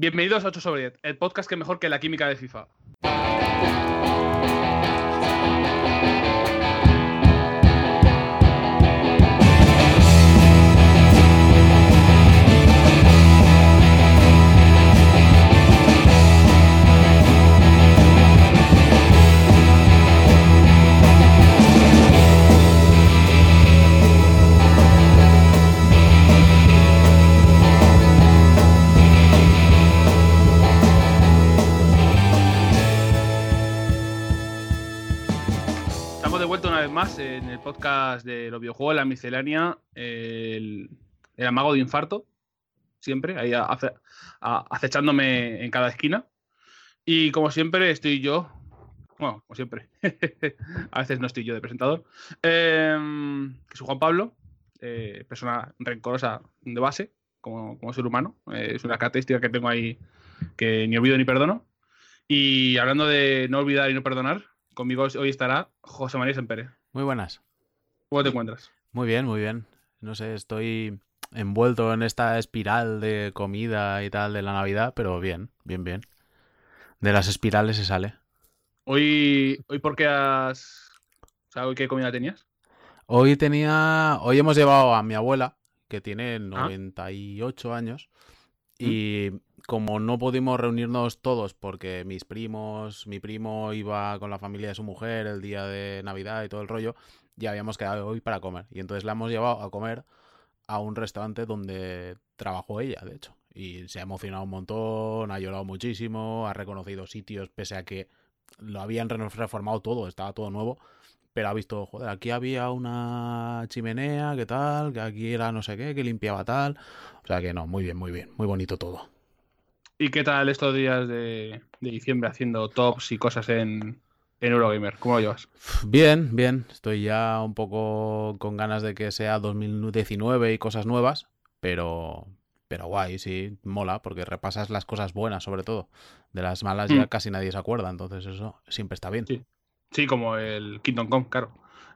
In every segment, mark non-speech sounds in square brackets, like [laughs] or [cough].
Bienvenidos a 8 sobre 10, el podcast que mejor que la química de FIFA. Podcast de los videojuegos, la miscelánea, el, el amago de infarto, siempre, ahí acechándome en cada esquina. Y como siempre estoy yo, bueno, como siempre, [laughs] a veces no estoy yo de presentador, que soy Juan Pablo, eh, persona rencorosa de base, como, como ser humano, eh, es una característica que tengo ahí que ni olvido ni perdono. Y hablando de no olvidar y no perdonar, conmigo hoy estará José María Sempere. Muy buenas. ¿Cómo te encuentras? Muy bien, muy bien. No sé, estoy envuelto en esta espiral de comida y tal de la Navidad, pero bien, bien, bien. De las espirales se sale. Hoy, hoy ¿por qué has... O sea, ¿hoy qué comida tenías? Hoy tenía, hoy hemos llevado a mi abuela, que tiene 98 años, y como no pudimos reunirnos todos porque mis primos, mi primo iba con la familia de su mujer el día de Navidad y todo el rollo, ya habíamos quedado hoy para comer. Y entonces la hemos llevado a comer a un restaurante donde trabajó ella, de hecho. Y se ha emocionado un montón, ha llorado muchísimo, ha reconocido sitios pese a que lo habían re- reformado todo, estaba todo nuevo. Pero ha visto, joder, aquí había una chimenea, que tal, que aquí era no sé qué, que limpiaba tal. O sea que no, muy bien, muy bien, muy bonito todo. ¿Y qué tal estos días de, de diciembre haciendo tops y cosas en, en Eurogamer? ¿Cómo lo llevas? Bien, bien. Estoy ya un poco con ganas de que sea 2019 y cosas nuevas, pero, pero guay, sí, mola, porque repasas las cosas buenas sobre todo. De las malas ya Mm. casi nadie se acuerda, entonces eso siempre está bien. Sí. Sí, como el Kingdom Come, claro.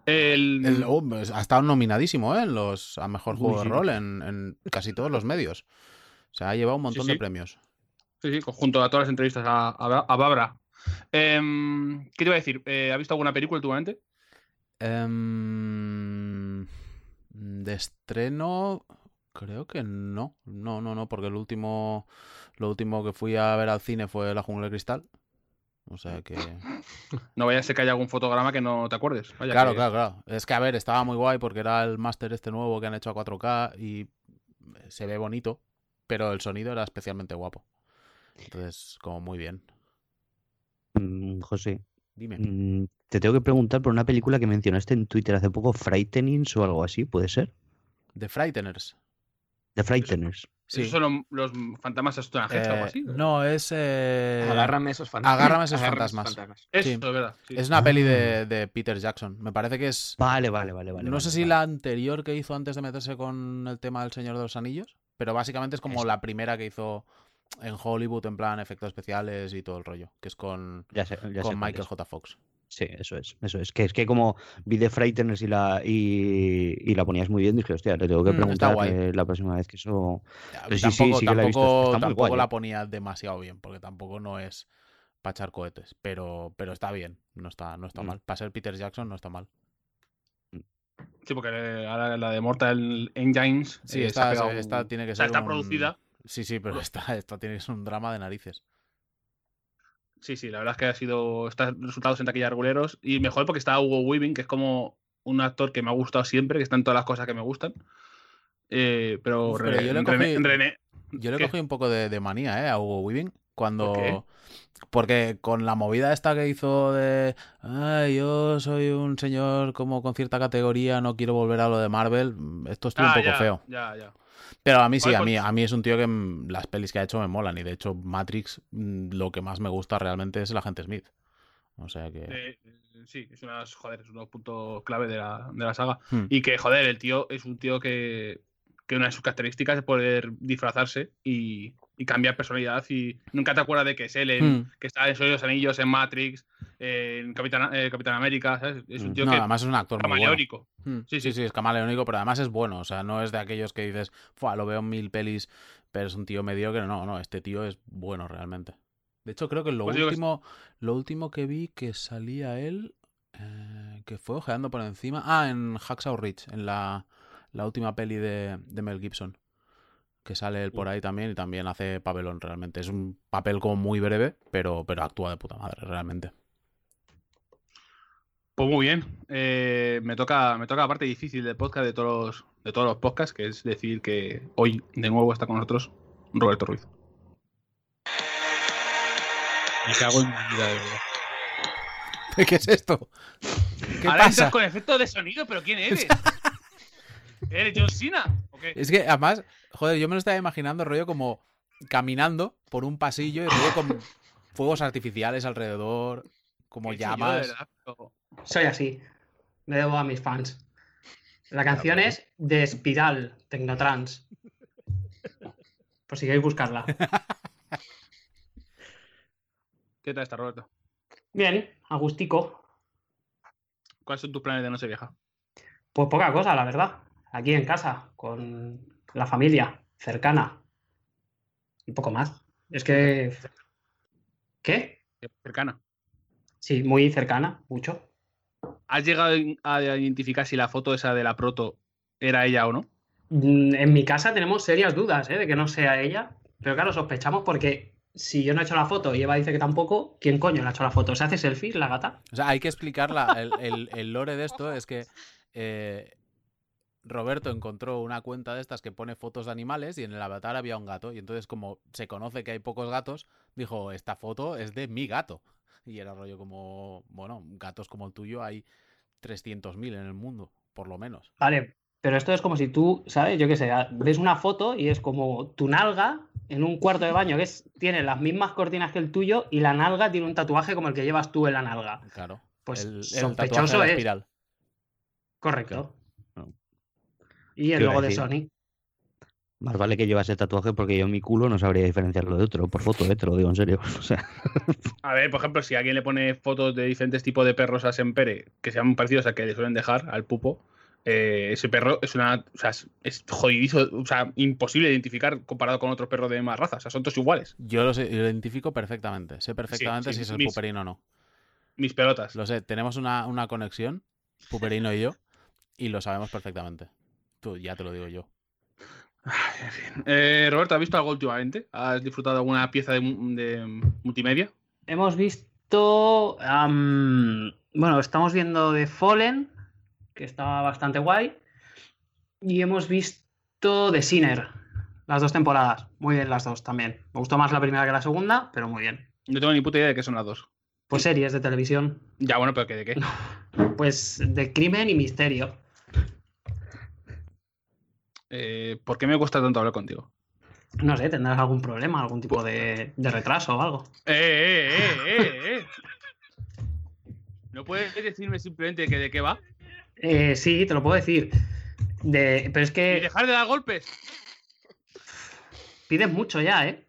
El, El- oh, pues, ha estado nominadísimo ¿eh? en los, a mejor Uy, juego sí. de rol en, en casi todos los medios. O sea, ha llevado un montón sí. de premios. Sí, sí, junto a todas las entrevistas a, a, a Babra. Em, ¿Qué te iba a decir? Eh, ¿Has visto alguna película últimamente? Em, de estreno, creo que no. No, no, no, porque el último, lo último que fui a ver al cine fue La Jungla de Cristal. O sea que. [laughs] No vaya a ser que haya algún fotograma que no te acuerdes. Vaya Claro, que- claro, claro. Es que, a ver, estaba muy guay porque era el máster este nuevo que han hecho a 4K y se ve bonito, pero el sonido era especialmente guapo. Entonces, como muy bien. Mm, José, Dime. mm, te tengo que preguntar por una película que mencionaste en Twitter hace poco, Frightenings o algo así, ¿puede ser? The Frighteners. The Frighteners. Sí. ¿Esos son los, los fantasmas extranjeros o algo Eh, así? no, es. eh, Agárrame esos fantasmas. agárrame esos fantasmas. Eso, sí. es verdad. sí. Es una peli Ah. de, de Peter Jackson. Me parece que es. Vale, vale, vale, vale. no vale, sé si vale. la anterior que hizo antes de meterse con el tema del Señor de los Anillos, pero básicamente es como Es- la primera que hizo en Hollywood en plan efectos especiales y todo el rollo, que es con, Ya sé, ya sé con Michael es. J. Fox. Sí, eso es, eso es. Que es que como vi The Frighteners y la, y, y la ponías muy bien, dije, hostia, te tengo que Mm, está preguntar eh, la próxima vez que eso... Ya, Pero sí, sí, tampoco sí que la he visto, tampoco- está muy tampoco guay, la eh. ponía demasiado bien, porque tampoco no es para echar cohetes, pero, pero está bien, no está, no está Mm. mal. Para ser Peter Jackson no está mal. Sí, porque eh, ahora la de Mortal Engines. Sí, eh, se ha esta, pegado esta un- tiene que o sea, ser está un- producida. Sí, sí, pero esta, esta tiene que ser un drama de narices. Sí, sí, la verdad es que ha sido. Está resultados en taquilla reguleros. Y mejor porque está Hugo Weaving, que es como un actor que me ha gustado siempre, que está en todas las cosas que me gustan. Eh, pero, Uf, pero René, yo le cogí- René- Yo le un poco de, de manía, ¿eh? A Hugo Weaving. Cuando. qué? Porque con la movida esta que hizo de. Ay, yo soy un señor como con cierta categoría, no quiero volver a lo de Marvel. mm, Esto estuvo Ah, un poco ya, feo. Ya, ya. Pero a mí sí, a mí, pues- a mí es un tío que mm, las pelis que ha hecho me molan. Y de hecho, Matrix, mm, lo que más me gusta realmente es el agente Smith. O sea que. Eh, sí, es una, joder, es unos puntos clave de la, de la saga. Hmm. Y que, joder, el tío es un tío que, que una de sus características es poder disfrazarse y, y cambiar personalidad. Y nunca te acuerdas de que es él, en- Hmm. que está en Soy los Anillos, en Matrix, en Capitán, eh, Capitán América, ¿sabes? Es un Mm. tío No, que además es un actor bueno. camaleónico. Mm, Sí, Sí, sí, sí. es camaleónico, pero además es bueno. O sea, no es de aquellos que dices, Fua, lo veo en mil pelis, Pero es un tío mediocre. No, no, este tío es bueno realmente. De hecho, creo que lo, Pues digo que- último, lo último que vi que salía él, eh, que fue ojeando por encima. Ah, en Hacksaw Ridge, en la, la última peli de, de Mel Gibson. Que sale él por ahí también y también hace papelón realmente. Es un papel como muy breve, pero, pero actúa de puta madre realmente. Pues muy bien. Eh, me toca me toca la parte difícil del podcast de todos los, de todos los podcasts, que es decir que hoy de nuevo está con nosotros Roberto Ruiz. Me cago en mi vida, de verdad. [laughs] ¿Qué es esto? ¿Qué Ahora pasa? entras con efecto de sonido, pero ¿quién [laughs] eres? ¿Eres John Cena? ¿O qué? Es que además, joder, yo me lo estaba imaginando rollo como caminando por un pasillo y rollo con fuegos artificiales alrededor, como ¿Qué he hecho yo, de llamas. Soy así. Me debo a mis fans. La canción es de Espiral, Tecnotrans. Por si queréis buscarla. ¿Qué tal está, Roberto? Bien, agustico. ¿Cuáles son tus planes de noche vieja? Pues poca cosa, la verdad. Aquí en casa, con la familia cercana. Y poco más. Es que... ¿Qué? Cercana. Sí, muy cercana, mucho. ¿Has llegado a identificar si la foto esa de la proto era ella o no? Mm, En mi casa tenemos serias dudas ¿eh? de que no sea ella, pero claro, sospechamos porque si yo no he hecho la foto y Eva dice que tampoco, ¿quién coño le ha hecho la foto? ¿Se hace selfies la gata? O sea, hay que explicar la- el, el- el lore de esto. Es que eh, Roberto encontró una cuenta de estas que pone fotos de animales y en el avatar había un gato. Y entonces, como se conoce que hay pocos gatos, dijo, esta foto es de mi gato. Y era rollo como, bueno, gatos como el tuyo hay 300.000 en el mundo, por lo menos. Vale, pero esto es como si tú, ¿sabes? Yo qué sé, ves una foto y es como tu nalga en un cuarto de baño que es, tiene las mismas cortinas que el tuyo y la nalga tiene un tatuaje como el que llevas tú en la nalga. Claro. Pues el, el sospechoso tatuaje de la es. espiral. Correcto. No. Y el ¿Qué iba a logo de? Sony. Más vale que llevas el tatuaje porque yo en mi culo no sabría diferenciarlo de otro por foto, eh, te lo digo en serio. [laughs] O sea, A ver, por ejemplo, si alguien le pone fotos de diferentes tipos de perros a Sempere que sean parecidos a que le suelen dejar al pupo, eh, ese perro es una. O sea, es, jodidizo, o sea, imposible de identificar comparado con otro perro de más razas. O sea, son todos iguales. Yo lo sé- lo identifico perfectamente. Sé perfectamente sí, si es el puperino o no. Mis pelotas. Lo sé, tenemos una, una conexión, Puperino y yo, y lo sabemos perfectamente. Tú, ya te lo digo yo. Ay, en fin. Eh, Roberto, ¿has visto algo últimamente? ¿Has disfrutado de alguna pieza de, mu- de multimedia? Hemos visto. bueno, estamos viendo The Fallen, que está bastante guay. Y hemos visto The Sinner, las dos temporadas. Muy bien, las dos también. Me gustó más la primera que la segunda, pero muy bien. No tengo ni puta idea de qué son las dos. Pues series de televisión. Ya, bueno, pero ¿qué, ¿de qué? [laughs] Pues de crimen y misterio. Eh, ¿Por qué me cuesta tanto hablar contigo? No sé, tendrás algún problema, algún tipo de, de retraso o algo. ¡Eh, eh, eh, eh, eh! ¿No puedes decirme simplemente que de qué va? Eh, sí, te lo puedo decir. De, pero es Y que dejar de dar golpes. pides mucho ya, ¿eh?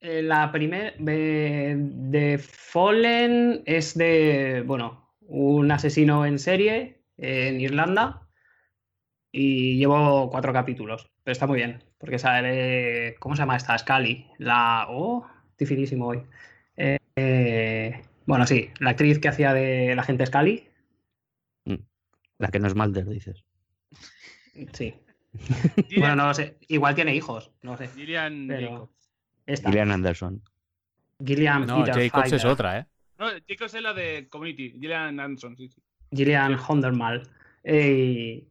Eh, la primera de Fallen es de, bueno, un asesino en serie en Irlanda y llevo cuatro capítulos, pero está muy bien, porque sale, ¿cómo se llama esta? Scully, la, oh, dificilísimo hoy. Eh, eh, bueno, sí, la actriz que hacía de la gente Scully, la que no es Mulder, dices. sí. Gillian, [laughs] Bueno, no lo sé, igual tiene hijos, no sé, Gillian pero Gillian Anderson. Gillian No, Peter Jacobs es otra, ¿eh? No, Jacobs es la de Community. Gillian Anderson, sí, sí. Gillian Hondermal. Eh,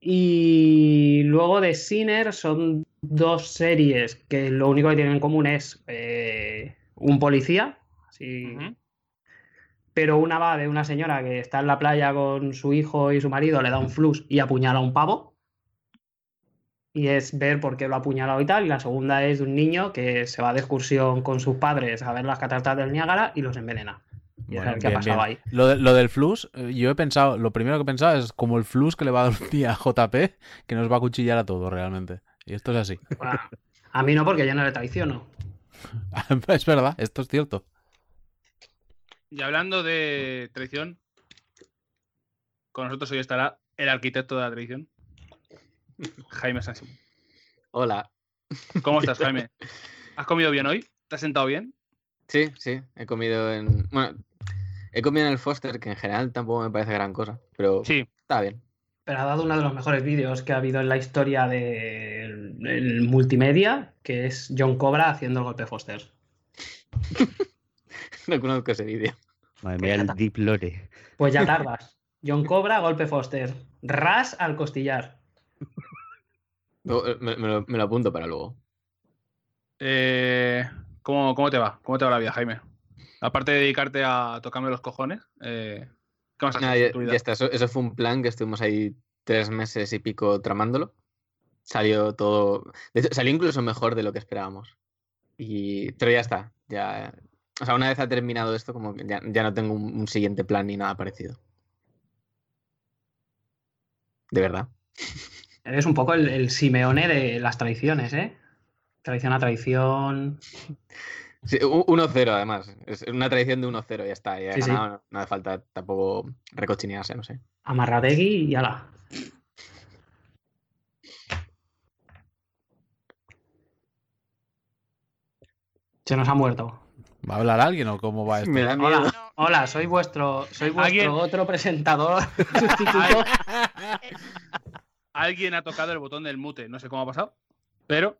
y luego de Sinner son dos series que lo único que tienen en común es eh, un policía. así. Pero una va de una señora que está en la playa con su hijo y su marido, le da un flux y apuñala a un pavo. Y es ver por qué lo ha apuñalado y tal. Y la segunda es de un niño que se va de excursión con sus padres a ver las cataratas del Niágara y los envenena. Y Bueno, ver qué ha bien, pasado bien. ahí. Lo, de- lo del flus, eh, yo he pensado, lo primero que he pensado es como el flus que le va a dar un día a JP, que nos va a cuchillar a todos realmente. Y esto es así. Bueno, a mí no, porque yo no le traiciono. [laughs] es verdad, esto es cierto. Y hablando de traición, con nosotros hoy estará el arquitecto de la traición, Jaime Sansimón. Hola. ¿Cómo estás, Jaime? ¿Has comido bien hoy? ¿Te has sentado bien? Sí, sí, he comido en. Bueno, he comido en el Foster, que en general tampoco me parece gran cosa, pero Sí. está bien. Pero ha dado uno de los mejores vídeos que ha habido en la historia del multimedia, que es John Cobra haciendo el golpe Foster. [laughs] No conozco ese vídeo. Madre mía, el Deep Lore. Pues ya [laughs] tardas. John Cobra, golpe Foster. Ras al costillar. Eh, Me, me lo, me lo apunto para luego. Eh, ¿cómo, cómo te va? ¿Cómo te va la vida, Jaime? Aparte de dedicarte a tocarme los cojones, eh, ¿qué más has Nada, ya, ya está, eso, eso fue un plan que estuvimos ahí tres meses y pico tramándolo. Salió todo. De hecho, salió incluso mejor de lo que esperábamos. Y, pero ya está. Ya, o sea, una vez ha terminado esto, como que ya, ya no tengo un, un siguiente plan ni nada parecido. De verdad. Eres un poco el, el Simeone de las tradiciones, ¿eh? Tradición a tradición. [laughs] Sí, u- 1-0 además. Es una tradición de 1-0, ya está. Ya sí. no hace falta tampoco recochinearse, no sé. Amarrategui y ala. Se nos ha muerto. ¿Va a hablar alguien o cómo va esto? Me da miedo. Hola, hola, soy vuestro, soy vuestro ¿Alguien? otro presentador [laughs] [laughs] sustituto. Alguien ha tocado el botón del mute, no sé cómo ha pasado, pero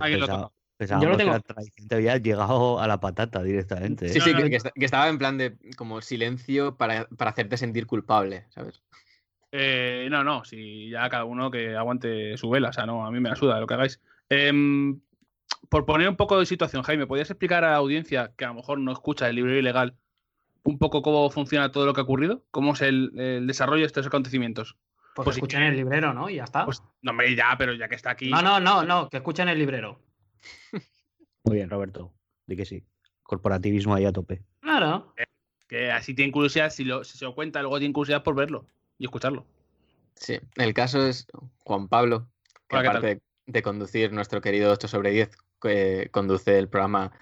alguien lo ha tocado. Pensábamos Yo lo que tengo. la tradición te había llegado a la patata directamente. Sí, ¿eh? sí, No, no. que, que esta- que estaba en plan de como silencio para, para hacerte sentir culpable, ¿sabes? Eh, no, no, si ya cada uno que aguante su vela, o sea, no, a mí me la suda lo que hagáis. Em, por poner un poco de situación, Jaime, ¿podrías explicar a la audiencia que a lo mejor no escucha el libro ilegal un poco cómo funciona todo lo que ha ocurrido? ¿Cómo es el, el desarrollo de estos acontecimientos? Pues, Pues que sí. escuchen el librero, ¿no? Y ya está. Pues, no, hombre, ya, pero ya que está aquí. no, no, no, no, que escuchen el librero. Muy bien, Roberto. Di que sí. Corporativismo ahí a tope. Claro. Que así tienen curiosidad, si, lo, si se lo cuenta, luego tienen curiosidad por verlo y escucharlo. Sí. El caso es Juan Pablo, que aparte de, de conducir nuestro querido 8 sobre 10, que conduce el programa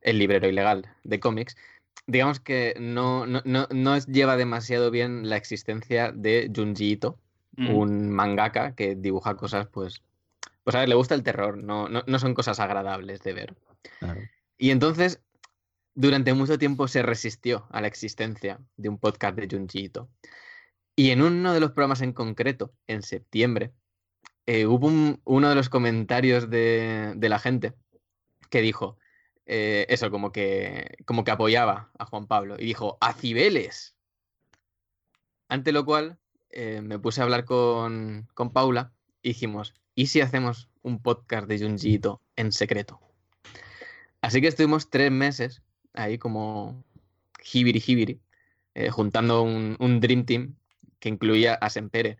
El Librero Ilegal de cómics, digamos que no, no, no, no lleva demasiado bien la existencia de Junji Ito, Mm. un mangaka que dibuja cosas, pues, pues a ver, le gusta el terror, no, no, no son cosas agradables de ver. Claro. Y entonces, durante mucho tiempo se resistió a la existencia de un podcast de Junji Ito. Y en uno de los programas en concreto, en septiembre, eh, hubo un- uno de los comentarios de, de la gente que dijo eh, eso, como que, como que apoyaba a Juan Pablo. Y dijo, ¡a Cibeles! Ante lo cual eh, me puse a hablar con, con Paula y dijimos, ¿y si hacemos un podcast de Junji Ito en secreto? Así que estuvimos tres meses ahí como hibiri hibiri, eh, juntando un, un Dream Team que incluía a Sempere,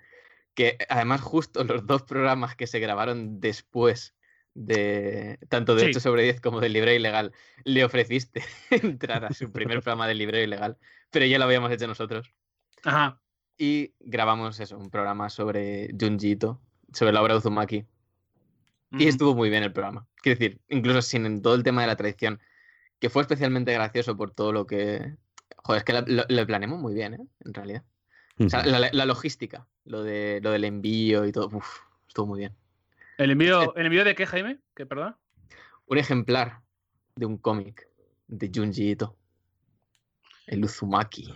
que además justo los dos programas que se grabaron después de tanto de Sí. 8 sobre 10 como del Librero Ilegal, le ofreciste [laughs] entrar a su primer programa del Librero Ilegal, pero ya lo habíamos hecho nosotros. Ajá. Y grabamos eso, un programa sobre Junji Ito, sobre la obra de Uzumaki, y estuvo muy bien el programa. Quiero decir, incluso sin todo el tema de la tradición, que fue especialmente gracioso por todo lo que. Joder, es que lo, planeamos muy bien, ¿eh? En realidad. O sea, la, la logística, lo, de, lo del envío y todo, uf, estuvo muy bien. ¿El envío, ¿El envío de qué, Jaime? ¿Qué, perdón? Un ejemplar de un cómic de Junji Ito. El Uzumaki.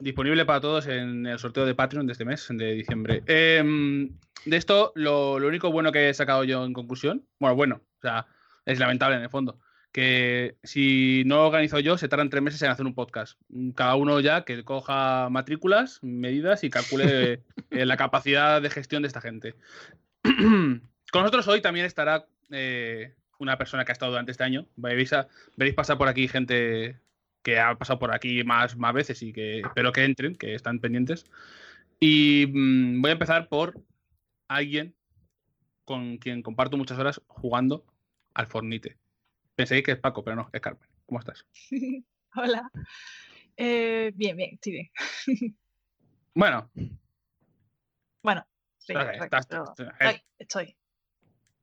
Disponible para todos en el sorteo de Patreon de este mes, de diciembre. Em, de esto, lo, lo único bueno que he sacado yo en conclusión, bueno, bueno, o sea, es lamentable en el fondo, que si no lo organizo yo, se tardan tres meses en hacer un podcast. Cada uno ya que coja matrículas, medidas y calcule [laughs] eh, la capacidad de gestión de esta gente. [clears throat] Con nosotros hoy también estará eh, una persona que ha estado durante este año. Veréis, a- veréis pasar por aquí gente que ha pasado por aquí más, más veces y que espero que entren, que están pendientes. Y mm, voy a empezar por alguien con quien comparto muchas horas jugando al Fornite. Penséis que es Paco, pero no, es Carmen. ¿Cómo estás? [laughs] Hola. Eh, bien, bien, estoy bien. [laughs] Bueno, Bueno, sí, ok, correcto, estás- pero estás- estoy,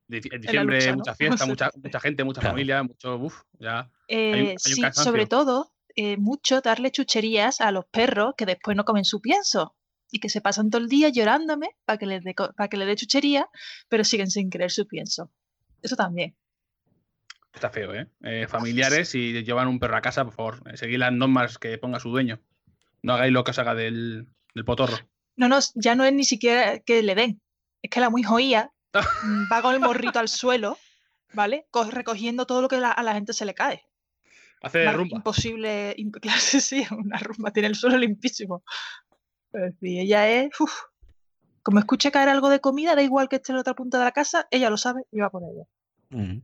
en diciembre lucha, ¿no? mucha [laughs] fiesta, mucha, gente, mucha Claro. familia, mucho, uf, ya. Eh, hay un sí, sobre todo, eh, mucho darle chucherías a los perros que después no comen su pienso. y que se pasan todo el día llorándome para que les dé para que les dé chuchería, pero siguen sin querer su pienso. Eso también. Está feo, ¿eh? Eh, Familiares, si llevan un perro a casa, por favor, eh, seguid las normas que ponga su dueño. No hagáis lo que os haga del, del potorro. No, no, ya no es ni siquiera que le den. Es que la muy joía va con el morrito al suelo, ¿vale? Co- recogiendo todo lo que la- a la gente se le cae. Hace Mar- rumba. Imposible, imp- [laughs] claro, sí, sí, una rumba, tiene el suelo limpísimo. Pero sí, ella es, uf, como escucha caer algo de comida, da igual que esté en la otra punta de la casa, ella lo sabe y va por ella. Mm.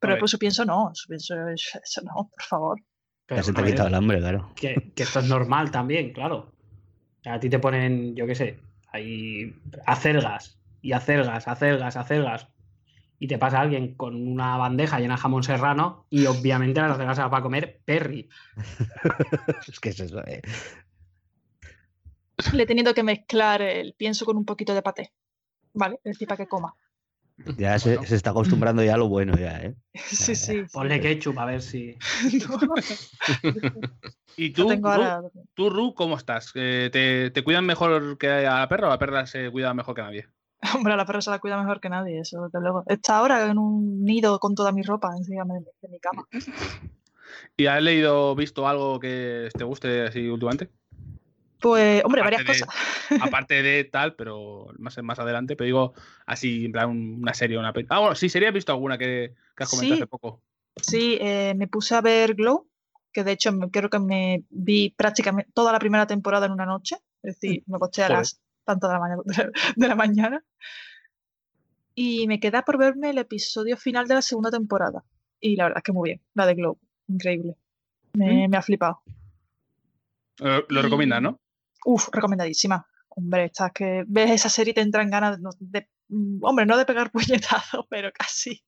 Pero por su pienso no, su pienso, eso no, por favor. Pero, se te a ha ver, quitado el hambre, claro. que, que esto es normal también, claro. A ti te ponen, yo qué sé, ahí acelgas y acelgas, acelgas, acelgas. Y te pasa alguien con una bandeja llena de jamón serrano y obviamente las acelgas se las va a comer Perry. [laughs] Es que es eso, eh. Le he tenido que mezclar el pienso con un poquito de paté, ¿vale? Es decir, para que coma. Ya se, Bueno. se está acostumbrando ya a lo bueno, ya, ¿eh? [laughs] Sí, sí. Ponle ketchup a ver si. No, [laughs] ¿Y tú, tengo Ru, ahora. tú, Ru, cómo estás? Eh, ¿te, te cuidan mejor que a la perra o la perra se cuida mejor que nadie? [laughs] Hombre, a la perra se la cuida mejor que nadie, eso desde luego. Está ahora en un nido con toda mi ropa encima de, de mi cama. ¿Y has leído, visto algo que te guste así últimamente? Pues, hombre, Aparte varias de- cosas. [laughs] [laughs] Aparte de tal, pero más, más adelante, pero digo así, en plan un- una serie, una peli. Ah, bueno, sí, sería visto alguna que, que has comentado Sí. hace poco. Sí, eh, me puse a ver Glow, que de hecho creo que me vi prácticamente toda la primera temporada en una noche. Es decir, me acosté a Joder. las tantas de la mañana, de la mañana. Y me queda por verme el episodio final de la segunda temporada. Y la verdad es que muy bien, la de Glow. Increíble. Me, me ha flipado. Eh, lo Y- recomiendas, ¿no? Uf, recomendadísima. Hombre, estás que ves esa serie y te entran ganas de, mm, hombre, no de pegar [laughs] puñetazos, pero casi.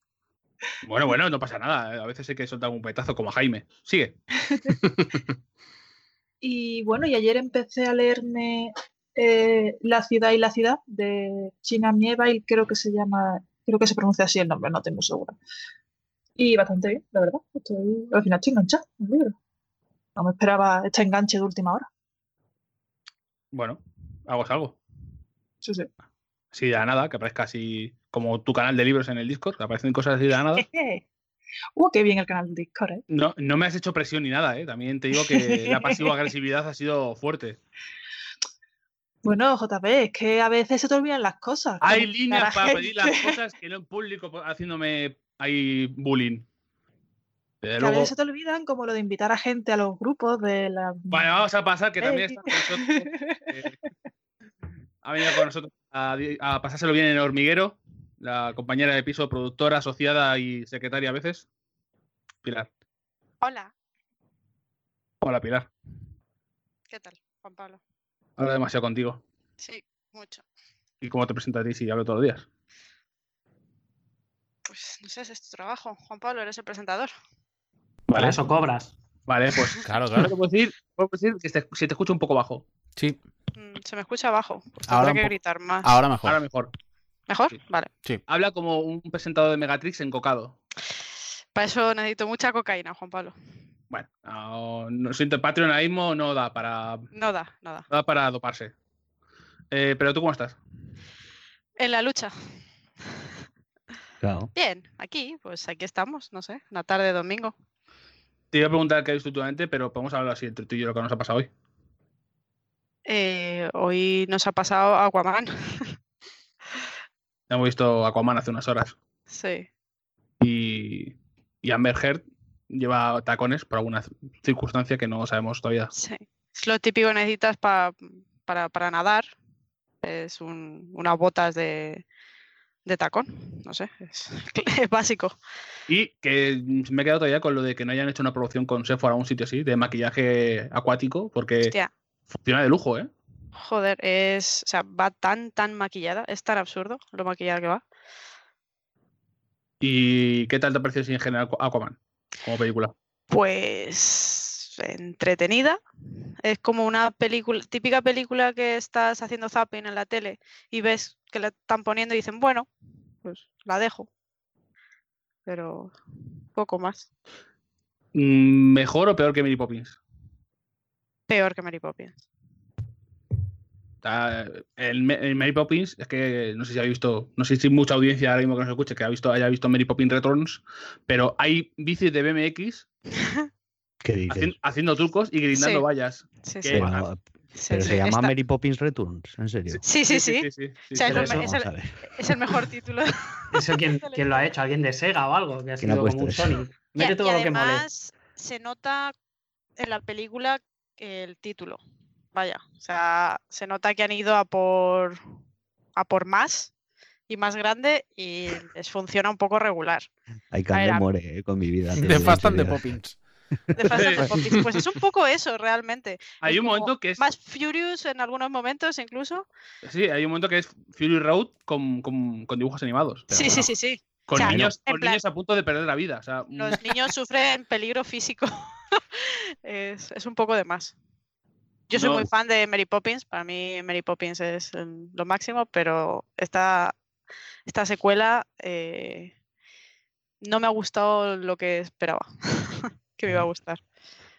Bueno, bueno, no pasa nada. eh, A veces hay que soltar un petazo como a Jaime. Sigue. [laughs] Y bueno, y ayer empecé a leerme eh, La ciudad y la ciudad de China Mieville, creo que se llama, creo que se pronuncia así el nombre, no muy segura. Y bastante bien, la verdad. Estoy, al final estoy enganchada al libro. No me esperaba este enganche de última hora. Bueno, es algo. Sí, sí. Así de la nada, que aparezca así como tu canal de libros en el Discord, que aparecen cosas así de la nada. [laughs] Uh, qué bien el canal de Discord, ¿eh? No, no me has hecho presión ni nada, ¿eh? También te digo que la pasivo-agresividad ha sido fuerte. Bueno, JP, es que a veces se te olvidan las cosas. Hay líneas para pedir las cosas que no en público po- haciéndome ahí bullying. Desde Que a veces se te olvidan, como lo de invitar a gente a los grupos de la. bueno, vamos a pasar que también está con nosotros. eh, [laughs] ha venido con nosotros a pasárselo bien en el hormiguero, la compañera de piso, productora, asociada y secretaria a veces. Pilar. Hola, Hola, Pilar. ¿qué tal, Juan Pablo? Hablo demasiado contigo. Sí, mucho. ¿Y cómo te presento a ti si hablo todos los días? Pues no sé, ese es tu trabajo. Juan Pablo, eres el presentador. Para eso cobras. Vale, pues [laughs] Claro, claro. puedo decir, puedo decir que te- si te escucho un poco bajo. Sí, Mm, se me escucha abajo. Pues Ahora tendré que gritar más. ahora mejor. Ahora mejor. ¿Mejor? sí. Vale. Habla como un presentador de Megatrix encocado. Para eso necesito mucha cocaína, Juan Pablo. Bueno, no, no siento Patreon ahora mismo no da para, no No da, nada. da para doparse. Eh, pero tú cómo estás? En la lucha. Claro. Bien, aquí, pues aquí estamos, no sé, una tarde de domingo. Te iba a preguntar qué has visto últimamente, pero podemos hablar así entre tú y yo lo que nos ha pasado hoy. Eh, hoy nos ha pasado Aquaman. [laughs] Hemos visto Aquaman hace unas horas sí. y, y Amber Heard lleva tacones por alguna circunstancia que no sabemos todavía. Sí. Es lo típico que necesitas pa- para, para nadar. Es un- unas botas de, de tacón. No sé, es, [laughs] es básico. Y que me he quedado todavía con lo de que no hayan hecho una producción con Sephora o un sitio así, de maquillaje acuático, porque Hostia, funciona de lujo, ¿eh? joder, es. O sea, va tan, tan maquillada. Es tan absurdo lo maquillada que va. ¿Y qué tal te parece así en general Aquaman como película? Pues entretenida. Es como una película, típica película que estás haciendo zapping en la tele y ves que la están poniendo y dicen, bueno, pues la dejo. Pero poco más. Mm, ¿Mejor o peor que Mary Poppins? Peor que Mary Poppins. El, Mary Poppins, es que no sé si habéis visto, no sé si mucha audiencia ahora mismo que nos escuche que ha visto, haya visto Mary Poppins Returns, pero hay bicis de BMX [laughs] ¿Qué dices? hacien- haciendo trucos y grindando Sí. vallas. Sí, que- sí. Bueno, Sí, pero sí, se llama está- Mary Poppins Returns, en serio. Sí, sí, sí. es, el, mejor título. [laughs] ¿Eso quién, [laughs] quién lo ha hecho? ¿Alguien de Sega o algo? Que ha ¿Quién ha sido como un? Sonic. Y, Mete y todo lo que mole. además se nota en la película el título. Vaya, o sea, se nota que han ido a por a por más y más grande y les funciona un poco regular. Hay que more eh, con mi vida. De Fast and the. Poppins. [laughs] De Fast and the Poppins. Pues es un poco eso realmente. Hay Es un momento que es. Más Furious en algunos momentos incluso. Sí, hay un momento que es Fury Road con, con- con dibujos animados. Sí, sí, bueno. sí, sí. Con, sea, niños, con plan- niños a punto de perder la vida. O sea, mm, Los niños sufren peligro físico. [laughs] es, es un poco de más. Yo soy No. muy fan de Mary Poppins. Para mí Mary Poppins es lo máximo, pero esta, esta secuela eh, no me ha gustado lo que esperaba [laughs] que me iba a gustar.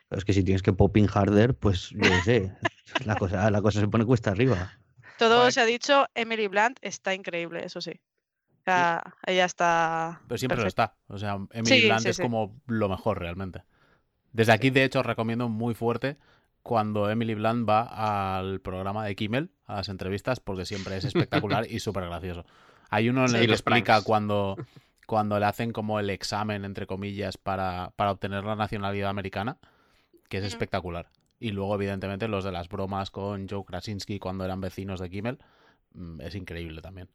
Pero es que si tienes que popping harder, pues yo sé. [laughs] La cosa, la cosa se pone cuesta arriba. Todo se ha dicho, Emily Blunt está increíble, eso sí. O sea, ella está. Pero siempre perfecta. lo está. O sea, Emily Sí, Blunt sí, es sí. como lo mejor realmente. Desde aquí, de hecho, os recomiendo muy fuerte cuando Emily Blunt va al programa de Kimmel, a las entrevistas, porque siempre es espectacular y [laughs] súper gracioso. Hay uno en Sí, el que explica pranks. cuando, cuando le hacen como el examen, entre comillas, para, para obtener la nacionalidad americana, que es espectacular. Y luego, evidentemente, los de las bromas con Joe Krasinski cuando eran vecinos de Kimmel, mm, es increíble también.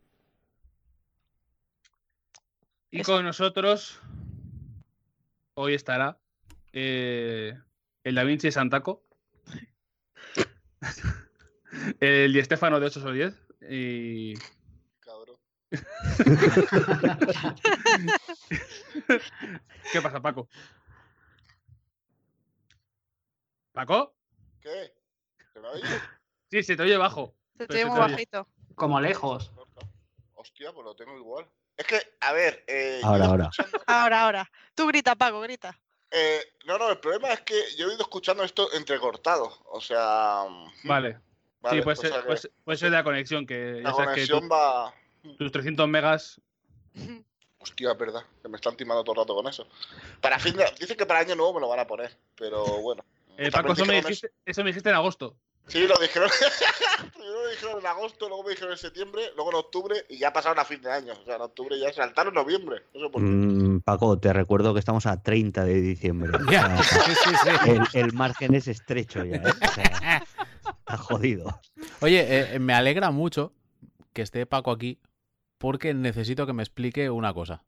Y con nosotros hoy estará eh, el Da Vinci Santaco, [laughs] el Di Stefano de 8 sobre 10 y Cabrón. [laughs] ¿Qué pasa, Paco? ¿Paco? ¿Qué? ¿Que me oyes? Sí, se te oye bajo. Se te oye muy te oye. bajito. Como lejos. Hostia, pues lo tengo igual. Es que, a ver. Eh, Ahora, ahora. escuchando- Ahora, ahora. Tú grita, Paco, grita. Eh, no, no, el problema es que yo he ido escuchando esto entrecortado. O sea. mm, Vale. vale, sí, puede ser, sea que puede ser- puede ser de la conexión, que la ya sabes que conexión va. tus 300 megas. Hostia, es verdad, que me están timando todo el rato con eso. Para fin de... Dicen que para año nuevo me lo van a poner, pero bueno. Eh, Paco, eso me, dijiste, eso me dijiste en agosto. Sí, lo dijeron. [laughs] Primero lo dijeron en agosto, luego me dijeron en septiembre, luego en octubre y ya pasaron a fin de año. O sea, en octubre ya saltaron noviembre. No sé por qué. Mm, Paco, te recuerdo que estamos a 30 de diciembre. [laughs] Ya, sí, sí, sí. el, el margen es estrecho ya. ¿eh? O sea, está jodido. Oye, eh, eh, me alegra mucho que esté Paco aquí porque necesito que me explique una cosa.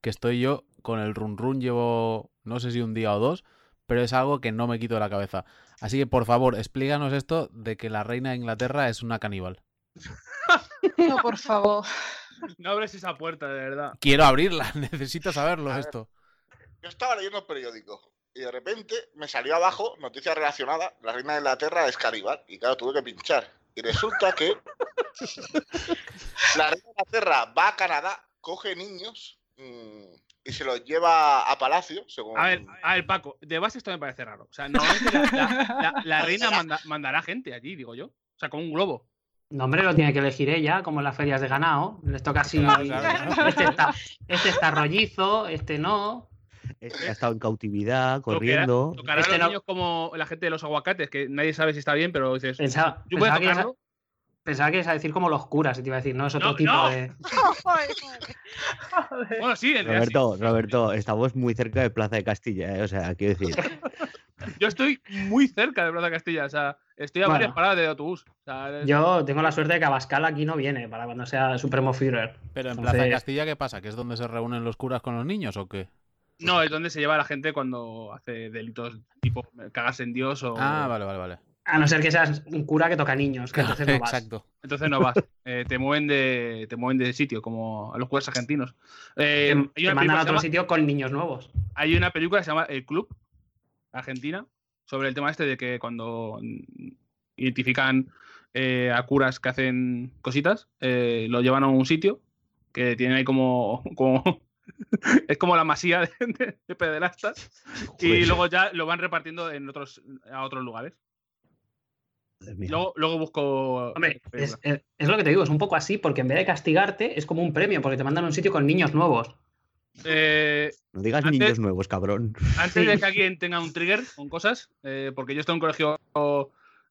Que estoy yo con el run run, llevo no sé si un día o dos, pero es algo que no me quito de la cabeza. Así que por favor, explícanos esto de que la reina de Inglaterra es una caníbal. [laughs] No, por favor. No abres esa puerta, de verdad. Quiero abrirla, [laughs] necesito saberlo ver. esto. Yo estaba leyendo el periódico y de repente me salió abajo noticia relacionada: la reina de Inglaterra es caníbal. Y claro, tuve que pinchar. Y resulta que [laughs] la reina de Inglaterra va a Canadá, coge niños mm, y se los lleva a palacio, según. A ver, a ver, Paco, de base esto me parece raro. O sea, normalmente la, la- la- la [laughs] reina manda- mandará gente allí, digo yo. O sea, como un globo. No, hombre, lo tiene que elegir ella, como en las ferias de ganado. Les toca así. Claro, claro, claro. Este, está, este está rollizo, este no. Este ha estado en cautividad, corriendo. Tocará Este a los no- niños como la gente de los aguacates, que nadie sabe si está bien, pero dices, Pensaba, yo voy a pensaba, tocarlo. Pensaba que ibas a decir como los curas, y te iba a decir, no, es otro No, tipo no. de. [laughs] Bueno, sí. Roberto, Roberto, estamos muy cerca de Plaza de Castilla, ¿eh? o sea, quiero decir, [laughs] Yo estoy muy cerca de Plaza Castilla. O sea, estoy a varias paradas de autobús. O sea, Yo tengo la suerte de que Abascal aquí no viene para cuando sea Supremo Führer. Pero en Plaza de Castilla, ¿qué pasa? ¿Que es donde se reúnen los curas con los niños o qué? No, es donde se lleva a la gente cuando hace delitos tipo cagarse en Dios o. Ah, vale, vale, vale. A no ser que seas un cura que toca niños, que entonces no [laughs] vas. Exacto. Entonces no vas. Eh, te mueven de te mueven de sitio, como a los curas argentinos. Eh, Te, mandan a otro llama- sitio con niños nuevos. hay una película que se llama El Club, Argentina, sobre el tema este de que cuando identifican eh, a curas que hacen cositas, eh, lo llevan a un sitio que tienen ahí como, como [laughs] es como la masía de, de- de pederastas y luego ya lo van repartiendo en otros a otros lugares. Luego, luego busco. Hombre, película. es, es- es lo que te digo, es un poco así, porque en vez de castigarte, es como un premio, porque te mandan a un sitio con niños nuevos. Eh, No digas Antes- niños nuevos, cabrón. Antes Sí. de [laughs] que alguien tenga un trigger con cosas, eh, porque yo estoy en un colegio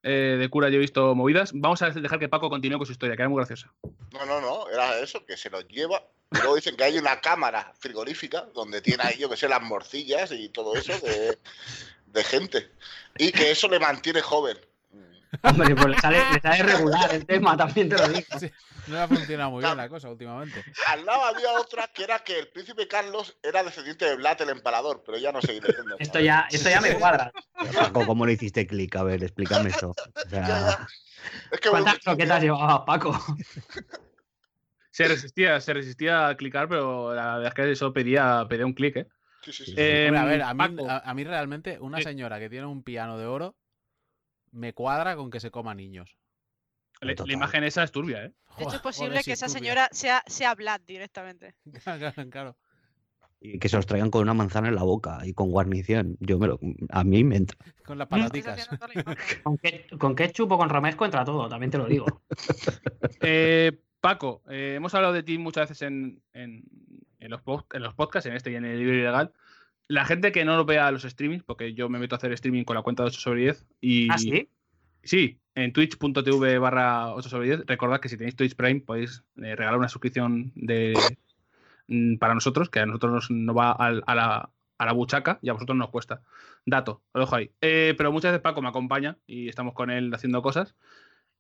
eh, de cura y he visto movidas, vamos a dejar que Paco continúe con su historia, que era muy graciosa. No, no, no, era eso, que se los lleva. Luego dicen que hay una cámara frigorífica donde tiene ahí, yo que sé, las morcillas y todo eso de, de gente. Y que eso le mantiene joven. Hombre, pues le sale, le sale regular el tema, también te lo digo. Sí, no ha funcionado muy bien la cosa últimamente. Al lado había otra que era que el príncipe Carlos era descendiente de Vlad el empalador, pero ya no sé. Esto ya, esto ya me cuadra. Paco, ¿cómo le hiciste clic? A ver, explícame eso. O [laughs] sea, Es que ¿Cuántas bueno, croquetas llevaba Paco? Se resistía, se resistía a clicar, pero la verdad es que eso pedía, pedía un clic, ¿eh? sí, sí, sí. Eh, Hombre, a ver, a mí, a, a mí realmente una señora que tiene un piano de oro me cuadra con que se coma niños. La, imagen esa es turbia, ¿eh? [laughs] De hecho, es posible joder, que esa turbia. señora sea, sea Vlad directamente. [laughs] Claro, claro. y que se los traigan con una manzana en la boca y con guarnición. Yo me lo, a mí me entra. [laughs] Con las Estás pataticas. Con, con ketchup o con romesco entra todo, también te lo digo. Eh, Paco, eh, hemos hablado de ti muchas veces en, en- en los, en los podcasts, en este y en el libro ilegal. La gente que no lo vea los streamings, porque yo me meto a hacer streaming con la cuenta de 8 sobre 10 y ¿Ah, sí? Sí, en twitch.tv barra 8 sobre 10. Recordad que si tenéis Twitch Prime podéis eh, regalar una suscripción de mm, para nosotros, que a nosotros nos, no va al- a, la, a la buchaca y a vosotros nos cuesta. Dato, lo dejo ahí. Eh, pero muchas veces Paco me acompaña y estamos con él haciendo cosas.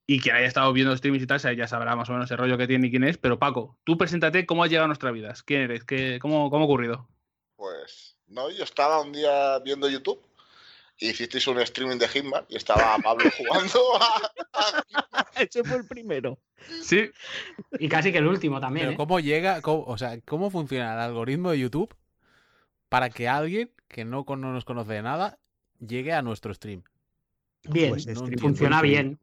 Y quien haya estado viendo streamings y tal, ya sabrá más o menos el rollo que tiene y quién es. Pero Paco, tú preséntate cómo has llegado a nuestras vidas. ¿Quién eres? ¿Qué, cómo, ¿Cómo ha ocurrido? Pues, no, yo estaba un día viendo YouTube y hicisteis un streaming de Hitman y estaba Pablo [laughs] jugando a, Ese fue el primero. Sí, Y casi que el último también, Pero ¿eh? cómo llega, cómo- o sea, cómo funciona el algoritmo de YouTube para que alguien que no, con- no nos conoce de nada llegue a nuestro stream. Bien, Pues no funciona bien.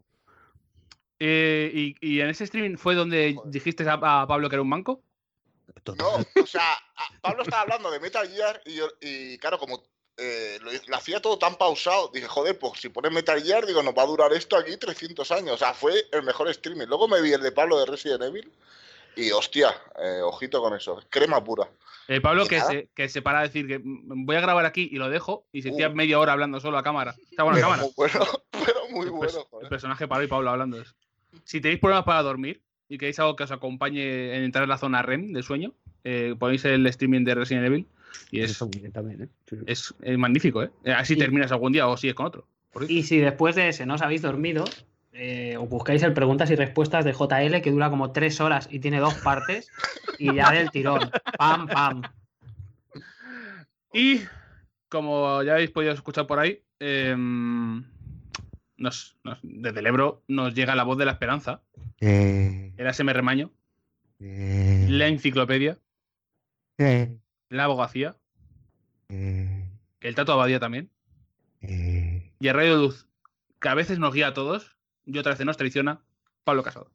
Eh, y, y en ese streaming fue donde Joder. dijiste a, a Pablo que era un manco. No, o sea, Pablo estaba hablando de Metal Gear y, yo- y claro, como eh, lo, lo hacía todo tan pausado, dije, joder, pues si pones Metal Gear, digo, nos va a durar esto aquí 300 años. O sea, fue el mejor streaming. Luego me vi el de Pablo de Resident Evil y hostia, eh, ojito con eso, crema pura. Eh, Pablo ¿Y que se, que se para a decir que mm, voy a grabar aquí y lo dejo y se tira Uh. media hora hablando solo a cámara. Está buena Pero cámara. muy bueno, [laughs] pero muy El, bueno, el personaje Pablo y Pablo hablando. es. Si tenéis problemas para dormir y queréis algo que os acompañe en entrar en la zona REM del sueño, eh, ponéis el streaming de Resident Evil y es, también, ¿eh? Sí, es, es magnífico. ¿eh? Eh, Así Y- terminas algún día o sigues con otro. Y si después de ese no os habéis dormido, eh, os buscáis el preguntas y respuestas de JL que dura como tres horas y tiene dos partes y ya del tirón. Pam, pam. Y como ya habéis podido escuchar por ahí, em, nos- nos- desde el Ebro nos llega la voz de la esperanza, Eh, el ASMR Maño, eh, la enciclopedia, eh, la abogacía, eh, el Tato Abadía también, eh, y el Radio Luz, que a veces nos guía a todos y otras veces nos traiciona, Pablo Casado.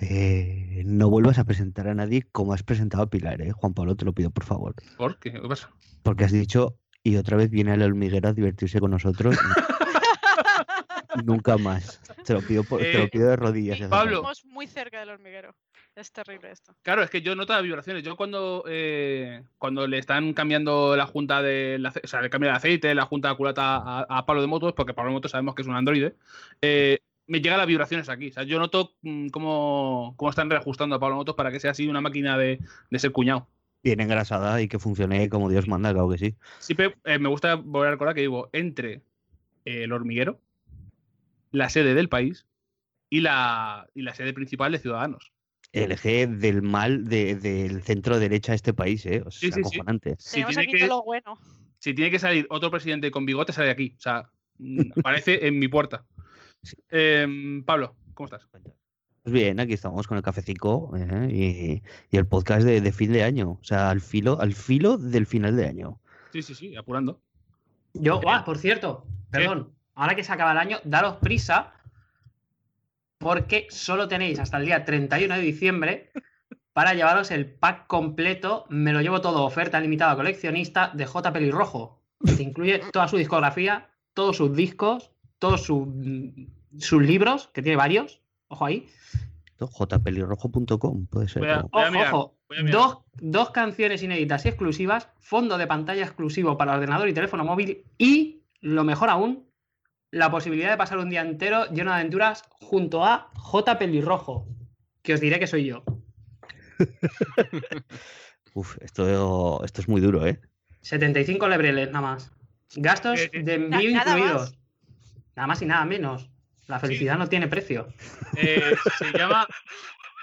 eh, no vuelvas a presentar a nadie como has presentado a Pilar, ¿eh? Juan Pablo, te lo pido, por favor. ¿Por qué? ¿Qué pasa? Porque has dicho, y otra vez viene el hormiguero a divertirse con nosotros. [laughs] Nunca más. Te lo pido, por- te lo pido de rodillas. Pablo. Estamos muy cerca del hormiguero. Es terrible esto. Claro, es que yo noto las vibraciones. Yo cuando, eh, cuando le están cambiando la junta de o sea, le cambian el aceite, la junta de culata a, a Pablo de Motos, porque Pablo de Motos sabemos que es un androide, eh, me llegan las vibraciones aquí. O sea, yo noto mm, cómo, cómo están reajustando a Pablo Motos para que sea así una máquina de, de ser cuñado. Bien engrasada y que funcione como Dios manda, claro que sí. Siempre eh, me gusta volver a recordar que digo, entre eh, el hormiguero, la sede del país y la, y la sede principal de Ciudadanos. El eje del mal de- del centro derecha de este país, ¿eh? O sea, Sí, sí, sí. Si Tenemos tiene, aquí que, lo bueno. si tiene que salir otro presidente con bigote, sale de aquí. O sea, mm, aparece en mi puerta. Sí. Em, Pablo, ¿cómo estás? Pues bien, aquí estamos con el cafecito ¿eh? y, y el podcast de, de fin de año. O sea, al filo, al filo del final de año. Sí, sí, sí, apurando. Yo, ah, por cierto, perdón, ahora que se acaba el año, daros prisa porque solo tenéis hasta el día 31 de diciembre para llevaros el pack completo, me lo llevo todo, oferta limitada coleccionista de J. Pelirrojo. que incluye toda su discografía, todos sus discos, todos sus mm, sus libros, que tiene varios, ojo ahí. jpelirrojo.com puede ser. Voy a- ¿no? voy a Ojo, mirar, ojo, dos, dos canciones inéditas y exclusivas, fondo de pantalla exclusivo para ordenador y teléfono móvil y, lo mejor aún, la posibilidad de pasar un día entero lleno de aventuras junto a J. Pelirrojo, que os diré que soy yo. [laughs] Uf, esto, esto es muy duro, ¿eh? 75 lebreles nada más. Gastos de envío Na- nada incluidos. más. Nada más y nada menos. La felicidad no tiene precio. Eh, se llama.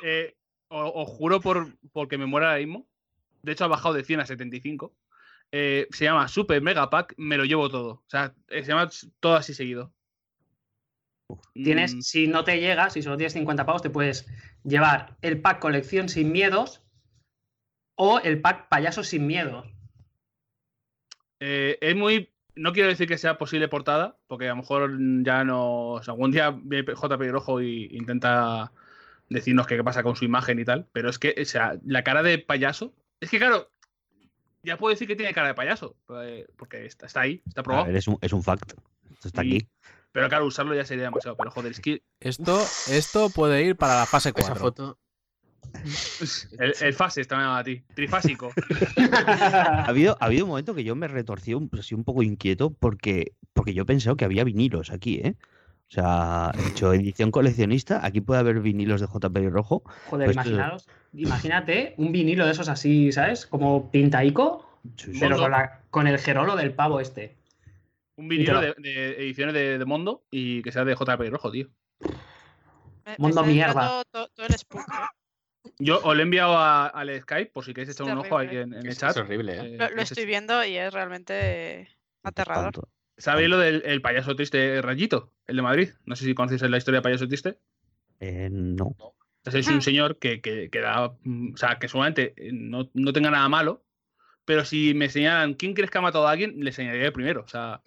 eh, os juro por porque me muera ahora mismo. De hecho, ha bajado de 100 a 75. Eh, se llama Super Mega Pack, me lo llevo todo. O sea, eh, se llama todo así seguido. Tienes, Mm, si no te llega, si solo tienes 50 pavos, te puedes llevar el pack colección sin miedos o el pack payasos sin miedos. eh, es muy. No quiero decir que sea posible portada, porque a lo mejor ya no. O sea, algún día viene JP Rojo y intenta decirnos qué pasa con su imagen y tal. Pero es que, o sea, la cara de payaso. Es que, claro, ya puedo decir que tiene cara de payaso, eh, porque está, está ahí, está A probado. ver, es un, es un fact. Esto está Y- aquí. Pero claro, usarlo ya sería demasiado. Pero joder, es que [laughs] Esto, esto puede ir para la fase Esa 4. foto. [laughs] el, el fase está llamado a ti. Trifásico. [laughs] Ha habido, ha habido un momento que yo me retorcí un, así un poco inquieto porque, porque yo pensaba que había vinilos aquí, ¿eh? O sea, he hecho edición coleccionista, aquí puede haber vinilos de JP Rojo. Joder, Pues, imaginaros, imagínate un vinilo de esos así, ¿sabes? Como pintaico, Sí, sí. pero Mondo. con, la- con el gerolo del pavo este. Un vinilo de, de ediciones de, de Mondo y que sea de JP Rojo, tío. Me- me Mundo está mierda. todo el spook, ¿eh? Yo os lo he enviado a- al Skype por si queréis echar un ojo ahí en, en el Es, chat. es horrible, ¿eh? Eh, Lo, lo es- estoy viendo y es realmente aterrador. Tanto. ¿Sabéis lo del el payaso triste Rayito, el de Madrid? No sé si conocéis la historia de payaso triste. Eh, no. Entonces es Ah. un señor que, que, que da. mm, O sea, que seguramente eh, no, no tenga nada malo. Pero si me señalan quién crees que ha matado a alguien, le señalaría el primero. O sea,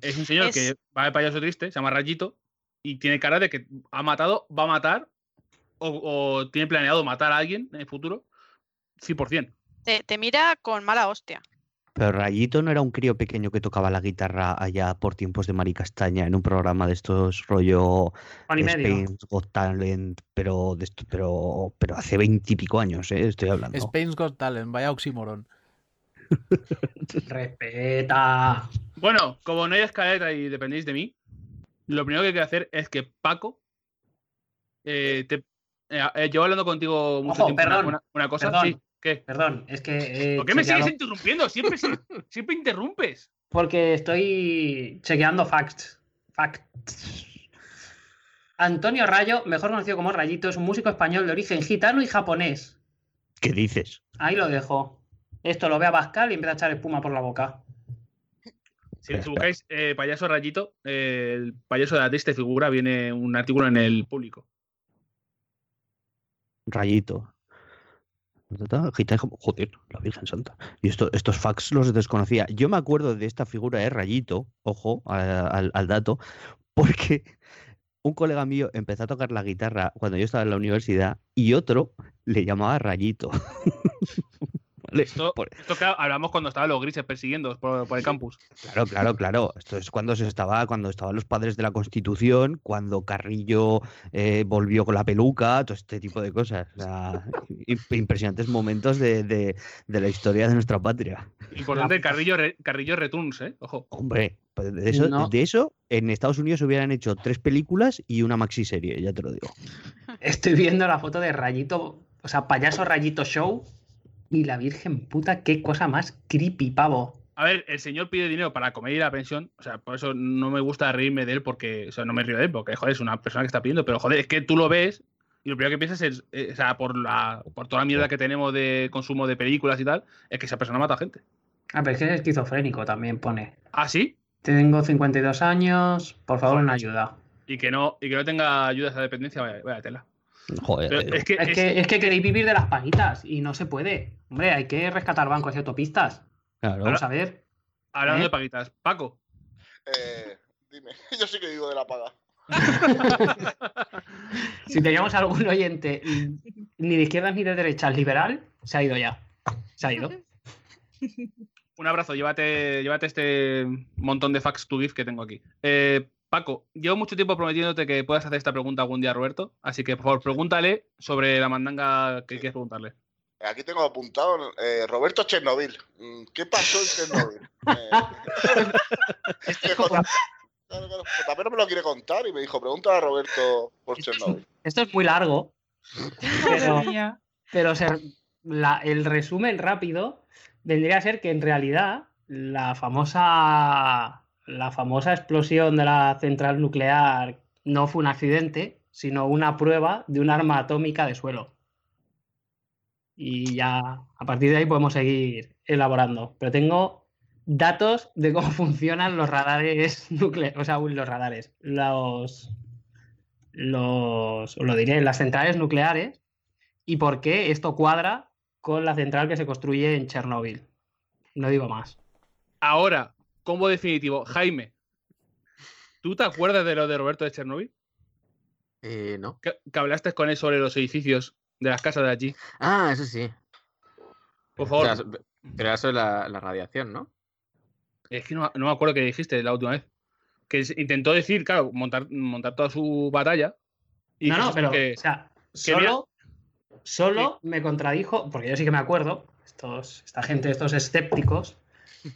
es un señor [laughs] Es- que va de payaso triste, se llama Rayito, y tiene cara de que ha matado, va a matar, o, o tiene planeado matar a alguien en el futuro, 100%. Te, te mira con mala hostia. Pero Rayito no era un crío pequeño que tocaba la guitarra allá por tiempos de Mari Castaña en un programa de estos rollo Juan y medio. Spain's Got Talent, pero, de esto, pero, pero hace veintipico años, ¿eh? estoy hablando. Spain's Got Talent, vaya oxímoron. [laughs] Respeta. Bueno, como no hay escaleta y dependéis de mí, lo primero que quiero hacer es que Paco. eh, te, eh, eh, llevo hablando contigo mucho Ojo, tiempo perdón, una, una cosa. perdón. Sí, ¿qué? Perdón, es que. eh, ¿Por qué me chequeado- sigues interrumpiendo? Siempre, [laughs] siempre interrumpes. Porque estoy chequeando facts. Facts. Antonio Rayo, mejor conocido como Rayito, es un músico español de origen gitano y japonés. ¿Qué dices? Ahí lo dejo. Esto lo ve a Pascal y empieza a echar espuma por la boca. Si, si buscáis eh, payaso rayito, eh, el payaso de la triste figura, viene un artículo en el público. Rayito. La Virgen Santa. Y esto, estos facts los desconocía. Yo me acuerdo de esta figura de Rayito, ojo al, al dato, porque un colega mío empezó a tocar la guitarra cuando yo estaba en la universidad y otro le llamaba Rayito. [laughs] ¿Vale? Esto, Por- esto que hablamos cuando estaban los grises persiguiendo por, por el campus. Claro, claro, claro. Esto es cuando se estaba, cuando estaban los padres de la Constitución, cuando Carrillo eh, volvió con la peluca, todo este tipo de cosas. O sea, [laughs] im- impresionantes momentos de, de- de la historia de nuestra patria. Importante, Carrillo, Re- Carrillo Returns, ¿eh? Ojo. Hombre, pues de eso, No. de eso en Estados Unidos hubieran hecho tres películas y una maxi serie, ya te lo digo. Estoy viendo la foto de Rayito, o sea, payaso Rayito Show. Y la Virgen puta, qué cosa más creepy, pavo. A ver, el señor pide dinero para comer y la pensión. O sea, por eso no me gusta reírme de él porque, o sea, no me río de él porque, joder, es una persona que está pidiendo. Pero, joder, es que tú lo ves y lo primero que piensas es, eh, o sea, por, la, por toda la mierda que tenemos de consumo de películas y tal, es que esa persona mata gente. Ah, pero es que es esquizofrénico también pone. ¿Ah, sí? Tengo 52 años, por favor, una ayuda. Y que no, y que no tenga ayuda a esa dependencia, vaya, vaya tela. Joder. Pero es que, Es es- que, es que queréis vivir de las panitas y no se puede. Hombre, hay que rescatar bancos y autopistas. claro. Vamos a ver. hablando ¿eh? de paguitas, Paco, Eh, dime, [laughs] yo sí que vivo de la paga. [laughs] Si teníamos algún oyente ni de izquierdas ni de derechas liberal, se ha ido ya. Se ha ido. un abrazo, llévate, llévate este montón de fax to give que tengo aquí. Eh, Paco, llevo mucho tiempo prometiéndote que puedas hacer esta pregunta algún día a Roberto, así que por favor pregúntale sobre la mandanga que quieres preguntarle. Aquí tengo apuntado eh, Roberto Chernobyl. Mm, ¿Qué pasó en Chernobyl? [laughs] Eh, este claro, JP no me lo quiere contar y me dijo, pregunta a Roberto por Chernobyl. Esto es muy largo, [laughs] pero, la- el resumen rápido vendría a ser que en realidad la famosa, la famosa explosión de la central nuclear no fue un accidente, sino una prueba de un arma atómica de suelo. Y ya a partir de ahí podemos seguir elaborando. Pero tengo datos de cómo [laughs] funcionan los radares nucleares, o sea, los radares, los, los, os lo diré, las centrales nucleares y por qué esto cuadra con la central que se construye en Chernóbil. No digo más. Ahora, combo definitivo. Jaime, ¿tú te acuerdas de lo de Roberto de Chernobyl? Eh, no. Que, que hablaste con él sobre los edificios de las casas de allí. Ah, eso sí. Por O favor, sea, pero era sobre la, la radiación, ¿no? es que no, no me acuerdo qué dijiste la última vez. Que intentó decir, claro, montar, montar toda su batalla. y no, no, pero que- o sea, que solo, solo me contradijo, porque yo sí que me acuerdo, estos, esta gente, estos escépticos,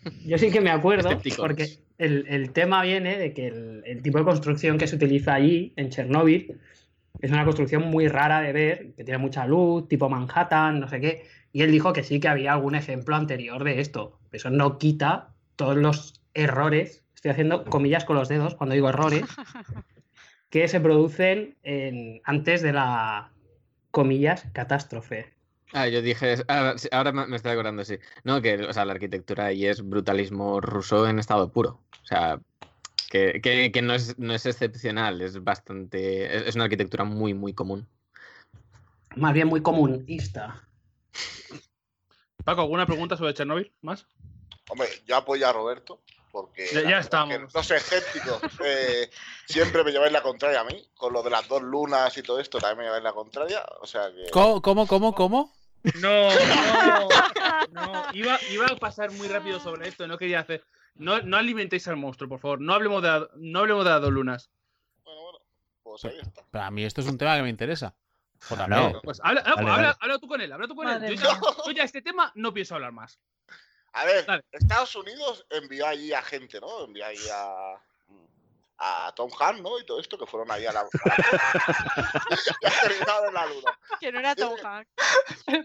[laughs] yo sí que me acuerdo, porque el, el tema viene de que el, el tipo de construcción que se utiliza allí, en Chernóbil, es una construcción muy rara de ver, que tiene mucha luz, tipo Manhattan, no sé qué, y él dijo que sí que había algún ejemplo anterior de esto. Eso no quita todos los errores, estoy haciendo comillas con los dedos cuando digo errores, [laughs] que se producen en- antes de la, comillas, catástrofe. Ah, yo dije, ah, ahora me estoy acordando, sí. No, que o sea, la arquitectura ahí es brutalismo ruso en estado puro. O sea, que, que- que no, es, no es excepcional, es bastante. Es, es una arquitectura muy, muy común. Más bien muy comunista. Paco, ¿alguna pregunta sobre Chernobyl? ¿Más? Hombre, yo apoyo a Roberto porque Ya- estamos. que no sé, escéptico. eh, siempre me lleváis la contraria a mí, con lo de las dos lunas y todo esto, también me lleváis la contraria. O sea que. ¿Cómo, cómo, cómo? cómo? No, no, no. [laughs] Iba, iba a pasar muy rápido sobre esto, no quería hacer. No, no alimentéis al monstruo, por favor. No hablemos de, no hablemos de las dos lunas. Bueno, bueno, pues ahí está. Pero a mí esto es un tema que me interesa. JP. Claro. Pues habla, habla- Vale, habla- vale. habla tú con él, habla tú con él. Yo ya, yo ya este tema no pienso hablar más. A ver, Dale. Estados Unidos envió allí a gente, ¿no? Envió allí a. A Tom Hanks, ¿no? Y todo esto que fueron ahí a la. [laughs] a en la luna. Que no era Tom Hanks.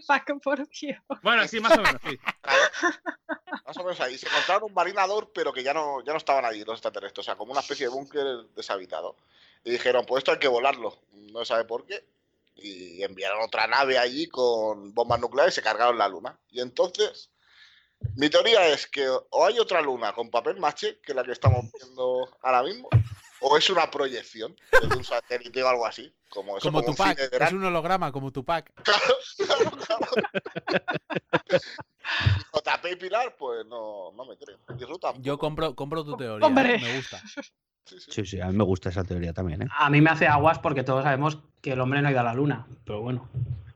Paco, por Dios. Bueno, sí, más o menos, sí. Más o menos ahí. Se encontraron un marinador, pero que ya no, ya no estaban allí los extraterrestres. O sea, como una especie de búnker deshabitado. Y dijeron, pues esto hay que volarlo. No se sabe por qué. Y enviaron otra nave allí con bombas nucleares y se cargaron la luna. Y entonces, mi teoría es que o hay otra luna con papel maché, que es la que estamos viendo ahora mismo, o es una proyección de un satélite o algo así. Como, eso, Como como un Es un holograma, como Tupac. [laughs] Claro, claro. [laughs] JP y Pilar, pues no, no me tampoco. Yo compro, compro tu teoría. Hombre. ¿eh? Me gusta. Sí, sí. Sí, sí, a mí me gusta esa teoría también, ¿eh? A mí me hace aguas porque todos sabemos que el hombre no ha ido a la luna. Pero bueno.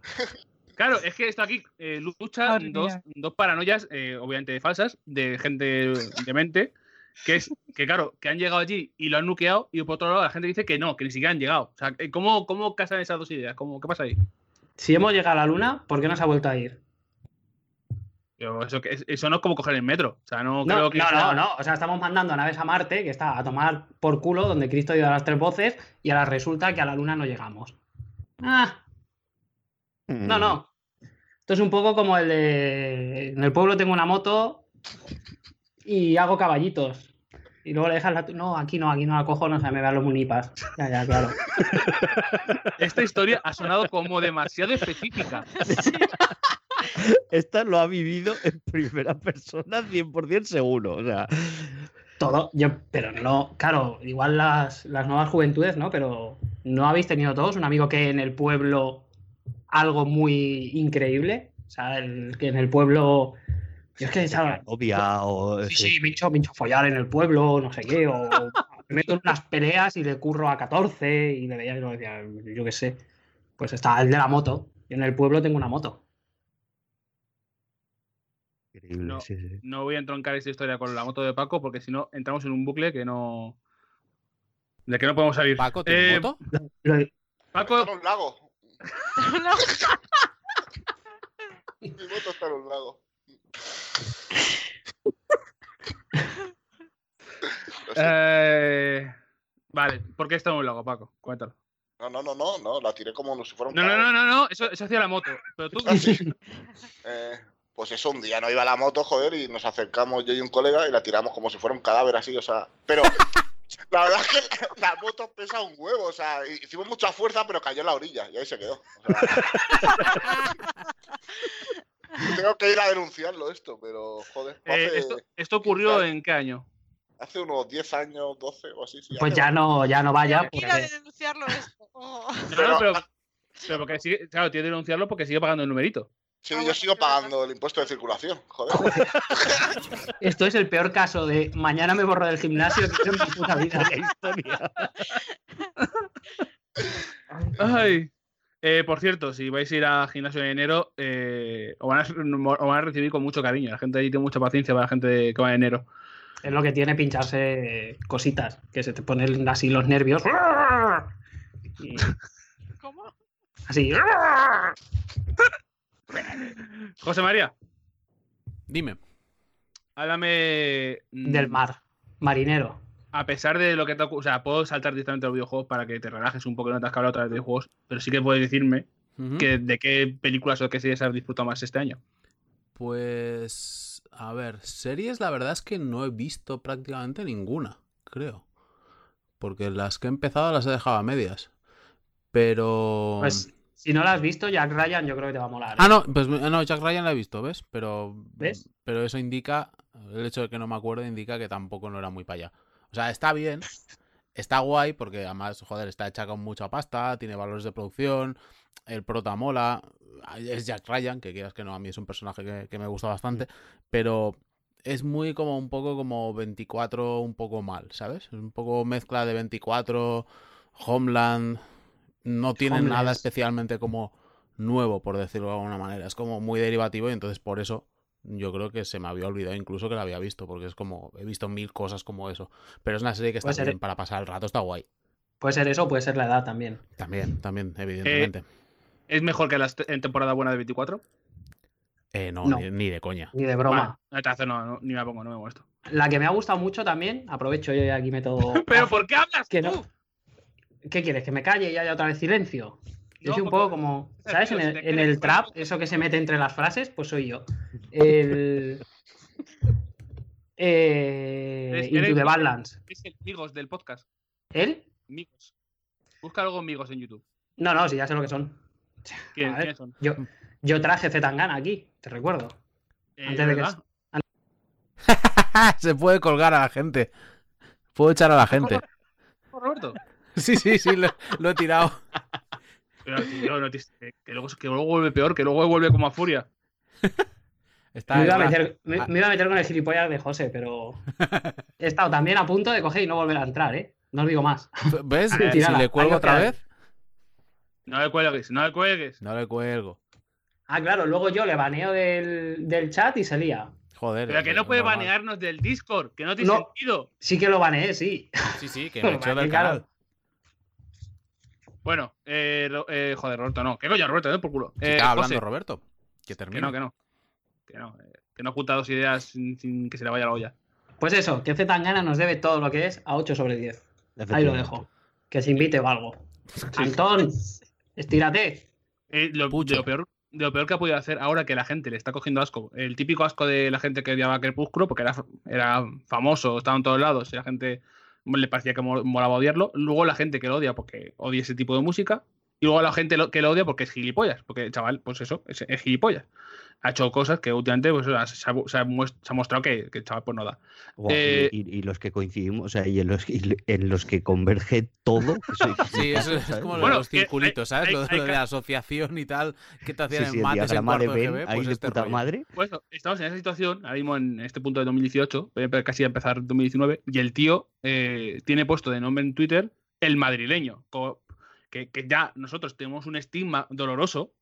[laughs] Claro, es que esto aquí eh, lucha Madre dos, mía. dos paranoias, eh, obviamente falsas, de gente de mente, que es que, claro, que han llegado allí y lo han nuqueado, y por otro lado la gente dice que no, que ni siquiera han llegado. O sea, eh, ¿cómo, cómo casan esas dos ideas? ¿Cómo, ¿Qué pasa ahí? Si hemos llegado a la luna, ¿por qué no se ha vuelto a ir? Pero eso, eso no es como coger el metro. O sea, no, No, creo que. no, sea- no, no. O sea, estamos mandando naves a Marte, que está a tomar por culo, donde Cristo dio a las tres voces, y ahora resulta que a la luna no llegamos. Ah, no, no. Esto es un poco como el de. En el pueblo tengo una moto y hago caballitos. Y luego le dejas la. No, aquí no, aquí no la cojo, no se me vean los munipas. Ya, ya, claro. [laughs] Esta historia ha sonado como demasiado específica. [laughs] Esta lo ha vivido en primera persona 100% seguro. O sea, Todo, yo, pero no, claro, igual las, las nuevas juventudes, ¿no? Pero ¿no habéis tenido todos un amigo que en el pueblo algo muy increíble? O sea, el, que en el pueblo. Yo es que, ¿sabes? novia o. Sí, sí, me hincho, me hincho follar en el pueblo, no sé qué, o me meto en unas peleas y le curro a 14 y le veía y lo decía, yo qué sé. Pues está el de la moto. Yo en el pueblo tengo una moto. Increíble, No. sí, sí. No voy a entroncar esta historia con la moto de Paco, porque si no entramos en un bucle que no. ¿De qué no podemos salir? Paco, ¿tienes Eh, moto? Paco, un lago. [laughs] No. Mi moto está en un lago. Lo sé. eh, vale, ¿por qué está en un lago, Paco? Cuéntalo. No, no, no, no, no, la tiré como si fuera un No, no, no, no, no, eso, eso hacía la moto. Pero tú, Ah, sí. [laughs] Eh, pues eso, un día no iba la moto, joder, y nos acercamos yo y un colega y la tiramos como si fuera un cadáver así, o sea. Pero la verdad es que la moto pesa un huevo, o sea, hicimos mucha fuerza, pero cayó en la orilla y ahí se quedó. O sea, tengo que ir a denunciarlo esto, pero joder. eh, hace, esto, ¿esto ocurrió en qué año? hace unos 10 años, 12 o así. sí, Pues ya no, ya no vaya. Ir a porque- denunciarlo esto. Oh. No, no, Pero- pero, pero porque sigue, claro, tiene que denunciarlo porque sigue pagando el numerito. Sí, Ah, yo sigo pagando el impuesto de circulación, joder. [laughs] Esto es el peor caso de mañana me borro del gimnasio que en mi puta vida. historia. Ay. Eh, por cierto, si vais a ir a gimnasio en enero, eh, os, van a, os van a recibir con mucho cariño. La gente ahí tiene mucha paciencia para la gente que va en enero. Es lo que tiene pincharse cositas, que se te ponen así los nervios. [laughs] Y ¿Cómo? así. [laughs] José María, Dime. háblame mm, Del mar. Marinero. A pesar de lo que te O sea, puedo saltar directamente a los videojuegos para que te relajes un poco y no te has hablado otra vez de videojuegos, pero sí que puedes decirme que, de qué películas o qué series has disfrutado más este año. Pues, a ver, series la verdad es que no he visto prácticamente ninguna, creo. Porque las que he empezado las he dejado a medias. Pero... Pues si no la has visto, Jack Ryan yo creo que te va a molar. ¿eh? Ah, no, pues no, Jack Ryan la he visto, ¿ves? Pero, ¿Ves? pero eso indica, el hecho de que no me acuerdo indica que tampoco no era muy para allá. O sea, está bien, está guay, porque además, joder, está hecha con mucha pasta, tiene valores de producción, el prota mola, es Jack Ryan, que quieras que no, a mí es un personaje que, que me gusta bastante, pero es muy como un poco como 24 un poco mal, ¿sabes? Es un poco mezcla de 24, Homeland, no tiene nada especialmente como nuevo, por decirlo de alguna manera. Es como muy derivativo y entonces por eso yo creo que se me había olvidado incluso que la había visto, porque es como, he visto mil cosas como eso. Pero es una serie que está ser- bien para pasar el rato, está guay. Puede ser eso, puede ser la edad también. También, también, evidentemente. ¿Es mejor que en temporada buena de 24? Eh, no, no. Ni, ni de coña. Ni de broma. No, no, ni me pongo, no me molesto. La que me ha gustado mucho también, aprovecho yo y aquí meto. [laughs] ¿Pero por qué hablas Que tú? no. ¿Qué quieres? ¿Que me calle y haya otra vez silencio? Yo No, soy un poco como. ¿Sabes? En Tío, el, en el trap, eso que se mete entre las frases, pues soy yo. El. [laughs] Eh, Into the Badlands. Es el Migos del podcast. ¿Él? Migos. Busca algo Migos en YouTube. No, no, sí, ya sé lo que son. [laughs] ¿Quién- A ver, ¿Quiénes son? Yo, yo traje Zetangana aquí, te recuerdo. Eh, antes de que- [laughs] se puede colgar a la gente. Puedo echar a la gente. Roberto. [laughs] Sí, sí, sí, lo, lo he tirado. [laughs] Pero, tío, no te- que, luego, que luego vuelve peor, que luego vuelve como a furia. [laughs] Está, Me iba, a meter, me, ah. me iba a meter con el gilipollas de José, pero he estado también a punto de coger y no volver a entrar, ¿eh? No os digo más. ¿Ves? Si le cuelgo otra vez, No le cuelgues, no le cuelgues. no le cuelgo. Ah, claro, luego yo le baneo del, del chat y se lía. Joder. Pero que es no puede normal. banearnos del Discord, que no tiene No. sentido. Sí que lo baneé, sí. Sí, sí, que me echó del Claro. canal. Bueno, eh, eh, joder, Roberto, no. ¿Qué coño, Roberto? No por culo. Eh, estaba hablando José, Roberto. Que termine. que no, que no. Que no, eh, que no junta dos ideas sin, sin que se le vaya la olla. Pues eso, que Zetangana nos debe todo lo que es a 8 sobre 10. Ahí lo dejo. Que se invite o algo. Antón, estírate. Eh, lo, de, lo peor, de lo peor que ha podido hacer ahora que la gente le está cogiendo asco. El típico asco de la gente que odiaba a Crepúsculo, porque era, era famoso, estaba en todos lados y la gente le parecía que mo- molaba odiarlo. Luego la gente que lo odia porque odia ese tipo de música. Y luego la gente lo- que lo odia porque es gilipollas. Porque el chaval, pues eso, es, es gilipollas. Ha hecho cosas que últimamente pues, se, ha, se ha- se ha muest- se ha mostrado que, que el chaval pues no da. Eh, y, y los que coincidimos, o sea, y en los, y en los que converge todo. que soy- [laughs] Sí, eso es como lo Bueno, de los que hay- circulitos, ¿sabes? hay- lo, hay lo de la asociación y tal, que te hacían Sí, sí, en el mates en cuarto de Ben, GB, pues de este puta rollo. madre. Pues eso, estamos en esa situación, ahora mismo en este punto de 2018, eh, casi a empezar 2019, y el tío eh, tiene puesto de nombre en Twitter el madrileño, que, que ya nosotros tenemos un estigma doloroso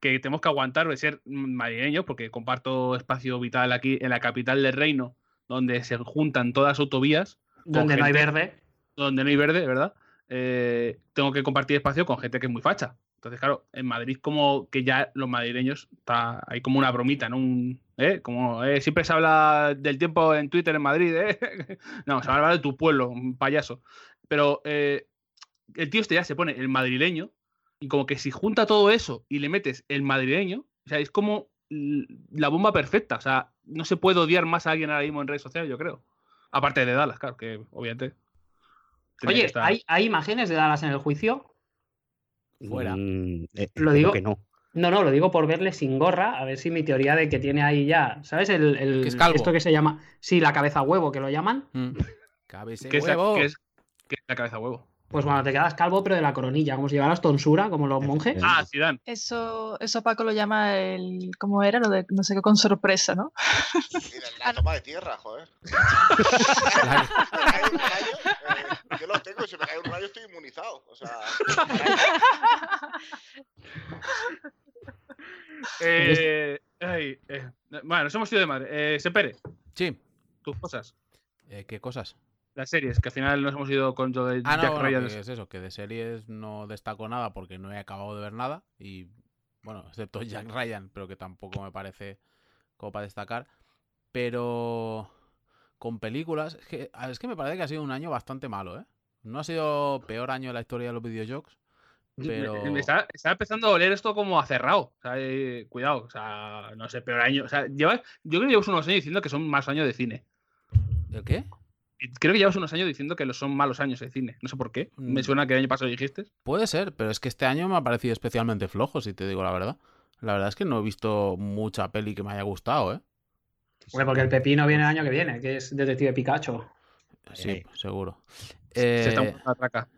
que tenemos que aguantar de ser madrileño, porque comparto espacio vital aquí en la capital del reino, donde se juntan todas las autovías. Donde no hay verde. donde no hay verde, ¿verdad? Eh, tengo que compartir espacio con gente que es muy facha. Entonces, claro, en Madrid como que ya los madrileños está hay como una bromita, ¿no? Un, ¿eh? Como eh, siempre se habla del tiempo en Twitter en Madrid, [laughs] no, se habla de tu pueblo, un payaso. Pero el tío este ya se pone el madrileño y como que si junta todo eso y le metes el madrileño, o sea, es como la bomba perfecta. O sea, no se puede odiar más a alguien ahora mismo en redes sociales, yo creo. Aparte de Dallas, claro, que obviamente. Oye, estar- ¿hay, ¿hay imágenes de Dallas en el juicio? Fuera. Mm, eh, Lo digo- que no. No, no, lo digo por verle sin gorra, a ver si mi teoría de que tiene ahí ya, ¿sabes? El, el- Que es calvo. esto que se llama, sí, la cabeza huevo que lo llaman. Mm. [laughs] Es, la, huevo. que es- que es la cabeza huevo. Pues bueno, te quedas calvo, pero de la coronilla, como si llevaras tonsura, como los monjes. Ah, Zidane. Eso, eso Paco lo llama el. ¿Cómo era? Lo de no sé qué con sorpresa, ¿no? Mira, la toma de tierra, joder. [laughs] Claro. Me cae un rayo, eh, yo lo tengo, si me cae un rayo estoy inmunizado. O sea, [laughs] Eh, ay, eh, bueno, nos hemos ido de madre. Eh, Sepere, Sí. tus cosas. Eh, ¿Qué cosas? Las series, que al final nos hemos ido con lo de Ah, no, Jack bueno, Ryan. que es eso, que de series no destaco nada porque no he acabado de ver nada y, bueno, [laughs] excepto Jack Ryan, pero que tampoco me parece como para destacar. Pero con películas, es que, es que me parece que ha sido un año bastante malo, ¿eh? No ha sido peor año de la historia de los videojuegos, pero... Me está, está empezando a oler esto como a cerrado. O sea, eh, cuidado. O sea, no sé, peor año. O sea, llevas, yo creo que llevas unos años diciendo que son más años de cine. ¿El qué? Creo que llevas unos años diciendo que los son malos años de cine. No sé por qué. Me Mm. suena que el año pasado dijiste. Puede ser, pero es que este año me ha parecido especialmente flojo, si te digo la verdad. La verdad es que no he visto mucha peli que me haya gustado, ¿eh? Porque el pepino viene el año que viene, que es Detective Pikachu. Sí, Eh. seguro. Se está Eh, a traca.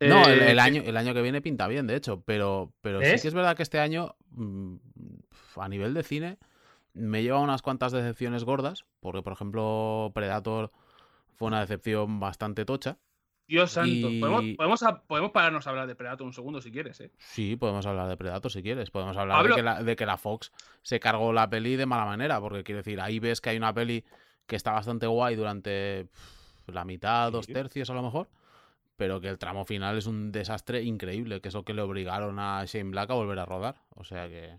No, el, Eh, el año, el año que viene pinta bien, de hecho, pero, pero sí que es verdad que este año, mm, a nivel de cine, me lleva unas cuantas decepciones gordas, porque por ejemplo Predator fue una decepción bastante tocha. Dios santo. y- Podemos, podemos, a- podemos pararnos a hablar de Predator un segundo si quieres, ¿eh? Sí, podemos hablar de Predator si quieres, podemos hablar Hablo- de, que la, de que la Fox se cargó la peli de mala manera, porque quiero decir, ahí ves que hay una peli que está bastante guay durante la mitad, dos tercios a lo mejor, pero que el tramo final es un desastre increíble, que es lo que le obligaron a Shane Black a volver a rodar. O sea que...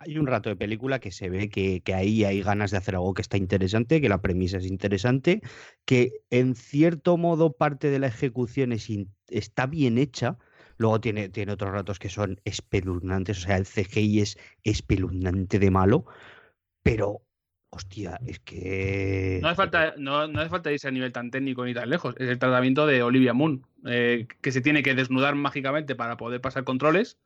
Hay un rato de película que se ve que, que ahí hay ganas de hacer algo que está interesante, que la premisa es interesante, que en cierto modo parte de la ejecución es está bien hecha. Luego tiene, tiene otros ratos que son espeluznantes, o sea, el CGI es espeluznante de malo, pero, hostia, es que... No hace, falta, no, no hace falta irse a nivel tan técnico ni tan lejos. Es el tratamiento de Olivia Moon, eh, que se tiene que desnudar mágicamente para poder pasar controles.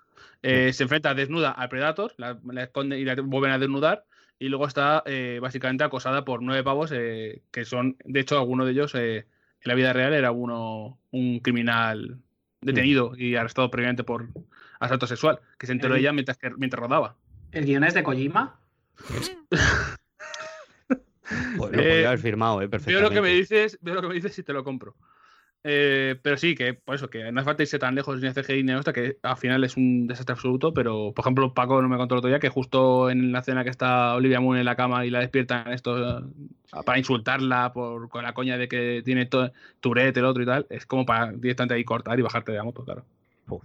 Eh, se enfrenta desnuda al Predator, la, la esconde y la vuelven a desnudar. Y luego está eh, básicamente acosada por nueve pavos, eh, que son, de hecho, alguno de ellos eh, en la vida real era uno un criminal detenido y arrestado previamente por asalto sexual, que se enteró El- ella mientras, que, mientras rodaba. ¿El guion es de Kojima? [laughs] Pues lo podría haber firmado, eh, Veo lo que me dices, veo lo que me dices y te lo compro. Eh, pero sí, que por eso, que no hace falta irse tan lejos ni a CGI ni a esta, que al final es un desastre absoluto, pero por ejemplo, Paco no me contó el otro día que justo en la escena que está Olivia Moon en la cama y la despiertan esto eh, para insultarla por, con la coña de que tiene to- Tourette, el otro y tal, es como para directamente ahí cortar y bajarte de la moto, claro. Uf.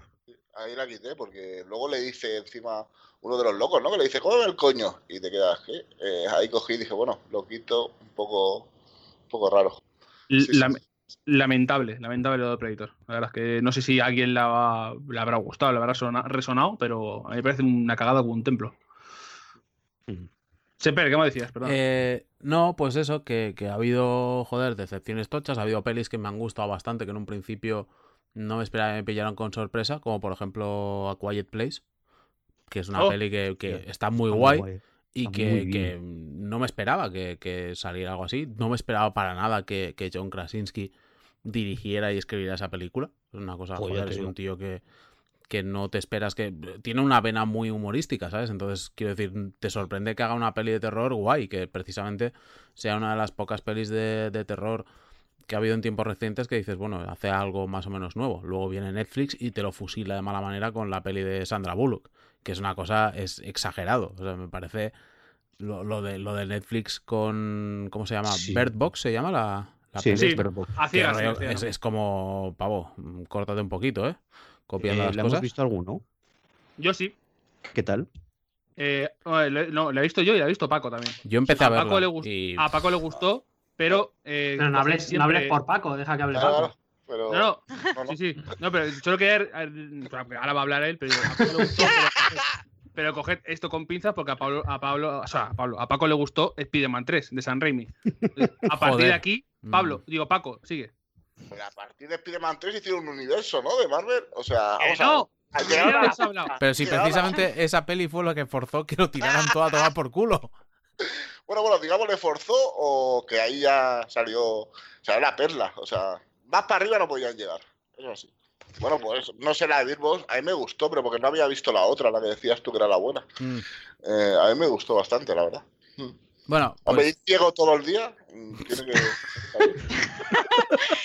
ahí la quité porque luego le dice encima uno de los locos, ¿no? Que le dice, cómeme el coño. Y te quedas, ¿qué? Eh, ahí cogí y dije, bueno, lo quito un poco, un poco raro. Sí, sí. Lamentable, lamentable lo de Predator. La verdad es que no sé si a alguien le, va- le habrá gustado, le habrá sona- resonado, pero a mí me parece una cagada como un templo. Seper, ¿qué me decías? Perdón. Eh, no, pues eso, que, que ha habido, joder, decepciones tochas, ha habido pelis que me han gustado bastante, que en un principio no me esperaba que me pillaron con sorpresa, como por ejemplo A Quiet Place, que es una Oh, peli que, que está muy Está guay y está que, no me esperaba que, que saliera algo así. No me esperaba para nada que, que John Krasinski dirigiera y escribiera esa película. Es una cosa, Joder, joder, es un tío que, que no te esperas que... Tiene una vena muy humorística, ¿sabes? Entonces, quiero decir, te sorprende que haga una peli de terror guay, que precisamente sea una de las pocas pelis de, de terror que ha habido en tiempos recientes que dices, bueno, hace algo más o menos nuevo. Luego viene Netflix y te lo fusila de mala manera con la peli de Sandra Bullock, que es una cosa, es exagerado. O sea, me parece lo, lo de, lo de Netflix con, ¿cómo se llama? Sí. Bird Box se llama la, la Sí, Sí. sí, a es, es como, pavo, córtate un poquito, ¿eh? Copiando Eh, las ¿La cosas. hemos visto alguno? Yo sí. ¿Qué tal? Eh, no, le- no, la he visto yo y la he visto Paco también. Yo empecé a, a Paco le y A Paco le gustó, pero. eh, Pero no hables, no siempre- hables por Paco, deja que hable Claro, Paco. Pero No, no, no, no. sí, sí. No, pero solo quería. eh, Ahora va a hablar él, pero a gustó. Pero, coged- pero coged esto con pinzas porque a Pablo, a Pablo, o sea, a Pablo, a Paco le gustó Spider-Man 3 de San Raimi. A partir Joder. de aquí, Pablo, Mm. digo, Paco, sigue. Pero a partir de Spider-Man 3 hicieron un universo, ¿no? De Marvel. O sea, ¡Que vamos a no! ver. Lo a-. Pero si precisamente esa peli fue lo que forzó que lo tiraran todo a tomar por culo. Bueno, bueno, digamos le forzó o que ahí ya salió, o sea, la perla. O sea, más para arriba no podían llegar. Eso sí. Bueno, pues no sé la de Beatbox, a mí me gustó, pero porque no había visto la otra, la que decías tú que era la buena. Mm. Eh, a mí me gustó bastante, la verdad. Bueno, Hombre, pues, ciego todo el día, mm, tiene que... [laughs]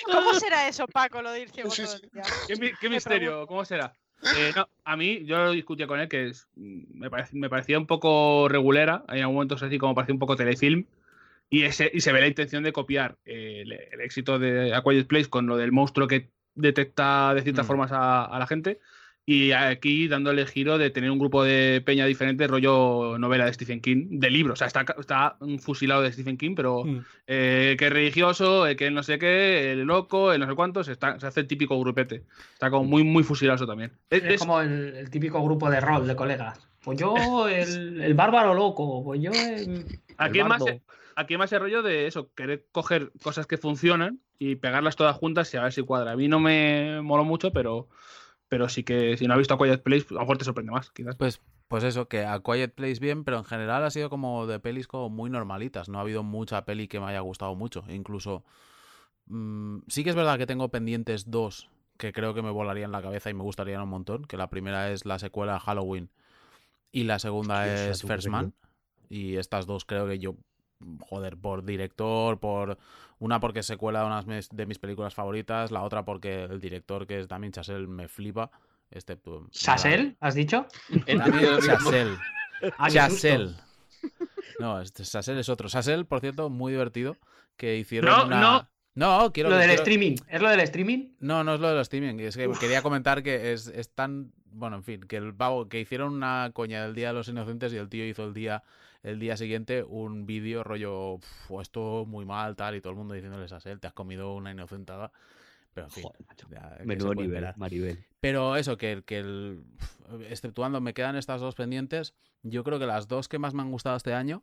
¿Cómo será eso, Paco, lo de ir ciego Sí, todo sí. el día? ¿Qué, qué misterio? ¿Cómo será? Eh, no, a mí, yo lo discutía con él, que es- mm, me, parec- me parecía un poco regulera, en algún momento así como parecía un poco telefilm, y, ese, y se ve la intención de copiar eh, el, el éxito de A Quiet Place con lo del monstruo que detecta de ciertas Mm. formas a, a la gente, y aquí dándole giro de tener un grupo de peña diferente, rollo novela de Stephen King, de libro, o sea, está, está fusilado de Stephen King, pero Mm. eh, que es religioso, eh, que no sé qué, el loco, el no sé cuántos, está, se hace el típico grupete. Está como muy, muy fusilado eso también. Es, como el, el típico grupo de rol de colegas. Pues yo, el, el bárbaro loco, pues yo el, aquí, el es más. Aquí más el rollo de eso, querer coger cosas que funcionan y pegarlas todas juntas y a ver si cuadra. A mí no me moló mucho, pero, pero sí que si no has visto a Quiet Place, a lo mejor te sorprende más, quizás. pues, pues eso, que a Quiet Place bien, pero en general ha sido como de pelis como muy normalitas. No ha habido mucha peli que me haya gustado mucho. Incluso, mm, sí que es verdad que tengo pendientes dos que creo que me volarían la cabeza y me gustarían un montón. Que la primera es la secuela Halloween y la segunda es First. Man. Y estas dos creo que yo, joder, por director, por una porque es secuela de una de mis películas favoritas, la otra porque el director que es Damien Chazelle me flipa. Excepto. ¿Sasel? ¿Has dicho? Chazelle. [laughs] Ah. Chazelle. No, este Sassel es otro. Sassel, por cierto, muy divertido. Que hicieron No, una. no. No, quiero Lo del quiero- streaming. ¿Es lo del streaming? No, no es lo de los streaming. Es que quería comentar que es, es tan. Bueno, en fin, que el pavo, que hicieron una coña del Día de los Inocentes y el tío hizo el día, el día siguiente un vídeo rollo, "Uf, esto muy mal, tal, y todo el mundo diciéndole Sassel, te has comido una inocentada. Pero en fin. Joder, macho. ya, ¿qué Menudo nivel? Maribel. Pero eso, que, que el. Exceptuando, me quedan estas dos pendientes. Yo creo que las dos que más me han gustado este año.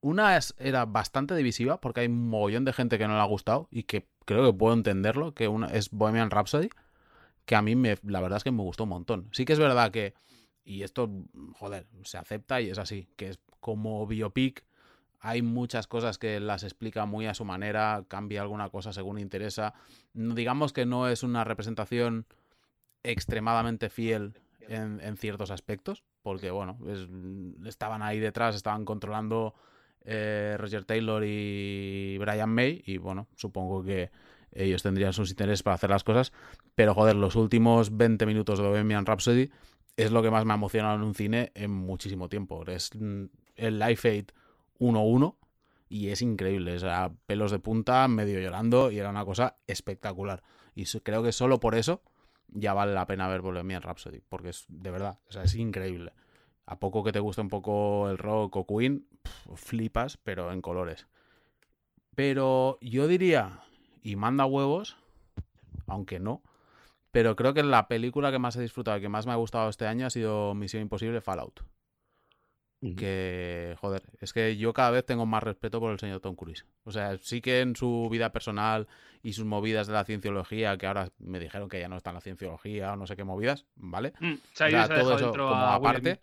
Una es, era bastante divisiva, porque hay un mogollón de gente que no le ha gustado y que creo que puedo entenderlo, que una es Bohemian Rhapsody, que a mí me, la verdad es que me gustó un montón. Sí que es verdad que, y esto, joder, se acepta y es así, que es como biopic, hay muchas cosas que las explica muy a su manera, cambia alguna cosa según interesa. Digamos que no es una representación extremadamente fiel en, ciertos aspectos, porque bueno, es- estaban ahí detrás, estaban controlando eh, Roger Taylor y Brian May, y bueno, supongo que ellos tendrían sus intereses para hacer las cosas, pero joder, los últimos 20 minutos de Bohemian Rhapsody es lo que más me ha emocionado en un cine en muchísimo tiempo. Es mm, el Life Aid 1-1 y es increíble, o sea, pelos de punta, medio llorando y era una cosa espectacular. Y creo que solo por eso ya vale la pena ver Bohemian Rhapsody, porque es de verdad, o sea, es increíble. A poco que te guste un poco el rock o Queen, flipas, pero en colores. Pero yo diría, y manda huevos, aunque no, pero creo que la película que más he disfrutado y que más me ha gustado este año ha sido Misión Imposible Fallout. Que, joder, es que yo cada vez tengo más respeto por el señor Tom Cruise. O sea, sí que en su vida personal y sus movidas de la cienciología, que ahora me dijeron que ya no está en la cienciología o no sé qué movidas, ¿vale? Mm, O sea, todo eso dentro como aparte.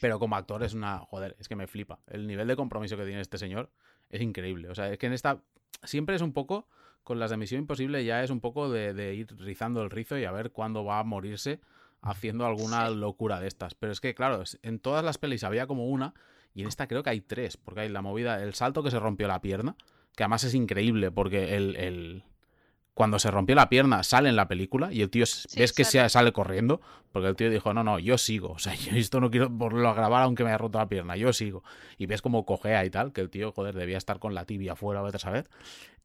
Pero como actor es una. Joder, es que me flipa. El nivel de compromiso que tiene este señor es increíble. O sea, es que en esta. Siempre es un poco. Con las de Misión Imposible ya es un poco de, de ir rizando el rizo y a ver cuándo va a morirse haciendo alguna locura de estas. Pero es que, claro, en todas las pelis había como una. Y en esta creo que hay tres. Porque hay la movida. El salto que se rompió la pierna. Que además es increíble. Porque el. el- cuando se rompió la pierna sale en la película y el tío Sí, ves que sale. se sale corriendo porque el tío dijo, no, no, yo sigo. O sea, [laughs] yo esto no quiero volverlo a grabar aunque me haya roto la pierna, yo sigo. Y ves como cojea y tal, que el tío, joder, debía estar con la tibia afuera, vete a saber.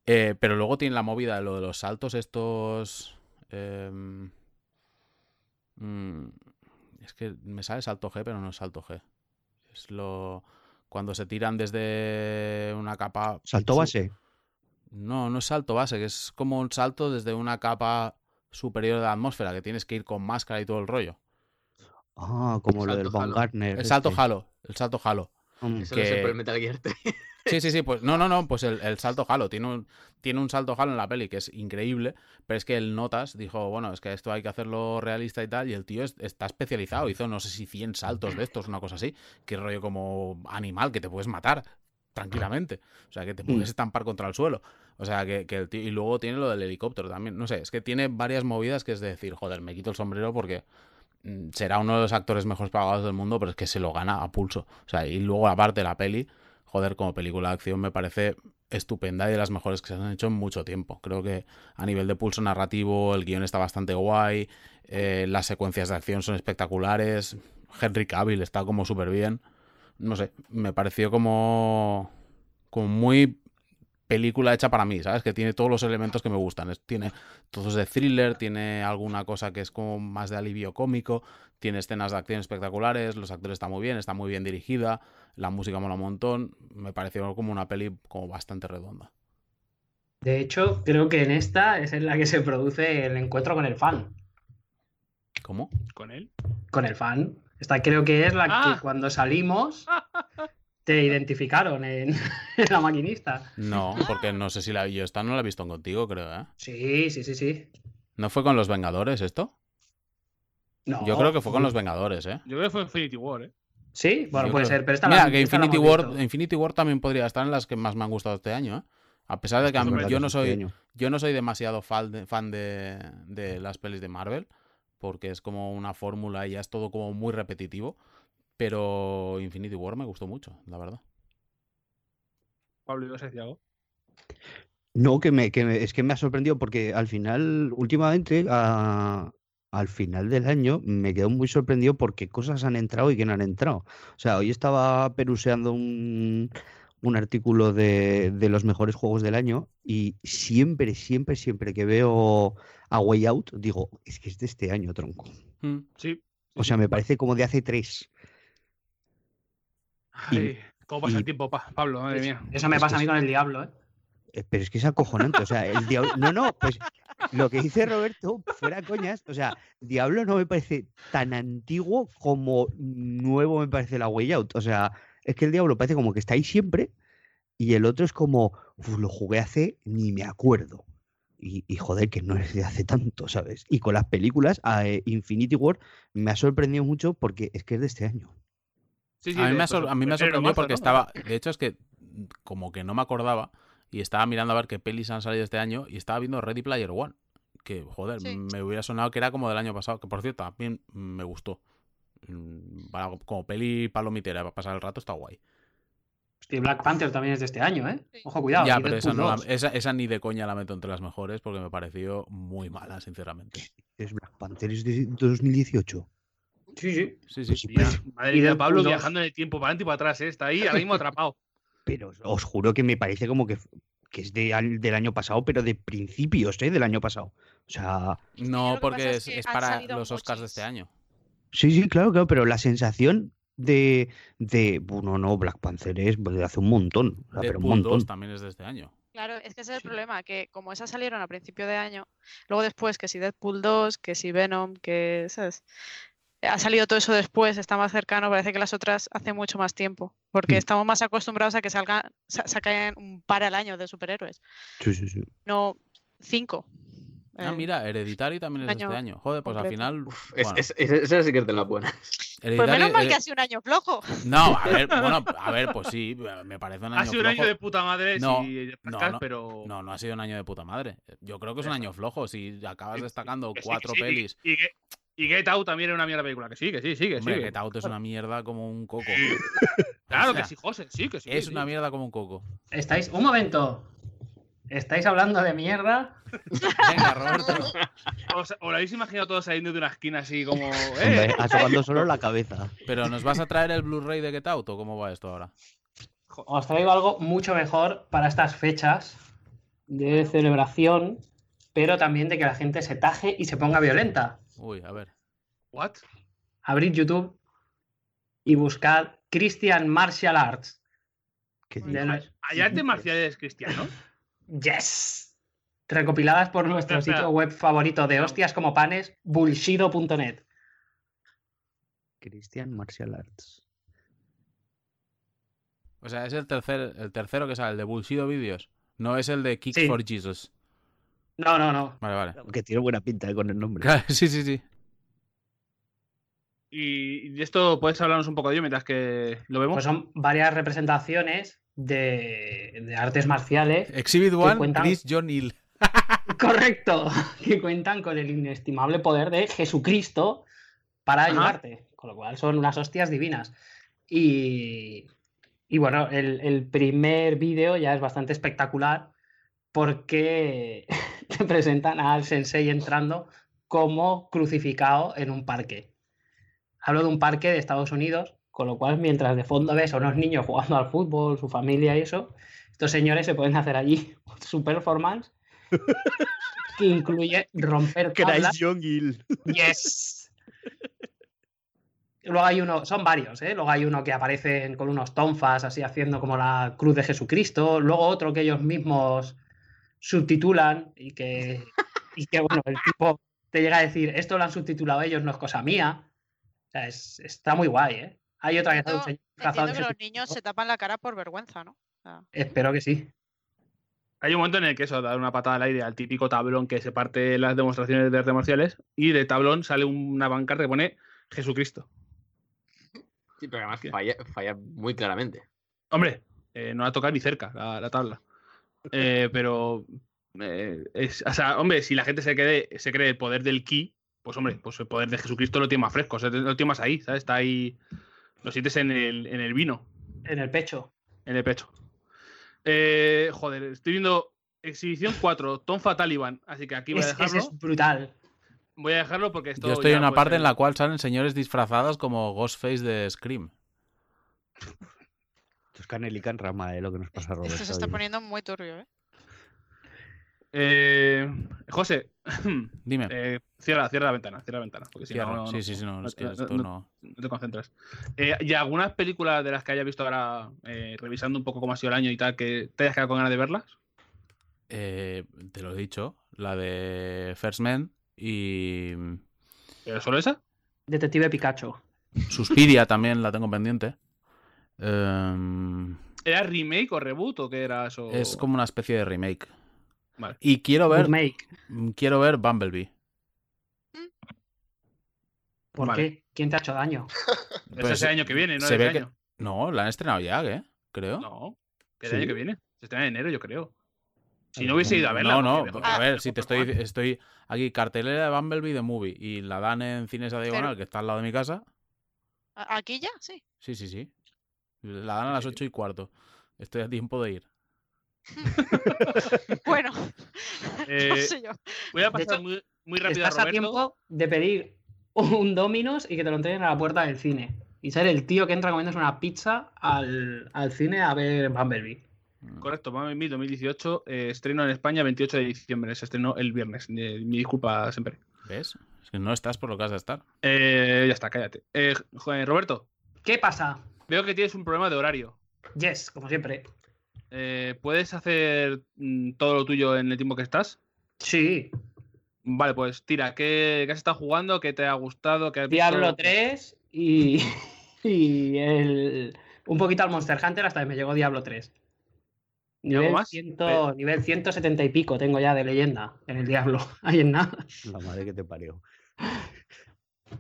Eh, pero luego tiene la movida de lo de los saltos estos... em, mm, es que me sale salto G, pero no es salto G. Es lo... Cuando se tiran desde una capa... Salto base. no, no es salto base, que es como un salto desde una capa superior de la atmósfera, que tienes que ir con máscara y todo el rollo. Ah, como lo del. Gardner. El salto este. Halo, el salto Halo. Mm. Eso no sé que- por el Metal Gear 3. Sí, sí, sí, pues no, no, no, pues el, el salto Halo, tiene un, tiene un salto Halo en la peli que es increíble, pero es que el Notas dijo, bueno, es que esto hay que hacerlo realista y tal, y el tío es- está especializado, hizo no sé si 100 saltos de estos, una cosa así, que rollo como animal, que te puedes matar tranquilamente, o sea, que te puedes estampar contra el suelo, o sea, que, que el tío, y luego tiene lo del helicóptero también, no sé, es que tiene varias movidas que es de decir, joder, me quito el sombrero porque mm, será uno de los actores mejor pagados del mundo, pero es que se lo gana a pulso, o sea, y luego aparte la peli joder, como película de acción me parece estupenda y de las mejores que se han hecho en mucho tiempo. Creo que a nivel de pulso narrativo el guion está bastante guay, eh, las secuencias de acción son espectaculares, Henry Cavill está como súper bien. No sé, me pareció como, como muy película hecha para mí, ¿sabes? Que tiene todos los elementos que me gustan. Es- tiene todos de thriller, tiene alguna cosa que es como más de alivio cómico, tiene escenas de acción espectaculares, los actores están muy bien, está muy bien dirigida, la música mola un montón. Me pareció como una peli como bastante redonda. De hecho, creo que en esta es en la que se produce el encuentro con el fan. ¿Cómo? Con él. Con el fan. Esta creo que es la Ah. que cuando salimos [laughs] te identificaron en, [laughs] en la maquinista. No, porque no sé si la yo esta no la he visto contigo, creo, ¿eh? Sí, sí, sí, sí. ¿No fue con los Vengadores esto? No. Yo creo que fue con los Vengadores, ¿eh? Yo creo que fue Infinity War, ¿eh? Sí, bueno, Yo puede creo- ser, pero esta Mira, la que esta la Infinity War. Infinity War también podría estar en las que más me han gustado este año, ¿eh? A pesar de que Es yo no soy yo no soy demasiado fan de, fan de, de las pelis de Marvel, porque es como una fórmula y ya es todo como muy repetitivo, pero Infinity War me gustó mucho, la verdad. Pablo, ibas a decir algo. No, que me, que me- es que me ha sorprendido porque al final, últimamente, a- al final del año, me quedo muy sorprendido porque cosas han entrado y que no han entrado. O sea, hoy estaba peruseando un, un artículo de, de los mejores juegos del año y siempre, siempre, siempre que veo a Way Out, digo, es que es de este año, tronco. Mm. Sí. O sea, me parece como de hace tres. Ay, ¿Cómo pasa y- el tiempo, pa- Pablo? Madre mía. Eso me Es pasa a mí con el diablo, ¿eh? Eh, Pero es que es acojonante, o sea, el diablo. No, no, pues lo que dice Roberto, fuera coñas, o sea, Diablo no me parece tan antiguo como nuevo me parece la Way Out. O sea, es que el Diablo parece como que está ahí siempre y el otro es como, "Uf, lo jugué hace ni me acuerdo. Y, y joder, que no es de hace tanto, ¿sabes? Y con las películas, a, eh, Infinity War me ha sorprendido mucho porque es que es de este año. Sí, sí, a, mí me ha a mí me ha febrero, sorprendido marzo, porque ¿no? estaba. De hecho, es que como que no me acordaba y estaba mirando a ver qué pelis han salido este año y estaba viendo Ready Player One. Que, joder, Sí. me hubiera sonado que era como del año pasado. Que por cierto, también me gustó. Mm, para- como peli palomitera para pasar el rato está guay. Hostia, Black Panther también es de este año, ¿eh? Ojo, cuidado. ya, y pero esa, Deadpool no la- 2. esa, esa ni de coña la meto entre las mejores porque me pareció muy mala, sinceramente. Es Black Panther es de 2018. Sí, sí. Sí, sí. Pues sí, Mira, pero- madre Y mía, Pablo 2. viajando en el tiempo para adelante y para atrás, ¿eh? Está ahí ahora mismo atrapado. [laughs] Pero os juro que me parece como que, que es de, al- del año pasado, pero de principios, ¿eh? Del año pasado. O sea, No, porque es para los Oscars de este año. sí, sí, claro, claro, pero la sensación de, de bueno, no, Black Panther es de hace un montón, o sea, pero un Deadpool montón. 2 también es de este año. Claro, es que ese es el Sí. problema, que como esas salieron a principio de año, luego después que si Deadpool 2, que si Venom, que ¿sabes? Ha salido todo eso después, está más cercano, parece que las otras hace mucho más tiempo, porque Mm. estamos más acostumbrados a que salgan, sa- saquen un par al año de superhéroes, Sí, sí, sí. no cinco. Ah, Eh, mira, Hereditary también es este año año. Joder, pues al final. Uf, es, bueno, es- es- esa sí que es de la buena. Pues Hereditary, menos mal eh, que ha sido un año flojo. No, a [laughs] ver, bueno, a ver, pues sí, me parece un año Ha sido un año flojo. de puta madre, No, sí, no, no, pero. No, no ha sido un año de puta madre. Yo creo que es un año flojo. Si acabas Sí, destacando sí, cuatro sí, y- pelis. Y, y Get Out también era una mierda película. Que sí, que sí, sí, que Hombre, sí. Get Out es una mierda como un coco. [laughs] Claro O sea, que sí, José, sí, que sí. Es una mierda como un coco. Estáis, un momento. ¿Estáis hablando de mierda? [laughs] Venga, Roberto. [laughs] ¿Os, os lo habéis imaginado todos saliendo de una esquina así como. ¡Eh! asomando solo la cabeza. Pero ¿nos vas a traer el Blu-ray de Get Out o cómo va esto ahora? Os traigo algo mucho mejor para estas fechas de celebración, pero también de que la gente se taje y se ponga violenta. Uy, a ver. ¿What? Abrid YouTube y buscad Christian Martial Arts. ¿Qué ¿Hay artes marciales cristianos? Yes. Recopiladas por nuestro Espera, sitio web favorito de hostias como panes, bullshido.net. Christian Martial Arts. O sea, es el, tercer, el tercero que sale, el de Bullshit Videos. No es el de Kick Sí. for Jesus. No, no, no. Vale, vale. Que tiene buena pinta eh, con el nombre. Claro, [laughs] sí, sí, sí. Y de esto puedes hablarnos un poco de ello mientras que lo vemos. Pues son varias representaciones de, de artes marciales Exhibit One, cuentan- Chris John Hill. [laughs] Correcto, que cuentan con el inestimable poder de Jesucristo para Ajá. ayudarte, con lo cual son unas hostias divinas. Y, y bueno, el, el primer vídeo ya es bastante espectacular porque [laughs] te presentan al sensei entrando como crucificado en un parque. Hablo de un parque de Estados Unidos, con lo cual mientras de fondo ves a unos niños jugando al fútbol, su familia y eso, estos señores se pueden hacer allí [laughs] su performance que incluye romper tablas. John. Yes. Luego hay uno, son varios, ¿eh? Luego hay uno que aparecen con unos tonfas así haciendo como la cruz de Jesucristo. Luego otro que ellos mismos subtitulan y que, [laughs] y que bueno, el tipo te llega a decir, esto lo han subtitulado ellos, no es cosa mía. O sea, es- está muy guay, ¿eh? Hay otra que está un señor que los niños se tapan la cara por vergüenza, ¿no? Espero que sí. Hay un momento en el que eso da una patada al aire al típico tablón que se parte las demostraciones de artes marciales y de tablón sale una bancarta que pone Jesucristo. Sí, pero además falla, falla muy claramente. Hombre, eh, no la toca ni cerca la, la tabla. Eh, pero, eh, es, o sea, hombre, si la gente se, cree, se cree el poder del ki, pues hombre, pues el poder de Jesucristo lo tiene más fresco, o sea, lo tiene más ahí, ¿sabes? Está ahí, lo sientes en el, en el vino, En el pecho. en el pecho. Eh, joder, estoy viendo exhibición 4, Tonfa Taliban, así que aquí voy a dejarlo. es brutal. Voy a dejarlo porque esto Yo estoy en una parte en la cual salen señores disfrazados como Ghostface de Scream. [laughs] Esto es canelica en rama, eh, lo que nos pasa a Roberto. [laughs] esto se está hoy. poniendo muy turbio, ¿eh? Eh, José, [clears throat] Dime. eh, cierra, cierra la ventana, cierra la ventana, porque si no, no, sí, no- sí, sí, no, no- es que no- esto no- no. no te concentras. Eh, ¿Y algunas películas de las que hayas visto ahora, eh, revisando un poco cómo ha sido el año y tal, que te hayas quedado con ganas de verlas? Eh, te lo he dicho, la de First Man y ¿Pero solo esa? Detective Pikachu. Suspiria también la tengo pendiente. Em, ¿Era remake o reboot o qué era eso? es como una especie de remake. Vale. Y quiero ver, Remake. mm, quiero ver Bumblebee. ¿Por Vale. qué? ¿Quién te ha hecho daño? [laughs] Es [laughs] Pues ese año que viene, no se ve este que- año. No, la han estrenado ya, ¿eh? Creo. No, que el Sí. año que viene. Se estrena en enero, yo creo. Si no hubiese ido a verla. No, no, a Ah, ver, si te estoy, estoy aquí, cartelera de Bumblebee de Movie y la dan en Cines a Diagonal, que está al lado de mi casa. ¿A- ¿Aquí ya? Sí. Sí, sí, sí. La dan a las ocho y cuarto. Estoy a tiempo de ir. [laughs] Bueno, [laughs] [laughs] Eh, no sé yo. Voy a pasar hecho, muy, muy rápido a Estás a Roberto. tiempo de pedir un Dominos y que te lo entreguen a la puerta del cine. Y ser el tío que entra comiéndose una pizza al, al cine a ver Bumblebee. Correcto, Bumblebee 2018, eh, estreno en España 28 de diciembre, se estrenó el viernes. eh, mi disculpa siempre. ¿Ves? Es que no estás por lo que has de estar. Eh, ya está, cállate. Eh, joder, Roberto, ¿Qué pasa? Veo que tienes un problema de horario. Yes, como siempre. Eh, ¿Puedes hacer mm, todo lo tuyo en el tiempo que estás? Sí. Vale, pues tira, ¿qué, qué has estado jugando? ¿Qué te ha gustado? ¿Qué has visto? Diablo 3 y, [laughs] y el, un poquito al Monster Hunter hasta que me llegó Diablo 3. ¿Y algo Nivel, más? ciento- nivel 170 y pico tengo ya de leyenda en el Diablo. [laughs] Ahí en nada. La madre que te parió.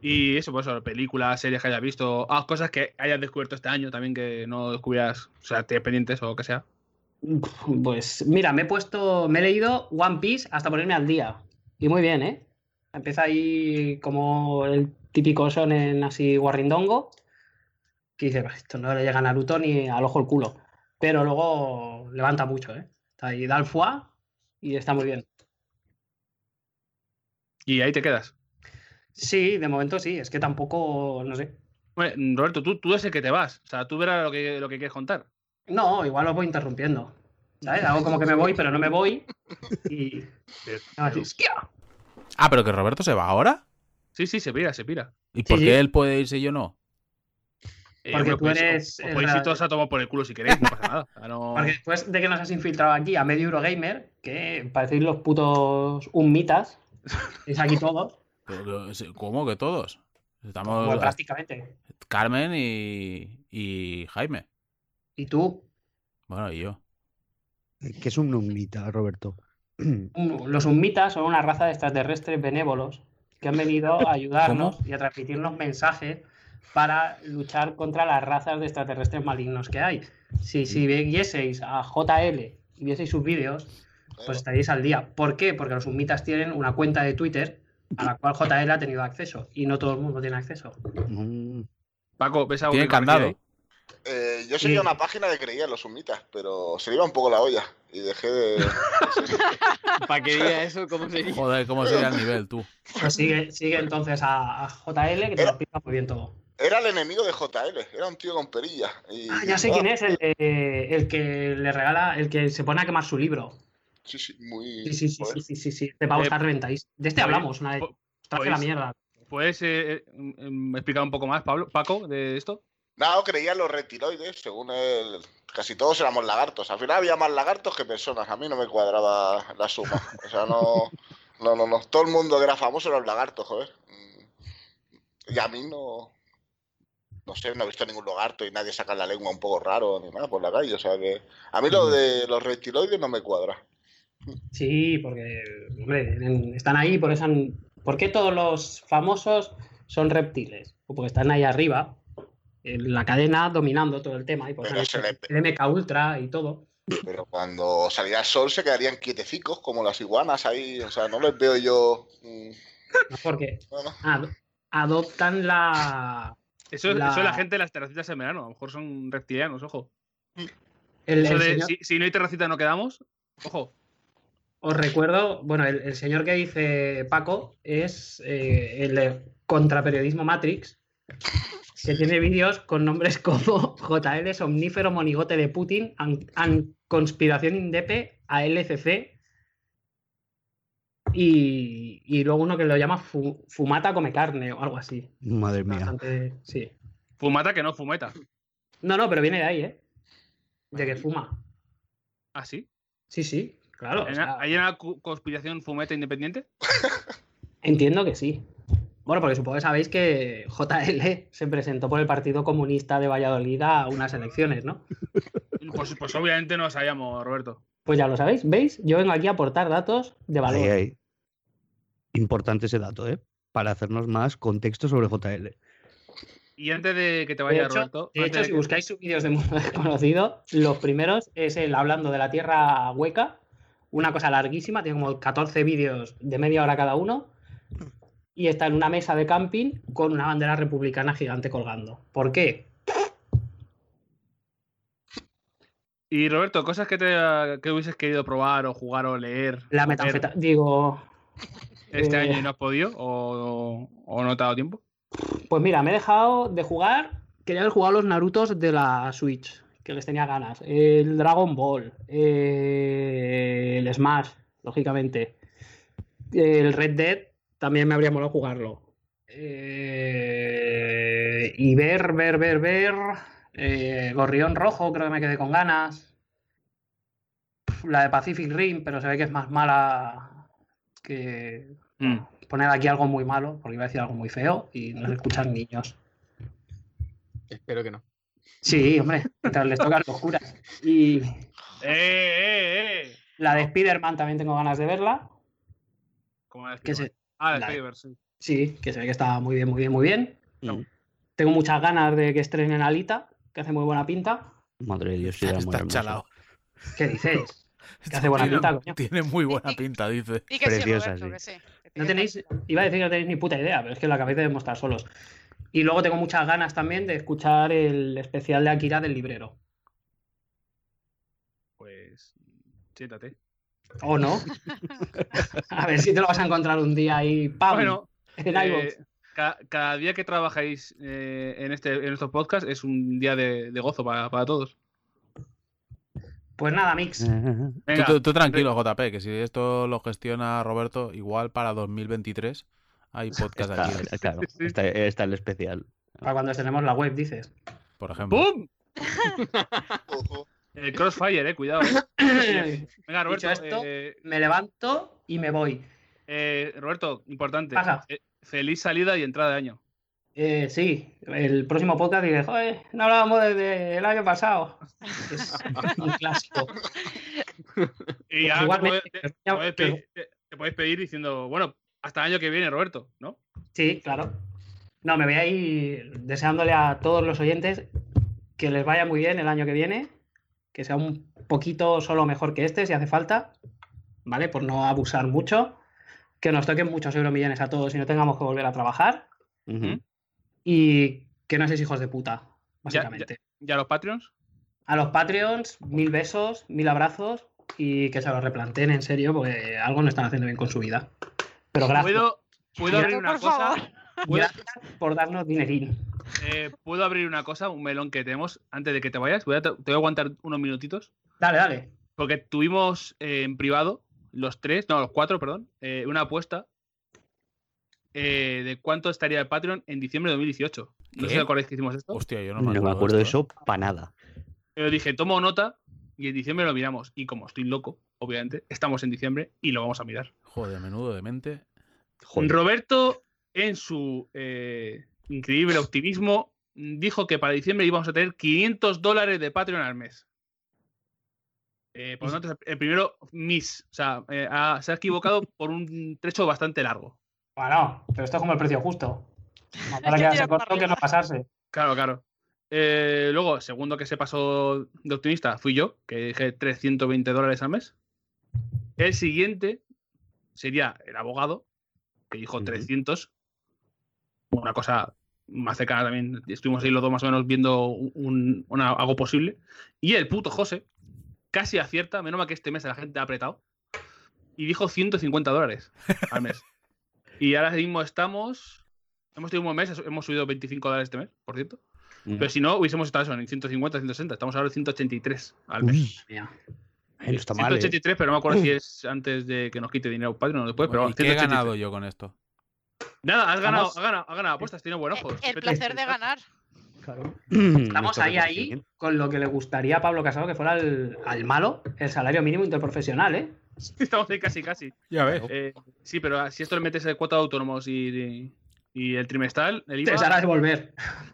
Y eso, pues películas, series que hayas visto, ah, cosas que hayas descubierto este año también que no descubrías, o sea, te pendientes o lo que sea. Pues mira, me he puesto, me he leído One Piece hasta ponerme al día. Y muy bien, ¿eh? Empieza ahí como el típico sonen así guarrindongo. Que dice, "Bah, esto no le llega a Naruto ni al ojo el culo. Pero luego levanta mucho, ¿eh? Está ahí, da el foie y está muy bien. Y ahí te quedas. Sí, de momento sí, es que tampoco, no sé. Bueno, Roberto, tú, tú es el que te vas. O sea, tú verás lo que, lo que quieres contar. No, igual os voy interrumpiendo. ¿Sabes? Hago como que me voy, pero no me voy. Y. [laughs] Así, ¡hostia! Ah, pero que Roberto se va ahora. Sí, sí, se pira, se pira. ¿Y por sí. qué él puede irse y yo no? Eh, Porque hombre, tú pues, eres os podéis ir todos a tomar por el culo si queréis, no pasa nada. No- [laughs] Porque después de que nos has infiltrado aquí a medio Eurogamer, que parecéis los putos unmitas, es aquí todos, ¿Cómo que todos? Estamos bueno, prácticamente. Carmen y, y Jaime. Y tú, Bueno, y yo. Que es un numnita, Roberto. [clears throat] los unmitas son una raza de extraterrestres benévolos que han venido a ayudarnos y a transmitirnos mensajes para luchar contra las razas de extraterrestres malignos que hay. Si, si vieseis a JL y vieseis sus vídeos, pues estaríais al día. ¿Por qué? Porque los unmitas tienen una cuenta de Twitter a la cual JL ha tenido acceso y no todo el mundo tiene acceso. Mm, Paco, ¿ves algo Tiene candado. Eh, yo seguía Sí. una página que creía en los sumitas, pero se le iba un poco la olla y dejé de. [laughs] ¿Para qué diga [laughs] eso? ¿Cómo sería? Joder, ¿cómo sería el nivel tú? Pues sigue, sigue entonces a, a JL, que te lo explica muy bien todo. Era el enemigo de JL, era un tío con perilla. Y... Ah, ya sé quién es, el, de- el que le regala, el que se pone a quemar su libro. Sí, sí, muy. Sí, sí, sí, sí, sí, sí, sí. Este pavo Eh, está reventadísimo. De este hablamos una vez. Está la mierda. ¿Puedes eh, eh, mm, explicar un poco más, Pablo, Paco, de esto? No, creía en los reptiloides, según él. Casi todos éramos lagartos. Al final había más lagartos que personas. A mí no me cuadraba la suma. O sea, no. [laughs] No, no, no. Todo el mundo que era famoso eran lagartos, joder. Mm. Y a mí no. No sé, no he visto ningún lagarto y nadie saca la lengua un poco raro ni nada por la calle. O sea que. A mí lo de los reptiloides no me cuadra. Sí, porque, hombre, en- están ahí, por eso han- ¿Por qué todos los famosos son reptiles? Pues porque están ahí arriba, en la cadena, dominando todo el tema. Y por eso le- el MK Ultra y todo. Pero cuando saliera el sol se quedarían quietecicos como las iguanas ahí. O sea, no les veo yo. mm, No porque ad- adoptan la. Eso, La- eso es la gente de las terracitas en verano. A lo mejor son reptilianos, ojo. El, de, señor- si, si no hay terracita no quedamos, ojo. Os recuerdo, bueno, el, el señor que dice Paco es eh, el de Contraperiodismo Matrix, que tiene vídeos con nombres como [laughs] JL Somnífero Monigote de Putin, an, an Conspiración Indepe, ALCC, y, y luego uno que lo llama fu- Fumata Come Carne o algo así. madre mía. Bastante, sí. Fumata que no fumeta. No, no, pero viene de ahí, ¿eh? De que fuma. ¿Ah, sí? Sí, sí, claro. o ¿Hay sea, una- ¿Hay una cu- conspiración fumeta independiente? [laughs] Entiendo que sí. Bueno, porque supongo que sabéis que JL se presentó por el Partido Comunista de Valladolid a unas elecciones, ¿no? [laughs] Pues, pues obviamente no lo sabíamos, Roberto. Pues ya lo sabéis, ¿veis? Yo vengo aquí a aportar datos de valor. Ahí, ahí. Importante ese dato, ¿eh? Para hacernos más contexto sobre JL. Y antes de que te De vaya, hecho, Roberto. de hecho, de si que- buscáis sus vídeos de Mundo [laughs] Desconocido, los primeros es él hablando de la Tierra hueca, una cosa larguísima, tiene como 14 vídeos de media hora cada uno, y está en una mesa de camping con una bandera republicana gigante colgando. ¿Por qué? Y Roberto, cosas que, te, que hubieses querido probar o jugar o leer La metanfeta... Digo, este eh, año no has podido o, o no te ha dado tiempo. Pues mira, me he dejado de jugar. Quería haber jugado los Narutos de la Switch, que les tenía ganas. El Dragon Ball, eh, el Smash, lógicamente. El Red Dead también me habría molado jugarlo. Eh, y ver, ver, ver, ver. eh, Gorrión Rojo, creo que me quedé con ganas. La de Pacific Rim, pero se ve que es más mala que, Mm. poner aquí algo muy malo, porque iba a decir algo muy feo y nos escuchan niños. Espero que no. Sí, hombre, mientras les tocan los curas. Y ¡Eh, eh, eh! la de Spider-Man también tengo ganas de verla. ¿Cómo es? Que se, Ah, de la- Spider-Verse, sí. sí, que se ve que está muy bien, muy bien, muy bien. Mm. Tengo muchas ganas de que estrenen Alita, que hace muy buena pinta. Madre de Dios, sí, era muy chalado. ¿Qué dices? [laughs] Que hace buena Tiene- pinta, coño. Tiene muy buena pinta, dice. Y que Preciosa, sí, Roberto, sí. que sí. que No tenéis, iba a decir que no tenéis ni puta idea, pero es que lo acabéis de demostrar solos. Y luego tengo muchas ganas también de escuchar el especial de Akira del librero. Pues siéntate. ¿O no? [laughs] A ver si te lo vas a encontrar un día ahí, ¡pam! Bueno, en eh, ca- cada día que trabajáis eh, en, este, en estos podcasts es un día de, de gozo para, para todos. Pues nada, Mix. Tú, tú- tú tranquilo, JP, que si esto lo gestiona Roberto, igual para 2023 hay podcast Está, aquí, claro, Sí, sí. está, está el especial. Para cuando estrenemos la web, dices. por ejemplo. ¡Bum! Ojo. El crossfire, eh, cuidado. eh. [coughs] Venga, Roberto. Dicho esto, eh, Me levanto y me voy. eh, Roberto, importante. Pasa. eh, feliz salida y entrada de año. Eh, sí, el próximo podcast diré, joder, no hablábamos desde el año pasado. Es un clásico. Y ya te igualmente, puedes- te, que- puedes pedir, te- te puedes pedir diciendo, bueno, hasta el año que viene, Roberto, ¿no? Sí, claro. No, me voy a ir deseándole a todos los oyentes que les vaya muy bien el año que viene, que sea un poquito solo mejor que este, si hace falta, ¿vale? Por no abusar mucho, que nos toquen muchos euromillones a todos y no tengamos que volver a trabajar, y que no seáis hijos de puta, básicamente. ¿Y a los Patreons? A los Patreons, mil besos, mil abrazos y que se lo replanteen en serio, porque algo no están haciendo bien con su vida. Pero gracias, ¿Puedo, puedo abrir una Por cosa? favor. ¿Puedo, gracias por darnos dinerín. eh, ¿Puedo abrir una cosa, un melón que tenemos antes de que te vayas? Voy a, te voy a aguantar unos minutitos. Dale, dale. Porque tuvimos eh, en privado, los tres, no, los cuatro, perdón, eh, una apuesta eh, de cuánto estaría el Patreon en diciembre de 2018. No sé ¿Qué? si acordáis que hicimos esto. Hostia, yo no No me me acuerdo, acuerdo de esto, ¿eh? eso para nada. Pero dije, tomo nota y en diciembre lo miramos. Y como estoy loco, obviamente, estamos en diciembre y lo vamos a mirar. Joder, menudo de mente. Joder. Roberto, en su eh, increíble optimismo, dijo que para diciembre íbamos a tener 500 dólares de Patreon al mes. Eh, por lo tanto, el primero, Miss. O sea, eh, ha- se ha equivocado [laughs] por un trecho bastante largo. Bueno, pero esto es como el precio justo. [laughs] Para que corto que no pasarse. Claro, claro. Eh, luego, segundo que se pasó de optimista fui yo, que dije 320 dólares al mes. El siguiente sería el abogado, que dijo Ujú. 300. Una cosa más cercana también. Estuvimos ahí los dos más o menos viendo un- una- algo posible. Y el puto José casi acierta, menos mal que este mes la gente ha apretado. Y dijo 150 dólares al mes. [laughs] y ahora mismo estamos. Hemos tenido un buen mes, hemos subido 25 dólares este mes, por cierto. Pero si no, hubiésemos estado eso, en 150, 160. Estamos ahora en 183 al mes. Uy, eh, está mal. ¿eh? 183, pero no me acuerdo si es antes de que nos quite dinero Patreon o después. Pero ¿Y qué he 183. ganado yo con esto? Nada, has ganado, has ganado, has ganado apuestas, tiene buen ojo. El placer de ganar. Claro. [clears throat] Estamos ahí, ahí, con lo que le gustaría a Pablo Casado que fuera el, al malo el salario mínimo interprofesional, ¿eh? [laughs] Estamos ahí casi, casi. Ya ves. Eh, sí, pero si esto le metes el cuota de autónomos y, y el trimestral, el Te IVA. hará devolver.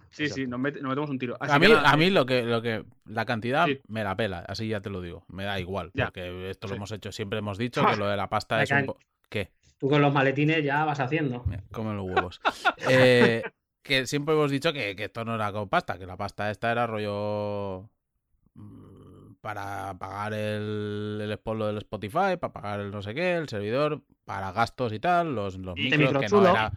Sí, sí, nos, mete- nos metemos un tiro. Así A que mí, nada, a mí lo que, lo que la cantidad Sí. me la pela, así ya te lo digo, me da igual, Ya. porque esto lo hemos hecho, siempre hemos dicho [laughs] que lo de la pasta Me es un ¿Qué? Tú con los maletines ya vas haciendo. Mira, Comen los huevos. [laughs] Eh, que siempre hemos dicho que, que esto no era con pasta, que la pasta esta era rollo mm, para pagar el, el del Spotify, para pagar el no sé qué, el servidor, para gastos y tal, los, los Y- micros, que no era,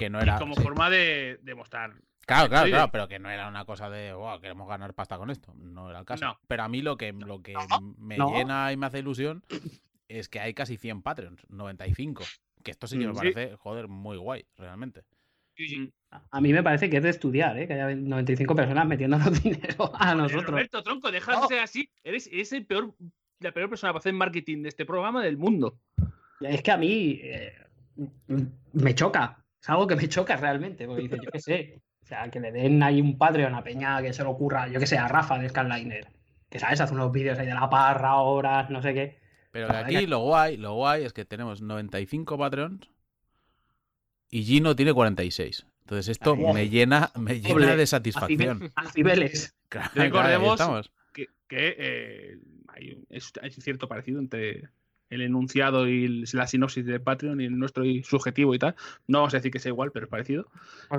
que no y era como sí. forma de, de mostrar. Claro, claro, claro, pero que no era una cosa de, wow, queremos ganar pasta con esto. No era el caso. No. Pero a mí lo que, lo que me no. llena y me hace ilusión es que hay casi 100 Patreons, 95. Que esto sí que me Mm, sí. parece, joder, muy guay, realmente. A mí me parece que es de estudiar, ¿eh? Que haya 95 personas metiéndonos [laughs] dinero a nosotros. Roberto, tronco, deja de No. ser así. Eres, eres el peor, la peor persona para hacer marketing de este programa del mundo. Es que a mí eh, me choca. Es algo que me choca realmente. Porque dice, yo qué sé. O sea, que le den ahí un Patreon a Peña que se lo ocurra, yo que sé, a Rafa de Scanliner. Que sabes, hace unos vídeos ahí de la parra, horas, no sé qué. Pero que Joder, aquí lo guay, lo guay es que tenemos 95 Patreons y Gino tiene 46. Entonces esto me llena, me llena Doble, de satisfacción. A Recordemos que, que, eh, hay, un- es- hay un cierto parecido entre el enunciado y el- la sinopsis de Patreon y el nuestro y subjetivo y tal. No vamos a decir que sea igual, pero es parecido.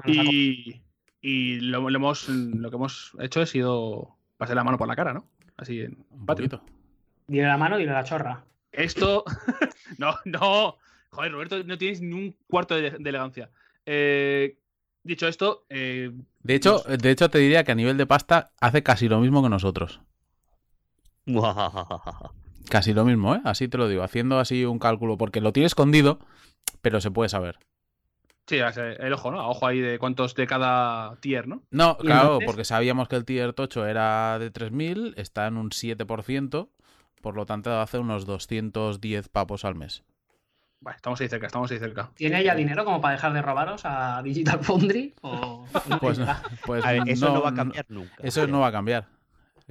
Y, y lo, lo hemos, lo que hemos hecho ha sido pasar la mano por la cara, ¿no? Así en Un Patreon. Dile la mano, dile la chorra. Esto. [laughs] no, no. Joder, Roberto, no tienes ni un cuarto de, de elegancia. Eh, dicho esto, eh, De hecho, de hecho, te diría que a nivel de pasta hace casi lo mismo que nosotros. Casi lo mismo, ¿eh? Así te lo digo, haciendo así un cálculo, porque lo tiene escondido, pero se puede saber. Sí, el ojo, ¿no? Ojo ahí de cuántos de cada tier, ¿no? No, ¿Y claro, entonces? porque sabíamos que el tier tocho era de 3.000, está en un 7%, por lo tanto hace unos 210 papos al mes. Vale, estamos ahí cerca, estamos ahí cerca. ¿Tiene ya dinero como para dejar de robaros a Digital Foundry? ¿O [laughs] no Pues, pues A ver, eso no, va a cambiar nunca. Eso no va a cambiar.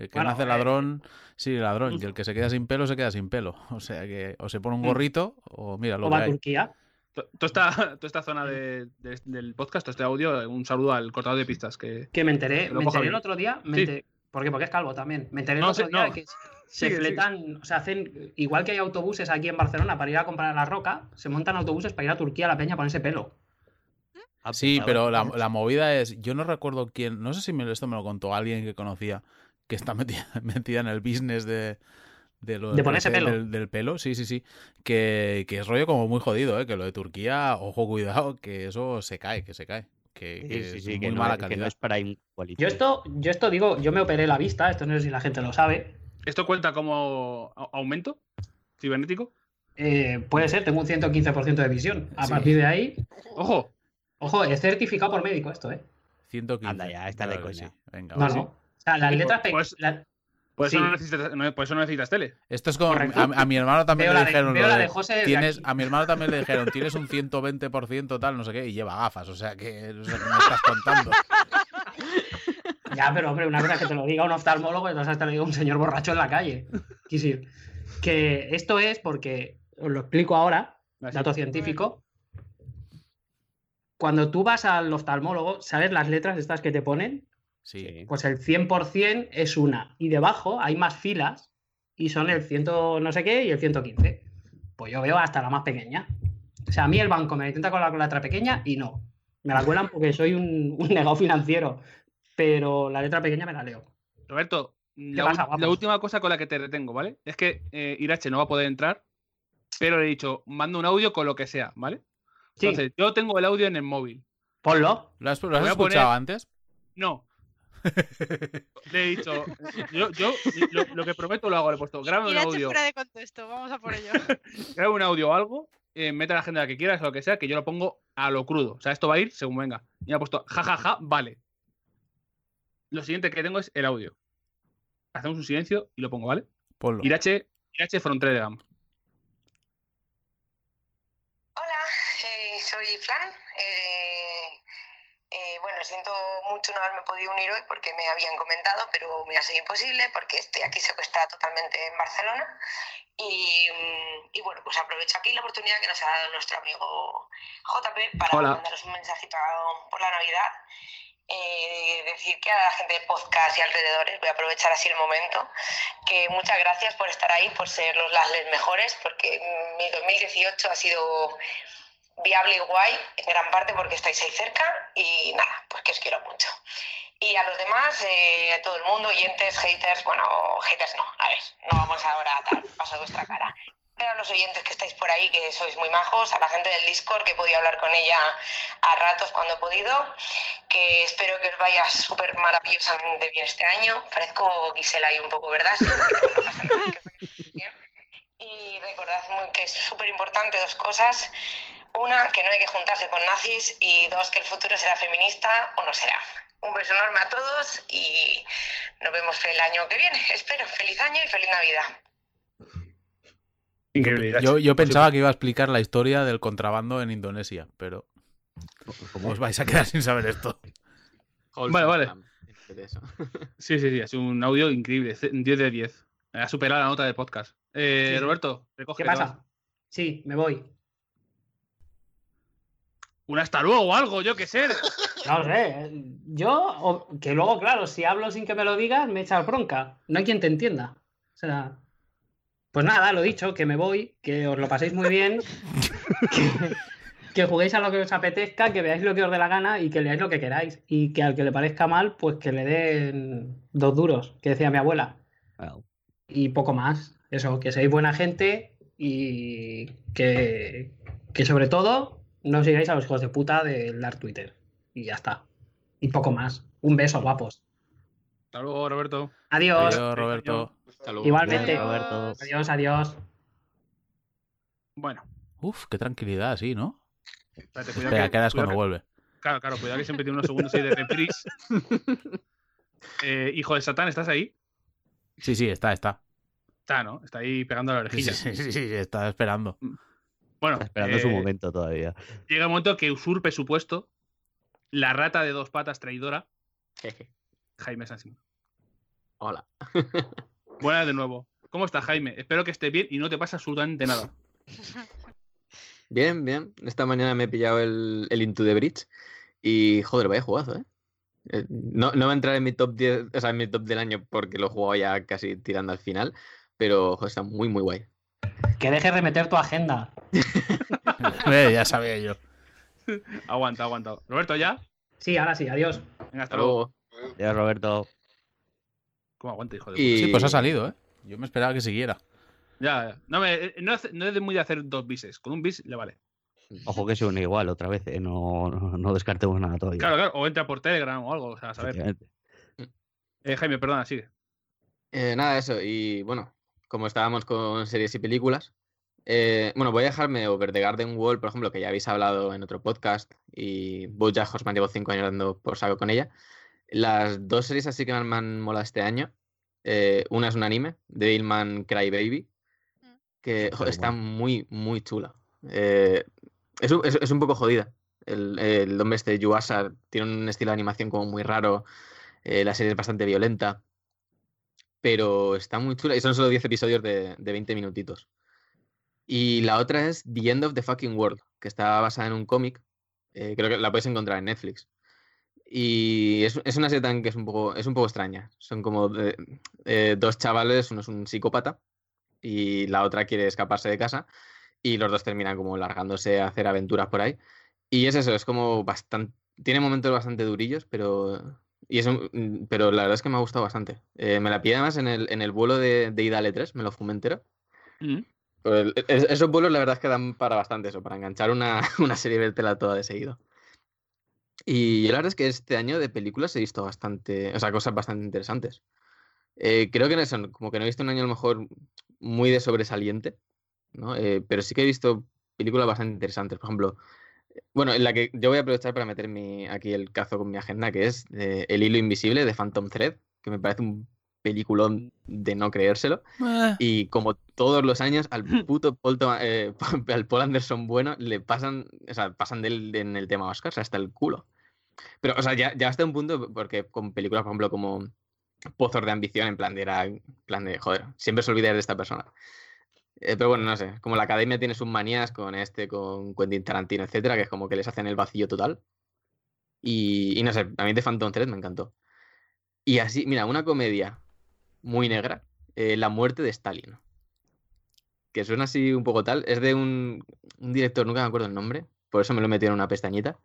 El que Bueno, nace eh, ladrón, sigue ladrón. Y el que se queda sin pelo, se queda sin pelo. [laughs] O sea que o se pone un Mm. gorrito o mira lo ¿O que va a hay. Turquía? To- Toda esta, [laughs] toda esta zona de- de- del podcast, todo este audio, un saludo al cortador de pistas. Que... Que me enteré, Que me enteré el otro día. Me Sí. enteré- ¿Por qué? Porque es calvo también. Me enteré el No, otro sí, día no. de que [laughs] se fletan, o sea, hacen, igual que hay autobuses aquí en Barcelona para ir a comprar a la roca, se montan autobuses para ir a Turquía a la peña a ponerse pelo. Sí, pero la, la movida es, yo no recuerdo quién, no sé si me, esto me lo contó alguien que conocía, que está metida, [laughs] metida en el business de, de, lo- De ponerse pelo. Del, del pelo, sí, sí, sí, que, que es rollo como muy jodido, ¿eh? que lo de Turquía, ojo, cuidado, que eso se cae, que se cae, que, que Sí, sí, es sí, muy que no, mala es- que no calidad. es para. Yo esto, yo esto digo, yo me operé la vista, esto no sé si la gente lo sabe. ¿Esto cuenta como a- aumento cibernético? Eh, puede ser, tengo un 115% de visión. A Sí. partir de ahí, Ojo, ojo, es certificado por médico esto, ¿eh? 115. Anda ya, está de coña. sí. Venga, No, no. O sea, las Sí, letras pues- pe- la- por eso, Sí. no necesitas, no- por eso no necesitas tele. Esto es como, a, mi hermano también Veo le de- dijeron veo lo la de, de José desde tienes, aquí. a mi hermano también le dijeron, tienes un 120% tal, no sé qué, y lleva gafas, o sea que, o sea, que me estás contando. [laughs] Ya, pero hombre, una cosa es que te lo diga un oftalmólogo y otra cosa es que te lo diga un señor borracho en la calle. Decir, que esto es porque, os lo explico ahora, Así. dato científico. Cuando tú vas al oftalmólogo, ¿sabes las letras estas que te ponen? Sí. Pues el 100% es una. Y debajo hay más filas y son el 100 no sé qué y el 115. Pues yo veo hasta la más pequeña. O sea, a mí el banco me intenta colar con la letra pequeña y no. Me la cuelan porque soy un, un negado financiero. Pero la letra pequeña me la leo. Roberto, la, pasa, última cosa con la que te retengo, ¿vale? Es que eh, Irache no va a poder entrar, pero le he dicho, manda un audio con lo que sea, ¿vale? Sí, Entonces, yo tengo el audio en el móvil. ponlo. ¿Lo has, lo has escuchado poner- antes? No. [laughs] Le he dicho, yo, yo lo, lo que prometo lo hago, le he puesto, graba un Irache audio, fuera de contexto, vamos a por ello. [laughs] graba un audio o algo, eh, mete a la agenda que quieras o lo que sea, que yo lo pongo a lo crudo. O sea, esto va a ir según venga. Y me ha puesto, jajaja, vale. Lo siguiente que tengo es el audio. Hacemos un silencio y lo pongo, ¿vale? Ponlo. Irache, Irache Frontera de Gam. Hola, eh, soy Flan. Bueno, siento mucho no haberme podido unir hoy porque me habían comentado, pero me ha sido imposible porque estoy aquí secuestrada totalmente en Barcelona. Y, mm, y bueno, pues aprovecho aquí la oportunidad que nos ha dado nuestro amigo JP para Hola. mandaros un mensajito por la Navidad. Eh, decir que a la gente de podcast y alrededores, voy a aprovechar así el momento, que muchas gracias por estar ahí, por ser los Lasles mejores, porque mi 2018 ha sido viable y guay, en gran parte porque estáis ahí cerca y nada, pues que os quiero mucho. Y a los demás, eh, a todo el mundo, oyentes, haters, bueno, haters no, a ver, no vamos ahora a tal, paso vuestra cara. Pero a los oyentes que estáis por ahí, que sois muy majos, a la gente del Discord, que he podido hablar con ella a ratos cuando he podido, que espero que os vaya súper maravillosamente bien este año. Parezco Gisela ahí un poco, ¿verdad? Y recordad que es súper importante dos cosas. Una, que no hay que juntarse con nazis. Y dos, que el futuro será feminista o no será. Un beso enorme a todos y nos vemos el año que viene. Espero. Feliz año y feliz Navidad. Increíble. Yo, yo pensaba que iba a explicar la historia del contrabando en Indonesia, pero ¿Cómo? os vais a quedar sin saber esto. Vale, vale. De. [laughs] Sí, sí, sí, sido un audio increíble, ce- 10 de 10. Ha superado la nota del podcast. Eh, Sí. Roberto, recoge. ¿Qué pasa? Sí, me voy. Un hasta luego o algo, yo qué sé. No sé. Yo, que luego, claro, si hablo sin que me lo digas, me echas bronca. No hay quien te entienda. O sea. Pues nada, lo dicho, que me voy, que os lo paséis muy bien, [laughs] que, que juguéis a lo que os apetezca, que veáis lo que os dé la gana y que leáis lo que queráis. Y que al que le parezca mal, pues que le den dos duros, que decía mi abuela. Well, Y poco más. Eso, que seáis buena gente y que, que sobre todo no sigáis a los hijos de puta del dar Twitter. Y ya está. Y poco más. Un beso, guapos. Hasta luego, Roberto. Adiós. Adiós, Roberto. Hasta luego. Igualmente. Roberto. Adiós, adiós. Bueno, Uf, qué tranquilidad, sí, ¿no? espérate, cuidado Espera, que- quedas cuidado cuando que- vuelve. Claro, claro, cuidado que siempre tiene unos segundos ahí de reprise. [laughs] Eh, hijo de Satán, ¿estás ahí? Sí, sí, está, está. Está, ¿no? Está ahí pegando la Sí, orejilla. sí, sí, sí, está esperando. Bueno, esperando su eh, momento todavía. llega un momento que usurpe su puesto la rata de dos patas traidora, Jeje. Jaime Sansim. Hola. [laughs] Buenas de nuevo. ¿Cómo estás, Jaime? Espero que estés bien y no te pasa absolutamente nada. [laughs] Bien, bien. Esta mañana me he pillado el, el Into the Bridge y, joder, vaya jugazo, ¿eh? Eh, No, no va a entrar en mi top 10, o sea, en mi top del año porque lo he jugado ya casi tirando al final, pero joder, está muy, muy guay. Que dejes de meter tu agenda. [laughs] Eh, ya sabía yo. Aguanta, aguanta. Roberto, ¿ya? Sí, ahora sí, adiós. Venga, hasta luego. luego. Ya, Roberto. ¿Cómo aguanta, hijo de puta? Y... Sí, pues ha salido, ¿eh? Yo me esperaba que siguiera. Ya, ya. No, me, no, hace- no es de muy de hacer dos bises. Con un bis le vale. Ojo que se une igual otra vez, ¿eh? no, no, no descartemos nada todavía. Claro, claro. O entra por Telegram o algo. O sea, a saber. Eh, Jaime, perdona, sigue. Eh, nada, eso. Y bueno, como estábamos con series y películas, eh, bueno, voy a dejarme Over the Garden Wall, por ejemplo, que ya habéis hablado en otro podcast, y Bojack Horseman llevo cinco años dando por saco con ella. Las dos series así que me han molado este año. eh, una es un anime, Devilman Crybaby, que jo, Pero está bueno. muy, muy chula. Eh, es, un, es- es un poco jodida. El, el hombre este, Yuasa, tiene un estilo de animación como muy raro. eh, la serie es bastante violenta pero está muy chula y son solo 10 episodios de, de 20 minutitos. Y la otra es The End of the Fucking World, que está basada en un cómic. eh, creo que la puedes encontrar en Netflix. Y es, es una serie que es un poco, es un poco extraña. Son como eh, dos chavales, uno es un psicópata y la otra quiere escaparse de casa. Y los dos terminan como largándose a hacer aventuras por ahí. Y es eso, es como bastante. Tiene momentos bastante durillos, pero. Y es un- mm, pero la verdad es que me ha gustado bastante. Eh, me la pillé además en el, en el vuelo de, de ida al E3, me lo fumé entero. Mm. Es- esos vuelos la verdad es que dan para bastante eso, para enganchar una, [laughs] una serie y vértela toda de seguido. Y la verdad es que este año de películas he visto bastante, o sea, cosas bastante interesantes. Eh, creo que no son, como que no he visto un año a lo mejor muy de sobresaliente, ¿no? Eh, pero sí que he visto películas bastante interesantes. Por ejemplo, bueno, en la que yo voy a aprovechar para meter mi- aquí el cazo con mi agenda, que es eh, El hilo invisible de Phantom Thread, que me parece un peliculón de no creérselo. Eh, Y como todos los años, al [laughs] puto Paul, eh, [laughs] al Paul Anderson bueno le pasan, o sea, pasan del, en el tema Oscars hasta el culo. Pero, o sea, ya, ya hasta un punto, porque con películas, por ejemplo, como Pozos de Ambición, en plan de, era, en plan de, joder, siempre se olvida de esta persona. Eh, pero bueno, no sé, como la academia tiene sus manías con este, con Quentin Tarantino, etcétera, que es como que les hacen el vacío total. Y, y no sé, a mí de Phantom 3 me encantó. Y así, mira, una comedia muy negra, eh, La muerte de Stalin. Que suena así un poco tal. Es de un, un director, nunca me acuerdo el nombre, por eso me lo metí en una pestañita.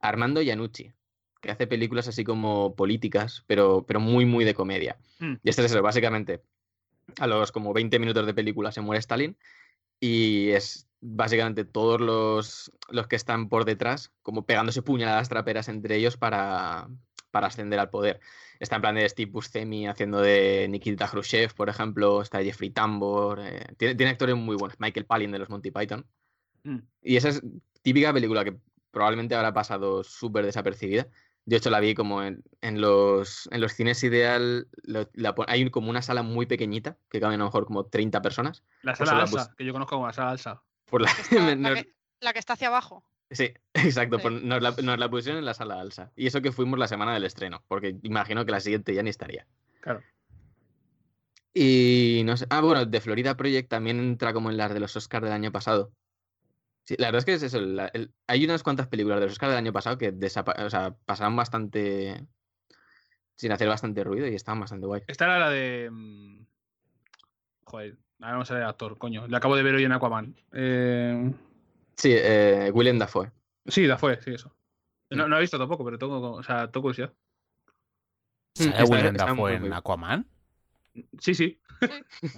Armando Iannucci, que hace películas así como políticas, pero, pero muy, muy de comedia. Mm. Y este es eso, básicamente, a los como 20 minutos de película se muere Stalin y es básicamente todos los, los que están por detrás como pegándose puñaladas traperas entre ellos para, para ascender al poder. Está en plan de Steve Buscemi haciendo de Nikita Khrushchev, por ejemplo, está Jeffrey Tambor, eh, tiene, tiene actores muy buenos, Michael Palin de los Monty Python. Mm. Y esa es típica película que probablemente habrá pasado súper desapercibida. Yo, de hecho, la vi como en, en los, en los cines ideal. lo- la pon- hay como una sala muy pequeñita, que caben a lo mejor como 30 personas. La Pues sala la pus- que yo conozco como la sala alsa. Por la, Está- [laughs] nos- que, la que está hacia abajo. sí, [laughs] exacto. Sí. por- nos, la, nos la pusieron en la sala alsa. Y eso que fuimos la semana del estreno, porque imagino que la siguiente ya ni estaría. Claro. Y no sé. Ah, bueno, de Florida Project también entra como en las de los Oscars del año pasado. Sí, la verdad es que es eso. la- el- hay unas cuantas películas de los Oscars del año pasado que o sea, pasaron bastante. sin hacer bastante ruido y estaban bastante guay. Esta era la de. mm, Joder, ahora no sé el actor, coño. Le acabo de ver hoy en Aquaman. Eh, Sí, eh, William Dafoe. Sí, la fue, sí, eso. No, no he visto tampoco, pero tengo, o sea, tengo curiosidad. ¿Sale está- William Dafoe en Aquaman? Sí, sí.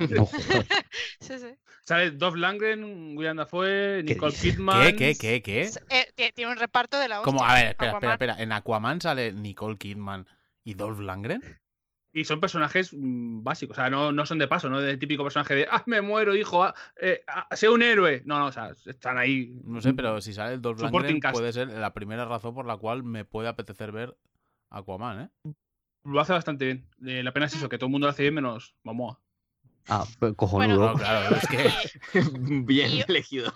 Sí, [laughs] sí. Sale Dolph Lundgren, William Dafoe, ¿Qué Nicole? Kidman. ¿Qué, qué, qué, qué? Eh, tie- tiene un reparto de la hostia. Como, a ver, espera, espera, Aquaman. espera. En Aquaman sale Nicole Kidman y Dolph Lundgren. Y son personajes mm, básicos, o sea, no, no son de paso, no del típico personaje de, ah, me muero, hijo, ah, eh, ah, sé un héroe. No, no, o sea, están ahí. No sé, pero si sale el Dolph cast. puede ser la primera razón por la cual me puede apetecer ver Aquaman, ¿eh? Lo hace bastante bien. Eh, la pena es eso, que todo el mundo lo hace bien menos Momoa. Ah, pues cojonudo. No, claro, es que [laughs] Bien elegido.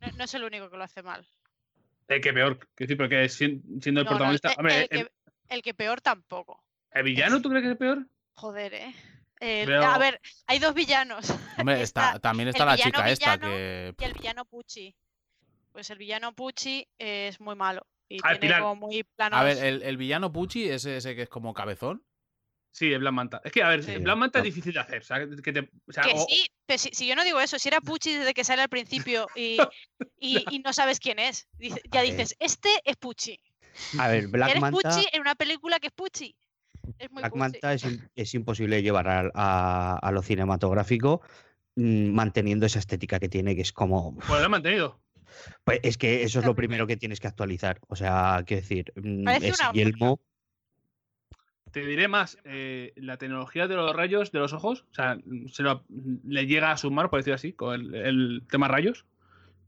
No, no es el único que lo hace mal. El que peor, quiero decir, porque sien- siendo el No, no, protagonista. el- hombre, el, el, que, el que peor tampoco. el villano, ¿tú crees que es peor? Joder, ¿eh? El- Pero- A ver, hay dos villanos. [laughs] Hombre, está, Está también está el la chica esta que. y el villano Pucci. Pues el villano Pucci es muy malo. Y tiene como muy planos. A ver, el, el villano Pucci, ese, ese que es como cabezón. Sí, el Black Manta. Es que, a ver, Sí. Black Manta es No. difícil de hacer. O sea, que te- o sea, Que o- sí, pero si, si yo no digo eso, si era Pucci desde que sale al principio y, y- [laughs] y no sabes quién es, ya A ver. dices, este es Pucci. A ver, Black Eres Manta, Pucci en una película que es Pucci. Es muy Black Pucci. Manta es, es imposible llevar a, a- a lo cinematográfico mm, manteniendo esa estética que tiene, que es como. pues lo han mantenido. Pues es que eso es lo primero que tienes que actualizar. O sea, quiero decir, mm, Parece ese una yelmo. Te diré más, eh, la tecnología de los rayos de los ojos, o sea, se lo- le llega a sumar, por decirlo así, con el, el tema rayos.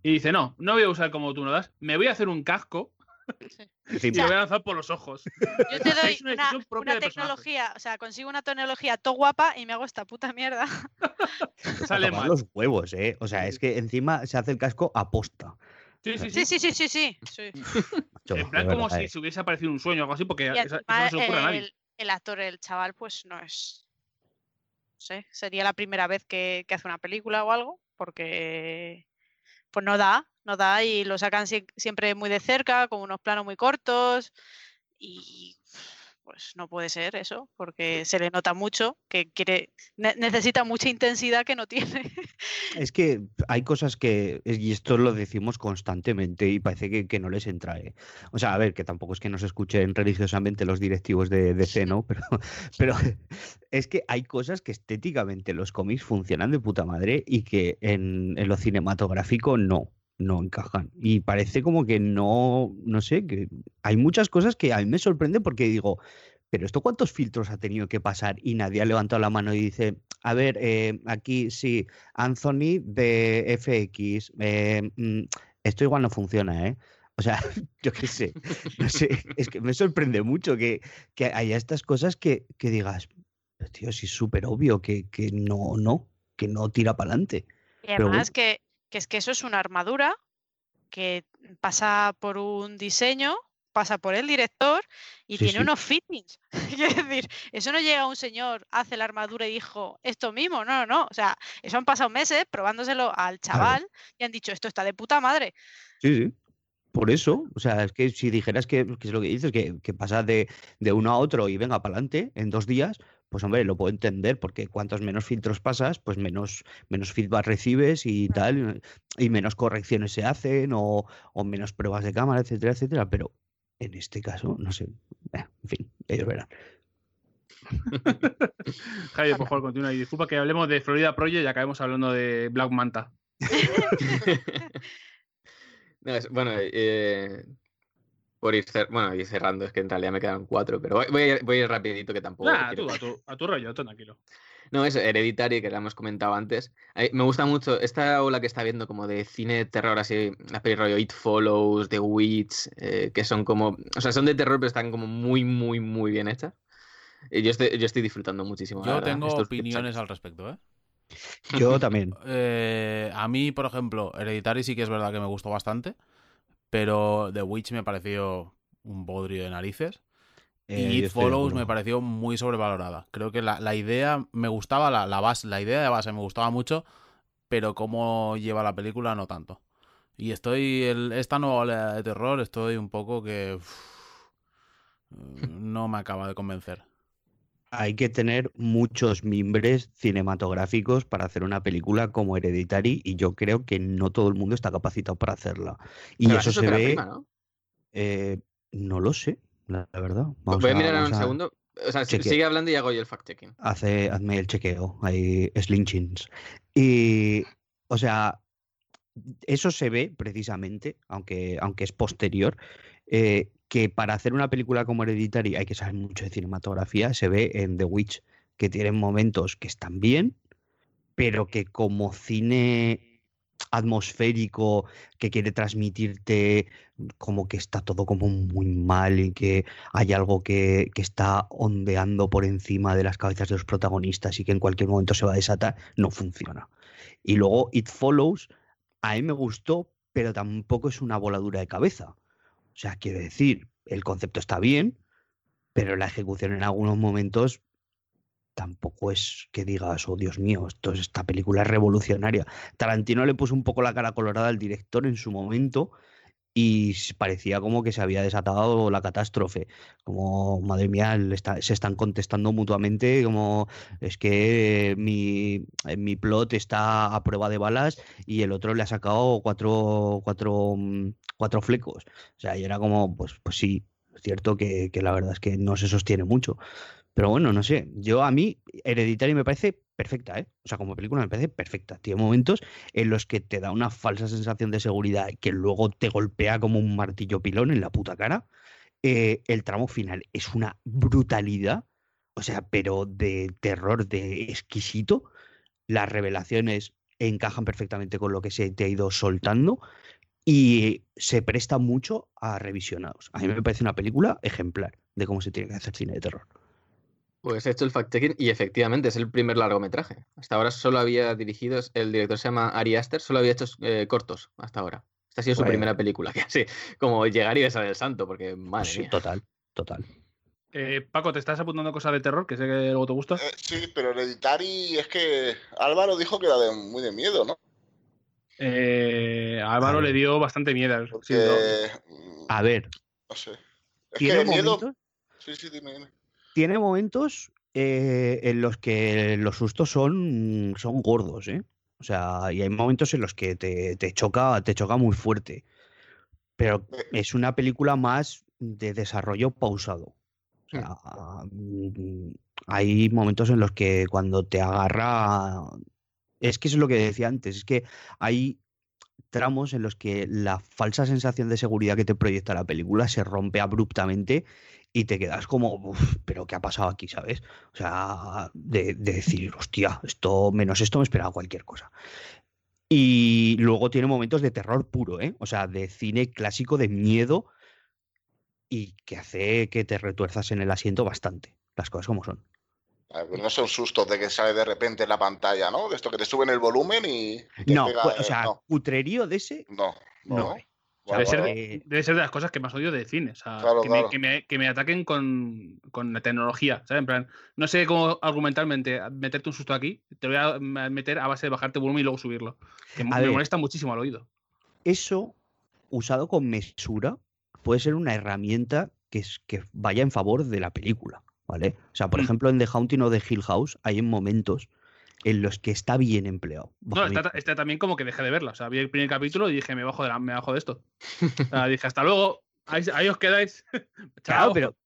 Y dice, no, no voy a usar como tú no das, me voy a hacer un casco y encima- lo voy a lanzar por los ojos. Yo te [laughs] doy Es una tecnología, o sea, consigo una tecnología todo guapa y me hago esta puta mierda. [laughs] Sale mal. los huevos, ¿eh? O sea, es que encima se hace el casco aposta. Sí, sí, sí. Sí, sí, sí, sí, sí. sí. macho, En plan como si eh. se hubiese aparecido un sueño o algo así, porque eso no se ocurre a nadie. El, actor, el chaval, pues no es. No sé, sería la primera vez que, hace una película o algo, porque pues no da, no da y lo sacan sie- siempre muy de cerca, con unos planos muy cortos y pues no puede ser eso, porque se le nota mucho que quiere, ne- necesita mucha intensidad que no tiene. Es que hay cosas que, y esto lo decimos constantemente y parece que, que no les entra. ¿eh? O sea, a ver, que tampoco es que nos escuchen religiosamente los directivos de DC, ¿no? [laughs] Pero, pero [laughs] es que hay cosas que estéticamente los cómics funcionan de puta madre y que en, en lo cinematográfico no, no encajan. Y parece como que no, no sé, que hay muchas cosas que a mí me sorprende porque digo, pero esto cuántos filtros ha tenido que pasar y nadie ha levantado la mano y dice, a ver, eh, aquí sí, Anthony de FX, eh, mm, esto igual no funciona, ¿eh? O sea, [laughs] yo qué sé, no sé, [laughs] es que me sorprende mucho que, que haya estas cosas que, que digas, "Pero, tío, sí es súper obvio que, que no, no, que no tira para adelante. Y Pero además que, que es que eso es una armadura que pasa por un diseño, pasa por el director y Sí, tiene sí. unos fittings. [laughs] Quiero decir, eso no llega un señor, hace la armadura y dijo esto mismo, no, no, no. O sea, eso han pasado meses probándoselo al chaval y han dicho esto está de puta madre. Sí, sí. Por eso, o sea, es que si dijeras que, que es lo que dices, que, que pasa de, de uno a otro y venga para adelante en dos días, pues hombre, lo puedo entender, porque cuantos menos filtros pasas, pues menos, menos feedback recibes y tal, y menos correcciones se hacen, o, o menos pruebas de cámara, etcétera, etcétera. Pero en este caso, no sé. en fin, ellos verán. [laughs] Javier, por favor, continúa. Y disculpa que hablemos de Florida Project y acabemos hablando de Black Manta. [laughs] [laughs] No, es- bueno, eh, por ir, cer- bueno, ir cerrando, es que en realidad me quedan cuatro, pero voy, voy a, ir, voy a ir rapidito que tampoco Nah, quiero- tú, a tu, [laughs] a tu rollo, tú tranquilo. No, eso, Hereditary, que la hemos comentado antes. Me gusta mucho esta ola que está viendo como de cine de terror, así, las pelis rollo It Follows, The Witch, eh, que son como, o sea, son de terror, pero están como muy, muy, muy bien hechas. Y yo estoy, yo estoy disfrutando muchísimo. Yo tengo estos opiniones al respecto, ¿eh? Yo también. Eh, a mí, por ejemplo, Hereditary sí que es verdad que me gustó bastante, pero The Witch me pareció un bodrio de narices. Eh, y It Follows me pareció muy sobrevalorada. Creo que la, la idea me gustaba, la, la, base, la idea de base me gustaba mucho, pero cómo lleva la película no tanto. Y estoy, el- esta nueva oleada de terror, estoy un poco que... no me acaba de convencer. Hay que tener muchos mimbres cinematográficos para hacer una película como Hereditary y yo creo que no todo el mundo está capacitado para hacerla. Y Pero eso es se ve, eh, no lo sé, la, la verdad. Vamos Voy a a- mirar en un a- segundo. O sea, sigue hablando y hago yo el fact-checking. Hace, hazme el chequeo, hay slinchings. Y, o sea, eso se ve precisamente, aunque, aunque es posterior, eh, que para hacer una película como Hereditary hay que saber mucho de cinematografía, se ve en The Witch. que tienen momentos que están bien, pero que como cine atmosférico que quiere transmitirte como que está todo como muy mal y que hay algo que, que, está ondeando por encima de las cabezas de los protagonistas y que en cualquier momento se va a desatar, no funciona. Y luego It Follows, a mí me gustó, pero tampoco es una voladura de cabeza. O sea, quiero decir, el concepto está bien, pero la ejecución en algunos momentos tampoco es que digas, oh Dios mío, esto, esta película es revolucionaria. Tarantino le puso un poco la cara colorada al director en su momento y parecía como que se había desatado la catástrofe. Como, madre mía, se están contestando mutuamente, como es que mi, eh, mi, plot está a prueba de balas y el otro le ha sacado cuatro, cuatro, mm, cuatro flecos. O sea, y era como, pues, pues sí, es cierto que, que la verdad es que no se sostiene mucho. Pero bueno, no sé. Yo a mí, Hereditary me parece perfecta, ¿eh? O sea, como película me parece perfecta. Tiene momentos en los que te da una falsa sensación de seguridad que luego te golpea como un martillo pilón en la puta cara. Eh, el tramo final es una brutalidad, o sea, pero de terror, de exquisito. Las revelaciones encajan perfectamente con lo que se te ha ido soltando y se presta mucho a revisionados. A mí me parece una película ejemplar de cómo se tiene que hacer cine de terror. Pues he hecho el fact-checking y efectivamente es el primer largometraje. Hasta ahora solo había dirigido, el director se llama Ari Aster, solo había hecho eh, cortos hasta ahora. Esta ha sido su primera película, casi como llegar y besar el santo, porque madre sí, mía. total, total. Eh, Paco, ¿te estás apuntando cosas de terror? Que sé que luego te gusta. Eh, sí, pero Hereditary es que Álvaro dijo que era de, muy de miedo, ¿no? Eh, a Álvaro le dio bastante miedo. Porque, sí, mm, A ver, no sé. Es ¿tiene que de miedo. Sí, sí, dime, dime. Tiene momentos eh, en los que los sustos son, son gordos, ¿eh? O sea, y hay momentos en los que te, te choca, te choca muy fuerte. Pero es una película más de desarrollo pausado. O sea, mm, hay momentos en los que cuando te agarra. Es que eso es lo que decía antes, es que hay tramos en los que la falsa sensación de seguridad que te proyecta la película se rompe abruptamente y te quedas como, "Uf, pero ¿qué ha pasado aquí, sabes? O sea, de, de decir, hostia, esto, menos esto me esperaba cualquier cosa. Y luego tiene momentos de terror puro, ¿eh? O sea, de cine clásico de miedo y que hace que te retuerzas en el asiento bastante. Las cosas como son. Pues no son sustos de que sale de repente en la pantalla, ¿no? De esto que te suben el volumen y. No, pega, pues, o eh, sea, no, cutrerío de ese, no, no. no O Debe ser, porque- debe ser de las cosas que más odio de cine. O sea, Claro, que, claro. Me, que, me, que me ataquen con, con la tecnología. ¿sabes? En plan, no sé cómo argumentalmente meterte un susto aquí. Te voy a meter a base de bajarte volumen y luego subirlo. Que A me ver. molesta muchísimo al oído. eso, usado con mesura, puede ser una herramienta que, es, que vaya en favor de la película, ¿vale? O sea, por Mm. ejemplo, en The Haunting of the Hill House hay momentos en los que está bien empleado. No, está, está también como que dejé de verla. O sea, vi el primer capítulo y dije, me bajo de, la- me bajo de esto. O sea, dije, hasta luego. Ahí, ahí os quedáis. [laughs] [laughs] Claro, Chao. pero,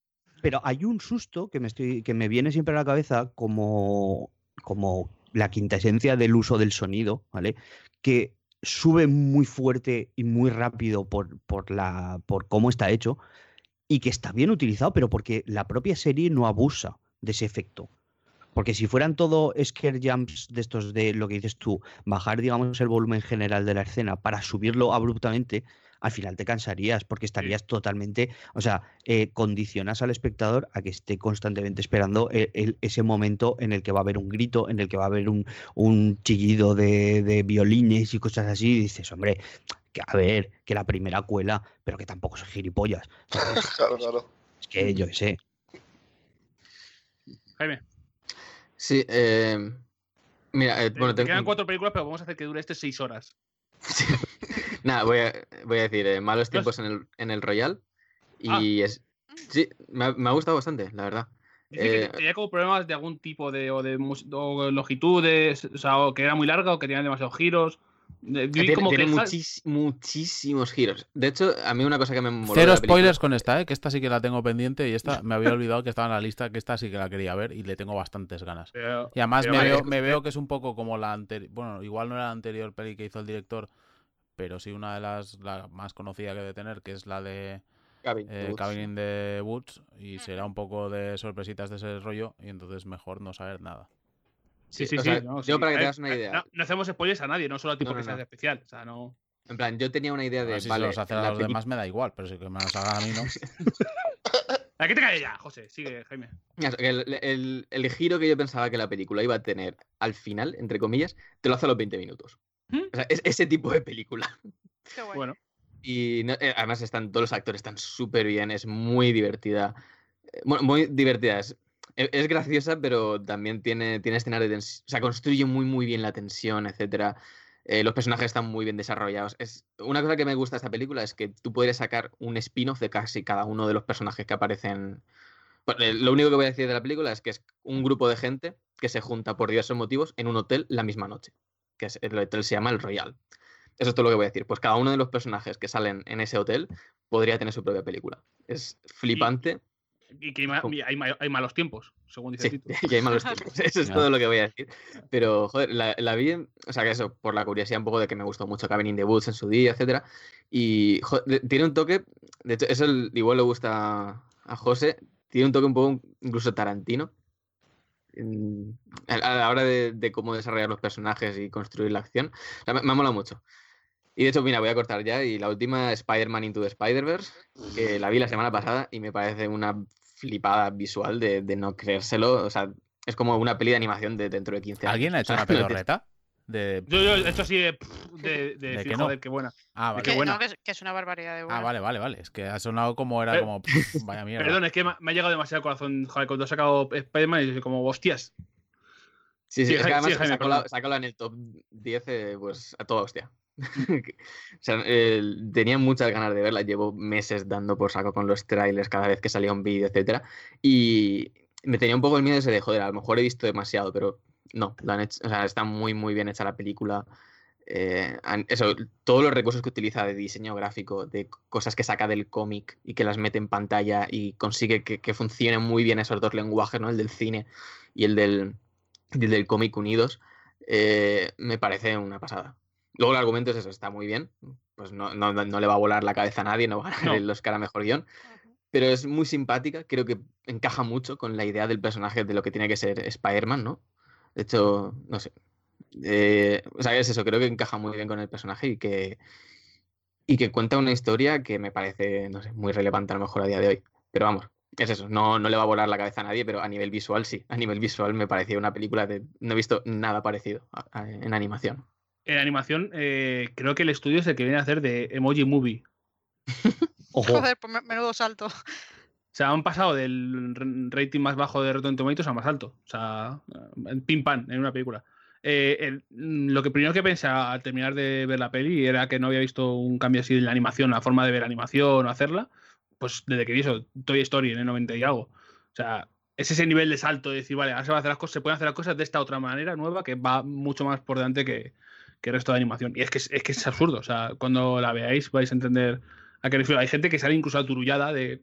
pero hay un susto que me, estoy, que me viene siempre a la cabeza como, como la quinta esencia del uso del sonido, ¿vale? Que sube muy fuerte y muy rápido por, por, la, por cómo está hecho y que está bien utilizado, pero porque la propia serie no abusa de ese efecto. Porque si fueran todo scare jumps de estos de lo que dices tú, bajar, digamos, el volumen general de la escena para subirlo abruptamente, al final te cansarías porque estarías totalmente, o sea, eh, condicionas al espectador a que esté constantemente esperando el- el- ese momento en el que va a haber un grito, en el que va a haber un, un chillido de, de violines y cosas así, y dices, hombre, que a ver, que la primera cuela, pero que tampoco soy gilipollas. [laughs] Claro, claro. es que yo qué sé. Jaime, Sí, eh, mira, eh, bueno, te tengo- quedan cuatro películas, pero vamos a hacer que dure este seis horas. [laughs] Nada, voy a, voy a decir, eh, malos tiempos en el, en el Royal. Ah. Y es. Sí, me ha, me ha gustado bastante, la verdad. Dice que Eh, tenía como problemas de algún tipo de, o de o longitudes, o sea, o que era muy larga o que tenía demasiados giros. De- vi tiene como tiene quejas- muchis- muchísimos giros. De hecho, a mí una cosa que me moló de Cero spoilers con esta, ¿eh? que esta sí que la tengo pendiente y esta me había olvidado que estaba en la lista, que esta sí que la quería ver y le tengo bastantes ganas. Pero- Y además me vale, veo, es- me veo que es un poco como la anterior, bueno, igual no era la anterior peli que hizo el director, pero sí una de las la más conocida que debe tener, que es la de Cabin, eh. Cabin in the Woods y será un poco de sorpresitas de ese rollo y entonces mejor no saber nada. Sí, sí, o sí. sea, no, yo sí. para que A te hagas una eh, idea. No, no hacemos spoilers a nadie, no solo a ti No, porque no, seas no. especial. O sea, no. En plan, yo tenía una idea de. si vale, se los hace a los peli- demás me da igual, pero si que me los hagan a mí no. [laughs] ¿A qué te cae ya, José? Sigue, Jaime. El, el- el giro que yo pensaba que la película iba a tener al final, entre comillas, te lo hace a los 20 minutos. ¿Mm? O sea, es ese tipo de película. [laughs] Qué guay. Bueno, Y no- eh, además están todos los actores están súper bien, es muy divertida. Eh, Bueno, muy divertida. Es, es graciosa, pero también tiene, tiene escenas de tensión. O sea, construye muy, muy bien la tensión, etcétera. Eh, los personajes están muy bien desarrollados. Es, una cosa que me gusta de esta película es que tú podrías sacar un spin-off de casi cada uno de los personajes que aparecen. Eh, lo único que voy a decir de la película es que es un grupo de gente que se junta por diversos motivos en un hotel la misma noche. Que es, el hotel se llama el Royal. Eso es todo lo que voy a decir. Pues cada uno de los personajes que salen en ese hotel podría tener su propia película. Es flipante. y que hay, ma- y hay ma- hay malos tiempos, según dice Sí, el título. [laughs] y hay malos tiempos. [laughs] Eso es todo lo que voy a decir. Pero, joder, la, la vi, o sea, que eso, por la curiosidad un poco de que me gustó mucho Cabin in the Woods en su día, etcétera. Y joder, de- tiene un toque, de hecho, eso igual le gusta a José, tiene un toque un poco incluso Tarantino. en- a a la hora de, de cómo desarrollar los personajes y construir la acción. O sea, me, me ha molado mucho. Y de hecho, mira, voy a cortar ya. Y la última, Spider-Man Into the Spider-Verse, que la vi la semana pasada y me parece una flipada visual de, de no creérselo. O sea, es como una peli de animación de dentro de 15 años. ¿Alguien ha O hecho sea, una [laughs] pedorreta? De... Yo, yo, esto sí de, de, de ¿De decir, que no? joder, qué buena. Ah, vale. Que, buena. no, que, es, que es una barbaridad de buena. Ah, vale, vale, vale. Es que ha sonado como era Pero- como. pff, vaya mierda. Perdón, es que me, me ha llegado demasiado al corazón. Joder, cuando he sacado Spider-Man y soy como, hostias. Sí, sí, Sí, es que además sí, Jaime, sacó, la, perdón. sacó la en el top 10, eh, pues a toda hostia. [laughs] tenía muchas ganas de verla. Llevo meses dando por saco con los trailers cada vez que salía un vídeo, etcétera. Y me tenía un poco el miedo ese de, joder, a lo mejor he visto demasiado, pero no, la han hecho- o sea, está muy, muy bien hecha la película. Eh, eso, todos los recursos que utiliza de diseño gráfico, de cosas que saca del cómic y que las mete en pantalla y consigue que, que funcionen muy bien esos dos lenguajes, ¿no? El del cine y el del, del cómic unidos, eh, me parece una pasada. Luego el argumento es eso, está muy bien, pues no, no, no le va a volar la cabeza a nadie, no va a ganar No. el Oscar a Mejor Guión, pero es muy simpática, creo que encaja mucho con la idea del personaje de lo que tiene que ser Spider-Man, ¿no? De hecho, no sé. eh, o sea, es eso, creo que encaja muy bien con el personaje y que, y que cuenta una historia que me parece, no sé, muy relevante a lo mejor a día de hoy. Pero vamos, es eso, no, no le va a volar la cabeza a nadie, pero a nivel visual sí. A nivel visual me parecía una película de... No he visto nada parecido a- a- en animación. En animación, eh, creo que el estudio es el que viene a hacer de Emoji Movie. [laughs] Ojo. Joder, pues me- menudo salto. O sea, han pasado del rating más bajo de Rotten Tomatoes al más alto. O sea, pim pam en una película. Eh, el- lo que primero que pensé al terminar de ver la peli era que no había visto un cambio así en la animación, la forma de ver animación o hacerla. Pues desde que vi eso, Toy Story en el 90 y algo. O sea, es ese nivel de salto de decir, vale, ahora se, va a hacer las cosas, se pueden hacer las cosas de esta otra manera nueva que va mucho más por delante que, que el resto de animación. Y es que es, que es absurdo. O sea, cuando la veáis vais a entender a qué refiero. Hay gente que sale incluso aturullada de.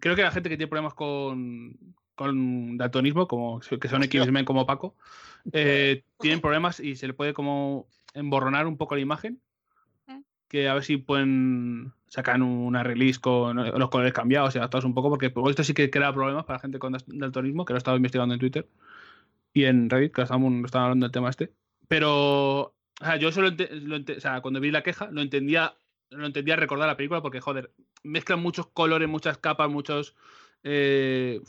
Creo que la gente que tiene problemas con, con daltonismo, como que son X-Men como Paco, eh, tienen problemas y se le puede como emborronar un poco la imagen. Que a ver si pueden sacar una release con los colores cambiados y adaptados un poco, porque por esto sí que crea problemas para la gente con daltonismo, que lo he estado investigando en Twitter y en Reddit, que lo estaban hablando del tema este. Pero, o sea, yo solo, cuando vi la queja, lo entendía, lo entendía recordar la película, porque, joder, mezclan muchos colores, muchas capas, muchos, eh,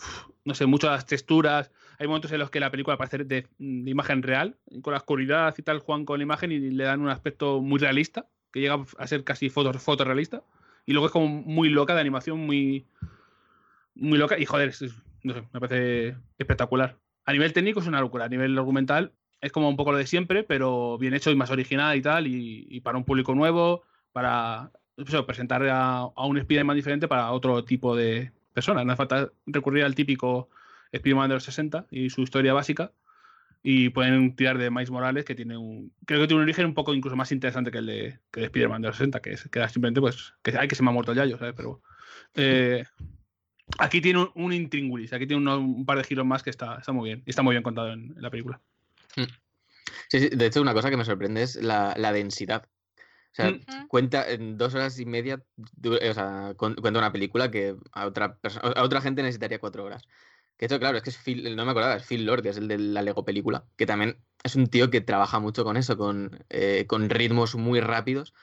no sé, muchas texturas. Hay momentos en los que la película parece de, imagen real, con la oscuridad y tal, juegan con la imagen y le dan un aspecto muy realista, que llega a ser casi foto, fotorrealista. Y luego es como muy loca de animación, muy, muy loca. Y joder, no sé, me parece espectacular. A nivel técnico es una locura. A nivel argumental es como un poco lo de siempre, pero bien hecho y más original y tal. Y, para un público nuevo, para eso, presentar a, a un Spider-Man diferente para otro tipo de personas. No hace falta recurrir al típico Spider-Man de los 60 y su historia básica. Y pueden tirar de Miles Morales, que tiene un. Creo que tiene un origen un poco incluso más interesante que el de, que de Spider-Man de los 60, que, es, que simplemente, pues, que, ay, que se me ha muerto el yayo, ¿sabes? Pero. eh, aquí tiene un, un intríngulis, aquí tiene un par de giros más que está, está muy bien. Y está muy bien contado en la película. Sí, sí, de hecho, una cosa que me sorprende es la, la densidad. O sea, Mm. cuenta en dos horas y media, o sea, cuenta una película que a otra, a otra gente necesitaría cuatro horas. Que esto, claro, es que es Phil, no me acordaba, es Phil Lord, que es el de la Lego película, que también es un tío que trabaja mucho con eso, con, eh, con ritmos muy rápidos.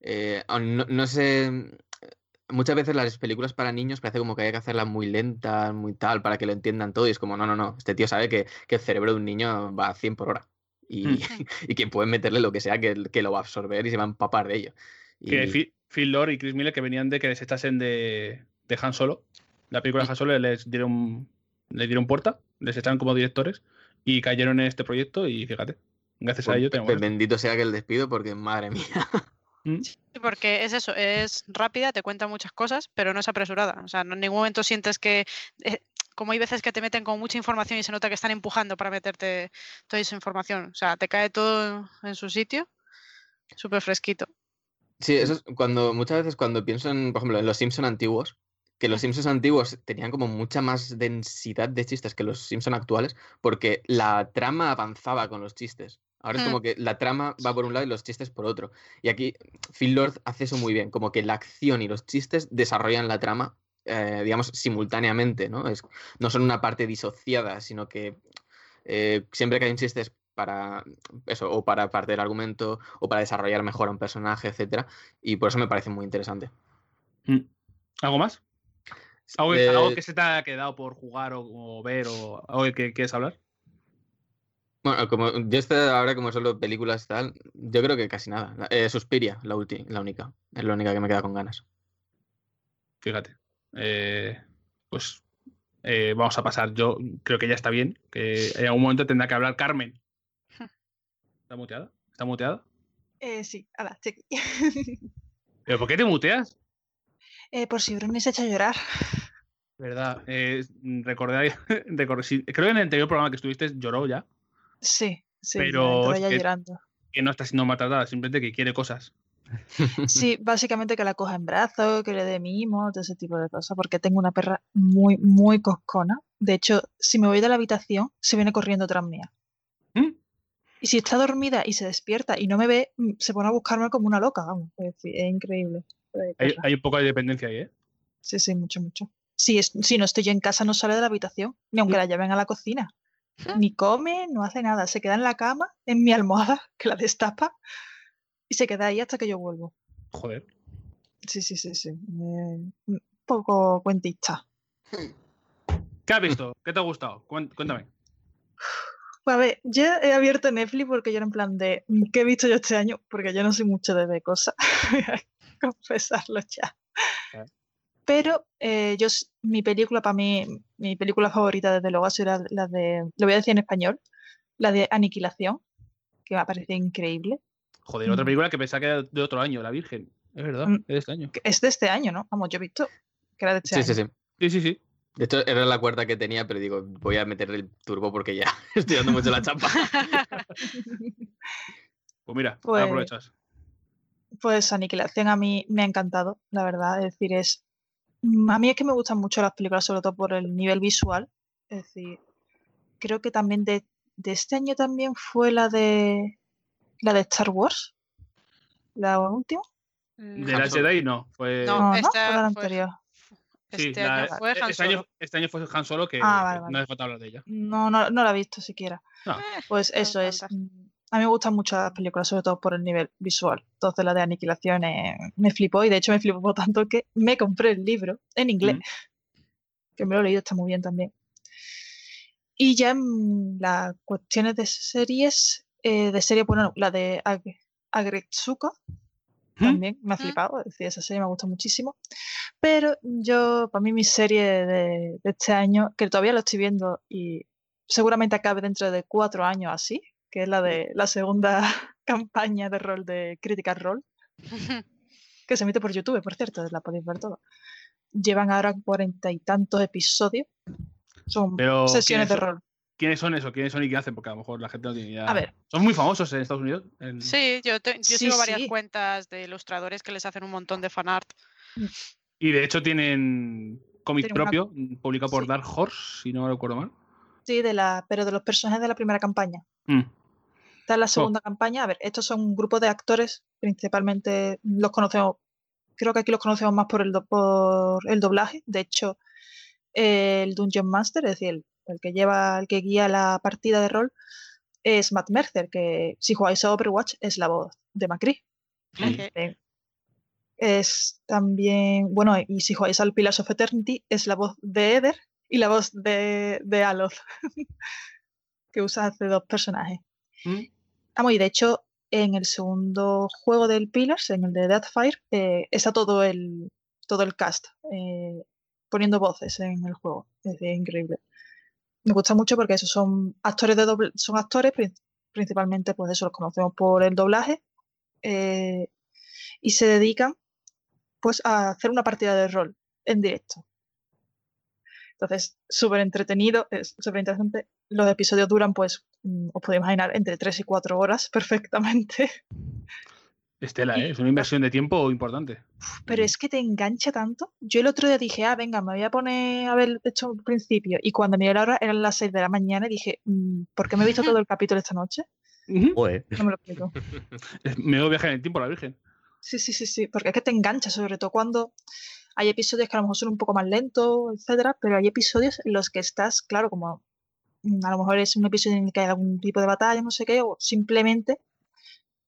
Eh, no, no sé, muchas veces las películas para niños parece como que hay que hacerlas muy lentas, muy tal, para que lo entiendan todo, y es como, no, no, no, este tío sabe que, que el cerebro de un niño va a 100 por hora. Y, Mm. [laughs] y que pueden meterle lo que sea, que, que lo va a absorber y se va a empapar de ello. Que Y- Phil, Phil Lord y Chris Miller que venían de que les echasen de, de Han Solo. La película de Han Solo les dieron, les dieron puerta, les echaron como directores y cayeron en este proyecto y fíjate, gracias a pues, ello tenemos bendito sea que el despido, porque madre mía. [laughs] Mm. Sí, porque es eso, es rápida, te cuenta muchas cosas, pero no es apresurada. O sea, en ningún momento sientes que, eh, como hay veces que te meten con mucha información y se nota que están empujando para meterte toda esa información. O sea, te cae todo en su sitio, súper fresquito. Sí, eso es cuando muchas veces cuando pienso en, por ejemplo, en los Simpson antiguos, que los Simpsons antiguos tenían como mucha más densidad de chistes que los Simpson actuales, porque la trama avanzaba con los chistes. Ahora es Mm. como que la trama va por un lado y los chistes por otro. Y aquí Phil Lord hace eso muy bien, como que la acción y los chistes desarrollan la trama, eh, digamos, simultáneamente, ¿no? Es, no son una parte disociada, sino que eh, siempre que hay un chiste es para eso, o para parte del argumento, o para desarrollar mejor a un personaje, etcétera. Y por eso me parece muy interesante. Mm. ¿Algo más? ¿Algo, que- Eh, algo que se te haya quedado por jugar o, o ver o algo que quieres hablar? Bueno, como yo este ahora como solo películas y tal, yo creo que casi nada. Eh, Suspiria, la, ulti- la única. Es la única que me queda con ganas. Fíjate. Eh, pues eh, vamos a pasar. Yo creo que ya está bien. Que en algún momento tendrá que hablar Carmen. [laughs] ¿Está muteada? ¿Está muteada? Eh, sí, aquí. [laughs] ¿Pero por qué te muteas? Eh, por si Bruni se echa a llorar. ¿Verdad? Eh, recordé, [laughs] recordé- sí, creo que en el anterior programa que estuviste lloró ya. Sí, sí, Pero ya que- llorando. Que no está siendo maltratada, simplemente que quiere cosas. Sí, básicamente que la coja en brazos, que le dé mimos, todo ese tipo de cosas, porque tengo una perra muy, muy coscona. De hecho, si me voy de la habitación, se viene corriendo tras mía. ¿Mm? Y si está dormida y se despierta y no me ve, mm, se pone a buscarme como una loca, vamos. Es, increíble. Eh, Hay, hay un poco de dependencia ahí, ¿eh? Sí, sí, mucho, mucho. Si, es- si no estoy yo en casa, no sale de la habitación, ni aunque la lleven a la cocina. Ni come, no hace nada. Se queda en la cama, en mi almohada, [laughs] que la destapa, y se queda ahí hasta que yo vuelvo. Joder. Sí, sí, sí, sí. Eh, un poco cuentista. ¿Qué has visto? ¿Qué te ha gustado? Cuéntame. Pues a ver, yo he abierto Netflix porque yo era en plan de "Mm, ¿qué he visto yo este año? Porque yo no soy mucho de ver cosas. [laughs] Confesarlo ya. Vale. Pero eh, yo, mi película, para mí, mi película favorita desde luego ha sido la, la de, lo voy a decir en español, la de Aniquilación, que me ha parecido increíble. Joder, otra Mm. película que pensaba que era de otro año, La Virgen. Es verdad, Mm. es de este año. Es de este año, ¿no? Vamos, yo he visto que era de este Sí, año. sí, sí. Sí, sí, sí. De hecho, era la cuarta que tenía, pero digo, voy a meterle el turbo porque ya [laughs] estoy dando mucho la chapa. [laughs] Pues mira, Pues- aprovechas. Pues Aniquilación a mí me ha encantado, la verdad. Es decir, es. A mí es que me gustan mucho las películas, sobre todo por el nivel visual. Es decir, creo que también de, de este año también fue la de. La de Star Wars. La última. De la. Jedi no, fue. No, No, ¿no? esta Fue la fue- anterior. sí, Este la- año fue Han este, año, este año fue Han Solo que, Ah, vale, que vale. no hace falta hablar de ella. No, no, no la he visto siquiera. No. Eh, Pues no eso es. Mm, A mí me gustan mucho las películas, sobre todo por el nivel visual. Entonces la de Aniquilación eh, me flipó y de hecho me flipó [laughs] tanto que me compré el libro en inglés, que me lo he leído, está muy bien también. Y ya en las cuestiones de series, eh, de serie, bueno, la de Ag- Agretsuko también me ha Mm. flipado, es decir, esa serie me gusta muchísimo. Pero yo, para mí, mi serie de, de este año, que todavía lo estoy viendo y seguramente acabe dentro de cuatro años así, que es la de la segunda [laughs] campaña de rol de Critical Role, que se emite por YouTube, por cierto, la podéis ver todo. Llevan ahora cuarenta y tantos episodios. Son Pero, sesiones de rol. ¿Quiénes son esos? ¿Quiénes son y qué hacen? Porque a lo mejor la gente no tiene idea. A ver, Son muy famosos en Estados Unidos. en- Sí, yo, te- yo Sí, sigo varias sí. cuentas de ilustradores que les hacen un montón de fanart. Y de hecho tienen cómic Tienen propio, mm, publicado por Sí. Dark Horse, si no me recuerdo mal. sí, de la, pero de los personajes de la primera campaña. Mm. Esta es la segunda campaña. A ver, estos son un grupo de actores, principalmente los conocemos, creo que aquí los conocemos más por el, do- por el doblaje. De hecho, el Dungeon Master, es decir, el, el que lleva, el que guía la partida de rol, es Matt Mercer, que si jugáis a Overwatch es la voz de Macri. Ok. Es también, bueno, y si jugáis al Pillars of Eternity, es la voz de Eder y la voz de, de Aloth, [laughs] que usa hace dos personajes. Mm. De hecho, en el segundo juego del Pillars, en el de Deathfire, eh, está todo el, todo el cast eh, poniendo voces en el juego. Es increíble. Me gusta mucho porque esos son actores de doble, son actores, prin- principalmente, pues eso los conocemos por el doblaje. eh, y se dedican pues a hacer una partida de rol en directo. Entonces, súper entretenido, súper interesante. Los episodios duran, pues, os podéis imaginar, entre 3 y 4 horas [laughs] perfectamente. Estela, ¿eh? es una inversión de tiempo importante. Pero es que te engancha tanto. Yo el otro día dije, ah, venga, me voy a poner a ver esto al principio. Y cuando miré la hora eran las 6 de la mañana y dije, "Mm, ¿por qué me he visto todo el [laughs] capítulo esta noche? Joder. No me lo explico. Es menudo viaje en el tiempo, la Virgen. Sí, sí, sí, sí, porque es que te engancha, sobre todo cuando hay episodios que a lo mejor son un poco más lentos, etcétera, pero hay episodios en los que estás, claro, como mm, a lo mejor es un episodio en el que hay algún tipo de batalla, no sé qué, o simplemente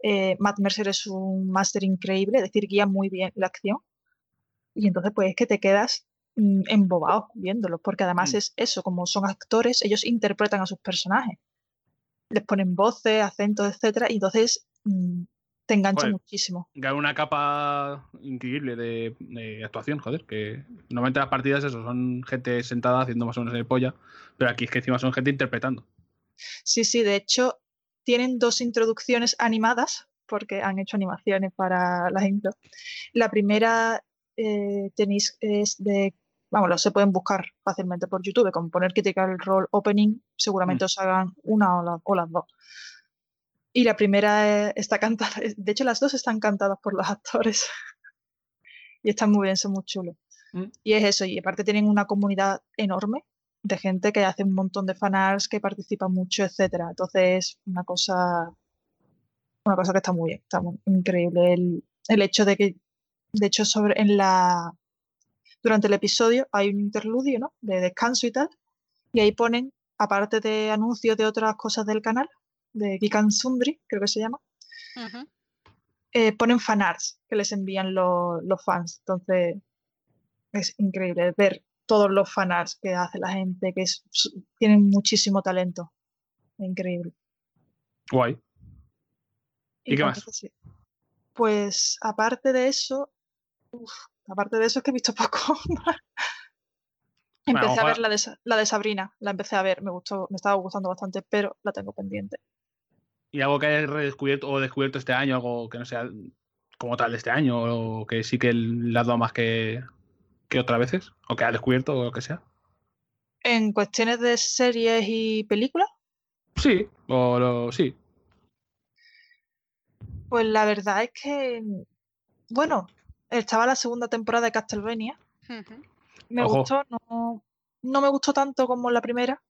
eh, Matt Mercer es un máster increíble, es decir, guía muy bien la acción, y entonces pues es que te quedas mm, embobado viéndolo, porque además Mm. es eso, como son actores, ellos interpretan a sus personajes, les ponen voces, acentos, etcétera, y entonces mm, te engancha Joder. muchísimo. Gana una capa increíble de, de actuación, joder. Que normalmente las partidas eso, son gente sentada haciendo más o menos el polla, pero aquí es que encima son gente interpretando. Sí, sí, de hecho, tienen dos introducciones animadas, porque han hecho animaciones para la intro. La primera eh, tenéis es de, vamos, lo se pueden buscar fácilmente por YouTube, como poner Critical Role Opening, seguramente os hagan una o, la- o las dos. Y la primera eh, está cantada, [laughs] de hecho las dos están cantadas por los actores. y están muy bien, son muy chulos. Mm. Y es eso, y aparte tienen una comunidad enorme de gente que hace un montón de fanarts, que participa mucho, etcétera. Entonces, una cosa, una cosa que está muy bien, está muy increíble. El, el hecho de que, de hecho, sobre en la durante el episodio hay un interludio, ¿no? De descanso y tal. Y ahí ponen, aparte de anuncios de otras cosas del canal, de Sundry, creo que se llama, eh, ponen fanarts que les envían los, los fans. Entonces, es increíble ver todos los fanarts que hace la gente, que es, tienen muchísimo talento. Increíble. Guay. ¿Y qué más? sí. Pues aparte de eso, uf, aparte de eso es que he visto [laughs] poco. Bueno, empecé a ver la de, la de Sabrina, la empecé a ver, me gustó, me estaba gustando bastante, pero la tengo pendiente. ¿Y algo que hayas redescubierto o descubierto este año, algo que no sea como tal de este año, o que sí que le has dado más que, que otras veces? ¿O que has descubierto o lo que sea? En cuestiones de series y películas, Sí, o lo, sí. pues la verdad es que, bueno, estaba la segunda temporada de Castlevania, me Ojo. gustó, no, no me gustó tanto como la primera,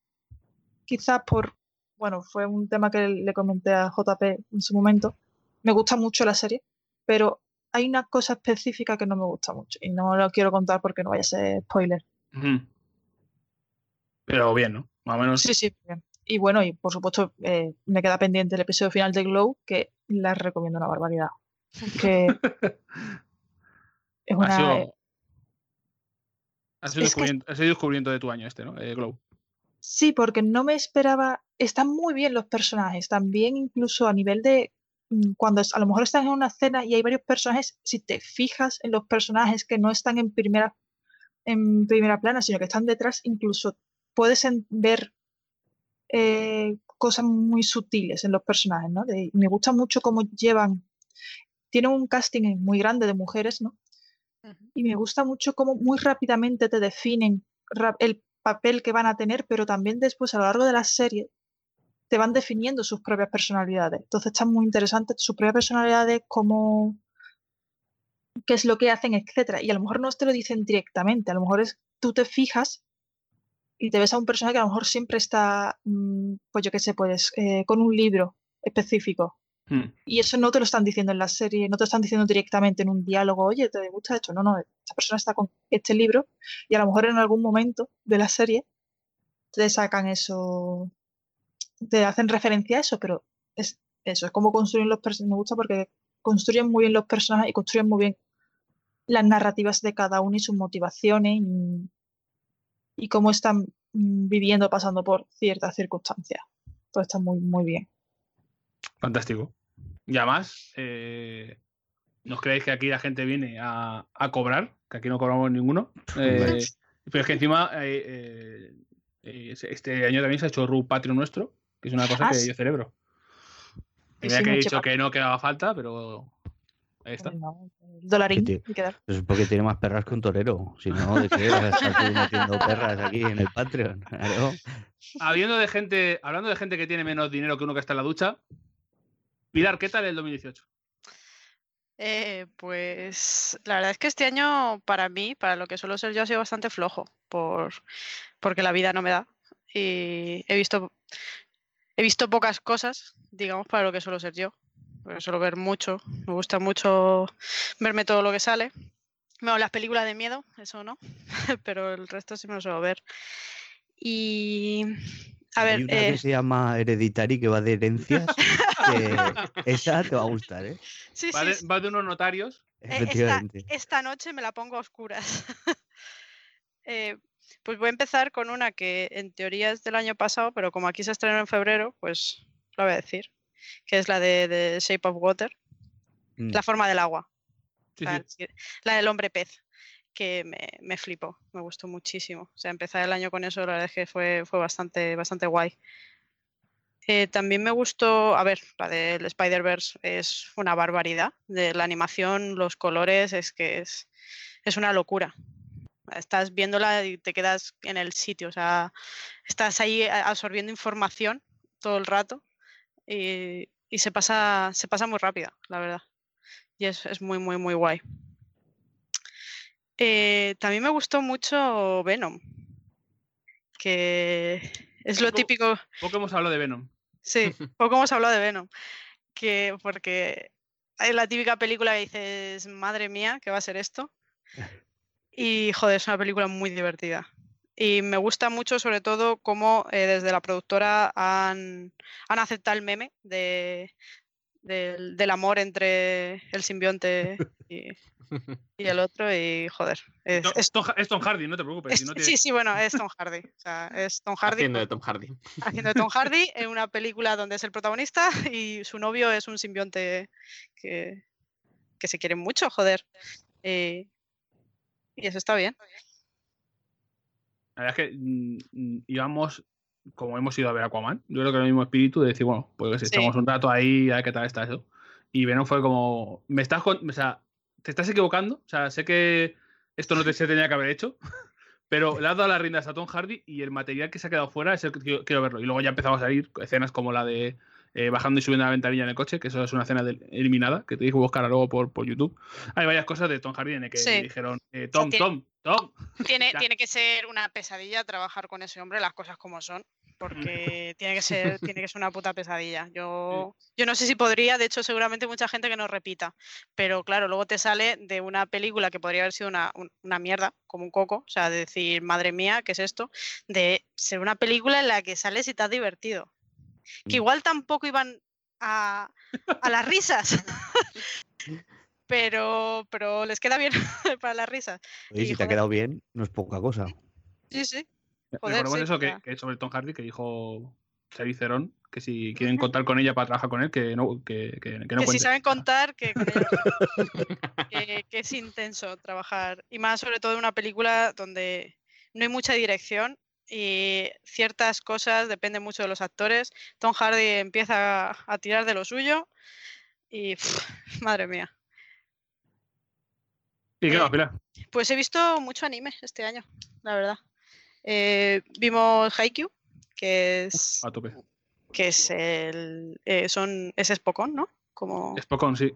quizás por, bueno, fue un tema que le comenté a JP en su momento, me gusta mucho la serie, pero hay una cosa específica que no me gusta mucho y no lo quiero contar porque no vaya a ser spoiler. Pero bien, ¿no? Más o menos. Sí, sí, bien. Y bueno, y por supuesto eh, me queda pendiente el episodio final de Glow, que la recomiendo una barbaridad. Que [laughs] es Ha una... sido, ha sido, es que- descubrimiento, ha sido descubrimiento de tu año este, ¿no? Eh, Glow. Sí, porque no me esperaba. Están muy bien los personajes, también incluso a nivel de mm, cuando a lo mejor están en una escena y hay varios personajes, si te fijas en los personajes que no están en primera en primera plana, sino que están detrás, incluso puedes ver eh, cosas muy sutiles en los personajes, ¿no? De- me gusta mucho cómo llevan. Tienen un casting muy grande de mujeres, ¿no? Y me gusta mucho cómo muy rápidamente te definen el papel que van a tener, pero también después a lo largo de la serie te van definiendo sus propias personalidades. Entonces están muy interesantes sus propias personalidades, cómo qué es lo que hacen, etcétera. Y a lo mejor no te lo dicen directamente, a lo mejor es tú te fijas y te ves a un personaje que a lo mejor siempre está, mm, pues yo qué sé, pues eh, con un libro específico. Hmm. Y eso no te lo están diciendo en la serie, no te lo están diciendo directamente en un diálogo, oye, ¿te gusta esto? No, no, esta persona está con este libro y a lo mejor en algún momento de la serie te sacan eso, te hacen referencia a eso, pero es eso, es como construyen los personajes. Me gusta porque construyen muy bien los personajes y construyen muy bien las narrativas de cada uno y sus motivaciones y, y cómo están viviendo, pasando por ciertas circunstancias. Todo está muy, muy bien. Fantástico. Y además, eh, ¿no os creéis que aquí la gente viene a, a cobrar? Que aquí no cobramos ninguno. [laughs] Eh, pero es que encima eh, eh, eh, este año también se ha hecho RU Patrio nuestro, que es una cosa Ah, que yo celebro. Sí, Mira sí, que he dicho pa- que no que haga falta, pero ahí está. No, el dolarín. Te- es porque tiene más perras que un torero. Si no, ¿de qué vas a estar tú metiendo perras aquí en el Patreon? [laughs] Claro. Habiendo de gente, hablando de gente que tiene menos dinero que uno que está en la ducha, Pilar, ¿qué tal el 2018? Eh, pues la verdad es que este año para mí, para lo que suelo ser yo, ha sido bastante flojo, por, porque la vida no me da. Y he visto, he visto pocas cosas, digamos, para lo que suelo ser yo. Porque suelo ver mucho, me gusta mucho verme todo lo que sale. Bueno, las películas de miedo, eso no, [laughs] pero el resto sí me lo suelo ver. Y a Hay ver, una eh, que se llama Hereditary que va de herencias. que [laughs] esa te va a gustar, ¿eh? sí, Va sí, de, sí. va de unos notarios. Eh, esta, Efectivamente. esta noche me la pongo a oscuras. [laughs] Eh, pues voy a empezar con una que en teoría es del año pasado, pero como aquí se estrenó en febrero, pues la voy a decir, que es la de, de Shape of Water, Mm. la forma del agua, Sí, la, sí. la del hombre pez, que me, me flipó, me gustó muchísimo. O sea, empezar el año con eso, la verdad es que fue, fue bastante, bastante guay. Eh, también me gustó, a ver, la del Spider-Verse es una barbaridad. De la animación, los colores, es que es, es una locura. Estás viéndola y te quedas en el sitio, o sea, estás ahí a- absorbiendo información todo el rato y, y se, pasa, se pasa muy rápida, la verdad. Y es, es muy, muy, muy guay. Eh, también me gustó mucho Venom, que es lo típico. Poco hemos hablado de Venom. Sí, [laughs] poco hemos hablado de Venom. Que porque es la típica película que dices, madre mía, ¿qué va a ser esto? [laughs] Y joder, es una película muy divertida. Y me gusta mucho, sobre todo, cómo eh, desde la productora han, han aceptado el meme de, del, del amor entre el simbionte y, y el otro. Y joder, es, No, es- Tom, es Tom Hardy, no te preocupes. es- si no [laughs] sí, sí, bueno, es Tom Hardy. O sea, es Tom Hardy Haciendo de Tom Hardy. haciendo de Tom Hardy en una película donde es el protagonista [laughs] y su novio es un simbionte que, que se quieren mucho, joder. Eh, y eso está bien. La verdad es que mm, mm, íbamos, como hemos ido a ver Aquaman, yo creo que el mismo espíritu de decir, bueno, pues si Sí. echamos un rato ahí, a ver qué tal está eso. Y Venom fue como, me estás con, o sea, te estás equivocando, o sea, sé que esto no te, se tenía que haber hecho, [laughs] pero le has dado las riendas a Tom Hardy y el material que se ha quedado fuera es el que quiero, quiero verlo. Y luego ya empezamos a salir escenas como la de eh, bajando y subiendo la ventanilla en el coche, que eso es una escena eliminada, que tenéis que buscar luego por, por YouTube. Hay varias cosas de Tom Hardy en el que Sí. dijeron, eh, Tom, tiene- Tom, Tom. [laughs] Tiene, tiene que ser una pesadilla trabajar con ese hombre, las cosas como son, porque [laughs] tiene que ser, tiene que ser una puta pesadilla. Yo, yo no sé si podría, de hecho, seguramente mucha gente que no repita, pero claro, luego te sale de una película que podría haber sido una, un- una mierda, como un coco, o sea, de decir, madre mía, ¿qué es esto? De ser una película en la que sales y te has divertido. Que Mm. igual tampoco iban a, a las risas. [laughs] [laughs] Pero, pero les queda bien [laughs] para las risas. Oye, y, si te ha joder. quedado bien, no es poca cosa. Sí, sí. Joder, Recordemos sí, eso que, que sobre Tom Hardy, que dijo Theron, que si quieren contar con ella para trabajar con él, que no, que, que, que no que si saben contar, que es intenso trabajar. Y más sobre todo en una película donde no hay mucha dirección y ciertas cosas dependen mucho de los actores. Tom Hardy empieza a, a tirar de lo suyo y pff, [laughs] madre mía. ¿Y qué más, Pilar? Pues he visto mucho anime este año, la verdad. Eh, vimos Haikyuu, que es A tope. que es el eh, son es Spokon, ¿no? Como Spokon, sí.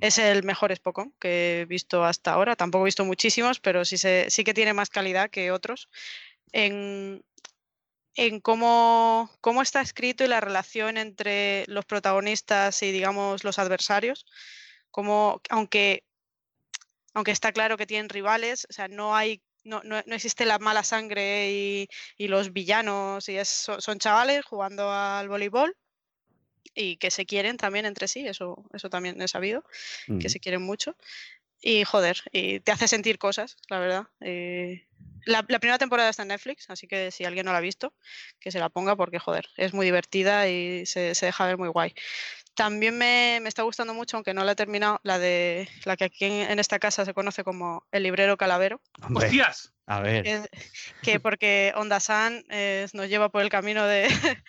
es el mejor Spokon que he visto hasta ahora. Tampoco he visto muchísimos, pero sí, se, sí que tiene más calidad que otros. En, en cómo, cómo está escrito y la relación entre los protagonistas y, digamos, los adversarios. Como, aunque, aunque está claro que tienen rivales, o sea, no hay. No, no- no existe la mala sangre y, y los villanos, y es- son, chavales jugando al voleibol y que se quieren también entre sí, eso, eso también he sabido, que se quieren mucho. Y joder, y te hace sentir cosas, la verdad. eh, la, la primera temporada está en Netflix, así que si alguien no la ha visto, que se la ponga porque, joder, es muy divertida y se, se deja ver muy guay. También me, me está gustando mucho, aunque no la he terminado, la de la que aquí en, en esta casa se conoce como El librero calavero, Hombre, ¡Hostias! a ver. que, que porque Onda San eh, nos lleva por el camino de, [laughs]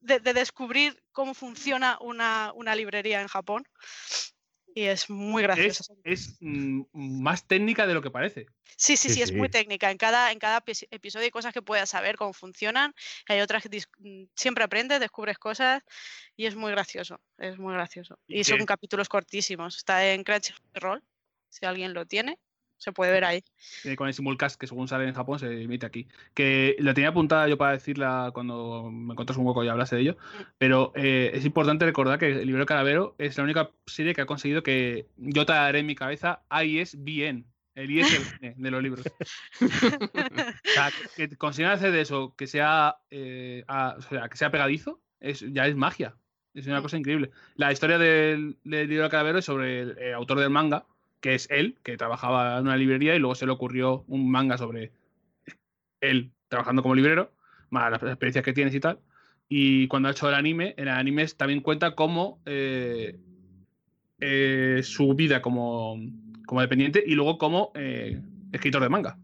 de, de descubrir cómo funciona una, una librería en Japón. Y es muy gracioso. Es, es mm, más técnica de lo que parece. Sí, sí, Sí, sí, es muy técnica. En cada, en cada epi- episodio hay cosas que puedas saber cómo funcionan. hay otras que dis- mm, siempre aprendes, descubres cosas y es muy gracioso. Es muy gracioso. ¿Y Y son capítulos cortísimos. Está en Crunchyroll, si alguien lo tiene, se puede ver ahí. eh, con el simulcast que según sale en Japón se emite aquí. Que la tenía apuntada yo para decirla cuando me encontrás un hueco y hablase de ello, pero eh, es importante recordar que el libro Calavero es la única serie que ha conseguido que yo te daré en mi cabeza ISBN, el ISBN de los libros. O sea, que, consigan hacer de eso que sea, eh, a- o sea, que sea pegadizo, es, ya es magia. Es una Mm. cosa increíble. La historia del, del libro Calavero es sobre el, autor del manga, que es él, que trabajaba en una librería y luego se le ocurrió un manga sobre él trabajando como librero, más las experiencias que tienes y tal. Y cuando ha hecho el anime, el anime también cuenta cómo eh, eh, su vida como, como dependiente y luego como eh, escritor de manga.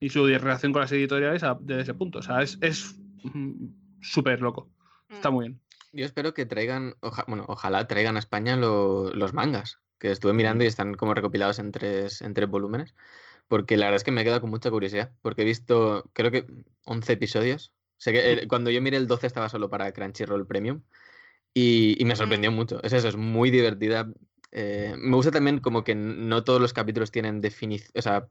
Y su relación con las editoriales a- desde ese punto. O sea, es es, mm, súper loco. Está Mm. muy bien. Yo espero que traigan, oja- bueno, ojalá traigan a España lo- los mangas, que estuve mirando y están como recopilados en tres, en tres volúmenes, porque la verdad es que me he quedado con mucha curiosidad, porque he visto, creo que 11 episodios. Sé que eh, cuando yo miré el 12 estaba solo para Crunchyroll Premium y, y me sorprendió mucho. Es eso, es muy divertida. Eh, me gusta también como que no todos los capítulos tienen definición, o sea,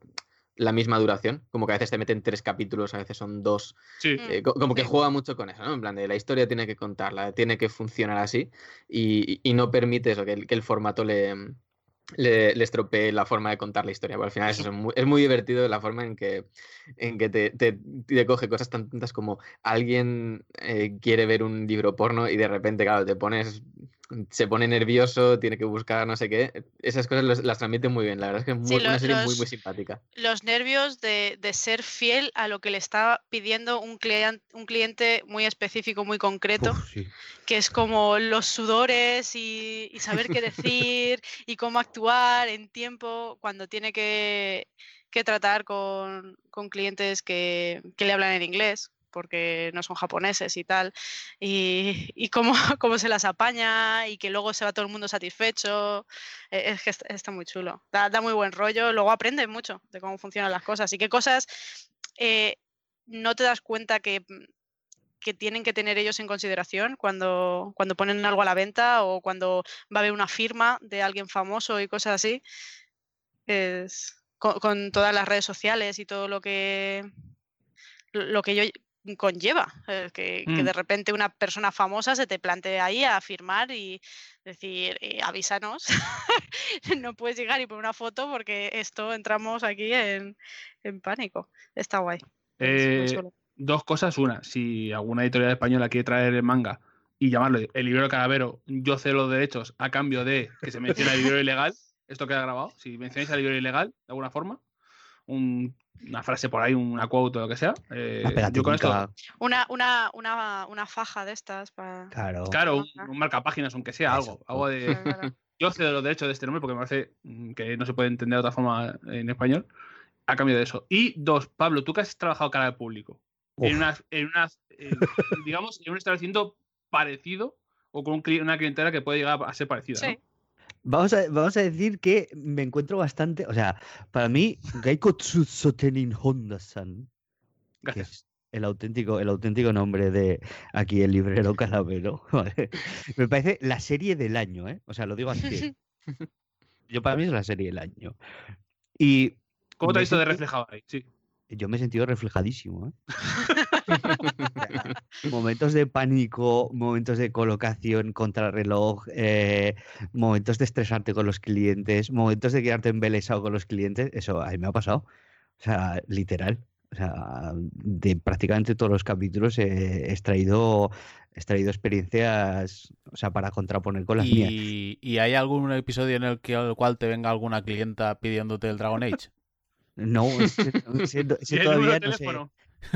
la misma duración, como que a veces te meten tres capítulos, a veces son dos. Sí. Mm. Eh, co- como que juega mucho con eso, ¿no? En plan de la historia tiene que contarla, tiene que funcionar así y, y no permite eso, que el, que el formato le, le, le estropee la forma de contar la historia. porque al final es, eso, muy, es muy divertido la forma en que, en que te, te- te coge cosas tan tontas como alguien eh, quiere ver un libro porno y de repente, claro, te pones, se pone nervioso, tiene que buscar no sé qué. Esas cosas los- las transmite muy bien, la verdad es que es muy- Sí, una serie muy, los- muy simpática. los nervios de, de ser fiel a lo que le está pidiendo un, un cliente muy específico, muy concreto, Uf, sí. que es como los sudores y, y saber qué decir y cómo actuar en tiempo cuando tiene que, que tratar con, con clientes que, que le hablan en inglés porque no son japoneses y tal, y, cómo, [laughs] cómo se las apaña y que luego se va todo el mundo satisfecho. Eh, Es que está, muy chulo, da, da muy buen rollo, luego aprendes mucho de cómo funcionan las cosas y qué cosas eh, no te das cuenta que, que tienen que tener ellos en consideración cuando, cuando ponen algo a la venta o cuando va a haber una firma de alguien famoso y cosas así. Con, con todas las redes sociales y todo lo que lo que ello conlleva, eh, que, que Mm. de repente una persona famosa se te plantee ahí a firmar y decir, eh, avísanos, [laughs] no puedes llegar y poner una foto porque esto entramos aquí en, en pánico. Está guay. Eh, dos cosas. Una, si alguna editorial española quiere traer el manga y llamarlo el libro calavero, yo cedo los derechos a cambio de que se mencione el libro ilegal. Esto queda grabado. Si mencionáis el libro ilegal, de alguna forma, un- una frase por ahí, una quote o lo que sea. eh, Una yo con esto, Una, una, una, una faja de estas para... Claro. claro, un, un marcapáginas, aunque sea Eso. algo. Algo de. [laughs] Yo cedo los derechos de este nombre porque me parece mm, que no se puede entender de otra forma en español. A cambio de eso. Y dos, Pablo, tú que has trabajado cara al público. Uf. en unas, en unas eh, [laughs] digamos, en un establecimiento parecido o con un una clientela que puede llegar a ser parecida. Sí. ¿no? Vamos a, vamos a decir que me encuentro bastante. O sea, para mí, Gaiko Tsutsotenin Honda-san, que Gracias. es el auténtico, el auténtico nombre de aquí el librero calavero, [laughs] ¿vale? me parece la serie del año, ¿eh? O sea, lo digo así. Yo para mí es la serie del año. Y ¿Cómo te has visto de reflejado ahí? Sí. Yo me he sentido reflejadísimo. ¿eh? [laughs] [laughs] momentos de pánico, momentos de colocación contra el reloj, eh, momentos de estresarte con los clientes, momentos de quedarte embelesado con los clientes, eso a mí me ha pasado. O sea, literal. O sea, de prácticamente todos los capítulos he extraído, he extraído experiencias, o sea, para contraponer con las mías. ¿Y, y hay algún episodio en el, que, el cual te venga alguna clienta pidiéndote el Dragon Age? No, ese, ese- ese ¿Y el número todavía no se,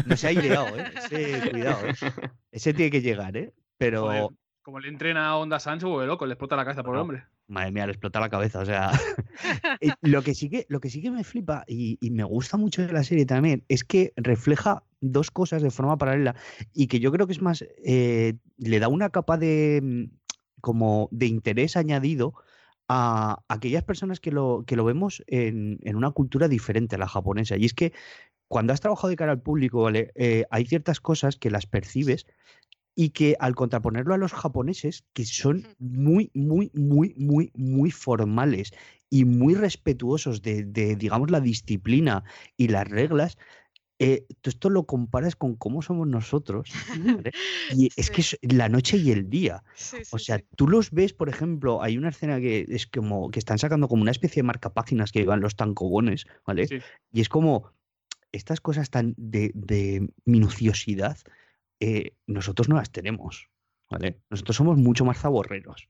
no se ha ideado, ¿eh? [laughs] Ese, cuidado, ¿eh? [laughs] Ese tiene que llegar, ¿eh? Pero, Joder, como le entrena a Onda Sans, se vuelve loco, le explota la cabeza por el hombre. madre mía, le explota la cabeza, o sea... [laughs] lo, que sí que, lo que sí que me flipa y, y me gusta mucho de la serie también es que refleja dos cosas de forma paralela y que yo creo que es más... eh, le da una capa de... mm, como de interés añadido a aquellas personas que lo, que lo vemos en, en una cultura diferente a la japonesa. Y es que cuando has trabajado de cara al público, ¿vale? Eh, hay ciertas cosas que las percibes y que al contraponerlo a los japoneses, que son muy, muy, muy, muy, muy formales y muy respetuosos de, de, digamos, la disciplina y las reglas, eh, tú esto lo comparas con cómo somos nosotros. [laughs] ¿vale? Y es que es la noche y el día. Sí, O sea, tú los ves, por ejemplo, hay una escena que es como que están sacando como una especie de marcapáginas que llevan los tancobones, ¿vale? Y es como estas cosas tan de, de minuciosidad, eh, nosotros no las tenemos, ¿vale? Nosotros somos mucho más zaborreros.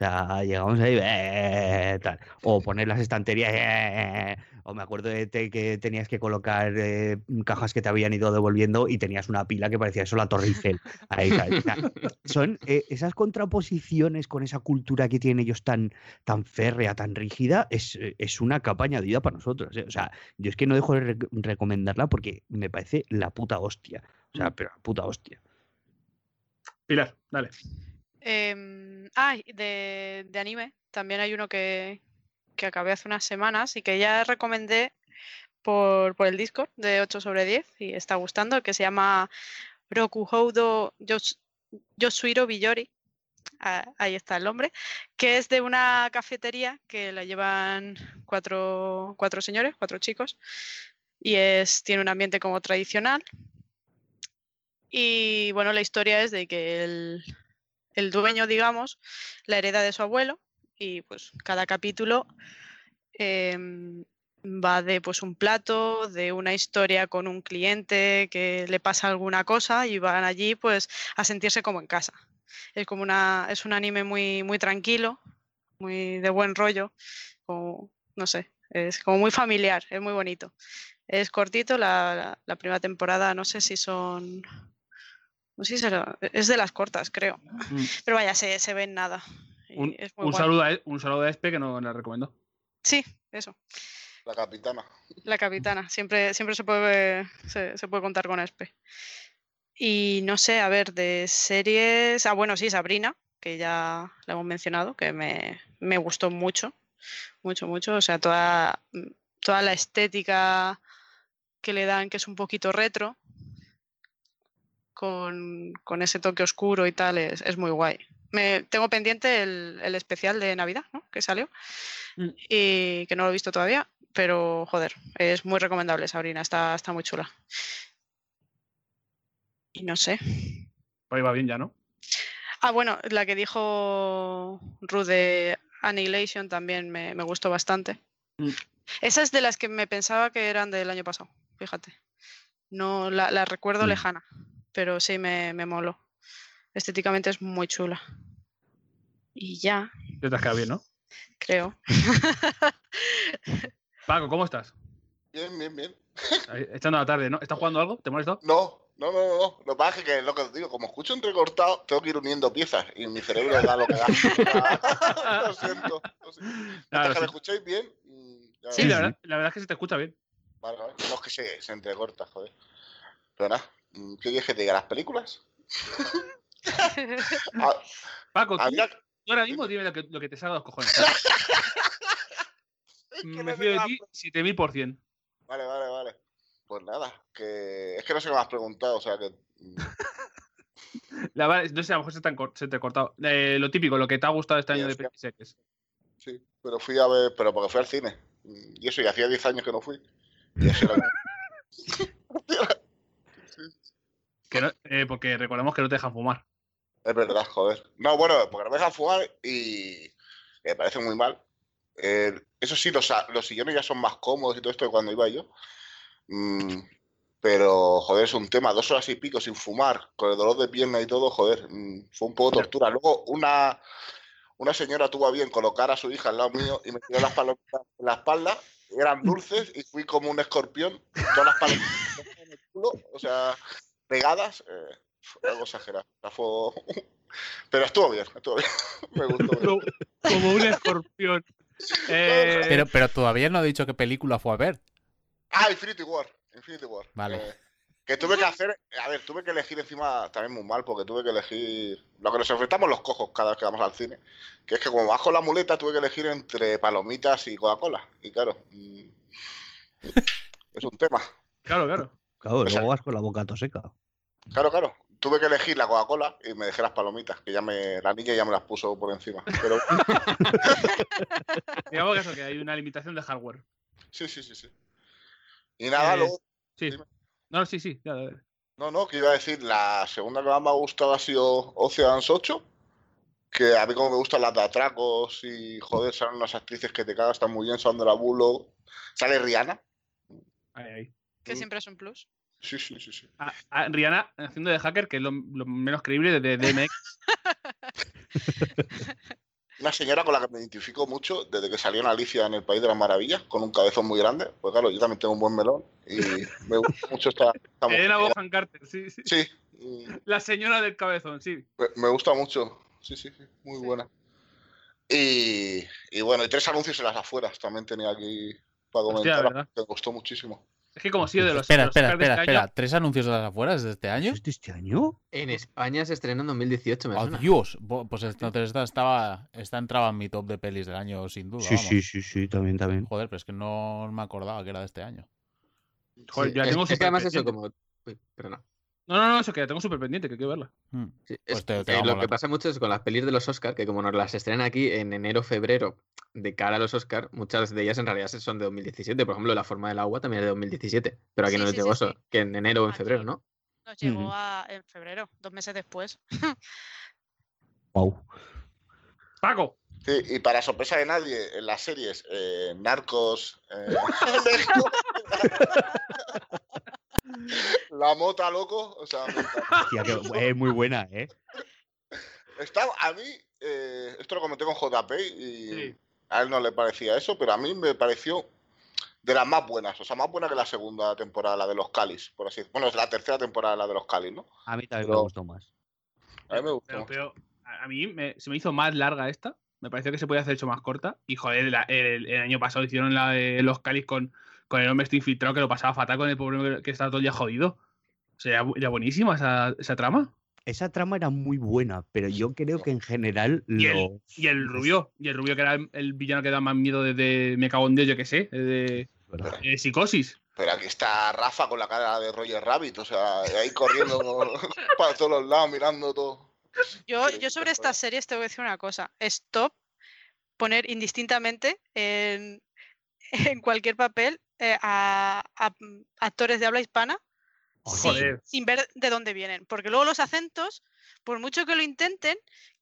O sea, llegamos ahí, eh, tal. O poner las estanterías, eh, o me acuerdo de te- que tenías que colocar eh, cajas que te habían ido devolviendo y tenías una pila que parecía eso la Torre Eiffel. Ahí, ¿sabes? O sea, son eh, esas contraposiciones con esa cultura que tienen ellos tan, tan férrea, tan rígida, es, eh, es una capa añadida para nosotros. ¿eh? O sea, yo es que no dejo de rec- recomendarla porque me parece la puta hostia. O sea, pero la puta hostia. Pilar, dale. Em, ah, de, de anime, también hay uno que, que acabé hace unas semanas y que ya recomendé por, por el Discord de 8 sobre 10 y está gustando, que se llama Rokuhoudo Yos- Yosuiro Biyori. Ah, ahí está el nombre, que es de una cafetería que la llevan cuatro, cuatro señores, cuatro chicos, y es, tiene un ambiente como tradicional. Y bueno, la historia es de que el, el dueño, digamos, la hereda de su abuelo y pues cada capítulo em, va de pues un plato, de una historia con un cliente que le pasa alguna cosa y van allí pues a sentirse como en casa. Es como una, es un anime muy, muy tranquilo, muy de buen rollo, no sé, es como muy familiar, es muy bonito. Es cortito, la- la primera temporada, no sé si son... No sé si será- es de las cortas, creo. Mm. Pero vaya, se, se ve en nada. Un, es muy un guay. saludo a, un saludo a Espe que nos la recomendó. Sí, eso. La capitana. La capitana. Siempre, siempre se puede se, se puede contar con Espe. Y no sé, a ver, de series. Ah, bueno, sí, Sabrina, que ya la hemos mencionado, que me, me gustó mucho. Mucho, mucho. O sea, toda, toda la estética que le dan, que es un poquito retro, con, con ese toque oscuro y tal, es, es muy guay. Me, tengo pendiente el, el especial de Navidad, ¿no? Que salió. Mm. Y que no lo he visto todavía, pero joder, es muy recomendable Sabrina, está, está muy chula. Y no sé. Ahí va bien ya, ¿no? Ah, bueno, la que dijo Ruth de Annihilation también me, me gustó bastante. Mm. Esa es de las que me pensaba que eran del año pasado, fíjate. No la, la recuerdo Mm. lejana, pero sí me, me moló. Estéticamente es muy chula. Y ya, Ya te has quedado bien, ¿no? creo. [laughs] Paco, ¿cómo estás? Bien, bien, bien. Echando la tarde, ¿no? ¿Estás jugando algo? ¿Te molesta? No, no, no, no, no. Lo que pasa es que lo que os digo, como escucho entrecortado, tengo que ir uniendo piezas y mi cerebro da lo que da. [laughs] [laughs] lo siento. Lo siento. Claro, Mientras que sí. me escuchéis bien. ya Sí, la verdad, la verdad es que se te escucha bien. Vale, vale. No es que se, se entrecorta, joder. Pero nada, ¿qué quieres que te diga? ¿Las películas? [laughs] Ah, Paco, tú, había- tú ahora mismo dime lo que, lo que te salga de los cojones. [laughs] Es que Me no fío de ti más- 7000%. Vale, vale, vale. Pues nada, que es que no sé qué me has preguntado, o sea que. mm, [laughs] La verdad, no sé, a lo mejor se te, han cor- se te ha cortado. Eh, lo típico, lo que te ha gustado este Sí, año de y series. Sí, pero fui a ver, pero porque fui al cine. Mm, Y eso, y hacía 10 años que no fui. Y eso era- Que no- eh, porque recordemos que no te dejan fumar. Es verdad, joder. No, bueno, porque no me dejan fumar y me parece muy mal. Eh, eso sí, los, los sillones ya son más cómodos y todo esto de cuando iba yo. Mm, pero, joder, es un tema, dos horas y pico sin fumar, con el dolor de pierna y todo, joder, mm, fue un poco tortura. Luego, una, una señora tuvo a bien colocar a su hija al lado mío y me tiró las palomitas en la espalda, eran dulces y fui como un escorpión, todas las palomitas en el culo, o sea, pegadas, eh, fue algo exagerado. Fue- [laughs] Pero estuvo bien, estuvo bien. [laughs] Me gustó. Como, como un escorpión. [laughs] Eh, Pero, pero todavía no ha dicho qué película fue a ver. Ah, Infinity War. Infinity War. Vale. Eh, que tuve que hacer, a ver, tuve que elegir encima también muy mal, porque tuve que elegir lo que nos enfrentamos los cojos cada vez que vamos al cine, que es que como bajo la muleta tuve que elegir entre palomitas y Coca-Cola. Y claro, mm, es un tema. claro, claro. Claro, O sea- luego vas con la boca todo seca. Claro, claro. Tuve que elegir la Coca-Cola y me dejé las palomitas, que ya me, la niña ya me las puso por encima. Pero [laughs] Digamos que eso, que hay una limitación de hardware. sí, sí, sí, sí. Y nada, Eh, luego, Sí. Dime. No, sí, sí. ya. No, no, que iba a decir, la segunda que más me ha gustado ha sido Ocean's 8, que a mí como me gustan las de atracos y joder, salen unas actrices que te cagas, están muy bien, Sandra Bullock, sale Rihanna. Ahí, ahí. Que Mm. siempre es un plus. Sí, sí, sí, sí. Ah, ah, Rihanna haciendo de hacker, que es lo, lo menos creíble de, de DMX. [laughs] Una señora con la que me identifico mucho desde que salió en Alicia en el País de las Maravillas, con un cabezón muy grande, pues claro, yo también tengo un buen melón y me gusta mucho esta, esta mujer. Elena Bohan Carter, sí, sí. Sí, La señora del cabezón, sí. me, me gusta mucho. Sí, sí, sí, muy Sí. buena. Y, y bueno, y tres anuncios en las afueras también tenía aquí para Hostia, comentar. ¿verdad? me gustó muchísimo. Es que como sido de los, espera, los espera, espera, este espera. año, ¿Tres anuncios de las afueras de este año? ¿Es de este año? En España se estrenó en 2018, me ¡Oh, suena. Dios! Pues entonces esta, estaba, esta entraba en mi top de pelis del año, sin duda. Sí, vamos. sí, sí, sí, también, también. Joder, pero es que no me acordaba que era de este año. Joder, Sí, yo es, tengo es que además eso, como... Uy, perdona. No, no, no, eso que la tengo súper pendiente, que quiero verla. Hmm. Sí, Pues te- te eh, lo que pasa mucho es con las pelis de los Oscar, que como nos las estrenan aquí en enero, febrero, de cara a los Oscar, muchas de ellas en realidad son de 2017. Por ejemplo, La forma del agua también es de 2017. Pero aquí Sí, no nos sí, llegó sí, eso, sí. que en enero o en Aquí. febrero, ¿no? Nos llegó a, en febrero, dos meses después. [laughs] Wow. Paco, Sí, y para sorpresa de nadie, en las series, eh, Narcos, eh, [laughs] [laughs] La Mota, loco, o sea. Hostia, que- es muy buena, ¿eh? Está, a mí, eh, esto lo comenté con JP y Sí. a él no le parecía eso, pero a mí me pareció de las más buenas, o sea, más buena que la segunda temporada, la de los Calis, por así decirlo. Bueno, es la tercera temporada, la de los Calis, ¿no? A mí también Pero- me gustó más. A mí me gustó. pero, a mí me- se me hizo más larga esta. Me pareció que se podía hacer hecho más corta. Y joder, la- el, el año pasado hicieron la de los Calis con, con el hombre este infiltrado que lo pasaba fatal con el pobre que, que estaba todo el día jodido. O sea, era, bu- era buenísima esa, esa trama. Esa trama era muy buena, pero yo creo que en general Y el- los- Y el rubio, y el rubio que era el, el villano que da más miedo desde Me cago en Dios, yo que sé, de, ¿verdad? de psicosis. Pero aquí está Rafa con la cara de Roger Rabbit, o sea, ahí corriendo [laughs] para todos los lados, mirando todo. Yo, yo sobre estas series te voy a decir una cosa. Stop poner indistintamente en, [laughs] en cualquier papel eh, a, a, mm, actores de habla hispana sin, Joder. sin ver de dónde vienen. Porque luego los acentos, por mucho que lo intenten,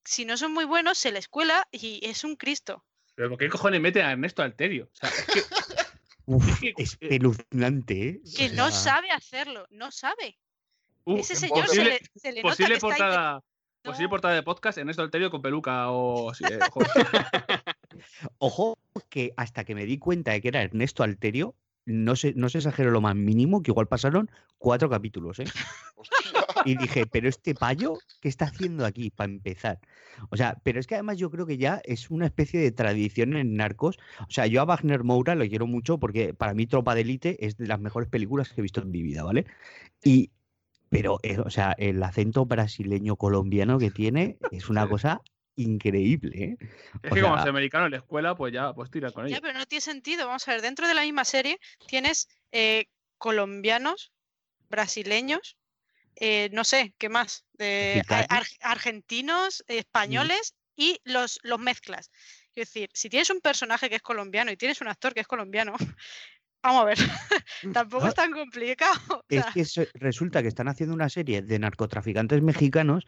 si no son muy buenos, se les cuela y es un Cristo. Pero ¿por qué cojones mete a Ernesto Alterio? O sea, es que, [laughs] Uf, que- es eh, ¿eh? O Que no sabe hacerlo, no sabe. uh, Ese señor se le, se le nota que posible está posible No. portada de podcast Ernesto Alterio con peluca o así. eh. [laughs] Ojo, que hasta que me di cuenta de que era Ernesto Alterio, no se, no se exagero lo más mínimo, que igual pasaron cuatro capítulos, ¿eh? [laughs] Y dije, pero este payo, ¿qué está haciendo aquí para empezar? O sea, pero es que además yo creo que ya es una especie de tradición en Narcos. O sea, yo a Wagner Moura lo quiero mucho porque para mí Tropa de Élite es de las mejores películas que he visto en mi vida, ¿vale? Y, pero, eh, o sea, el acento brasileño colombiano que tiene es una [laughs] cosa increíble, ¿eh? Es O que como soy americano en la escuela, pues ya, pues tira con Ya, ello. pero no tiene sentido. Vamos a ver, dentro de la misma serie tienes eh, colombianos, brasileños, eh, no sé, ¿qué más? Ar- argentinos, españoles y los, los mezclas. Es decir, si tienes un personaje que es colombiano y tienes un actor que es colombiano, Vamos a ver. [laughs] Tampoco No, es tan complicado. [laughs] o Es que resulta que están haciendo una serie de narcotraficantes mexicanos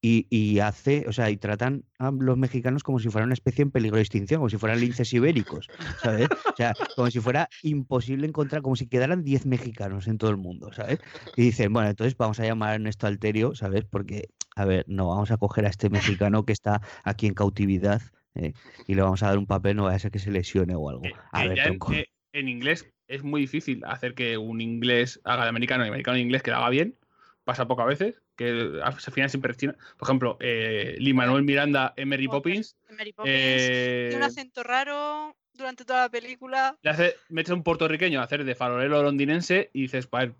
y, y hace, o sea, y tratan a los mexicanos como si fueran una especie en peligro de extinción, como si fueran linces ibéricos, ¿sabes? O sea, como si fuera imposible encontrar, como si quedaran 10 mexicanos en todo el mundo, ¿sabes? Y dicen, bueno, entonces vamos a llamar a Ernesto Alterio, ¿sabes? Porque, a ver, no vamos a coger a este mexicano que está aquí en cautividad eh, y le vamos a dar un papel, no vaya a ser que se lesione o algo. Eh, A ver, ya en, tronco. eh, en inglés es muy difícil hacer que un inglés haga de americano y americano de inglés que lo haga bien. Pasa pocas veces, que al final siempre China. Por ejemplo, eh, Lee Manuel Miranda en Mary. Poppins. Mary Poppins tiene un eh, acento raro durante toda la película. le hace, metes a un puertorriqueño a hacer de farolero londinense y dices, pues,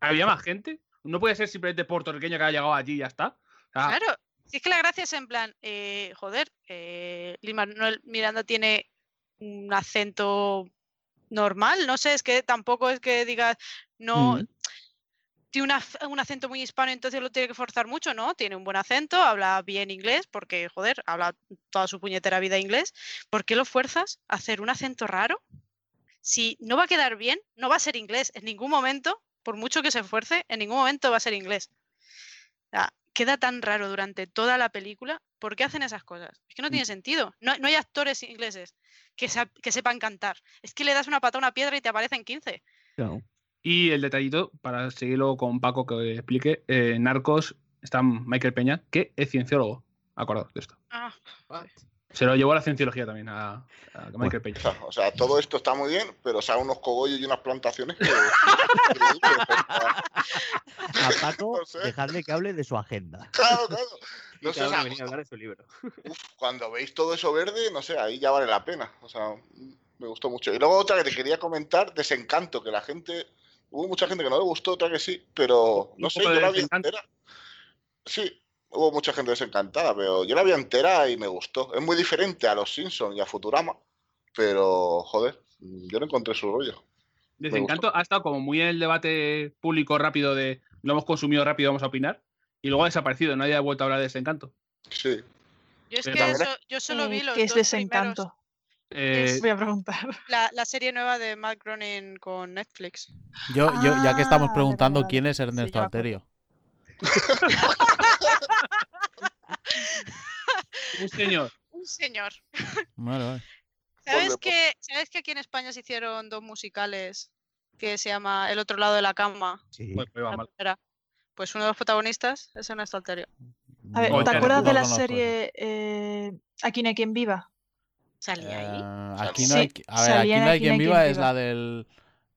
¿había más gente? No puede ser simplemente puertorriqueño que haya llegado allí y ya está. O sea, Claro, si es que la gracia es en plan, eh, joder, eh, Lin-Manuel Miranda tiene un acento normal, no sé, es que tampoco es que digas, no, Mm. tiene una un acento muy hispano, entonces lo tiene que forzar mucho, ¿no? Tiene un buen acento, habla bien inglés, porque, joder, habla toda su puñetera vida inglés. ¿Por qué lo fuerzas a hacer un acento raro? Si no va a quedar bien, no va a ser inglés en ningún momento, por mucho que se esfuerce, en ningún momento va a ser inglés. Queda tan raro durante toda la película. ¿Por qué hacen esas cosas? Es que no tiene sentido. No, no hay actores ingleses que, sep- que sepan cantar. Es que le das una pata a una piedra y te aparecen 15. Claro. Y el detallito, para seguirlo con Paco que explique, eh, Narcos está Michael Peña, que es cienciólogo. Acordaos de esto. Ah, Se lo llevó a la cienciología también a, a Michael Peña. O sea, o sea, todo esto está muy bien, pero salen unos cogollos y unas plantaciones que. [laughs] A Paco, [laughs] No sé. dejadle que hable de su agenda. claro, claro. Y No sé, cada uno venía a hablar de su libro. [laughs] uf, cuando veis todo eso verde, no sé, ahí ya vale la pena. O sea, me gustó mucho. Y luego otra que te quería comentar, Desencanto, que la gente. Hubo mucha gente que no le gustó, otra que sí, pero no sé, yo la vi entera. Sí, hubo mucha gente desencantada, pero yo la vi entera y me gustó. Es muy diferente a los Simpsons y a Futurama, pero joder, yo no encontré su rollo. Desencanto ha estado como muy en el debate público rápido de lo hemos consumido rápido, vamos a opinar. Y luego ha desaparecido, nadie ha vuelto a hablar de Desencanto. Sí. yo es Pero que también- eso- yo solo vi los ¿Qué es dos primeros. desencanto? Eh, Voy a preguntar. La, la serie nueva de Matt Groening con Netflix. Yo, yo, ya que estamos Ah, preguntando quién es Sí, Ernesto. Alterio. [laughs] un señor. Un señor. Vale, vale. ¿Sabes que, ¿Sabes que aquí en España se hicieron dos musicales que se llama El otro lado de la cama? Sí. Pues, pues va la mal. primera? Pues uno de los protagonistas es Ernesto Alterio. A ver, ¿te acuerdas de la serie eh, Aquí no hay quien viva? ¿Salía ahí? Eh, aquí no hay, a ver, aquí no hay quien viva es la del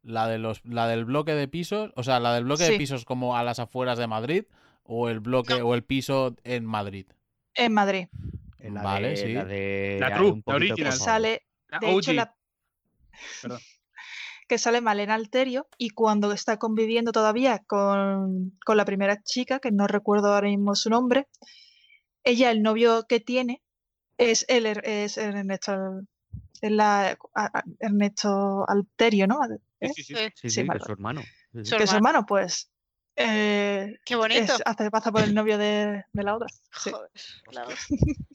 la de los la del bloque de pisos, o sea, la del bloque de pisos como a las afueras de Madrid o el bloque o el piso en Madrid. En Madrid. La Vale, de, sí. La, de, La de la poquito, original. Sale, La de hecho, la, Perdón. Que sale Malena Alterio y cuando está conviviendo todavía con, con la primera chica, que no recuerdo ahora mismo su nombre, ella, el novio que tiene, es el es el Ernesto, es la, a- a- Ernesto Alterio, ¿no? Sí, sí, sí. Sí, Sí, Sí, sí, vale, de su hermano. Sí, sí. Su Que su hermano. hermano, pues, eh, Qué bonito. es, hace pasa por el novio de, de la otra. Sí. Joder, claro. [laughs]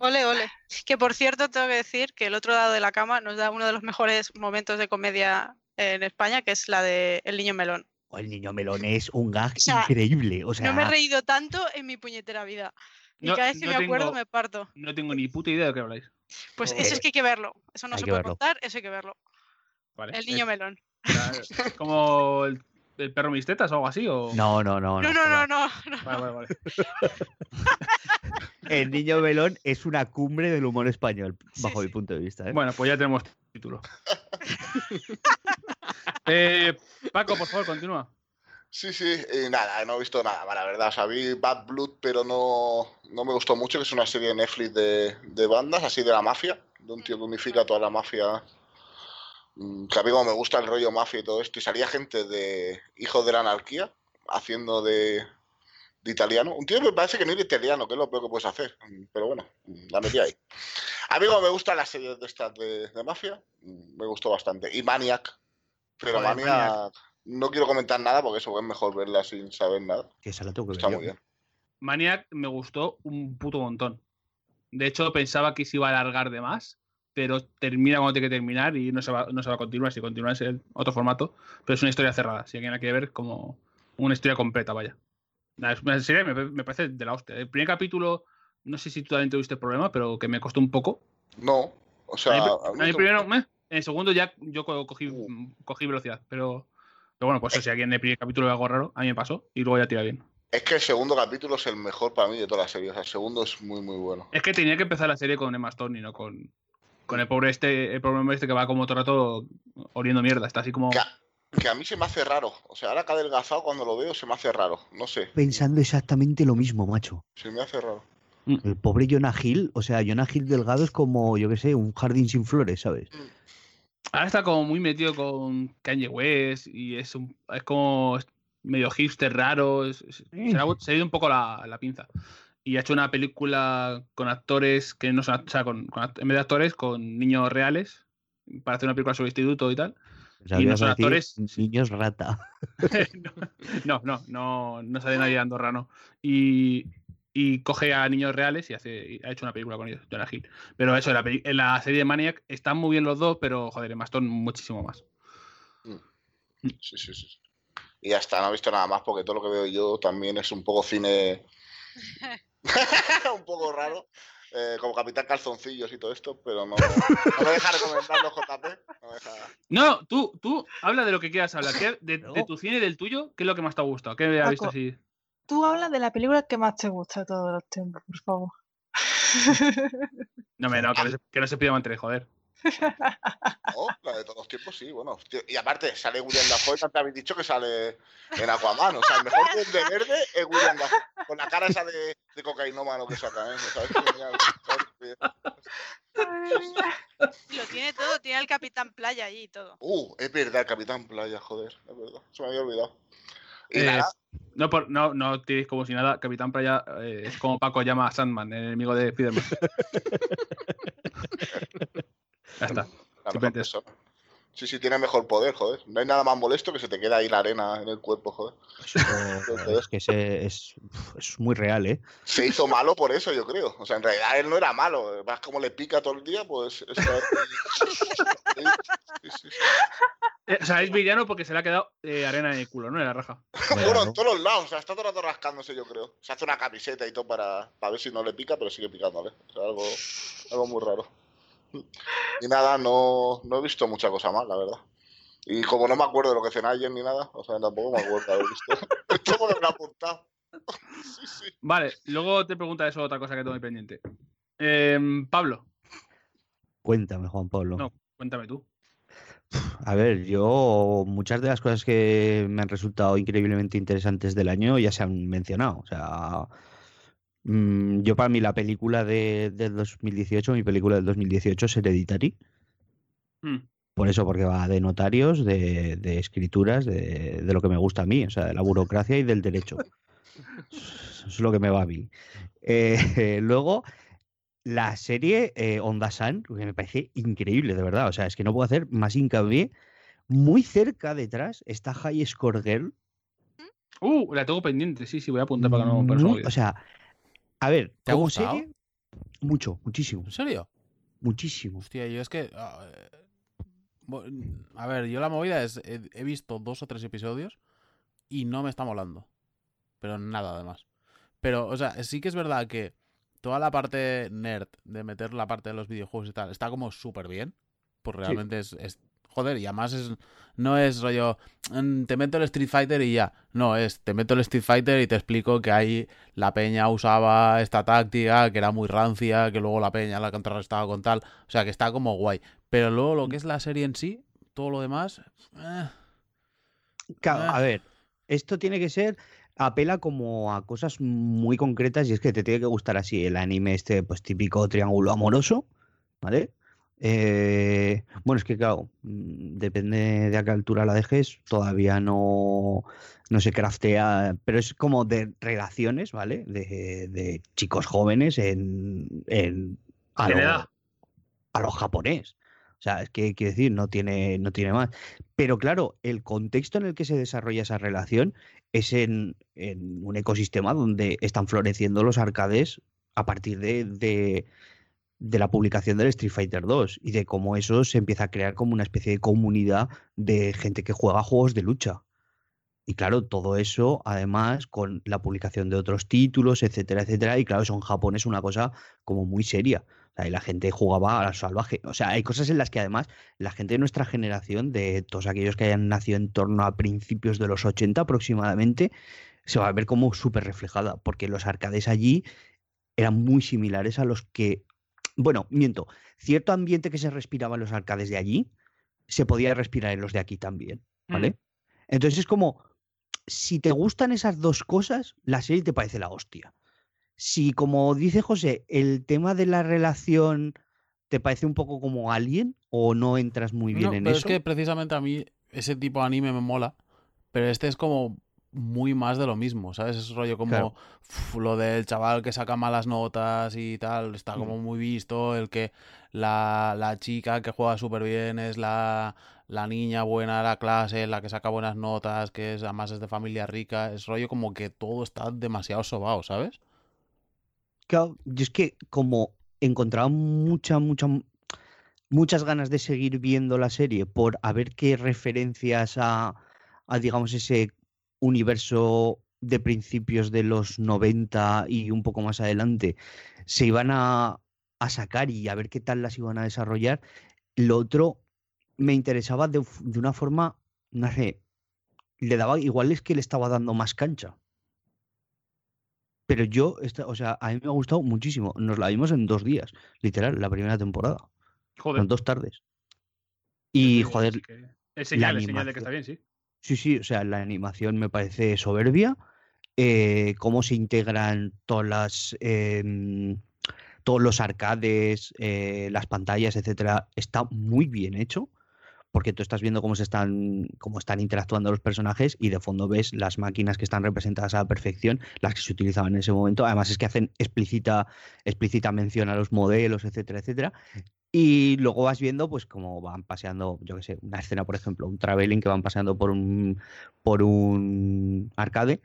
Ole, ole. Que por cierto, tengo que decir que el otro lado de la cama nos da uno de los mejores momentos de comedia en España, que es la de El niño melón. Oh, el niño melón es un gag O sea, increíble. O sea, No me he reído tanto en mi puñetera vida. Y No- cada vez que no me acuerdo tengo- me parto. No tengo ni puta idea de qué habláis. Pues Eh, eso es que hay que verlo. Eso no hay se puede verlo. contar, eso hay que verlo. Vale. El niño melón. Es como el, el perro mis tetas o algo así. O... No, no, no. No, no, no, no. no. Vale, vale, vale. [laughs] El niño melón es una cumbre del humor español, Sí, bajo mi sí. punto de vista. ¿eh? Bueno, pues ya tenemos título. [laughs] Eh, Paco, por favor, continúa. Sí, sí, y nada, no he visto nada, la verdad. O sea, vi Bad Blood, pero no, no me gustó mucho, que es una serie de Netflix de, de bandas, así de la mafia, de un tío que unifica toda la mafia. Mm, Que a mí como me gusta el rollo mafia y todo esto, y salía gente de Hijos de la Anarquía haciendo de, de italiano. Un tío que me parece que no era italiano, que es lo peor que puedes hacer, mm, pero bueno, mm, la metí ahí. A mí como me gustan las series de estas de, de mafia, me gustó bastante. Y Maniac, pero Joder, Maniac, Maniac. no quiero comentar nada porque eso es mejor verla sin saber nada. Que esa la tengo que ver Está muy bien. Maniac me gustó un puto montón. De hecho, pensaba que se iba a alargar de más, pero termina cuando tiene que terminar y no se va, no se va a continuar. Si continúa es otro formato, pero es una historia cerrada. Si alguien la quiere ver, como una historia completa, vaya. Una serie me, me parece de la hostia. El primer capítulo, no sé si tú también tuviste problema, pero que me costó un poco. No, o sea, A mí, a a mí mí me- primero, meh, en el segundo ya yo co- cogí, Uh. cogí velocidad, pero, pero bueno, pues si alguien en el primer capítulo ve algo raro, a mí me pasó y luego ya tira bien. es que el segundo capítulo es el mejor para mí de toda la serie. O sea, el segundo es muy, muy bueno. Es que tenía que empezar la serie con Emma Stone y no con, con el pobre este, el pobre este que va como todo el rato oliendo mierda. Está así como. Que a, que a mí se me hace raro. O sea, ahora que ha adelgazado cuando lo veo se me hace raro. No sé, Pensando exactamente lo mismo, macho. se me hace raro. El pobre Jonah Hill, o sea, Jonah Hill delgado es como, yo qué sé, un jardín sin flores, ¿sabes? Ahora está como muy metido con Kanye West y es, un, es como medio hipster raro. es- es- se, ha, se ha ido un poco la, la pinza. Y ha hecho una película con actores que no son. O sea, con, en vez de actores, con niños reales. Para hacer una película sobre instituto y tal. Y no son actores. Niños rata. [laughs] no, no, no, no sale nadie andorrano. Y, y coge a niños reales y hace, y ha hecho una película con ellos, Jonah Hill. Pero eso, en la, peli- en la serie de Maniac están muy bien los dos, pero joder, en Maston muchísimo más. Sí, sí, sí. Y ya está, no he visto nada más porque todo lo que veo yo también es un poco cine. [laughs] [laughs] un poco raro. eh, como Capitán Calzoncillos y todo esto, pero no, no me deja recomendarlo JP. No me deja... No, tú, tú habla de lo que quieras hablar. ¿Qué- de, tu cine y del tuyo, ¿qué es lo que más te ha gustado? ¿Qué has visto así? Tú hablas de la película que más te gusta de todos los tiempos, por favor. [laughs] No, me, no, que no [laughs] se, que no se pida mantener, joder. No, la de todos los tiempos, sí, bueno. tío, Y aparte, sale William Dafoe, tanto habéis dicho que sale en Aquaman. O sea, el mejor de verde es William Dafoe. Con la cara esa de, de cocainómano que sacan, ¿eh? ¿Sabes? Lo tiene todo, tiene al Capitán Playa allí y todo. Uh, es verdad, el Capitán Playa, joder, es verdad. Se me había olvidado. Y Eh, nada, no, por, no, no tiréis como si nada. Capitán Playa eh, es como Paco llama a Sandman, el enemigo de Spiderman. [laughs] ya está. simplemente eso. Sí, sí, tiene mejor poder, joder. No hay nada más molesto que se te queda ahí la arena en el cuerpo, joder. Eso, [laughs] es que ese es, es muy real, ¿eh? Se hizo malo por eso, yo creo. O sea, en realidad él no era malo. Vas como le pica todo el día, pues. está. [laughs] Sí, sí, sí. Eh, o sea, es villano porque se le ha quedado eh, arena en el culo, ¿no? En la raja. Bueno, en todos los lados. O sea, está todo el rato rascándose, yo creo. Se hace una camiseta y todo para, para ver si no le pica, pero sigue picándole. O sea, algo, algo muy raro. Y nada, no, no he visto mucha cosa más, la verdad. Y como no me acuerdo de lo que cené ayer ni nada, o sea, tampoco me acuerdo de haber visto. [laughs] [laughs] Esto me lo apuntado. [laughs] Sí, sí. Vale, luego te pregunta eso otra cosa que tengo ahí pendiente. Em, Pablo, Cuéntame, Juan Pablo. No. cuéntame tú. A ver, yo muchas de las cosas que me han resultado increíblemente interesantes del año ya se han mencionado. O sea, mm, yo para mí la película de, del 2018, mi película del 2018 es Hereditary. Hmm. Por eso, porque va de notarios, de, de escrituras, de, de lo que me gusta a mí, o sea, de la burocracia y del derecho. Eso [laughs] es lo que me va a mí. Eh, [laughs] luego, la serie eh, Onda Sun, que me parece increíble, de verdad. O sea, es que no puedo hacer más hincapié. Muy cerca detrás está High Score Girl. Uh, la tengo pendiente, sí, sí, voy a apuntar para que no, para no o sea, a ver, ¿Te ha como gustado? serie, mucho, muchísimo, ¿En serio? muchísimo. Hostia, yo es que. ah, eh, bo- A ver, yo la movida es. He, visto dos o tres episodios y no me está molando. Pero nada, además. Pero, o sea, sí que es verdad que toda la parte nerd de meter la parte de los videojuegos y tal está como súper bien. Pues realmente es, es- Joder, y además es, no es rollo. "Mm, Te meto el Street Fighter y ya. No, es. Te meto el Street Fighter y te explico que ahí la peña usaba esta táctica que era muy rancia, que luego la peña la contrarrestaba con tal. O sea, que está como guay. Pero luego lo que es la serie en sí, todo lo demás. eh, Claro, Ah. a ver, esto tiene que ser, apela como a cosas muy concretas y es que te tiene que gustar así el anime este, pues típico triángulo amoroso, ¿vale? Eh, bueno, es que claro, mm, depende de a qué altura la dejes, todavía no, no se craftea, pero es como de relaciones, ¿vale? De, de chicos jóvenes en, en a los japonés. O sea, es que quiero decir, no tiene, no tiene más. Pero claro, el contexto en el que se desarrolla esa relación es en, en un ecosistema donde están floreciendo los arcades a partir de, de, de la publicación del Street Fighter 2 y de cómo eso se empieza a crear como una especie de comunidad de gente que juega juegos de lucha. Y claro, todo eso, además, con la publicación de otros títulos, etcétera, etcétera. Y claro, eso en Japón una cosa como muy seria. O sea, y la gente jugaba a la salvaje. O sea, hay cosas en las que además la gente de nuestra generación, de todos aquellos que hayan nacido en torno a principios de los 80 aproximadamente, se va a ver como súper reflejada. Porque los arcades allí eran muy similares a los que. Bueno, miento. Cierto ambiente que se respiraba en los arcades de allí se podía respirar en los de aquí también. ¿Vale? Mm. Entonces es como si te gustan esas dos cosas, la serie te parece la hostia. Si, como dice José, el tema de la relación te parece un poco como Alien o no entras muy bien No, en pero eso. es que precisamente a mí ese tipo de anime me mola, pero este es como muy más de lo mismo, ¿sabes? Es rollo como Claro. uf, lo del chaval que saca malas notas y tal, está como muy visto, el que la, la chica que juega súper bien es la, la niña buena de la clase, la que saca buenas notas, que es, además es de familia rica, es rollo como que todo está demasiado sobao, ¿sabes? Claro, yo es que como encontraba mucha, mucha, muchas ganas de seguir viendo la serie por a ver qué referencias a, a, digamos, ese universo de principios de los 90 y un poco más adelante se iban a, a sacar y a ver qué tal las iban a desarrollar. Lo otro me interesaba de, una forma, no sé, le daba, igual es que le estaba dando más cancha. Pero yo, esta, o sea, a mí me ha gustado muchísimo. Nos la vimos en dos días, literal, la primera temporada. Joder. En dos tardes. Y, joder, que- Es señal, es señal de que está bien, sí. Sí, sí, o sea, la animación me parece soberbia. eh, cómo se integran todas las, em, todos los arcades, eh, las pantallas, etcétera, está muy bien hecho. Porque tú estás viendo cómo se están, cómo están interactuando los personajes y de fondo ves las máquinas que están representadas a la perfección, las que se utilizaban en ese momento. Además es que hacen explícita, explícita mención a los modelos, etcétera, etcétera. Y luego vas viendo, pues, cómo van paseando, yo qué sé, una escena, por ejemplo, un traveling que van paseando por un, por un arcade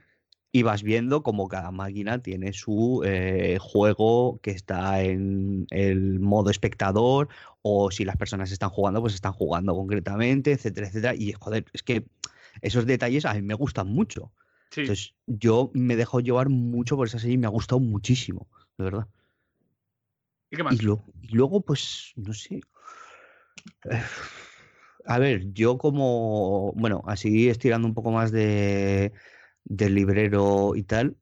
y vas viendo como cada máquina tiene su eh, juego que está en el modo espectador o si las personas están jugando, pues están jugando concretamente, etcétera, etcétera. Y joder, es que esos detalles a mí me gustan mucho. Sí. Entonces, yo me dejo llevar mucho por esa serie y me ha gustado muchísimo, de verdad. ¿Y qué más? Y, lo- y luego, pues, no sé. Eh, [sighs] A ver, yo como, bueno, así estirando un poco más de, del librero y tal,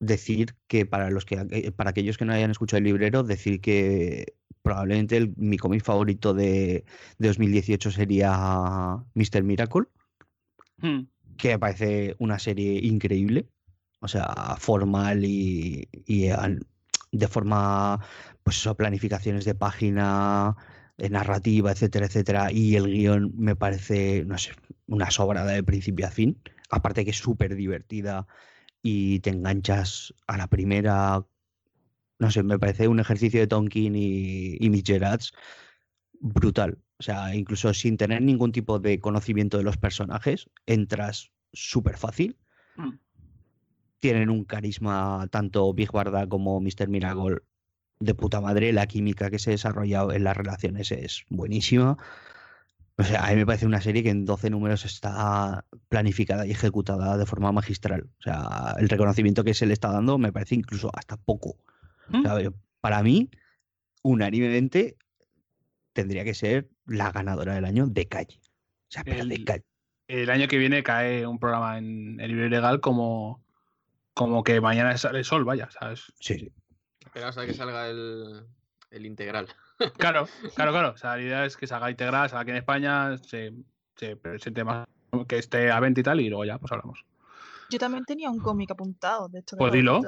decir que para los que eh, para aquellos que no hayan escuchado el librero, decir que probablemente el- mi cómic favorito de, de 2018 sería Mr. Miracle Hmm. que me parece una serie increíble, o sea, formal y, y al- de forma, pues eso, planificaciones de página, eh, narrativa, etcétera, etcétera, y el guion me parece, no sé, una sobrada de principio a fin, aparte que es súper divertida y te enganchas a la primera, no sé, me parece un ejercicio de Tonkin y, y brutal. O sea, incluso sin tener ningún tipo de conocimiento de los personajes, entras súper fácil. Mm. Tienen un carisma tanto Big Barda como Mr. Miracle de puta madre. La química que se ha desarrollado en las relaciones es buenísima. O sea, a mí me parece una serie que en 12 números está planificada y ejecutada de forma magistral. O sea, el reconocimiento que se le está dando me parece incluso hasta poco. O ¿Mm? sea, yo- para mí, unánimemente, tendría que ser la ganadora del año de calle. O sea, pero de El- calle. El año que viene cae un programa en el libro ilegal como, como que mañana sale el sol, vaya, ¿sabes? Sí, sí. Esperamos a que salga el, el integral. Claro, [laughs] claro, claro. O sea, la idea es que salga integral, salga aquí en España, se, se presente más, que esté a 20 y tal, y luego ya, pues hablamos. Yo también tenía un cómic apuntado, de hecho. Pues lo dilo.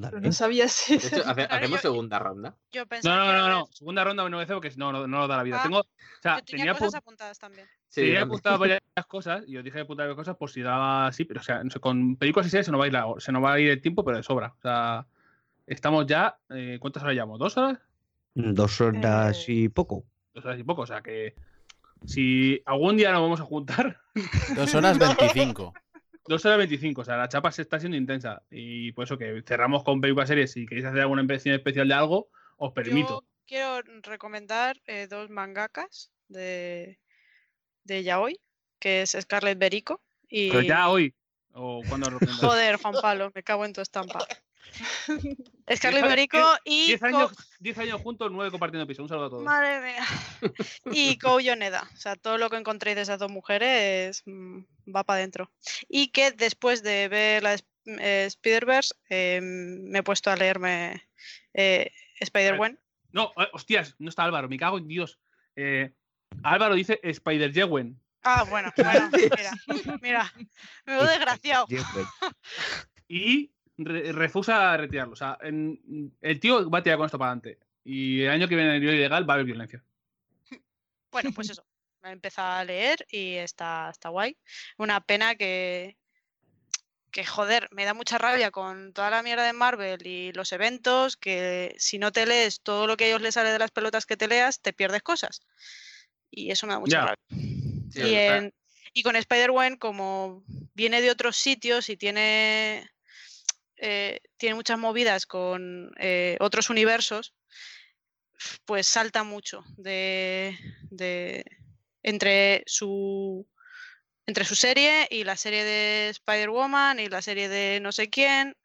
Pero no sabía si. De hecho, hace- Claro, hacemos yo- segunda ronda. Yo No, no, no, no. Segunda ronda me NVC porque no, no, no lo da la vida. Ah, Tengo, o sea, Yo tenía tenía, cosas apun- apuntadas también. Sí, tenía también. apuntado varias cosas y os dije apuntar varias cosas por si daba así, pero o sea, con películas y series se nos va a ir, la- se nos va a ir el tiempo, pero de sobra. O sea, estamos ya, eh, ¿cuántas horas llevamos? ¿Dos horas? Dos horas Eh, y poco. Dos horas y poco. O sea que si algún día nos vamos a juntar, [laughs] Dos horas 25. dos horas 25. O sea, la chapa se está siendo intensa. Y por eso que cerramos con películas series. Si queréis hacer alguna impresión especial de algo, os permito. Yo quiero recomendar eh, dos mangakas de, de Yaoi, que es Scarlett Berico y... Pero ya hoy. ¿O cuando lo? [laughs] Joder, Juan Pablo, me cago en tu estampa. [laughs] Scarlett Berico y... 10 Ko- años, 10 años juntos, 9 compartiendo piso. Un saludo a todos. Madre mía. [laughs] Y Kou Yoneda. O sea, todo lo que encontréis de esas dos mujeres mm, va para adentro. Y que después de ver la eh, Spider-Verse, eh, me he puesto a leerme eh, Spider-Gwen. No, eh, hostias, no está Álvaro, me cago en Dios. Álvaro dice Spider-Jewen. Ah, bueno, bueno, mira, mira, me veo desgraciado. Y re- refusa retirarlo. O sea, en- el tío va a tirar con esto para adelante. Y el año que viene en el ilegal va a haber violencia. Bueno, pues eso. Me he empezado a leer y está, está guay. Una pena que, que, joder, me da mucha rabia con toda la mierda de Marvel y los eventos, que si no te lees todo lo que a ellos les sale de las pelotas que te leas, te pierdes cosas. Y eso me da mucha Ya. rabia. Sí, y, en- con Spider-Gwen, como viene de otros sitios y tiene, eh, tiene muchas movidas con eh, otros universos, pues salta mucho de, de- entre su entre su serie y la serie de Spider-Woman y la serie de no sé quién.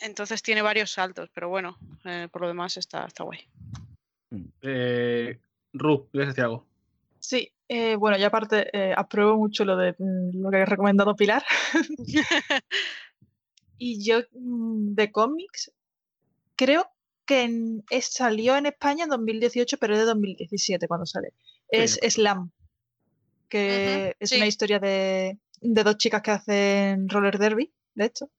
Entonces tiene varios saltos, pero bueno, eh, por lo demás está, está guay. Eh, Ru, ¿quieres decir algo? Sí, eh, bueno, y aparte, eh, apruebo mucho lo de mm, lo que ha recomendado Pilar. [laughs] y yo mm, de cómics, creo que en- es- salió en España en 2018, pero es de 2017 cuando sale. Es Slam, que es una historia de, de dos chicas que hacen roller derby, de hecho.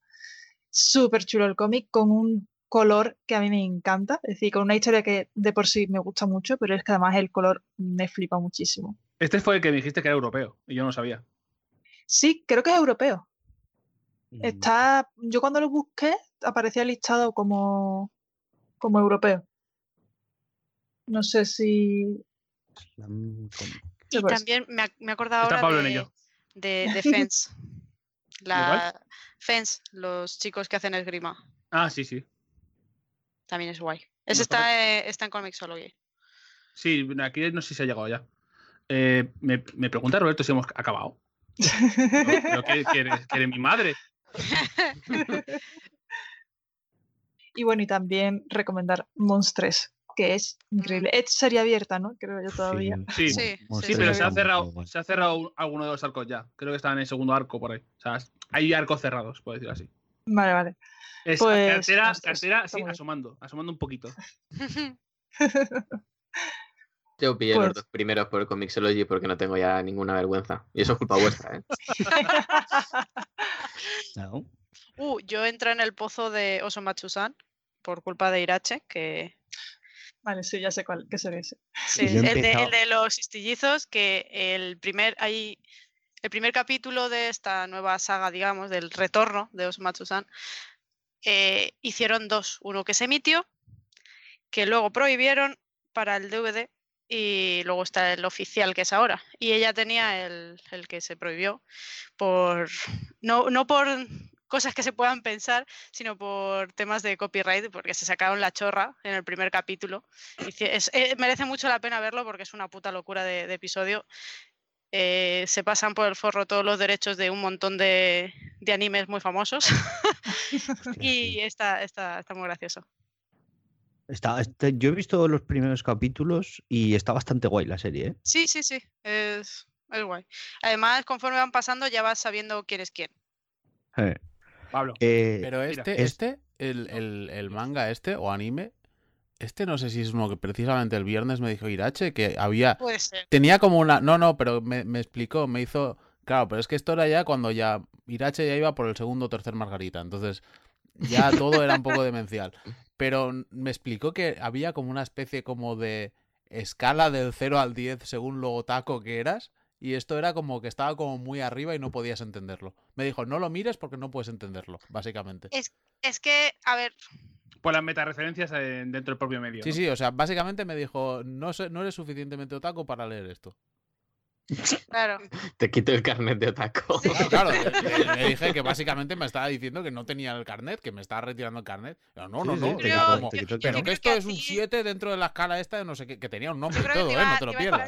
Súper chulo el cómic, con un color que a mí me encanta, es decir, con una historia que de por sí me gusta mucho, pero es que además el color me flipa muchísimo. Este fue el que me dijiste que era europeo. Y yo no sabía. Sí, creo que es europeo. Está, yo cuando lo busqué aparecía listado como, como europeo. No sé si. Y también me, ac- me he acordado Está ahora Pablo de, de, [laughs] de Fence. La Fence, los chicos que hacen esgrima. Ah, sí, sí. También es guay. Ese está, eh, está en Comixology. Sí, aquí no sé si se ha llegado ya. Eh, me, me pregunta Roberto si hemos acabado. ¿Pero qué, qué eres, ¿Que eres mi madre? Y bueno, y también recomendar Monstres, que es increíble. Es serie abierta, ¿no? Creo yo todavía. Sí, Sí, sí, pero se ha cerrado, se ha cerrado un- alguno de los arcos ya. Creo que están en el segundo arco por ahí. O sea, hay arcos cerrados, por decirlo así. Vale, vale. Es Pues, cartera, cartera sí, bien. asomando, asomando un poquito. [laughs] Yo pillé los Pues- dos primeros por Comixology porque no tengo ya ninguna vergüenza. Y eso es culpa vuestra, ¿eh? [laughs] No. Uh, yo entré en el pozo de Osomatsu-san por culpa de Irache, que Vale, sí, ya sé cuál, qué serie es. sí, el, de, el empezado- de los istillizos, que el primer hay el primer capítulo de esta nueva saga, digamos, del retorno de Osomatsu-san, eh, hicieron dos. Uno que se emitió, que luego prohibieron para el DVD, y luego está el oficial que es ahora. Y ella tenía el, que se prohibió por no, no por cosas que se puedan pensar, sino por temas de copyright, porque se sacaron la chorra en el primer capítulo. Y es- eh, merece mucho la pena verlo porque es una puta locura de episodio. Eh, se pasan por el forro todos los derechos de un montón de, de animes muy famosos [laughs] [laughs] y está, está, está muy gracioso. Está, este- yo he visto los primeros capítulos y está bastante guay la serie, ¿eh? Sí, sí, sí, es, es guay. Además, conforme van pasando ya vas sabiendo quién es quién. Eh, Pablo. eh, Pero mira, este, es- este, el, el- el manga este o anime, este no sé si es uno que precisamente el viernes me dijo Irache que había, Puede ser. tenía como una, no, no, pero me, me explicó, me hizo, claro, pero es que esto era ya cuando ya Irache ya iba por el segundo o tercer margarita, entonces ya todo era un poco [laughs] demencial. Pero me explicó que había como una especie como de escala del 0 al 10 según lo otaco que eras. Y esto era como que estaba como muy arriba y no podías entenderlo. Me dijo, no lo mires porque no puedes entenderlo, básicamente. Es que, a ver, Por las metareferencias dentro del propio medio. Sí, ¿no? sí, o sea, básicamente me dijo, no, sé- no eres suficientemente otaku para leer esto. Claro. [laughs] Te quito el carnet de otaku. Claro, claro, le, dije que básicamente me estaba diciendo que no tenía el carnet, que me estaba retirando el carnet. Pero no, no, Sí, no. sí, como, pero que esto que es un a ti- 7 dentro de la escala esta de no sé qué, que tenía un nombre y todo, te ¿eh? iba- No te lo iba pierdas.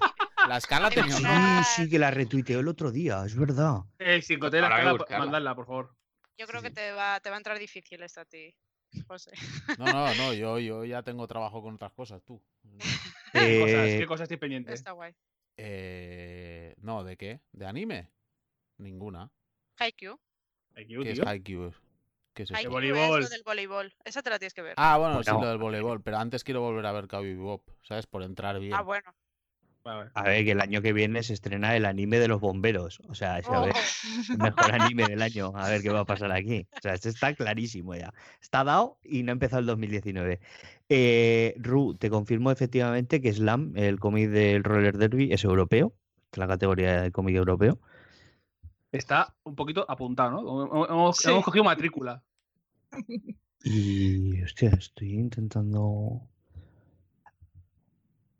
La escala iba tenía un nombre. Sí, sí, que la retuiteó el otro día, es verdad. Eh, si la escala, mandadla, por favor. Yo creo que te va, te va a entrar difícil esta a ti, José. No, no, no, yo, yo ya tengo trabajo con otras cosas, tú. [laughs] ¿Qué cosas, Eh, qué cosas estoy pendiente? Está guay. Eh, no, ¿de qué? ¿De anime? Ninguna. Haikyuu. Haikyuu, ¿Qué es. Haikyuu? ¿Qué es eso? Haikyuu es voleibol. lo del voleibol. Esa te la tienes que ver. Ah, bueno, sí, lo del voleibol, pero antes quiero volver a ver Cowboy Bebop, ¿sabes? Por entrar bien. Ah, bueno. Vale. A ver, que el año que viene se estrena el anime de los bomberos. O sea, ver, Oh. el mejor anime del año. A ver qué va a pasar aquí. O sea, este está clarísimo ya. Está dado y no ha empezado el 2019. Eh, Ru, te confirmo efectivamente que Slam, el cómic del roller derby, es europeo. Es la categoría de cómic europeo. Está un poquito apuntado, ¿no? Hemos, hemos- Sí. hemos cogido matrícula. Y, hostia, estoy intentando.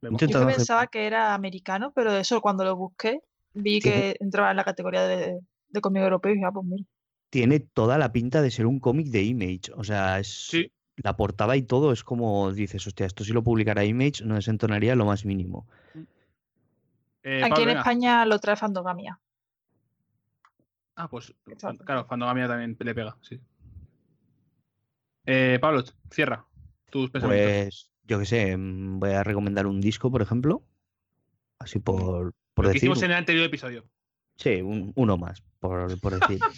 Yo que pensaba que era americano, pero eso cuando lo busqué vi que entraba en la categoría de, de cómic europeo y dije, ah, pues mira. Tiene toda la pinta de ser un cómic de Image. O sea, es. Sí. La portada y todo es como dices, hostia, esto si lo publicara Image no desentonaría lo más mínimo. Eh, Aquí Pablo, en venga. España lo trae Fandogamia. Ah, pues Exacto. claro, Fandogamia también le pega, sí. Eh, Pablo, cierra tus pensamientos. Pues yo qué sé, mm, voy a recomendar un disco, por ejemplo. Así por, por Lo que hicimos en el anterior episodio. Sí, un- uno más, por, por decir. [laughs]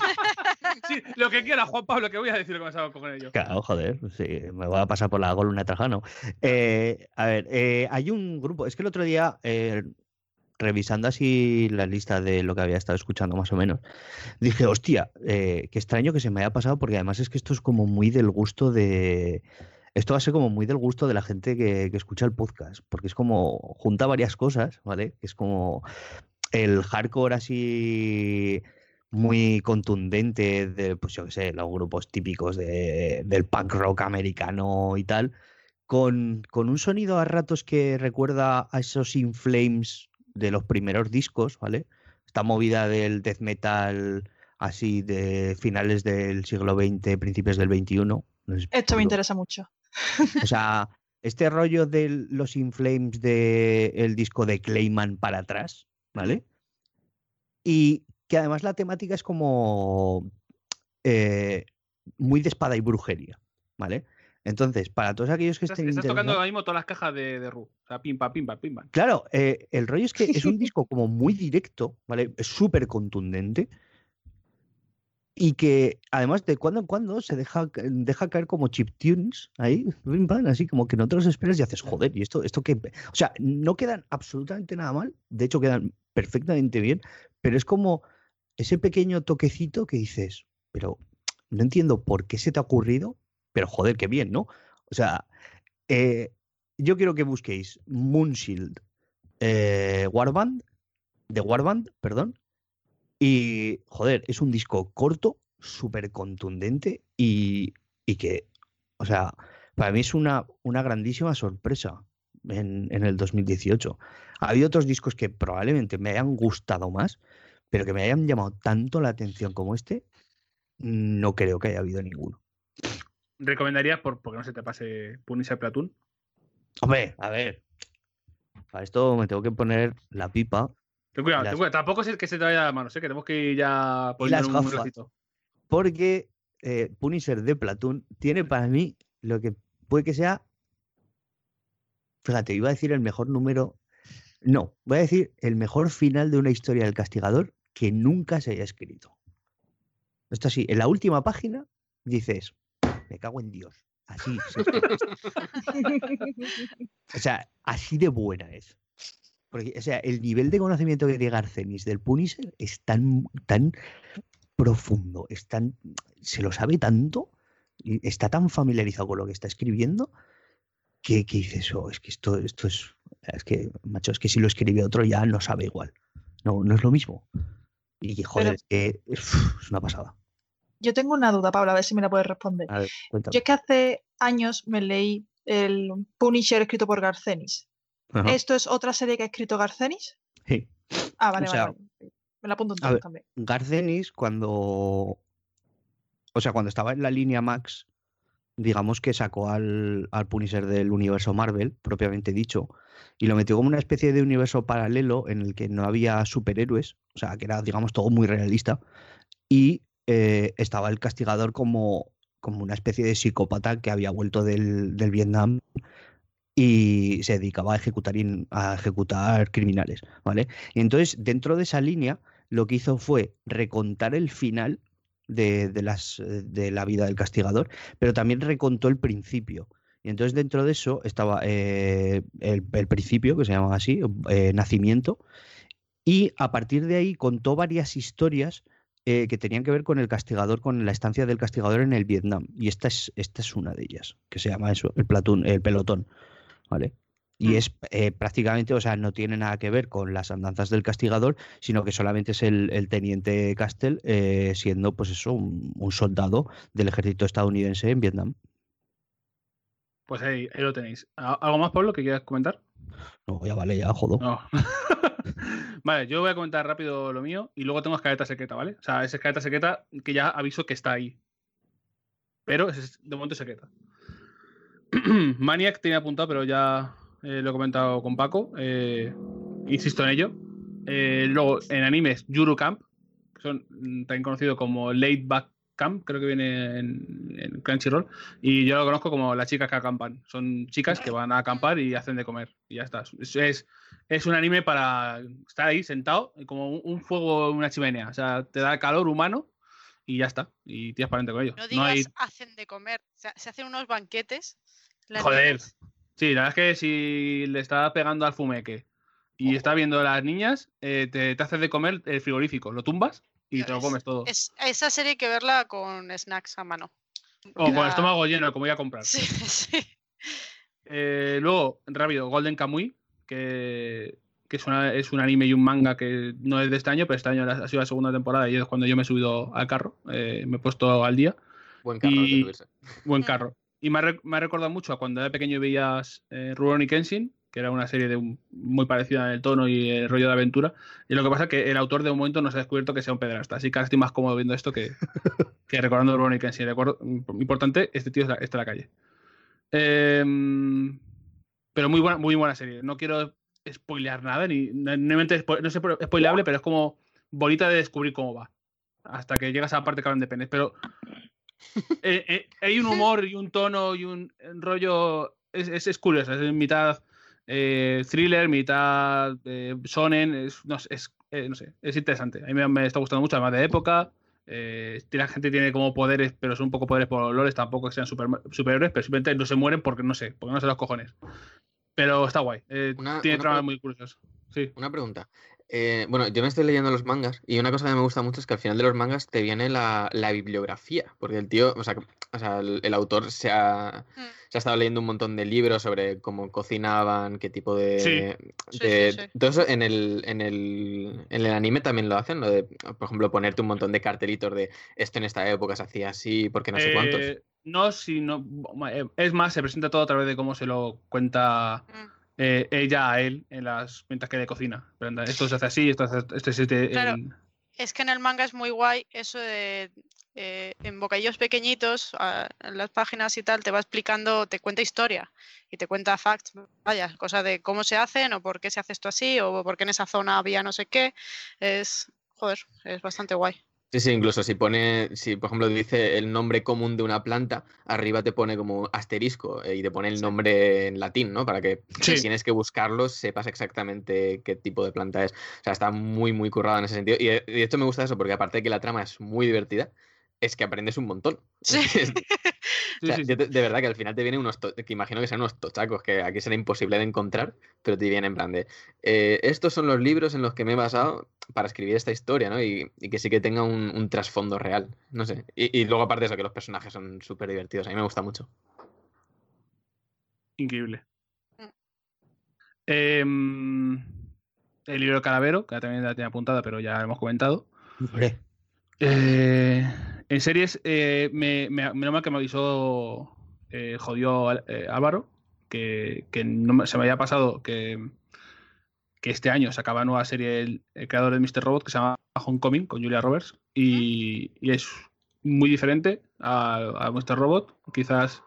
Sí, lo que quiera, Juan Pablo, que voy a decir lo que me ha con ello. Claro, joder, sí, me voy a pasar por la columna Trajano. Eh, a ver, eh, hay un grupo, es que el otro día, eh, revisando así la lista de lo que había estado escuchando más o menos, dije, hostia, eh, qué extraño que se me haya pasado, porque además es que esto es como muy del gusto de... Esto va a ser como muy del gusto de la gente que, que escucha el podcast, porque es como junta varias cosas, ¿vale? Es como el hardcore así muy contundente de, pues yo qué sé, los grupos típicos de- del punk rock americano y tal, con, con un sonido a ratos que recuerda a esos In Flames de los primeros discos, ¿vale? Esta movida del death metal así de finales del siglo XX, principios del XXI. no sé si Esto me interesa mucho. O sea, este rollo de los In Flames del disco de Clayman para atrás, ¿vale? Y que además la temática es como eh, muy de espada y brujería, ¿vale? Entonces, para todos aquellos que Estás, estén estás tocando ahora mismo todas las cajas de, de Ru. O sea, pimpa, pimpa, pimpa. Claro, eh, el rollo es que [laughs] es un disco como muy directo, ¿vale? Es súper contundente. Y que además de cuando en cuando se deja, deja caer como chiptunes ahí, pim, pam, así como que no te los esperas y haces, joder, ¿y esto, esto qué? O sea, no quedan absolutamente nada mal, de hecho quedan perfectamente bien, pero es como ese pequeño toquecito que dices, pero no entiendo por qué se te ha ocurrido, pero joder, qué bien, ¿no? O sea, eh, yo quiero que busquéis Moonshield eh, Warband, de Warband, perdón. Y, joder, es un disco corto, súper contundente y, y que, o sea, para mí es una, una grandísima sorpresa en, en el 2018. Ha habido otros discos que probablemente me hayan gustado más, pero que me hayan llamado tanto la atención como este, no creo que haya habido ninguno. ¿Recomendarías, por, porque no se te pase Punisher Platoon? Hombre, a ver, para esto me tengo que poner la pipa Ten cuidado, Las- ten cuidado. Tampoco es que se te vaya la mano, sé que tenemos que ir ya poniendo las un gafas. reloncito. Porque eh, Punisher de Platoon tiene para mí lo que puede que sea. Fíjate, iba a decir el mejor número. No, voy a decir el mejor final de una historia del castigador que nunca se haya escrito. Esto así, en la última página dices, me cago en Dios. Así. se escribe esto". [laughs] O sea, así de buena es. Porque, o sea, el nivel de conocimiento que tiene Garcenis del Punisher es tan, tan profundo, es tan, se lo sabe tanto, y está tan familiarizado con lo que está escribiendo, que, que dices, "Oh, es que esto, esto es, es que, macho, es que si lo escribe otro ya no sabe igual. No, no es lo mismo. Y joder, es que es, es una pasada. Yo tengo una duda, Pablo, a ver si me la puedes responder. A ver, cuéntame. Yo es que hace años me leí el Punisher escrito por Garcenis. Ajá. ¿Esto es otra serie que ha escrito Garcenis? Sí. Ah, vale, O sea, vale, vale. Me la apunto entonces también. Garth Ennis, cuando. O sea, cuando estaba en la línea Max, digamos que sacó al, al Punisher del universo Marvel, propiamente dicho, y lo metió como una especie de universo paralelo en el que no había superhéroes, o sea, que era, digamos, todo muy realista, y eh, estaba el castigador como, como una especie de psicópata que había vuelto del, del Vietnam y se dedicaba a ejecutar, a ejecutar criminales, ¿vale? Y entonces, dentro de esa línea, lo que hizo fue recontar el final de, de las, eh, de la vida del castigador, pero también recontó el principio. Y entonces dentro de eso estaba eh, el, principio, que se llama así, eh, nacimiento, y a partir de ahí contó varias historias que tenían que ver con el castigador, con la estancia del castigador en el Vietnam. Y esta es, esta es una de ellas, que se llama eso, el, platón, el pelotón. ¿Vale? Y es eh, prácticamente, o sea, no tiene nada que ver con las andanzas del castigador, sino que solamente es el, el teniente Castell eh, siendo, pues eso, un, un soldado del ejército estadounidense en Vietnam. Pues ahí, ahí lo tenéis. ¿Al- ¿Algo más, Pablo, que quieras comentar? No, ya vale, ya, jodo. No. [laughs] vale, yo voy a comentar rápido lo mío y luego tengo escaleta secreta, ¿vale? O sea, es escaleta secreta que ya aviso que está ahí. Pero es de momento secreta. [clears throat] Maniac tenía apuntado, pero ya eh, lo he comentado con Paco. eh, insisto en ello. Eh, luego, en animes, Yuru Camp, que son también conocido como Late Back Camp, creo que viene en, en Crunchyroll. Y yo lo conozco como las chicas que acampan. Son chicas que van a acampar y hacen de comer. Y ya está. Es, es, es un anime para estar ahí sentado, como un, un fuego en una chimenea. O sea, te da calor humano y ya está. Y tiras para adelante con ello. No No digas hay hacen de comer. Se, hacen unos banquetes. Joder. niñas. Sí, la verdad es que si le está pegando al fumeque y está viendo a las niñas, eh, te, te haces de comer el frigorífico. Lo tumbas y te lo Es- comes todo. Es, esa serie hay que verla con snacks a mano. O con el estómago lleno, como voy a comprar. Sí, [laughs] sí. Eh, luego, rápido, Golden Kamuy, que, que es, una- es un anime y un manga que no es de este año, pero este año ha sido la segunda temporada y es cuando yo me he subido al carro. eh, me he puesto al día. Buen carro Y-. Buen [laughs] carro. Y me ha, re- me ha recordado mucho a cuando era pequeño y veías eh, Rurouni Kenshin, que era una serie de un- muy parecida en el tono y el rollo de aventura. Y lo que pasa es que el autor de un momento no se ha descubierto que sea un pederasta. Así que ahora estoy más cómodo viendo esto que, [laughs] que recordando Rurouni Kenshin. Recuerdo, importante, este tío es la- está en la calle. Em, pero muy buena, muy buena serie. No quiero spoilear nada, ni no, no sé spoileable, pero es como bonita de descubrir cómo va. Hasta que llegas a la parte que hablan de penes. Pero [laughs] eh, eh, hay un humor y un tono y un rollo. Es, es, es curioso, es mitad eh, thriller, mitad sonen. Es, no, es, no sé, es interesante. A mí me, me está gustando mucho, además de época. Eh, la gente tiene como poderes, pero son un poco poderes por olores, tampoco que sean super, superhéroes, pero simplemente no se mueren porque no sé, porque no sé los cojones. Pero está guay. eh, Una- tiene una tramas muy curiosas. Sí. Una pregunta. Eh, bueno, yo me estoy leyendo los mangas y una cosa que me gusta mucho es que al final de los mangas te viene la, la bibliografía, porque el tío, o sea, que- o sea, el, el autor se ha, Mm. se ha estado leyendo un montón de libros sobre cómo cocinaban, qué tipo de... Sí. Sí, de- sí, sí. Todo eso en el, en, el, en el anime también lo hacen, lo de, por ejemplo, ponerte un montón de cartelitos de esto en esta época se hacía así, porque no sé cuántos. Eh, no, sino. eh, Es más, se presenta todo a través de cómo se lo cuenta Mm. Eh, ella a él en las mientras que de cocina. Pero esto se hace así, esto se hace- este hace Claro. Es que en el manga es muy guay eso de eh, en bocadillos pequeñitos, ah, en las páginas y tal, te va explicando, te cuenta historia y te cuenta facts, vaya, cosas de cómo se hacen o por qué se hace esto así o por qué en esa zona había no sé qué. Es, joder, es bastante guay. Sí, sí, incluso si pone, si por ejemplo dice el nombre común de una planta, arriba te pone como asterisco eh, y te pone el nombre en latín, ¿no? Para que si tienes que buscarlo sepas exactamente qué tipo de planta es. O sea, está muy, muy currado en ese sentido. Y de, y de hecho me gusta eso porque aparte de que la trama es muy divertida, es que aprendes un montón. [laughs] Sí. Es- Sí, o sea, sí, yo te- de verdad que al final te vienen unos, to- que imagino que sean unos tochacos que aquí será imposible de encontrar, pero te vienen en plan de, eh, estos son los libros en los que me he basado para escribir esta historia, ¿no? Y, y que sí que tenga un, un trasfondo real, no sé. Y, y luego aparte de eso, que los personajes son súper divertidos, a mí me gusta mucho. Increíble. Mm. Em, el libro de Calavero, que también la tenía apuntada, pero ya hemos comentado. Hombre, Eh, en series, eh, me, me, menos mal que me avisó, eh, jodió eh, Álvaro, que, que no se me había pasado que, que este año se acaba nueva serie el, el creador de Mr. Robot que se llama Homecoming con Julia Roberts y, y es muy diferente a, a Mr. Robot. Quizás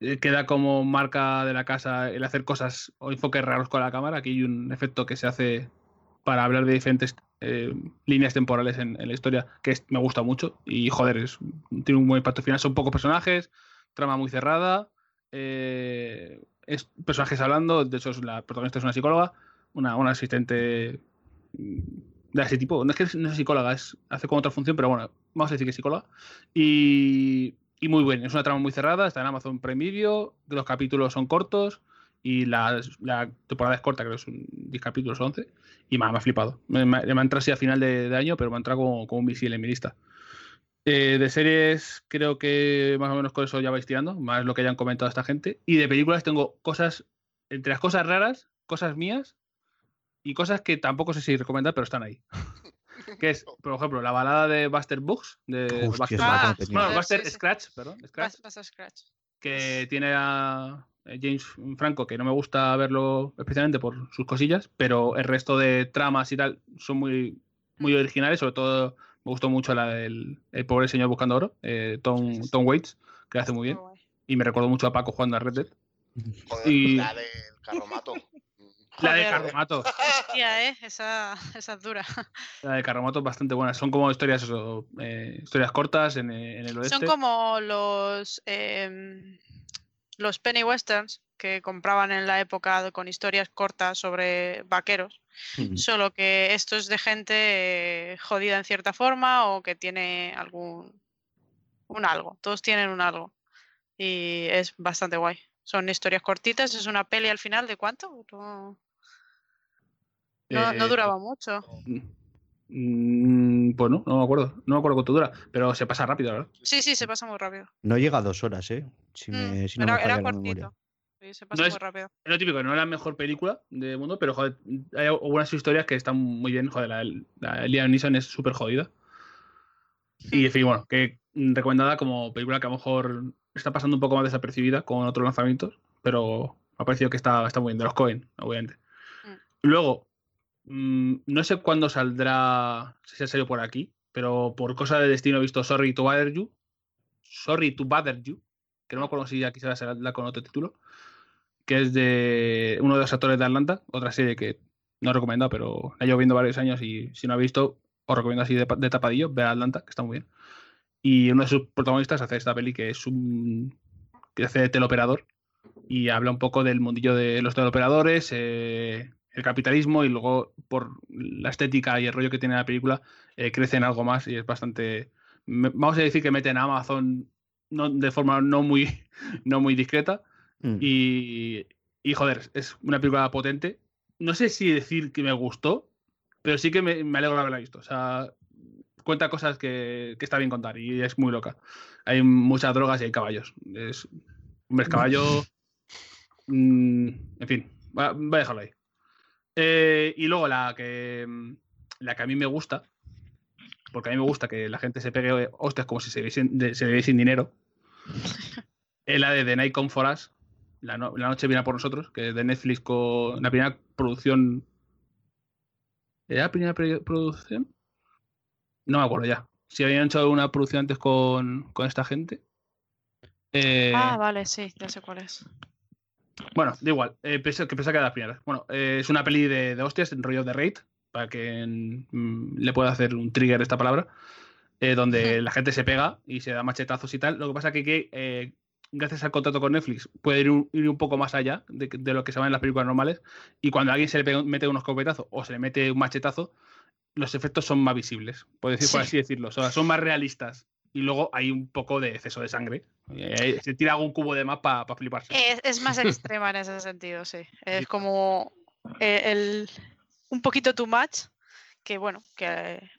eh, queda como marca de la casa el hacer cosas o enfoques raros con la cámara. Aquí hay un efecto que se hace para hablar de diferentes eh, líneas temporales en, la historia que me gusta mucho y joder, es, tiene un buen impacto final. Son pocos personajes, trama muy cerrada, eh, es personajes hablando, de hecho es la protagonista es una psicóloga, una, asistente de ese tipo, no es que no es psicóloga, es, hace como otra función, pero bueno, vamos a decir que es psicóloga. Y, muy bien, es una trama muy cerrada, está en Amazon Prime los capítulos son cortos y la, la temporada es corta, creo que son 10 capítulos o 11, y me, ha- me ha flipado. Me, me, me ha entrado así a final de, de año, pero me ha entrado como, como un misil en mi lista. Eh, de series, creo que más o menos con eso ya vais tirando, más lo que hayan comentado esta gente. Y de películas tengo cosas, entre las cosas raras, cosas mías y cosas que tampoco sé si recomendar, pero están ahí. [laughs] que es, por ejemplo, la balada de Buster Books, de Hostia, Buster, Ah, bueno. Buster Sí, sí. Scratch, perdón, Scratch, a Scratch. que tiene a James Franco, que no me gusta verlo especialmente por sus cosillas, pero el resto de tramas y tal son muy, muy originales, sobre todo me gustó mucho la del el pobre señor buscando oro, eh, Tom, Tom Waits, que lo hace muy bien, y me recordó mucho a Paco jugando a Red Dead. Joder, Y- la del carromato. La de. Carromato, Hostia, ¿eh? Esa, esa es dura. la de Carromato es bastante buena, son como historias, eso, eh, historias cortas en, eh, en el oeste. Son como los, em, los penny westerns que compraban en la época con historias cortas sobre vaqueros. Solo que esto es de gente eh, jodida en cierta forma o que tiene algún un algo. Todos tienen un algo. Y es bastante guay. Son historias cortitas, es una peli al final de cuánto? No, no- no Eh, duraba mucho. Mm, pues no, no me acuerdo, no me acuerdo cuánto dura, pero se pasa rápido, la ¿verdad? Sí, sí, se pasa muy rápido. No llega a dos horas, ¿eh? Si, Mm, me, si no era me era cortito. Sí, se pasa es- muy rápido. Es lo típico, no es la mejor película del mundo, pero joder, hay algunas historias que están muy bien. Joder, la, la Liam Neeson es súper jodida. Y en fin, bueno, que mm, recomendada como película que a lo mejor está pasando un poco más desapercibida con otros lanzamientos, pero me ha parecido que está, está muy bien, de los Cohen, obviamente. Mm. Luego, mm, no sé cuándo saldrá, si ha salido por aquí, pero por cosa de destino he visto Sorry to Bother You. Sorry to Bother You, que no me acuerdo si ya quizás será con otro título que es de uno de los actores de Atlanta, otra serie que no he recomendado, pero la llevo viendo varios años y si no habéis visto, os recomiendo así de, de tapadillo, ver Atlanta, que está muy bien. Y uno de sus protagonistas hace esta peli que es un. que hace teleoperador y habla un poco del mundillo de los teleoperadores, eh, el capitalismo y luego por la estética y el rollo que tiene la película, eh, crece en algo más y es bastante. me- Vamos a decir que mete en Amazon no, de forma no muy, [laughs] no muy discreta. Mm. Y, y, joder, es una película potente. No sé si decir que me gustó, pero sí que me, me alegro de haberla visto. O sea, cuenta cosas que, que está bien contar y es muy loca. Hay muchas drogas y hay caballos. Es, hombre, es caballo. [laughs] mm, en fin, voy a dejarlo ahí. Eh, y luego la que, mm, la que a mí me gusta, porque a mí me gusta que la gente se pegue hostias como si se viese sin, dinero, [laughs] es la de The Night Come For Us, la, no- la noche viene a por nosotros, que es de Netflix con la primera producción. ¿Era la primera producción? No me acuerdo ya. Si habían hecho una producción antes con, con esta gente. Eh, Ah, vale, sí, ya sé cuál es. Bueno, da igual. Eh, pensé, que pensaba que era la primera. Bueno, eh, es una peli de, de hostias, en rollo de raid, para que mm, le pueda hacer un trigger esta palabra, eh, donde la gente se pega y se da machetazos y tal. Lo que pasa que, que eh, gracias al contrato con Netflix, puede ir un, ir un poco más allá de, de lo que se ve en las películas normales. Y cuando a alguien se le pega- mete unos copetazos o se le mete un machetazo, los efectos son más visibles, por, decir, por Sí. así decirlo. O sea, son más realistas. Y luego hay un poco de exceso de sangre. Se tira algún cubo de más para fliparse. Es, es más [laughs] extrema en ese sentido, sí. Es como eh, el, un poquito too much, que bueno, que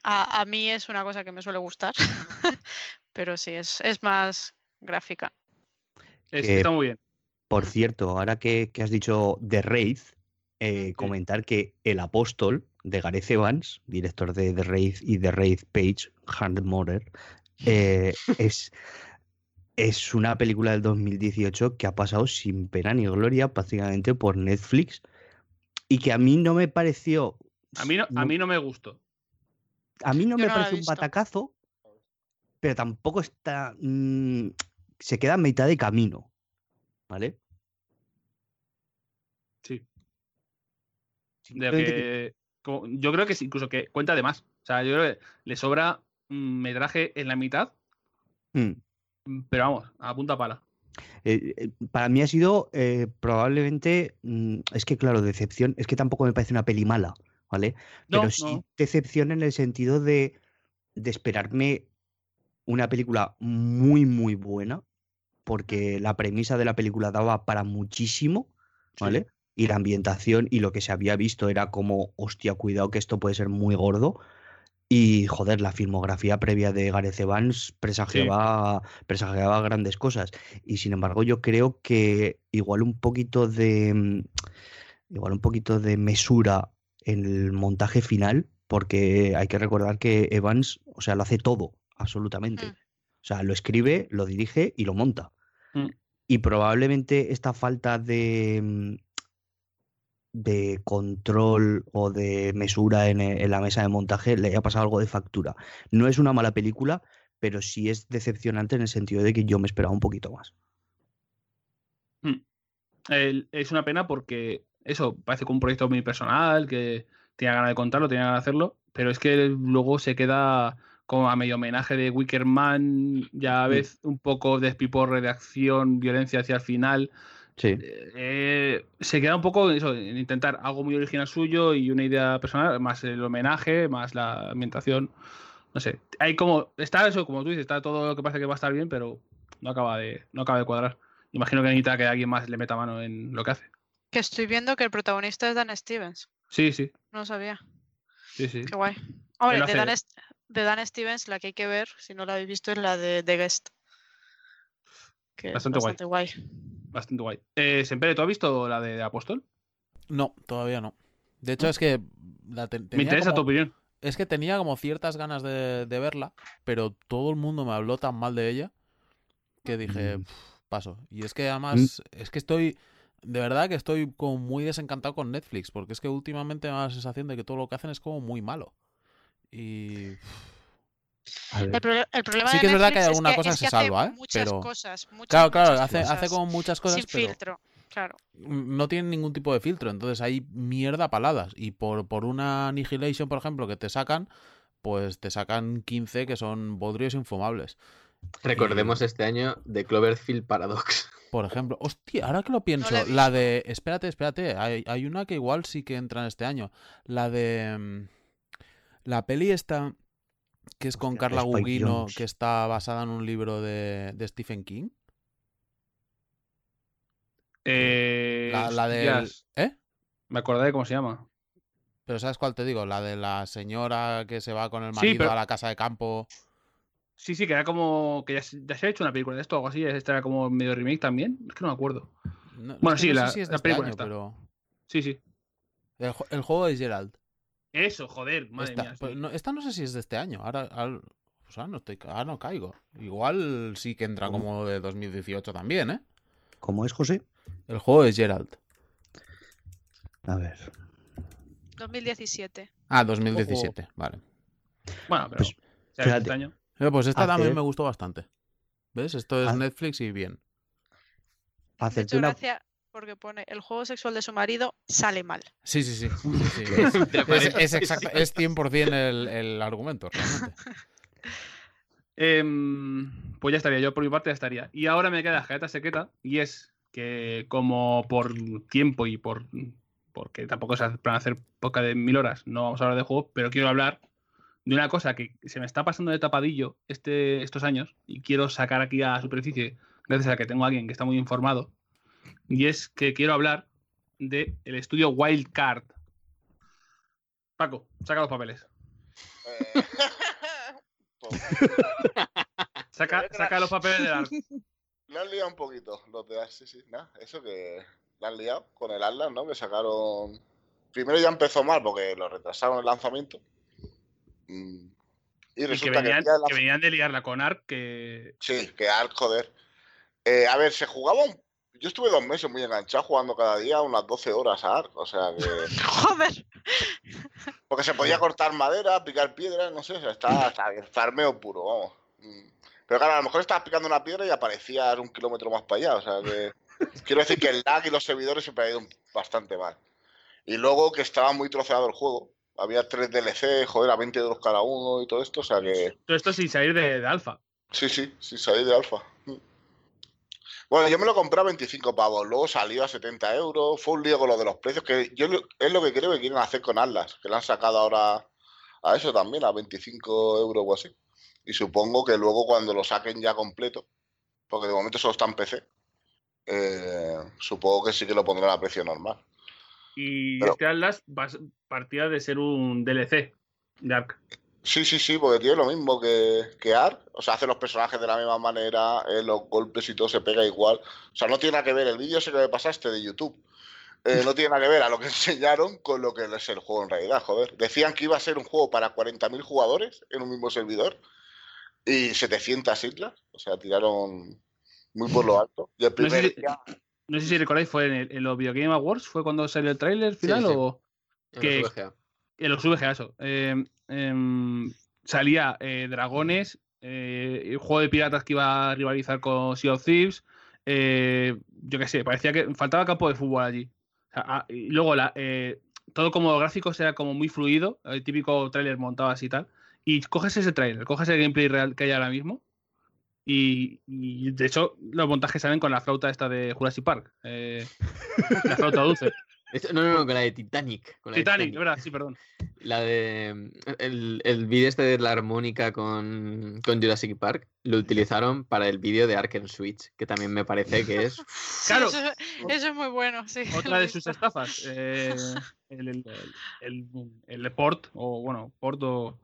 a, a mí es una cosa que me suele gustar, [laughs] pero sí, es, es más gráfica. Es- que- está muy bien. Por cierto, ahora que, que has dicho The Raid, eh, comentar que El Apóstol de Gareth Evans, director de The Raid y The Raid Page, Hand Murder, eh, es, es una película del 2018 que ha pasado sin pena ni gloria prácticamente por Netflix y que a mí no me pareció. A mí no, a mí no me gustó. A mí no Yo me no pareció un batacazo, pero tampoco está. mm, se queda a mitad de camino. ¿Vale? Sí. De que- yo creo que sí, incluso que cuenta de más. O sea, yo creo que le sobra metraje en la mitad, Mm. mm, pero vamos, a punta pala. Eh, eh, para mí ha sido eh, probablemente. mm, es que, claro, decepción. Es que tampoco me parece una peli mala, ¿vale? No, Pero sí no. decepción en el sentido de, de esperarme una película muy, muy buena, porque la premisa de la película daba para muchísimo, Sí. ¿vale? Y la ambientación y lo que se había visto era como, hostia, cuidado que esto puede ser muy gordo. Y joder, la filmografía previa de Gareth Evans presagiaba, presagiaba grandes cosas. Y sin embargo, yo creo que igual un poquito de. mm, Igual un poquito de mesura en el montaje final, porque hay que recordar que Evans, o sea, lo hace todo, absolutamente. Mm. O sea, lo escribe, lo dirige y lo monta. Mm. Y probablemente esta falta de, de control o de mesura en, e- en la mesa de montaje le haya pasado algo de factura. No es una mala película, pero sí es decepcionante en el sentido de que yo me esperaba un poquito más. El- es una pena porque eso parece como un proyecto muy personal, que tenía ganas de contarlo, tenía ganas de hacerlo, pero es que luego se queda como a medio homenaje de Wickerman, ya a Mm. vez un poco despiporre de acción, violencia hacia el final. Sí. Eh, se queda un poco eso, en intentar algo muy original suyo y una idea personal, más el homenaje, más la ambientación. No sé, hay como, está eso, como tú dices, está todo lo que parece que va a estar bien, pero no acaba de, no acaba de cuadrar. Imagino que necesita que alguien más le meta mano en lo que hace. Que estoy viendo que el protagonista es Dan Stevens. Sí, sí, No lo sabía. sí, sí. Qué guay. Hombre, de Dan, de Dan Stevens, la que hay que ver, si no la habéis visto, es la de The Guest. Que es Bastante guay. bastante guay. Bastante guay. Eh, Sempere, ¿tú has visto la de Apóstol? No, todavía no. De hecho, es que la te- Me interesa tu opinión. Es que tenía como ciertas ganas de, de verla, pero todo el mundo me habló tan mal de ella que dije, Mm. "Pf, paso. Y es que además, es que estoy, de verdad que estoy como muy desencantado con Netflix, porque es que últimamente me da la sensación de que todo lo que hacen es como muy malo. Y El, proble- el problema Sí de que es verdad que hay alguna es cosa es que se hace salva, ¿eh? Muchas Pero- cosas, muchas, claro, claro, muchas hace, hace como muchas cosas, sin pero filtro. Claro. no tienen ningún tipo de filtro. Entonces hay mierda paladas. Y por, por una Annihilation, por ejemplo, que te sacan, pues te sacan 15 que son bodrios infumables. Recordemos este año de Cloverfield Paradox. Por ejemplo, hostia, ahora que lo pienso, la de. Espérate, espérate. Hay, hay una que igual sí que entra en este año. La de. mm, La peli esta. Que es con Hostia, Carla Gugino, que está basada en un libro de, de Stephen King. Eh, La, la del. hostias, ¿Eh? Me acordé de cómo se llama. Pero ¿sabes cuál te digo? La de la señora que se va con el Sí, marido pero- a la casa de campo. Sí, sí, que era como. que ya, se- ya se ha hecho una película de esto o algo así. Esta era como medio remake también. Es que no me acuerdo. No- Bueno, sí, no sé la- si es de la este película año, está. pero. Sí, sí. El, el juego de Gerald. Eso, joder, madre Esta, mía. pues sí. no, esta no sé si es de este año. Ahora, al- pues ahora no estoy, ahora no caigo. Igual sí que entra ¿Cómo? como de 2018 también, ¿eh? ¿Cómo es, José? El juego de Gerald. A ver. 2017. Ah, 2017, vale. Bueno, pero. Pues, este año. Eh, pues esta también me gustó bastante. ¿Ves? Esto es Netflix y bien. Hacerte una. gracia porque pone el juego sexual de su marido sale mal. Sí, sí, sí. sí, sí. [laughs] Es, es, paréntesis. es exacta- es 100% el, el argumento, realmente. [laughs] Em, pues ya estaría, yo por mi parte ya estaría. Y ahora me queda la jeta secreta, y es que como por tiempo y por porque tampoco se plan hacer poca de mil horas, no vamos a hablar de juegos, pero quiero hablar de una cosa que se me está pasando de tapadillo este, estos años y quiero sacar aquí a la superficie gracias a que tengo a alguien que está muy informado. Y es que quiero hablar del el estudio Wildcard. Paco, saca los papeles. Eh, [laughs] Saca, saca los papeles de la... [laughs] Le han liado un poquito los de sí, sí, nada, eso que le han liado con el Atlas, ¿no? Que sacaron. Primero ya empezó mal porque lo retrasaron el lanzamiento. Mm. Y resulta que que, venían, del que venían de liarla con Ark, que Sí, que Ark, joder. Eh, a ver, se jugaba un. Yo estuve dos meses muy enganchado jugando cada día unas 12 horas a Ark. O sea que. [laughs] Joder. Porque se podía cortar madera, picar piedras, no sé, o sea, está, está puro, vamos. Mm. Pero claro, a lo mejor estabas picando una piedra y aparecías un kilómetro más para allá. O sea que. [laughs] Quiero decir que el lag y los servidores siempre ha ido bastante mal. Y luego que estaba muy troceado el juego. Había tres DLC, joder, a 20 euros cada uno y todo esto, o sea que. Todo esto sin salir de, de alfa. Sí, sí, sí, salí de alfa. Bueno, yo me lo compré a 25 pavos, luego salió a 70 euros, fue un lío con lo de los precios, que yo es lo que creo que quieren hacer con Atlas, que le han sacado ahora a eso también, a 25 euros o así. Y supongo que luego cuando lo saquen ya completo, porque de momento solo está en PC, eh, supongo que sí que lo pondrán a precio normal. Y Pero- este Atlas partía de ser un DLC de Ark. Sí, sí, sí, porque tiene lo mismo que, que Ark. O sea, hace los personajes de la misma manera, eh, los golpes y todo se pega igual. O sea, no tiene nada que ver el vídeo ese que me pasaste de YouTube. eh, no tiene nada que ver a lo que [laughs] enseñaron con lo que es el juego en realidad, joder. Decían que iba a ser un juego para 40.000 jugadores en un mismo servidor y 700 islas. O sea, tiraron muy por lo alto. Y el No sé, primer si, día- no sé si recordáis, fue en, el- en los Video Game Awards, fue cuando salió el tráiler final sí. o En que- los VGA. en los VGA eso. Eh, salía eh, Dragones, eh, juego de piratas que iba a rivalizar con Sea of Thieves. eh, yo qué sé, parecía que faltaba campo de fútbol allí. O sea, ah, y luego todo como gráficos era como muy fluido, el típico tráiler montado así y tal. Y coges ese tráiler, coges el gameplay real que hay ahora mismo. Y, de hecho, los montajes salen con la flauta esta de Jurassic Park. la flauta dulce. [laughs] Esto- no, no, no, con la de Titanic. Con la de Titanic, de verdad, sí, perdón. La de. El, el vídeo este de la armónica con, con Jurassic Park lo utilizaron para el vídeo de Ark en Switch, que también me parece que es. [laughs] Sí, Claro. Eso, eso es muy bueno, sí. [laughs] Otra de sus estafas. eh, el, el, el, el- el port, o bueno, port o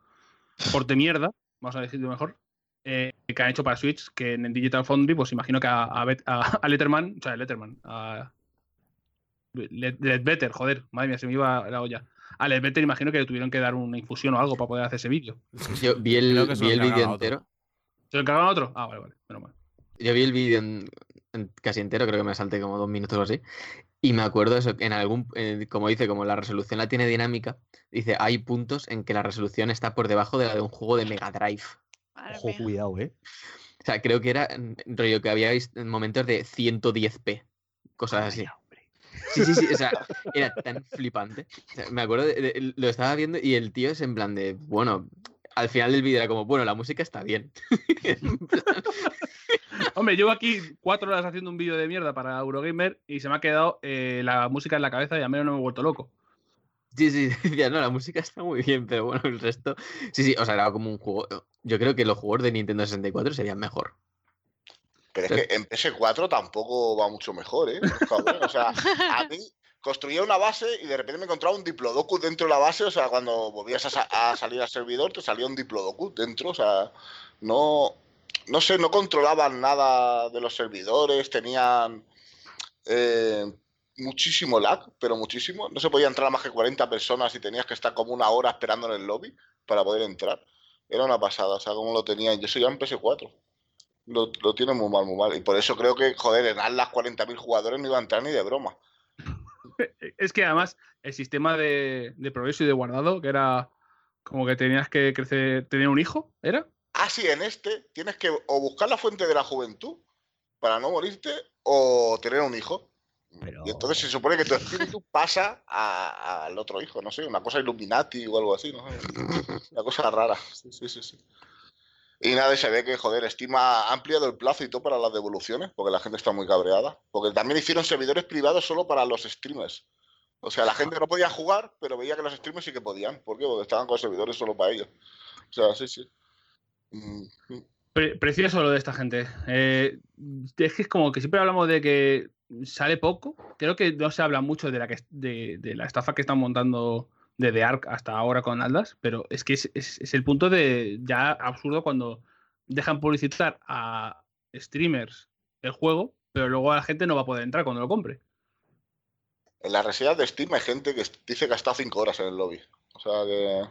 port de mierda, vamos a decirlo mejor, eh, que han hecho para Switch, que en el Digital Foundry, pues imagino que a, a, Bet- a- a Letterman, o sea, a Letterman, a Ledbetter, joder, madre mía, se me iba la olla. A Ledbetter imagino que le tuvieron que dar una infusión o algo para poder hacer ese vídeo. [laughs] Yo vi el, vi el vídeo entero. ¿Se lo encargaron a otro? Ah, vale, vale, menos mal. Yo vi el vídeo en- en- casi entero, creo que me salté como dos minutos o así. Y me acuerdo eso, en algún, eh, como dice, como la resolución la tiene dinámica, dice, hay puntos en que la resolución está por debajo de la de un juego de Mega Drive. Ojo, cuidado, ¿eh? O sea, creo que era rollo que habíais en momentos de 110p, cosas así. Sí, sí, sí, o sea, era tan flipante. O sea, me acuerdo, de- de- lo estaba viendo y el tío es en plan de, bueno, al final del vídeo era como, bueno, la música está bien. [laughs] Hombre, llevo aquí cuatro horas haciendo un vídeo de mierda para Eurogamer y se me ha quedado eh, la música en la cabeza y al menos no me he vuelto loco. Sí, sí, [laughs] decía, no, la música está muy bien, pero bueno, el resto. Sí, sí, o sea, era como un juego. Yo creo que los juegos de Nintendo 64 serían mejor. Pero es que en PS4 tampoco va mucho mejor, ¿eh? O sea, a mí construía una base y de repente me encontraba un diplodocus dentro de la base. O sea, cuando volvías a, sa- a salir al servidor, te salía un diplodocus dentro. O sea, no, no sé, no controlaban nada de los servidores, tenían eh, muchísimo lag, pero muchísimo. No se podía entrar a más que 40 personas y tenías que estar como una hora esperando en el lobby para poder entrar. Era una pasada, o sea, como lo tenían. Yo soy ya en PS4 lo, lo tiene muy mal, muy mal. Y por eso creo que, joder, en Atlas 40.000 jugadores no iba a entrar ni de broma. [laughs] Es que además el sistema de, de progreso y de guardado, que era como que tenías que crecer, tener un hijo, ¿era? Ah, sí, en este tienes que o buscar la fuente de la juventud para no morirte o tener un hijo. Pero- Y entonces se supone que tu espíritu [laughs] pasa a- al otro hijo, no sé, una cosa Illuminati o algo así, no. [laughs] Una cosa rara. Sí, sí, sí, sí. Y nada, se ve que, joder, Steam ha ampliado el plazo y todo para las devoluciones, porque la gente está muy cabreada. Porque también hicieron servidores privados solo para los streamers. O sea, la gente no podía jugar, pero veía que los streamers sí que podían. ¿Por qué? Porque estaban con servidores solo para ellos. O sea, sí, sí. Mm, mm. Pre- precioso lo de esta gente. Eh, es que es como que siempre hablamos de que sale poco. Creo que no se habla mucho de la, que, de la estafa que están montando desde Ark hasta ahora con Atlas, pero es que es, es- es el punto de ya absurdo cuando dejan publicitar a streamers el juego, pero luego la gente no va a poder entrar cuando lo compre. En las reseñas de Steam hay gente que dice que ha estado 5 horas en el lobby. O sea que.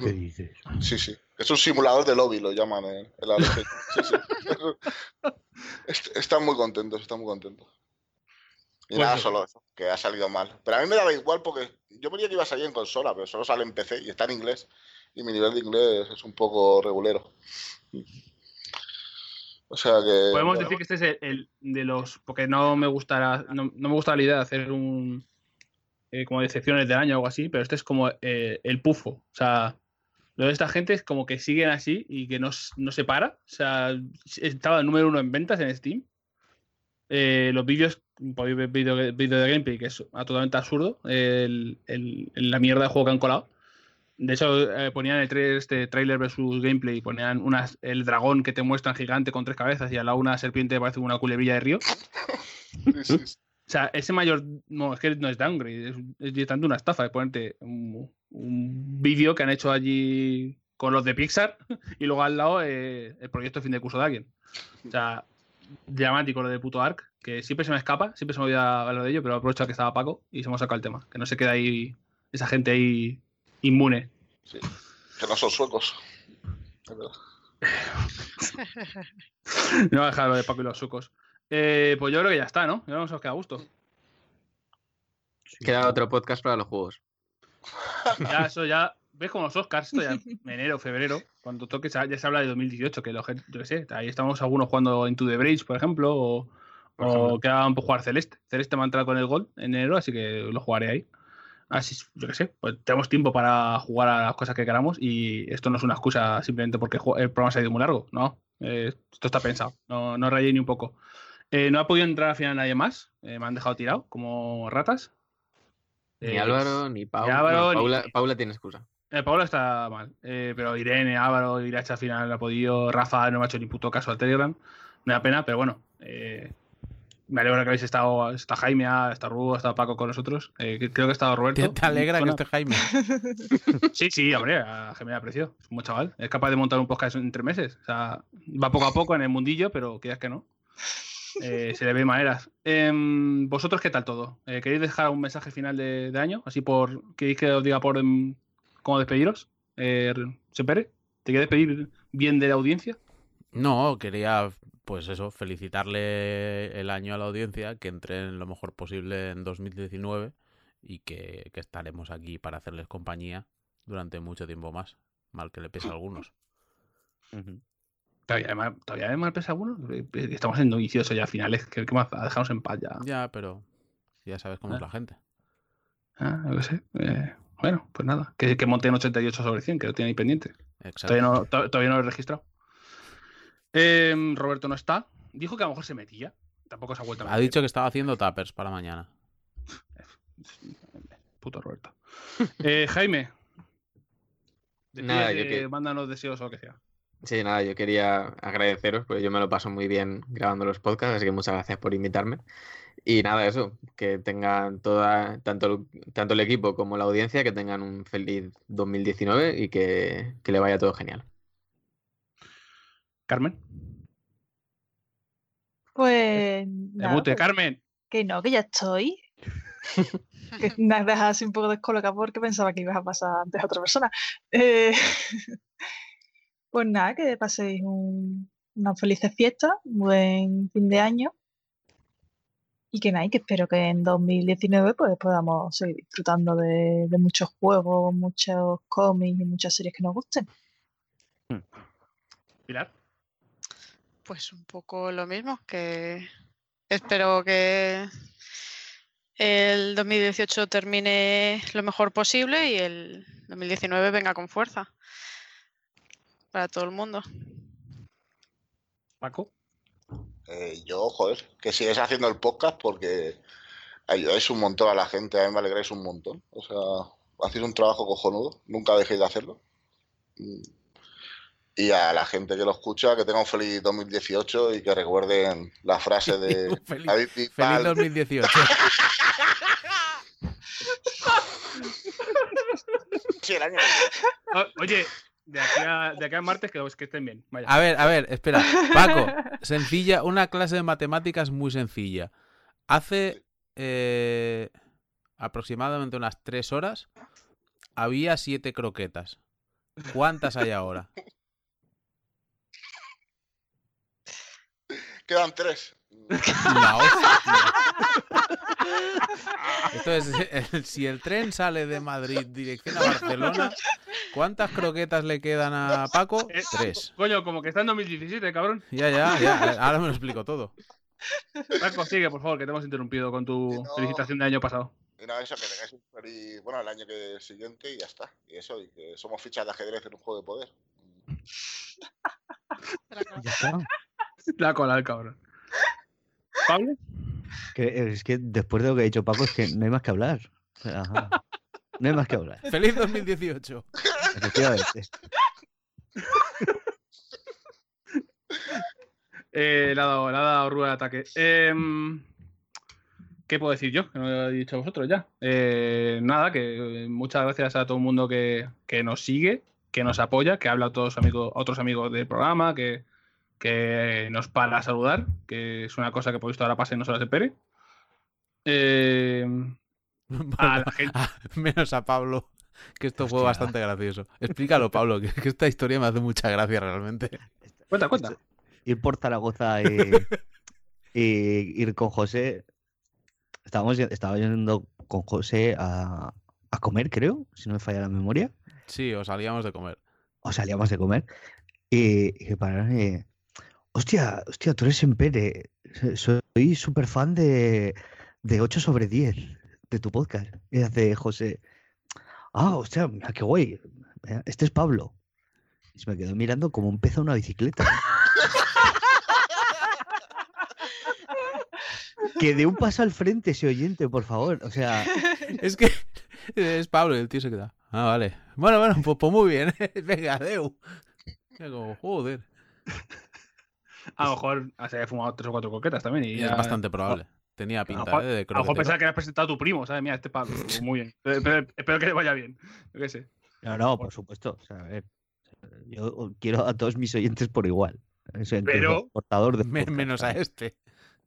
¿Qué [laughs] dices? Sí, sí. Es un simulador de lobby, lo llaman en, en la reseña. Sí, sí. [laughs] Est- Están muy contentos, están muy contentos. Y Pues nada, solo eso, que ha salido mal. Pero a mí me daba igual porque yo veía que iba a salir en consola, pero solo sale en PC y está en inglés. Y mi nivel de inglés es un poco regulero. O sea que. Podemos decir que este es el, el de los. Porque no me gusta no, no me gusta la idea de hacer un. eh, como decepciones del año o algo así, pero este es como eh, el pufo. O sea, lo de esta gente es como que siguen así y que no, no se para. O sea, estaba el número uno en ventas en Steam. Eh, los vídeos, podéis ver vídeo, vídeo de gameplay, que es totalmente absurdo. El, el- la mierda de juego que han colado. De hecho, eh, ponían el trailer, este trailer versus gameplay, ponían unas, el dragón que te muestran gigante con tres cabezas y al lado una serpiente que parece una culebrilla de río. O sea, ese mayor. No, es que no es downgrade, es, es directamente una estafa de ponerte un, un vídeo que han hecho allí con los de Pixar [laughs] y luego al lado eh, el proyecto de fin de curso de alguien. O sea, dramático lo de puto Ark, que siempre se me escapa, siempre se me olvida hablar de ello, pero aprovecho que estaba Paco y se me ha sacado el tema. Que no se queda ahí esa gente ahí inmune. Sí. Que no son suecos. [laughs] No voy a dejar lo de Paco y los sucos. Eh, pues yo creo que ya está, ¿no? Ya nos os queda a gusto. Queda otro podcast para los juegos. Ya, eso ya. ¿Ves como los Oscars? Esto ya enero, febrero, cuando toque, ya se habla de 2018, que lo, yo qué sé, ahí estamos algunos jugando Into the Bridge, por ejemplo, o, Por o ejemplo. quedaban por jugar Celeste. Celeste me ha entrado con el gol en enero, así que lo jugaré ahí. Así, yo qué sé, pues tenemos tiempo para jugar a las cosas que queramos y esto no es una excusa simplemente porque el programa se ha ido muy largo, no. Eh, esto está pensado, no, no rayé ni un poco. Eh, no ha podido entrar al final nadie más, eh, me han dejado tirado como ratas. Ni Álvaro, ni Pau. Álvaro, no, ni- Paula, Paula tiene excusa. Eh, Paula está mal, eh, pero Irene, Álvaro, Iracha al final ha podido, Rafa no me ha hecho ni puto caso al Telegram, me da pena, pero bueno, eh, me alegra que habéis estado, está Jaime, ha estado Rubo, estado Paco con nosotros, eh, creo que ha estado Roberto. ¿Te, te alegra que esté Jaime? [laughs] Sí, sí, hombre, a Jaime le aprecio, es un buen chaval, es capaz de montar un podcast en tres meses, o sea, va poco a poco en el mundillo, pero quieras que no. Eh, se le ve maneras. Em, ¿Vosotros qué tal todo? Eh, ¿Queréis dejar un mensaje final de, de año? Así por. ¿Queréis que os diga por em, cómo despediros? Eh, Sepere, ¿te quieres despedir bien de la audiencia? No, quería, pues eso, felicitarle el año a la audiencia, que entren lo mejor posible en 2019 y que, que estaremos aquí para hacerles compañía durante mucho tiempo más. Mal que le pese a algunos. Ujú. Todavía hay mal, todavía mal pesa alguno. Eh, eh, Estamos en novicioso ya finales. ¿Qué, qué más? Dejarnos en paz ya. Ya, pero ya sabes cómo es la gente. Ah, qué sé. Eh, bueno, pues nada. Que, que monten 88 sobre 100, que lo tienen ahí pendiente. Exacto. Todavía no, to- todavía no lo he registrado. Em, Roberto no está. Dijo que a lo mejor se metía. Tampoco se ha vuelto a Ha meter. dicho que estaba haciendo tappers para mañana. Puto Roberto. [laughs] Eh, Jaime. Nada, yo que- mándanos deseos o lo que sea. Sí, nada, yo quería agradeceros, porque yo me lo paso muy bien grabando los podcasts, así que muchas gracias por invitarme. Y nada, eso, que tengan toda, tanto, el- tanto el equipo como la audiencia, que tengan un feliz 2019 y que, que le vaya todo genial. Carmen. Pues. nada, Debute, pues, Carmen. que no, que ya estoy. [laughs] que me has dejado así un poco descolocada porque pensaba que ibas a pasar antes a otra persona. Eh, [laughs] pues nada, que paséis un, unas felices fiestas, un buen fin de año. Y que nada, y que espero que en 2019 pues, podamos seguir disfrutando de, de muchos juegos, muchos cómics y muchas series que nos gusten. Pilar. Pues un poco lo mismo, que espero que el 2018 termine lo mejor posible y el 2019 venga con fuerza para todo el mundo. Paco. Eh, yo, joder, que sigues haciendo el podcast porque ayudáis un montón a la gente, a mí me alegráis un montón. O sea, hacéis un trabajo cojonudo, nunca dejéis de hacerlo. Y a la gente que lo escucha, que tenga un feliz 2018 y que recuerden la frase de [laughs] Feliz- David Feliz Bisbal. 2018. [laughs] Sí, el año. O- oye, de aquí a, de aquí a martes que, que estén bien. Vaya. A ver, a ver, espera. Paco, sencilla, una clase de matemáticas muy sencilla. Hace eh, aproximadamente unas tres horas había siete croquetas. ¿Cuántas hay ahora? Quedan tres. La hostia. [laughs] Entonces, el- si el tren sale de Madrid dirección a Barcelona, ¿cuántas croquetas le quedan a Paco? Eh, Tres. Coño, como que está en 2017, cabrón. Ya, ya, ya. Ahora me lo explico todo. Paco, sigue, por favor, que te hemos interrumpido con tu no. felicitación del año pasado. Y nada, eso, que tengáis un feliz, bueno, el año que siguiente y ya está. Y eso, y que somos fichas de ajedrez en un juego de poder. Ya [laughs] está. La cola el cabrón. ¿Pablo? Que- es que después de lo que ha dicho Paco, es que no hay más que hablar. Ajá. No hay más que hablar. ¡Feliz 2018! Efectivamente. [laughs] Eh, le ha dado, le ha dado rueda de ataque. Em, ¿Qué puedo decir yo? Que no lo he dicho a vosotros ya. Eh, nada, que eh, muchas gracias a todo el mundo que, que nos sigue, que nos apoya, que habla a todos amigos, a otros amigos del programa, que, que nos para a saludar, que es una cosa que por visto ahora pasa y no se las espere. Em, [laughs] a la gente. [laughs] Menos a Pablo, que esto fue bastante gracioso. Explícalo, Pablo, que, que esta historia me hace mucha gracia realmente. Cuenta, cuenta. Ir por Zaragoza y, [laughs] y ir con José. Estábamos, estaba yendo con José a, a comer, creo, si no me falla la memoria. Sí, os salíamos de comer. O salíamos de comer. Y, y y, Hostia, hostia, tú eres so- Soy súper fan de, de 8 sobre 10 de tu podcast. Y hace José. Ah, hostia, mira qué guay. Este es Pablo. Y se me quedó mirando como un pez a una bicicleta. que dé un paso al frente ese oyente, por favor. O sea, Es que es Pablo y el tío se queda. Ah, vale. Bueno, bueno, pues, pues muy bien. [laughs] Venga, adeu. Yo como, joder. A lo mejor se había fumado tres o cuatro coquetas también. Y Y ya- es bastante probable. Tenía A lo pinta mejor- ¿eh? de a lo mejor croquetero. pensaba que habías presentado a tu primo, ¿sabes? Mira, este Pablo. [laughs] Muy bien. Espero, espero que le vaya bien. Yo qué sé. no, no, por supuesto. O sea, a ver, yo quiero a todos mis oyentes por igual. O sea, incluso Pero- portador de Me- menos a este.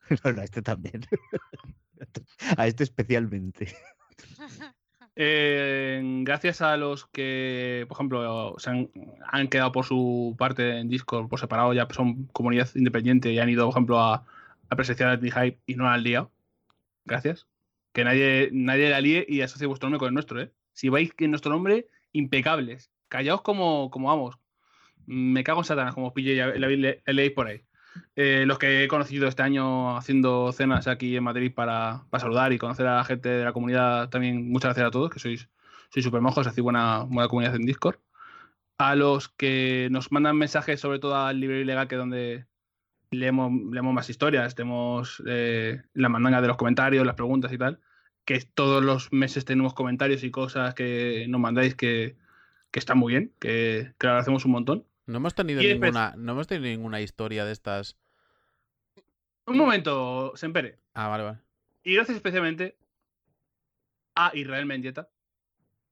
[laughs] No, no, a este también. [laughs] a este especialmente. Eh, gracias a los que, por ejemplo, se han, quedado por su parte en Discord por separado, ya son comunidad independiente y han ido, por ejemplo, a, a presenciar el hype y no la han liado. Gracias. Que nadie, nadie la líe y asocie vuestro nombre con el nuestro, ¿eh? Si vais que nuestro nombre, impecables. Callaos como, como vamos. Me cago en Satanás, como os pille y le, le- leéis por ahí. Eh, los que he conocido este año haciendo cenas aquí en Madrid para, saludar y conocer a la gente de la comunidad también, muchas gracias a todos, que sois, sois súper mojos, hacéis buena, buena comunidad en Discord. A los que nos mandan mensajes, sobre todo al Libre Ilegal, que es donde leemos, leemos más historias, tenemos eh, la mandanga de los comentarios, las preguntas y tal, que todos los meses tenemos comentarios y cosas que nos mandáis que, que están muy bien, que, que lo agradecemos un montón. No hemos tenido Y ninguna, no hemos tenido ninguna historia de estas. Un momento, Sempere. Ah, vale, vale. Y gracias especialmente a Israel Mendieta,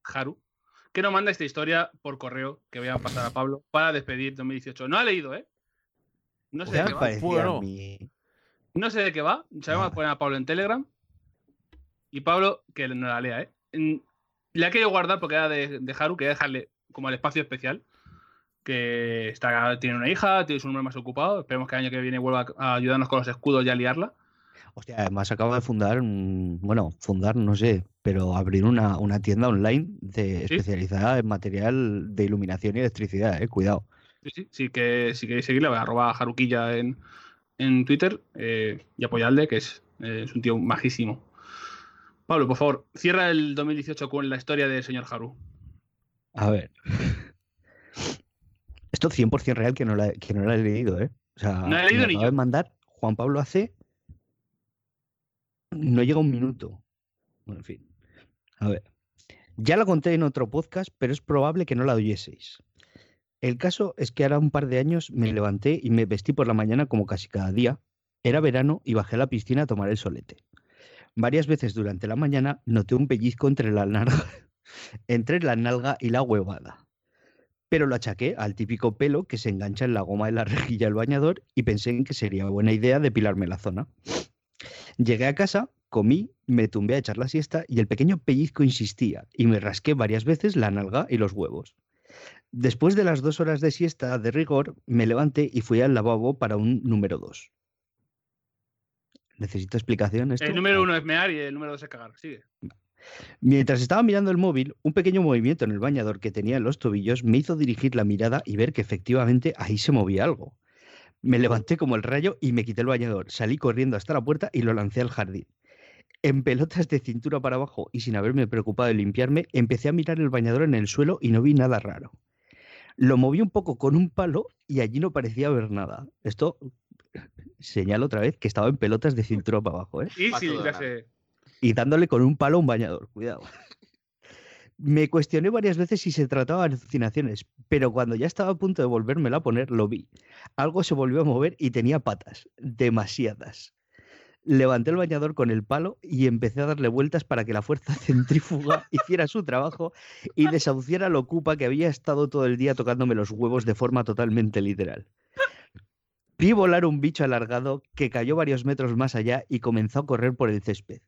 Haru, que nos manda esta historia por correo que voy a pasar a Pablo para despedir 2018. No ha leído, ¿eh? No sé de qué va. Bueno. No sé de qué va. Sabemos Ah. poner a Pablo en Telegram. Y Pablo, que no la lea, ¿eh? Le ha querido guardar porque era de, de Haru, quería dejarle como el espacio especial. Que está, tiene una hija, tiene su nombre más ocupado. Esperemos que el año que viene vuelva a ayudarnos con los escudos y a liarla. Hostia, además acaba de fundar, un- bueno, fundar no sé, pero abrir una, una tienda online de, Sí. especializada en material de iluminación y electricidad, eh, cuidado. Sí, sí, sí que si queréis seguirle, arroba Haruquilla en, en Twitter eh, y apoyadle, que es, eh, es un tío majísimo. Pablo, por favor, cierra el 2018 con la historia del señor Haru. A ver. Esto 100% real que no la, que no la he leído, ¿eh? O sea, No la he leído ni yo. mandar Juan Pablo hace. No llega un minuto. Bueno, en fin. A ver. Ya la conté en otro podcast, pero es probable que no la oyeseis. El caso es que ahora un par de años me levanté y me vestí por la mañana como casi cada día. Era verano y bajé a la piscina a tomar el solete. Varias veces durante la mañana noté un pellizco entre la nalga, [laughs] entre la nalga y la huevada. Pero lo achaqué al típico pelo que se engancha en la goma de la [laughs] rejilla del bañador y pensé en que sería buena idea depilarme la zona. Llegué a casa, comí, me tumbé a echar la siesta y el pequeño pellizco insistía y me rasqué varias veces la nalga y los huevos. Después de las dos horas de siesta de rigor, me levanté y fui al lavabo para un número dos. ¿Necesito explicación esto? El número uno es mear y el número dos es cagar. Sigue. Mientras estaba mirando el móvil, un pequeño movimiento en el bañador que tenía en los tobillos me hizo dirigir la mirada y ver que efectivamente ahí se movía algo. Me levanté como el rayo y me quité el bañador. Salí corriendo hasta la puerta y lo lancé al jardín. En pelotas de cintura para abajo y sin haberme preocupado de limpiarme, empecé a mirar el bañador en el suelo y no vi nada raro. Lo moví un poco con un palo y allí no parecía haber nada. Esto señala otra vez que estaba en pelotas de cintura para abajo, ¿eh? Y sí, ya sé. Y dándole con un palo a un bañador. Cuidado. Me cuestioné varias veces si se trataba de alucinaciones, pero cuando ya estaba a punto de volvérmela a poner, lo vi. Algo se volvió a mover y tenía patas, demasiadas. Levanté el bañador con el palo y empecé a darle vueltas para que la fuerza [laughs] centrífuga hiciera su trabajo y desahuciara lo ocupa que había estado todo el día tocándome los huevos de forma totalmente literal. Vi volar un bicho alargado que cayó varios metros más allá y comenzó a correr por el césped.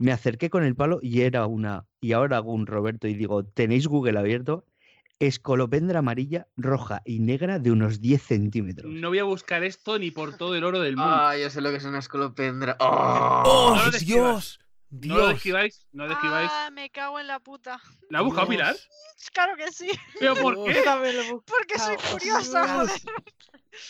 Me acerqué con el palo y era una. Y ahora hago un Roberto y digo: ¿tenéis Google abierto? Escolopendra amarilla, roja y negra de unos 10 centímetros. No voy a buscar esto ni por todo el oro del mundo. Ah, yo sé lo que es una escolopendra. ¡Oh! ¡Oh, no lo Dios! no lo describáis, no lo describáis. Ah, me cago en la puta. ¿La ha buscado Dios. Pilar? Claro que sí. ¿Pero por qué? Porque soy curiosa, joder.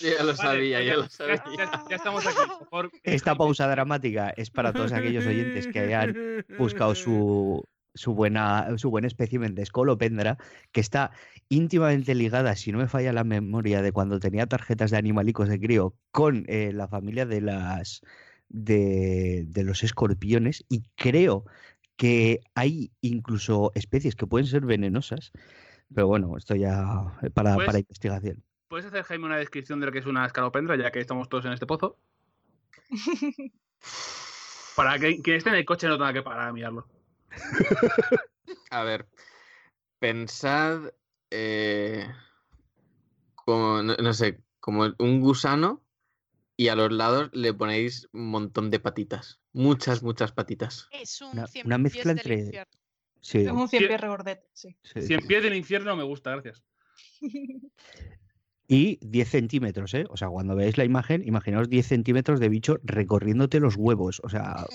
Ya lo Vale, sabía, ya lo sabía. ya- ya estamos aquí. Por favor, Esta pausa dramática es para todos aquellos oyentes que hayan buscado su, su, buena, su buen espécimen de escolopendra, que está íntimamente ligada, si no me falla la memoria, de cuando tenía tarjetas de animalicos de crío con eh, la familia de las de, de los escorpiones y creo que hay incluso especies que pueden ser venenosas, pero bueno, esto ya eh, para, Pues- para investigación. ¿puedes hacer, Jaime, una descripción de lo que es una escalopendra, ya que estamos todos en este pozo? [laughs] Para que quien esté en el coche no tenga que parar a mirarlo. [laughs] A ver, pensad eh, como, no, no sé, como un gusano y a los lados le ponéis un montón de patitas. Muchas, muchas patitas. Es un Una- cien una pies mezcla del entre- infierno. Sí, Es un cien pies regordete, sí. sí, Si en sí. pie del infierno me gusta, gracias. Y 10 centímetros, ¿eh? O sea, cuando veáis la imagen, imaginaos 10 centímetros de bicho recorriéndote los huevos. O sea,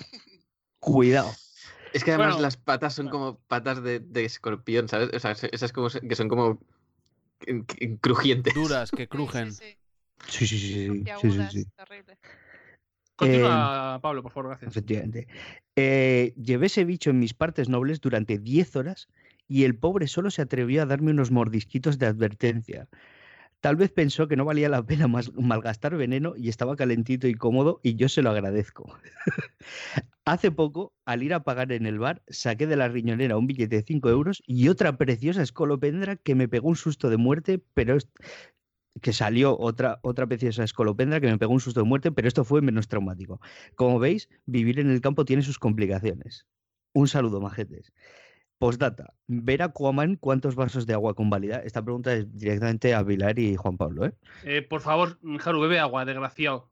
cuidado. Es que además Bueno, las patas son bueno. como patas de, de escorpión, ¿sabes? O sea, es- esas como, que son como crujientes. Duras, que Sí, [laughs] crujen. Sí, sí, Sí, sí, sí, sí. sí, sí, puntiagudas, sí, terrible. Continúa, Pablo, por favor, gracias. efectivamente. Eh, llevé ese bicho en mis partes nobles durante 10 horas y el pobre solo se atrevió a darme unos mordisquitos de advertencia. Tal vez pensó que no valía la pena más- malgastar veneno y estaba calentito y cómodo y yo se lo agradezco. [laughs] Hace poco, al ir a pagar en el bar, saqué de la riñonera un billete de 5 euros y otra preciosa escolopendra que me pegó un susto de muerte, pero que salió otra, otra preciosa escolopendra que me pegó un susto de muerte, pero esto fue menos traumático. Como veis, vivir en el campo tiene sus complicaciones. Un saludo, majetes. Postdata. Ver a Aquaman cuántos vasos de agua convalida. Esta pregunta es directamente a Vilar y Juan Pablo, ¿eh? Eh, por favor, Haru, bebe agua, desgraciado.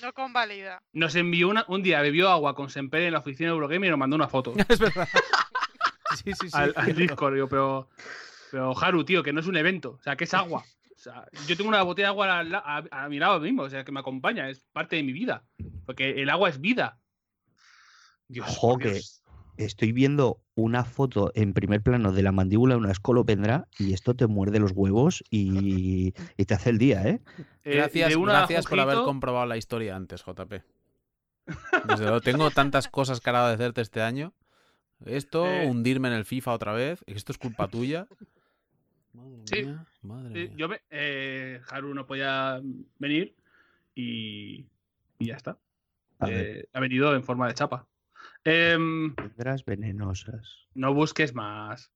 No convalida. Nos envió una, un día, bebió agua con Semper en la oficina de Eurogamer y nos mandó una foto [laughs] es verdad. [laughs] Sí, sí, sí. al, al. Discord. Digo, pero, pero Haru, tío, que no es un evento, o sea, que es agua. O sea, yo tengo una botella de agua a, a mi lado mismo, o sea, que me acompaña, es parte de mi vida. Porque el agua es vida. Dios, Ojo por que- Dios. Estoy viendo una foto en primer plano de la mandíbula de una escolopendra y esto te muerde los huevos y, [laughs] y te hace el día, ¿eh? Eh, Gracias, de gracias por haber comprobado la historia antes, JP. [laughs] Desde luego, tengo tantas cosas que agradecerte este año. Esto, Eh. hundirme en el FIFA otra vez. Esto es culpa tuya. Madre Sí. mía, madre Sí, mía. yo eh, Haru no podía venir y, y ya está. Eh, ha venido en forma de chapa. Escolopendras venenosas. no busques más.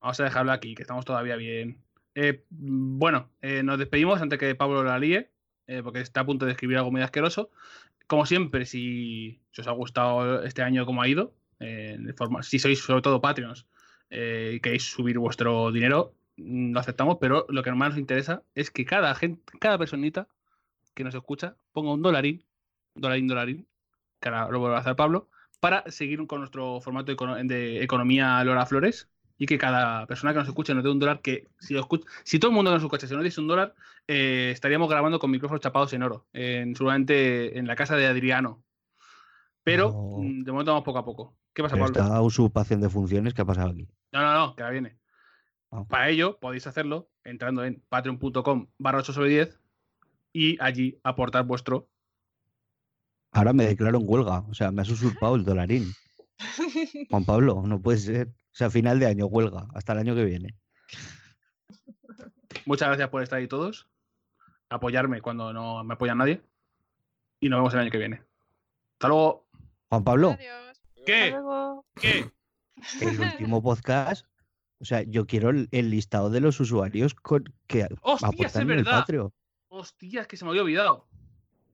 Vamos a dejarlo aquí, que estamos todavía bien. Eh, bueno, eh, nos despedimos antes que Pablo la líe, eh, porque está a punto de escribir algo muy asqueroso. Como siempre, si, si os ha gustado este año como ha ido, eh, de forma, si sois sobre todo Patreons eh, y queréis subir vuestro dinero, lo aceptamos, pero lo que más nos interesa es que cada gente, cada personita que nos escucha ponga un dolarín, dolarín, dolarín, que ahora lo vuelve a hacer Pablo, para seguir con nuestro formato de economía Lora Flores y que cada persona que nos escuche nos dé un dólar que si, lo escuch- si todo el mundo nos escucha, si nos diese un dólar, eh, estaríamos grabando con micrófonos chapados en oro, en, seguramente en la casa de Adriano, Pero No. mm, de momento vamos poco a poco. ¿Qué pasa, Pablo? esta usurpación de funciones que ha pasado aquí. No, no, no, que la viene. Ah. Para ello podéis hacerlo entrando en patreon.com barra 8 sobre 10 y allí aportar vuestro. Ahora me declaro en huelga. O sea, me has usurpado el dolarín. [laughs] Juan Pablo, no puede ser. O sea, final de año, huelga. Hasta el año que viene. Muchas gracias por estar ahí todos. Apoyarme cuando no me apoya nadie. Y nos vemos el año que viene. Hasta luego. Juan Pablo, Adiós. ¿Qué? luego. ¿Qué? el último podcast. O sea, yo quiero el, el listado de los usuarios con, que Hostia, aportan es en el verdad. Patreon. Hostia, es que se me había olvidado.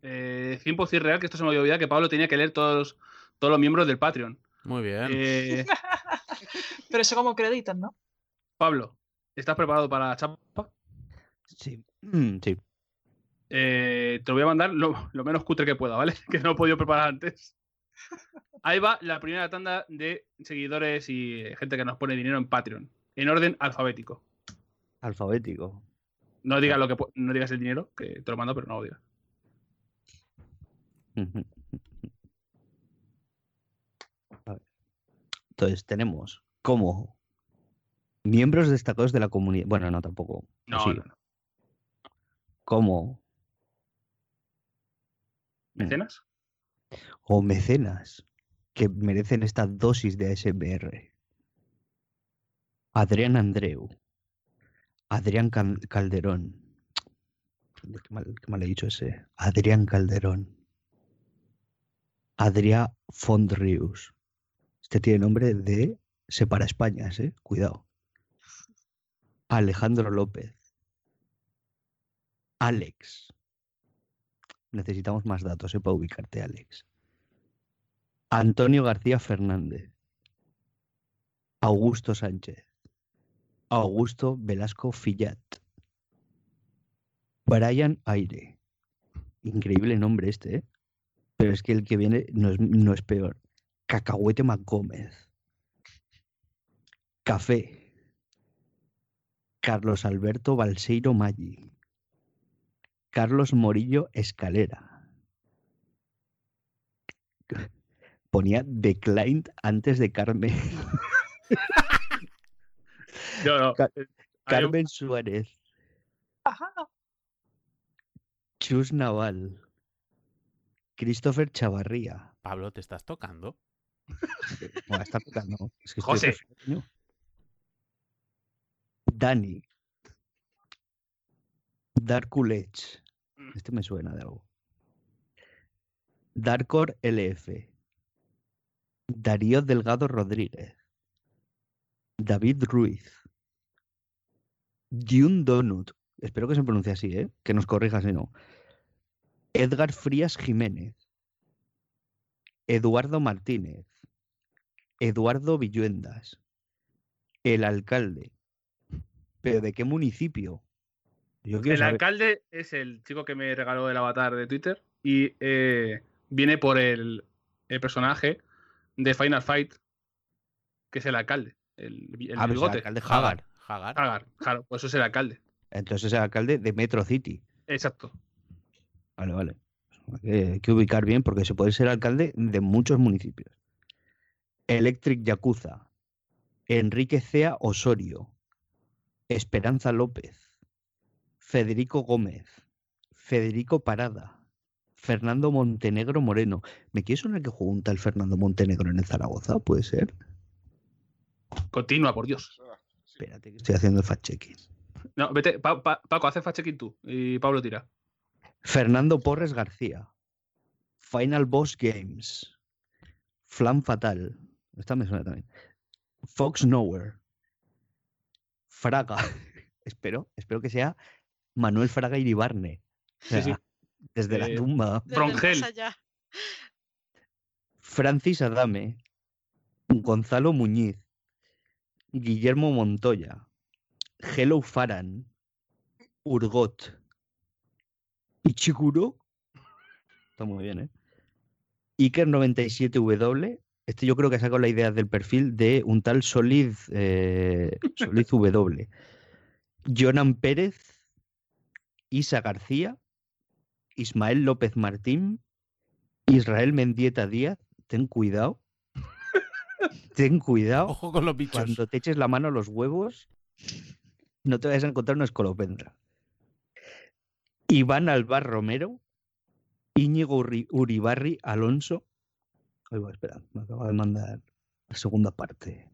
Eh, 100% real que esto se me había olvidado que Pablo tenía que leer todos, todos los miembros del Patreon. Muy bien. Eh, [laughs] Pero eso como acreditan, ¿no? Pablo, ¿estás preparado para la chapa? Sí. Mm, sí. Eh, te lo voy a mandar lo, lo menos cutre que pueda, ¿vale? [laughs] Que no he podido preparar antes. Ahí va la primera tanda de seguidores y eh, gente que nos pone dinero en Patreon, en orden alfabético. Alfabético. No digas lo que no digas el dinero, que te lo mando, pero no lo digas. [laughs] Entonces, tenemos como miembros destacados de la comunidad. Bueno, no, tampoco. No, Sí. no, no. Como. ¿Mecenas? O mecenas que merecen esta dosis de ASMR. Adrián Andreu. Adrián Cal- Calderón. Qué mal, he dicho ese. Adrián Calderón. Adrià Fondrius. Este tiene nombre de Separa Españas, ¿eh? Cuidado. Alejandro López. Alex. Necesitamos más datos, ¿eh? Para ubicarte, Alex. Antonio García Fernández. Augusto Sánchez. Augusto Velasco Fillat. Brian Aire. Increíble nombre este, ¿eh? Pero es que el que viene no es, peor. Cacahuete Gómez. Café. Carlos Alberto Balseiro Maggi. Carlos Morillo Escalera. Ponía declined antes de Carmen. No, no. Ca- eh, un- Carmen Suárez. Ajá. Chus Naval. Christopher Chavarría. Pablo, ¿te estás tocando? [laughs] Está tocando. Es que José. Dani. Darkulech. Mm. Este me suena de algo. Darkor LF. Darío Delgado Rodríguez. David Ruiz. Dune Donut. Espero que se pronuncie así, ¿eh? Que nos corrija si no. Edgar Frías Jiménez. Eduardo Martínez. Eduardo Villuendas. El alcalde. ¿Pero de qué municipio? Yo El saber. alcalde es el chico que me regaló el avatar de Twitter y eh, viene por el, el personaje de Final Fight, que es el alcalde, el, el Ah, pero es el bigote. alcalde Hagar. Hagar. Hagar, claro, pues eso es el alcalde. Entonces es el alcalde de Metro City. Exacto. Vale, vale. Hay que, hay que ubicar bien porque se puede ser alcalde de muchos municipios. Electric Yakuza. Enrique Cea Osorio. Esperanza López. Federico Gómez. Federico Parada. Fernando Montenegro Moreno. ¿Me quiere sonar que jugó un tal Fernando Montenegro en el Zaragoza? ¿Puede ser? Continúa, por Dios. Espérate que estoy haciendo el fact-checking. No, vete, Pa- Pa- Paco, hace fact-checking tú y Pablo tira. Fernando Porres García. Final Boss Games. Flam Fatal. Esta me suena también. Fox Nowhere. Fraga. [laughs] espero, espero que sea Manuel Fraga Iribarne. O Sí, sí. Desde la Eh, tumba. Brongel. Francis Adame. Gonzalo Muñiz. Guillermo Montoya. Hello Faran. Urgot. Ichiguro. Está muy bien, ¿eh? Iker97W. Este yo creo que ha sacado la idea del perfil de un tal Solid, eh, Solid [laughs] W. Jonan Pérez. Isa García. Ismael López Martín. Israel Mendieta Díaz. ten cuidado. Ten cuidado. Ojo con los bichos. Cuando te eches la mano a los huevos, no te vayas a encontrar una escolopendra. Iván Alvar Romero, Íñigo Uri- Uribarri Alonso. Ay, va, espera, me acaba de mandar la segunda parte.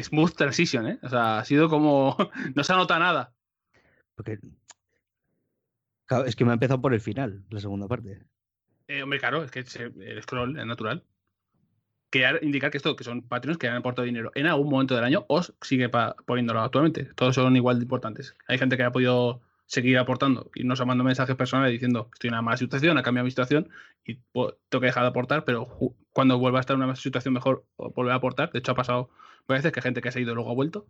Smooth transition, ¿eh? O sea, ha sido como. [laughs] No se anota nada. Porque. Claro, es que me ha empezado por el final, la segunda parte. Eh, hombre, claro, es que el scroll es natural. Quería indicar que esto, que son Patreons que han aportado dinero en algún momento del año o sigue poniéndolo actualmente. Todos son igual de importantes. Hay gente que ha podido seguir aportando y nos ha mandado mensajes personales diciendo estoy en una mala situación, ha cambiado mi situación y tengo que dejar de aportar, pero cuando vuelva a estar en una situación mejor, volver a aportar. De hecho, ha pasado varias veces que gente que se ha ido luego ha vuelto.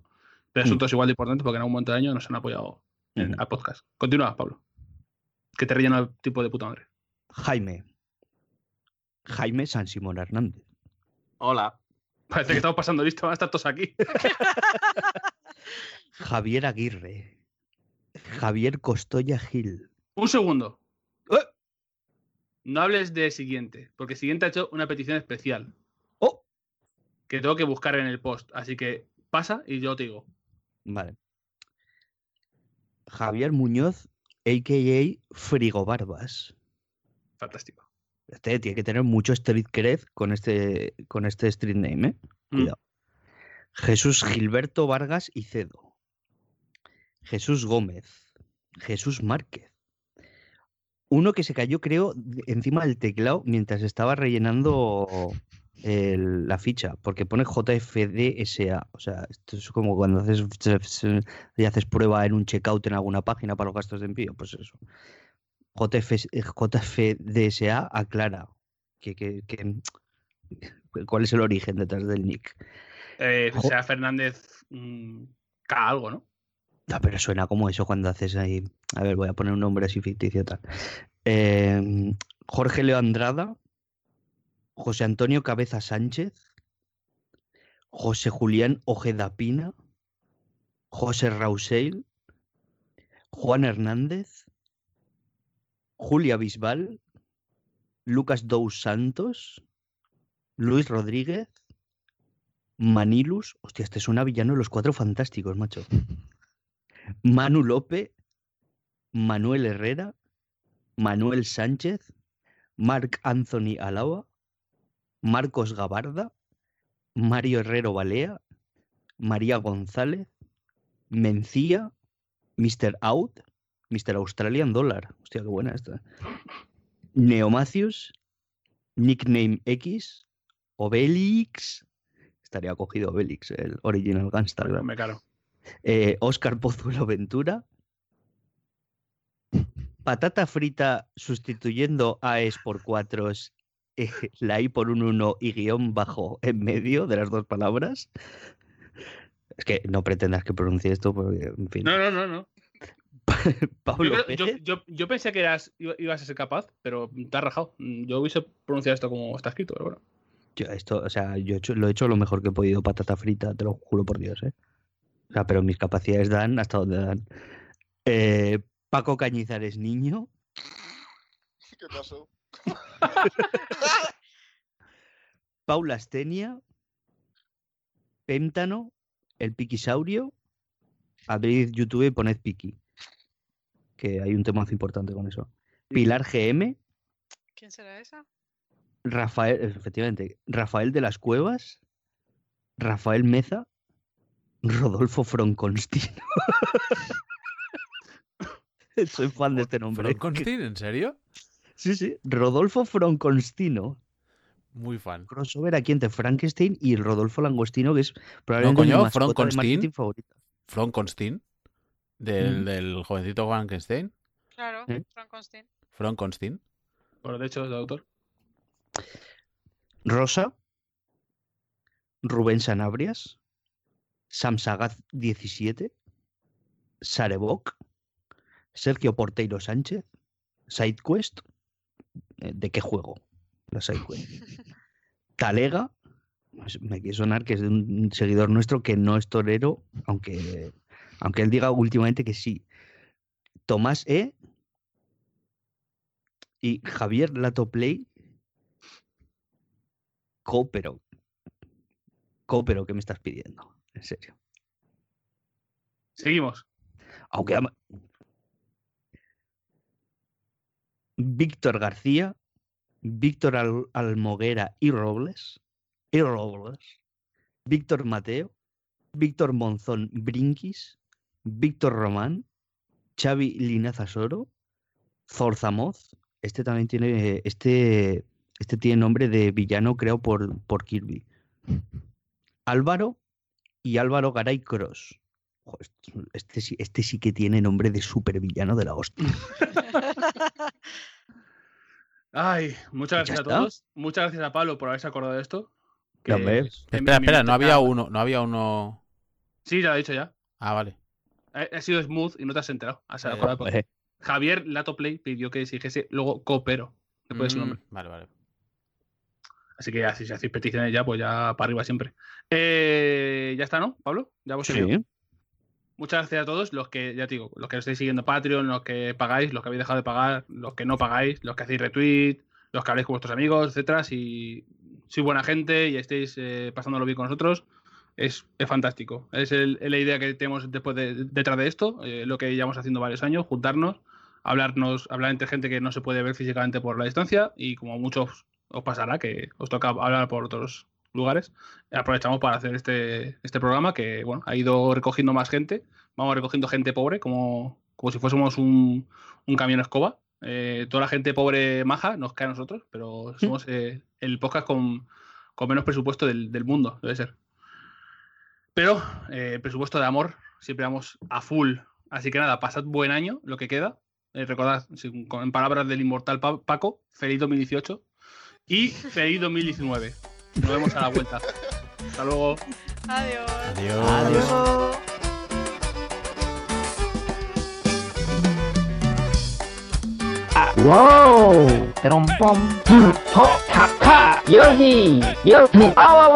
Pero son Mm. todos igual de importantes porque en algún momento del año nos han apoyado en, Ujú. al podcast. Continúa, Pablo. Que te relleno el tipo de puta madre. Jaime. Jaime San Simón Hernández. Hola. Parece que estamos pasando listo, van a estar todos aquí. [laughs] Javier Aguirre. Javier Costoya Gil. Un segundo. ¡Eh! No hables de siguiente, porque siguiente ha hecho una petición especial ¡Oh! que tengo que buscar en el post. Así que pasa y yo te digo. Vale. Javier Muñoz, a.k.a. Frigobarbas. Fantástico. Este tiene que tener mucho street cred con este, con este street name, ¿eh? Mm. Cuidado. Jesús Gilberto Vargas y Cedo. Jesús Gómez. Jesús Márquez. Uno que se cayó, creo, encima del teclado mientras estaba rellenando el- la ficha, porque pone JFDSA. O sea, esto es como cuando haces, y haces prueba en un checkout en alguna página para los gastos de envío. Pues eso. JF, JFDSA aclara que, que- que- cuál es el origen detrás del nick. Eh, sea Fernández mm, K algo, ¿no? No, pero suena como eso cuando haces ahí. A ver, voy a poner un nombre así ficticio tal. Eh, Jorge Leo Andrada, José Antonio Cabeza Sánchez, José Julián Ojeda Pina, José Rauseil, Juan Hernández, Julia Bisbal, Lucas Dous Santos, Luis Rodríguez, Manilus. Hostia, este es una villano de los cuatro fantásticos, macho. Manu Lope, Manuel Herrera, Manuel Sánchez, Marc Anthony Alaba, Marcos Gabarda, Mario Herrero Balea, María González, Mencía, Mr. Out, Mr. Australian Dollar. Hostia, qué buena esta. Neomacius, Nickname X, Obelix. Estaría cogido Obelix, el original claro. Me caro. Eh, Oscar Pozuelo Ventura. Patata frita sustituyendo a es por cuatros, eh, [laughs] la I por un uno y guion bajo en medio de las dos palabras. Es que no pretendas que pronuncie esto porque, en fin. No, no, no, no. [laughs] Yo, Pablo creo- yo- Pérez, yo- yo pensé que eras, iba- ibas a ser capaz, pero te has rajado. Mm, Yo hubiese pronunciado esto como está escrito, pero bueno. yo esto, o sea, yo he hecho- lo he hecho lo mejor que he podido, patata frita, te lo juro por Dios, ¿eh? O sea, pero mis capacidades dan hasta donde dan. Eh, Paco Cañizares Niño, [laughs] ¿Qué pasó? [laughs] Paula Astenia, Pémtano, el Piquisaurio, abrid YouTube y poned Piki. Que hay un temazo importante con eso. Pilar GM, ¿Quién será esa? Rafael, efectivamente, Rafael de las Cuevas, Rafael Meza, Rodolfo Fronconstino. [laughs] Soy fan de este nombre. ¿Frankenstein? ¿En serio? Sí, sí, Rodolfo Fronconstino. Muy fan. Crossover aquí entre Frankenstein y Rodolfo Langostino, que es probablemente coño, mi Frankenstein. favorita. Frankenstein. Del, Mm. del jovencito Frankenstein. Claro, ¿Eh? Frankenstein. Frankenstein. Bueno, de hecho, es de autor. Rosa, Rubén Sanabrias, Samsagaz 17, Sarebok, Sergio Porteiro Sánchez, SideQuest. Eh, ¿De qué juego? La SideQuest. [laughs] Talega, pues me quiere sonar que es de un seguidor nuestro que no es torero, aunque, aunque él diga últimamente que sí. Tomás E. Y Javier Lato Play, Co, pero. Co, pero ¿qué me estás pidiendo? En serio. Seguimos. Aunque. Víctor García, Víctor Al- Almoguera y Robles. Y Robles. Víctor Mateo, Víctor Monzón Brinquis, Víctor Román, Xavi Linaza Soro, Zorzamoz. Este también tiene. Este, este tiene nombre de villano creado por, por Kirby. [laughs] Álvaro y Álvaro Garay Cross. Este, es este sí, este sí que tiene nombre de supervillano de la hostia. Ay, muchas gracias a todos. Muchas gracias a Pablo por haberse acordado de esto. que en Espera, espera, no había uno, no había uno. Sí, ya lo he dicho ya. Ah, vale. Ha, ha sido smooth y no te has enterado. Has Eh, acordado por- Eh, Javier Latoplay pidió que dijese luego coopero. Después de su Mm, nombre. Vale, vale. Así que ya, si hacéis peticiones ya, pues ya para arriba siempre. Eh, ya está, ¿no, Pablo? Ya hemos terminado. sí. Muchas gracias a todos los que, ya digo, los que estáis siguiendo Patreon, los que pagáis, los que habéis dejado de pagar, los que no pagáis, los que hacéis retweet, los que habláis con vuestros amigos, etcétera. Si sois buena gente y estáis eh, pasándolo bien con nosotros, es, es fantástico. Es el- la idea que tenemos después de, detrás de esto, eh, lo que llevamos haciendo varios años, juntarnos, hablarnos, hablar entre gente que no se puede ver físicamente por la distancia y como muchos os pasará que os toca hablar por otros lugares, aprovechamos para hacer este, este programa que bueno, ha ido recogiendo más gente. Vamos recogiendo gente pobre, como, como si fuésemos un, un camión escoba. Eh, toda la gente pobre maja nos cae a nosotros, pero somos eh, el podcast con, con menos presupuesto del, del mundo, debe ser. Pero eh, presupuesto de amor, siempre vamos a full. Así que nada, pasad buen año, lo que queda. Recordad, en palabras del inmortal Pa- Paco, feliz 2018 y feliz 2019. Nos vemos a la vuelta. Hasta luego. Adiós. Adiós. Luego. Wow! Terompom. Ha, ha. Yoshi! Yoshi! Ah,